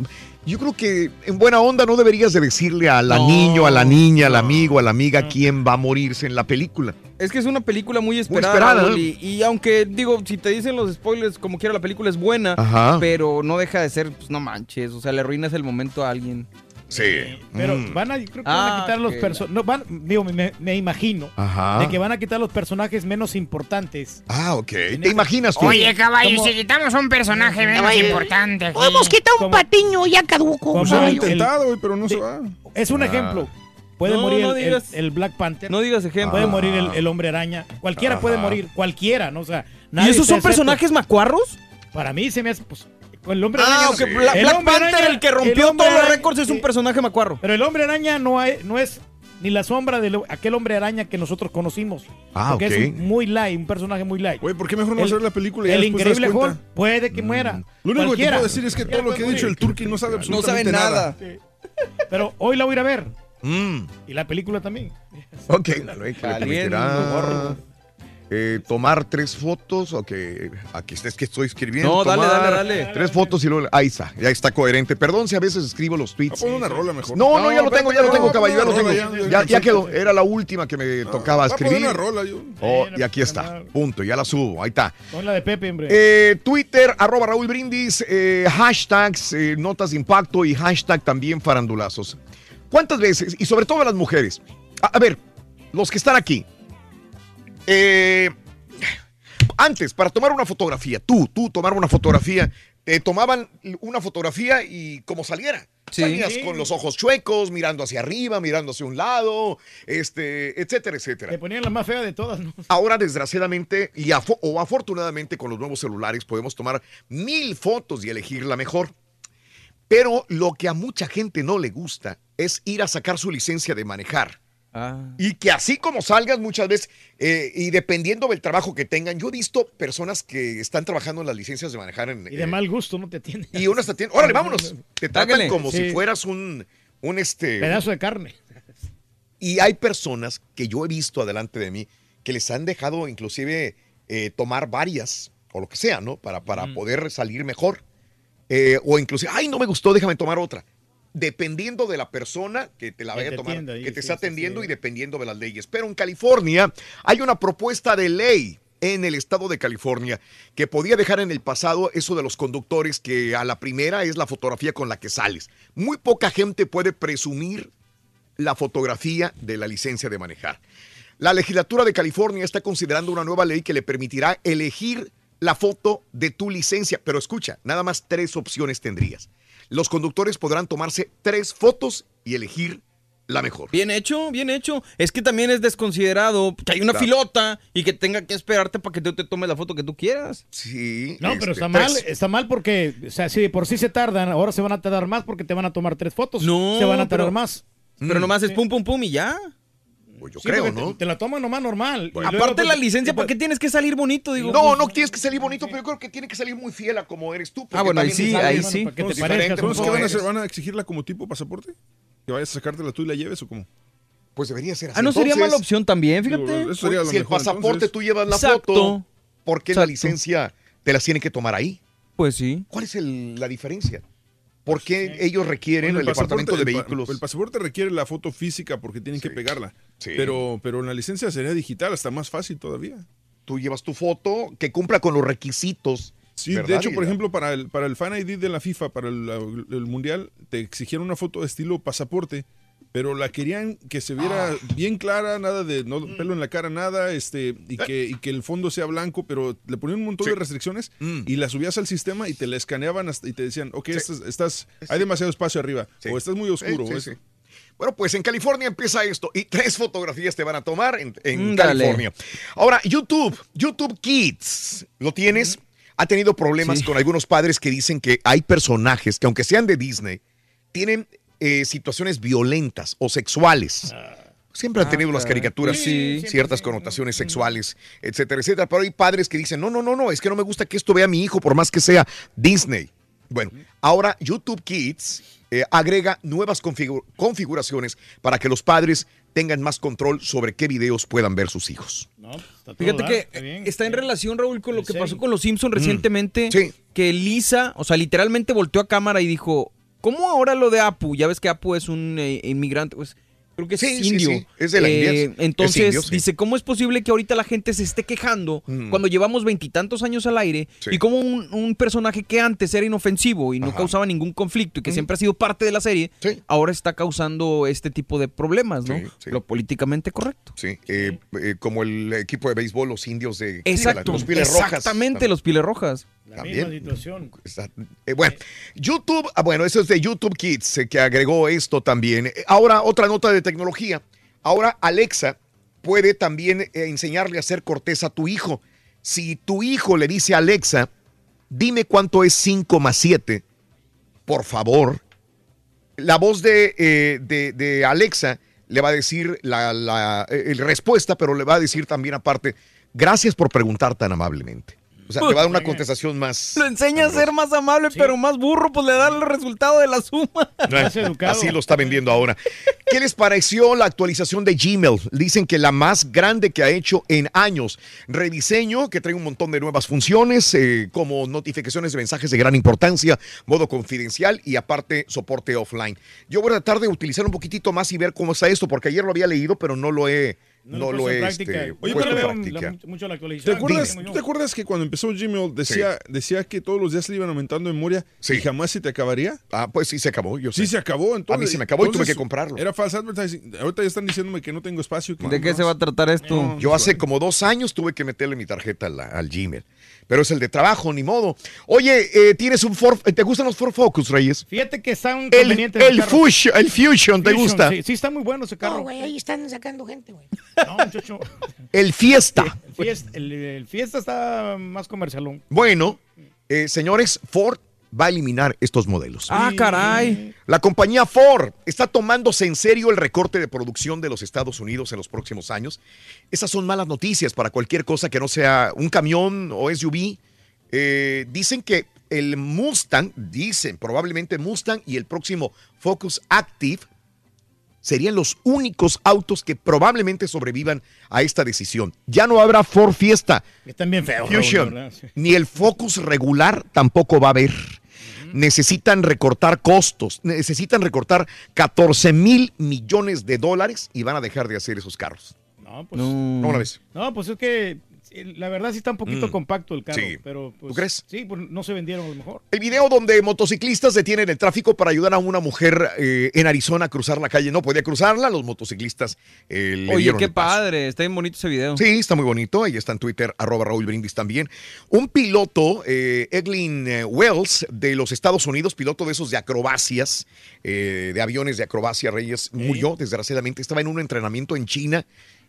yo creo que en buena onda no deberías de decirle a la No, niño, a la niña, al amigo, a la amiga quién va a morirse en la película. Es que es una película muy esperada. esperada, Raúl, ¿no? y, y aunque, digo, si te dicen los spoilers, como quiera, la película es buena, Ajá. pero no deja de ser, pues no manches, o sea, le arruinas el momento a alguien. Sí. Pero Mm. van a, creo que van a Ah, quitar los personajes. No, van, digo, me, me imagino. Ajá. De que van a quitar los personajes menos importantes. Ah, ok. ¿Te imaginas tú? Oye, caballo, si quitamos un personaje menos Caballo, importante. Podemos quitar un patiño ya caduco. Pues el- intentado, güey, pero no se va. Es un Ah. ejemplo. Puede No, morir no el, el- digas- el Black Panther. No digas ejemplo. Puede Ah. morir el, el hombre araña. Cualquiera puede morir. Cualquiera, ¿no? O sea, ¿Y nadie esos está son personajes macuarros? Para mí se me hace. Pues, el hombre Ah, araña. no- el Black hombre Panther, araña- el que el rompió todos los récords, es un sí. personaje macuarro. Pero el hombre araña no, hay- no es ni la sombra de lo- aquel hombre araña que nosotros conocimos. Ah, porque ok. es un- muy light, un personaje muy light. Güey, ¿por qué mejor no El- hacer la película y ya El increíble? Hulk puede que muera. Lo único que te puedo decir es que todo lo que ha dicho el Turki no sabe No absolutamente nada. Pero hoy la voy a ir a ver. Mm. Y la película también. Ok, la eh, tomar tres fotos, ok, aquí está, es que estoy escribiendo. No, dale, tomar dale, dale. Tres fotos y luego, ahí está, ya está coherente. Perdón si a veces escribo los tweets. Pon una rola mejor. No, no, ya lo tengo, ya lo tengo, caballo, ya lo tengo. Ya, quedó, era la última que me tocaba Va a poner escribir. una rola, yo. Oh, y aquí está, punto, ya la subo, ahí está. Pon la de Pepe, hombre. Eh, Twitter, arroba Raúl Brindis, eh, hashtags, eh, notas de impacto y hashtag también farandulazos. ¿Cuántas veces, y sobre todo las mujeres, a, a ver, los que están aquí, eh, antes, para tomar una fotografía, tú, tú tomar una fotografía, te tomaban una fotografía y como saliera. Sí. Salías con los ojos chuecos, mirando hacia arriba, mirando hacia un lado, este, etcétera, etcétera. Te ponían la más fea de todas, ¿no? Ahora, desgraciadamente, y o afortunadamente con los nuevos celulares podemos tomar mil fotos y elegir la mejor. Pero lo que a mucha gente no le gusta es ir a sacar su licencia de manejar. Ah. Y que así como salgas muchas veces, eh, y dependiendo del trabajo que tengan, yo he visto personas que están trabajando en las licencias de manejar en... Y de eh, mal gusto no te tiene. y unas te atienden, órale, <laughs> vámonos. Te tratan como Sí. si fueras un, un este... Pedazo de carne. Y hay personas que yo he visto adelante de mí que les han dejado inclusive eh, tomar varias o lo que sea, ¿no? Para, para poder salir mejor. Eh, o inclusive, ay, no me gustó, déjame tomar otra. Dependiendo de la persona que te la vaya a tomar, que te está atendiendo y dependiendo de las leyes. Pero en California hay una propuesta de ley en el estado de California que podía dejar en el pasado eso de los conductores que a la primera es la fotografía con la que sales. Muy poca gente puede presumir la fotografía de la licencia de manejar. La legislatura de California está considerando una nueva ley que le permitirá elegir la foto de tu licencia, pero escucha, nada más tres opciones tendrías. Los conductores podrán tomarse tres fotos y elegir la mejor. Bien hecho, bien hecho. Es que también es desconsiderado que hay una Claro. filota y que tenga que esperarte para que tú te tomes la foto que tú quieras. Sí. No, pero este, está mal, tres. está mal porque, o sea, si de por sí se tardan, ahora se van a tardar más porque te van a tomar tres fotos. No, se van a pero- tardar más. Pero nomás es pum, pum, pum y ya. Pues yo Sí, creo, ¿no? Te, te la toman nomás normal. Y luego, Aparte pues, la licencia, ¿para qué tienes que salir bonito? Digo, No, pues, no tienes que salir bonito, pero yo creo que tiene que salir muy fiel a como eres tú. Ah, bueno, ahí sí, ahí sí. para que te diferente, parezcas pues, ¿Cómo es que no van a, eres. hacer- van a exigirla como tipo pasaporte? ¿Que vayas a sacártela tú y la lleves o cómo? Pues debería ser así. Ah, no sería Entonces, mala opción también, Digo, fíjate. eso sería lo si el pasaporte entonces. tú llevas la Exacto. foto, ¿por qué la licencia te las tienen que tomar ahí? Pues sí. ¿Cuál es el- la diferencia? ¿Por qué ellos requieren Bueno, el, departamento de vehículos? El, pasaporte requiere la foto física porque tienen que pegarla. Sí. Pero, pero en la licencia sería digital, hasta más fácil todavía. Tú llevas tu foto que cumpla con los requisitos. Sí, de hecho, por ejemplo, para el, para el Fan ID de la FIFA, para el, el Mundial, te exigieron una foto de estilo pasaporte, pero la querían que se viera Ah. bien clara, nada de no, Mm. pelo en la cara, nada, este, y que, y que el fondo sea blanco, pero le ponían un montón Sí. de restricciones Mm. y la subías al sistema y te la escaneaban hasta- y te decían, ok, estás, estás- hay demasiado espacio arriba, Sí. o estás muy oscuro. Sí, sí, o es-. Bueno, pues en California empieza esto y tres fotografías te van a tomar en, en Mm. California. Ahora, YouTube, YouTube Kids, ¿lo tienes? Ha tenido problemas Sí. con algunos padres que dicen que hay personajes que aunque sean de Disney, tienen eh, situaciones violentas o sexuales. Siempre han Ah, tenido las caricaturas Sí. ciertas connotaciones sexuales, etcétera, etcétera. Pero hay padres que dicen, no, no, no, no, es que no me gusta que esto vea mi hijo por más que sea Disney. Bueno, ahora YouTube Kids eh, agrega nuevas configu- configuraciones para que los padres tengan más control sobre qué videos puedan ver sus hijos. No, pues, está Fíjate dar, que está bien, está en relación, Raúl, con lo ¿En que serio? pasó con los Simpsons recientemente. Mm. Sí. Que Lisa, o sea, literalmente volteó a cámara y dijo, ¿cómo ahora lo de Apu? Ya ves que Apu es un eh, inmigrante, pues creo que es Sí, indio. sí, es de la India, es- es Entonces, indio, sí. dice, ¿cómo es posible que ahorita la gente se esté quejando Mm. cuando llevamos veintitantos años al aire Sí. y como un, un personaje que antes era inofensivo y no Ajá. causaba ningún conflicto y que Mm. siempre ha sido parte de la serie, Sí. ahora está causando este tipo de problemas, ¿no? Sí, sí. Lo políticamente correcto. Sí, eh, eh, como el equipo de béisbol, los indios de Exacto, los Pieles Rojas. exactamente, los Piles Rojas. La También. misma situación. Eh, bueno, YouTube, ah, bueno, eso es de YouTube Kids, eh, que agregó esto también. Eh, Ahora, otra nota de tecnología. Ahora, Alexa puede también eh, enseñarle a hacer cortés a tu hijo. Si tu hijo le dice a Alexa, dime cuánto es 5 más 7, por favor, la voz de, eh, de- de Alexa le va a decir la, la, eh, respuesta, pero le va a decir también aparte, gracias por preguntar tan amablemente. O sea, te va a dar una contestación más... Lo enseña a ser más amable, pero más burro, pues le da el resultado de la suma. <laughs> Así lo está vendiendo ahora. ¿Qué les pareció la actualización de Gmail? Dicen que la más grande que ha hecho en años. Rediseño que trae un montón de nuevas funciones, eh, como notificaciones de mensajes de gran importancia, modo confidencial y aparte soporte offline. Yo voy a tratar de utilizar un poquitito más y ver cómo está esto, porque ayer lo había leído, pero no lo he. No, lo he este, Oye, pero veo práctica. mucho la ¿Te acuerdas. ¿tú te acuerdas que cuando empezó Gmail decía, decía que todos los días le iban aumentando memoria y jamás se te acabaría? Ah, pues sí se acabó, yo Sí se acabó, entonces. A mí sí me acabó y tuve que comprarlo. Era false advertising. Ahorita ya están diciéndome que no tengo espacio. que ¿De qué se va a tratar esto? Yo hace como dos años tuve que meterle mi tarjeta al, al Gmail. Pero es el de trabajo, ni modo. Oye, eh, tienes un Ford. ¿Te gustan los Ford Focus, Reyes? Fíjate que está un El, el, Fusion, el Fusion, ¿te gusta? Sí, sí, está muy bueno ese carro. No, güey, ahí están sacando gente, güey. <laughs> No, muchacho. El Fiesta. El fiesta, el- el fiesta está más comercialón. Bueno, eh, señores, Ford va a eliminar estos modelos. Ah, caray. La compañía Ford está tomándose en serio el recorte de producción de los Estados Unidos en los próximos años. Esas son malas noticias para cualquier cosa que no sea un camión o SUV. Eh, dicen que el Mustang, dicen probablemente Mustang y el próximo Focus Active serían los únicos autos que probablemente sobrevivan a esta decisión. Ya no habrá Ford Fiesta. Están bien feos. Fusion, Raúl, ¿verdad? Sí. ni el Focus regular tampoco va a haber. Necesitan recortar costos, necesitan recortar 14 mil millones de dólares y van a dejar de hacer esos carros. No, pues, ¿Cómo la ves? No, pues es que la verdad sí está un poquito Mm. compacto el carro. Sí. Pero, pues, ¿Tú crees? Sí, pues no se vendieron a lo mejor. El video donde motociclistas detienen el tráfico para ayudar a una mujer eh, en Arizona a cruzar la calle. No podía cruzarla, los motociclistas eh, le Oye, dieron qué el paso. padre. Está bien bonito ese video. Sí, está muy bonito. Ahí está en Twitter, arroba Raúl Brindis también. Un piloto, eh, Eglin eh, Wells, de los Estados Unidos, piloto de esos de acrobacias, eh, de aviones de acrobacia, Reyes, murió, desgraciadamente. Estaba en un entrenamiento en China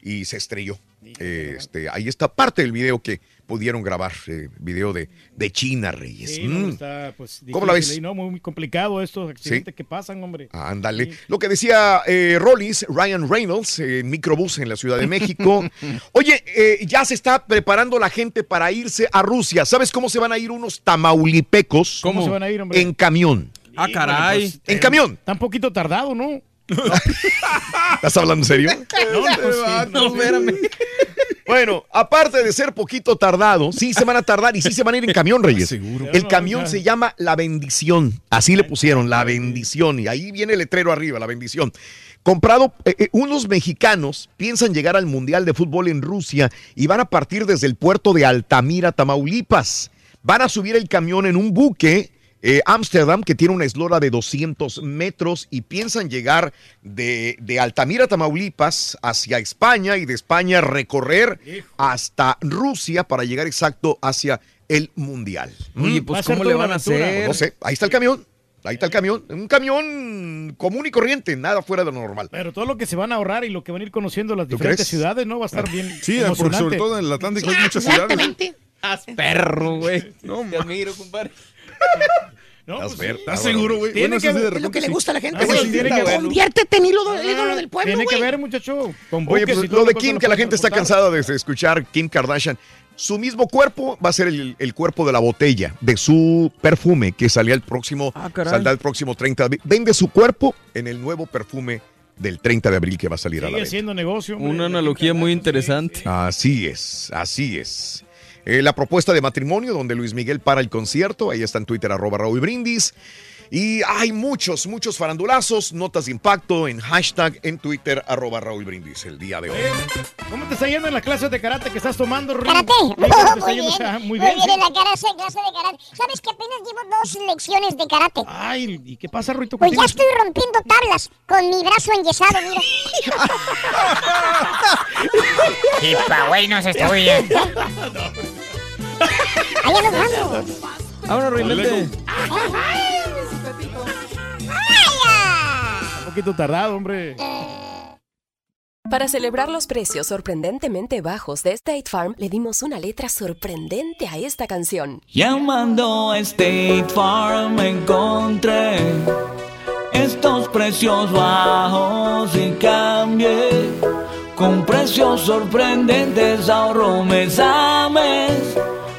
y se estrelló. Eh, este, ahí está parte del video que pudieron grabar, eh, video de, de China, Reyes. Sí, no, Mm. está, pues, ¿Cómo la difícil ves? y No, muy, muy complicado estos accidentes que pasan, hombre. Ándale. Lo que decía eh, Rollins, Ryan Reynolds, eh, en microbús en la Ciudad de México. <laughs> Oye, eh, ya se está preparando la gente para irse a Rusia. ¿Sabes cómo se van a ir unos tamaulipecos? ¿Cómo se van a ir, hombre? En camión. Ah, caray. Pues, En camión. Está un poquito tardado, ¿no? <laughs> ¿Estás hablando en serio? No, pues, sí, no, espérame. Bueno, aparte de ser poquito tardado, sí se van a tardar y sí se van a ir en camión, Reyes. El camión se llama La Bendición. Así le pusieron, La Bendición. Y ahí viene el letrero arriba, La Bendición. Comprado, eh, eh, unos mexicanos piensan llegar al Mundial de Fútbol en Rusia y van a partir desde el puerto de Altamira, Tamaulipas. Van a subir el camión en un buque. Eh, Ámsterdam, que tiene una eslora de 200 metros y piensan llegar de, de Altamira, Tamaulipas, hacia España y de España recorrer hasta Rusia para llegar exacto hacia el Mundial. Oye, Mm. pues, ¿cómo le van a hacer? No sé, ahí está el camión. Ahí está el camión. Un camión común y corriente, nada fuera de lo normal. Pero todo lo que se van a ahorrar y lo que van a ir conociendo las ¿Tú diferentes crees? ciudades, ¿no? Va a estar bien Sí, porque emocionante. sobre todo en el Atlántico hay muchas ciudades. Exactamente. Perro, güey. No, te admiro, compadre. No, pues, ver- ¿Estás ah, seguro, güey? Tiene Bueno, que eso sí, de ver- Es lo que le gusta a la gente, Ah, güey. sí, tiene que ver. Conviértete en ídolo, ídolo del pueblo, Tiene que ver, muchacho. Con Oye, pues y todo lo de Kim, lo que la gente está cansada de escuchar Kim Kardashian. Su mismo cuerpo va a ser el, el cuerpo de la botella de su perfume que salía el próximo, Ah, saldrá el próximo 30 de abril. Vende su cuerpo en el nuevo perfume del 30 de abril que va a salir a la Sigue venta. siendo negocio. hombre. Una analogía muy interesante. Así es, así es. Eh, la propuesta de matrimonio donde Luis Miguel para el concierto, ahí está en Twitter arroba Raúl Brindis. Y hay muchos, muchos farandulazos, notas de impacto en hashtag en Twitter arroba Raúl Brindis el día de hoy. ¿Cómo te está yendo en las clases de karate que estás tomando, Rin? ¿Karate? Sí, ¿cómo te está <laughs> muy bien. Muy Muy bien. bien sí. en la clase, clase de karate. ¿Sabes que apenas llevo dos lecciones de karate? Ay, ¿y qué pasa, Ruito? Pues ya estoy rompiendo tablas con mi brazo enyesado, mira. <laughs> Y pa' güey no se estudia. <laughs> Allá nos vamos. Ahora, Ruilete. Un poquito tardado, hombre. Para celebrar los precios sorprendentemente bajos de State Farm, le dimos una letra sorprendente a esta canción. Llamando a State Farm encontré estos precios bajos y cambié. Con precios sorprendentes ahorro mes a mes.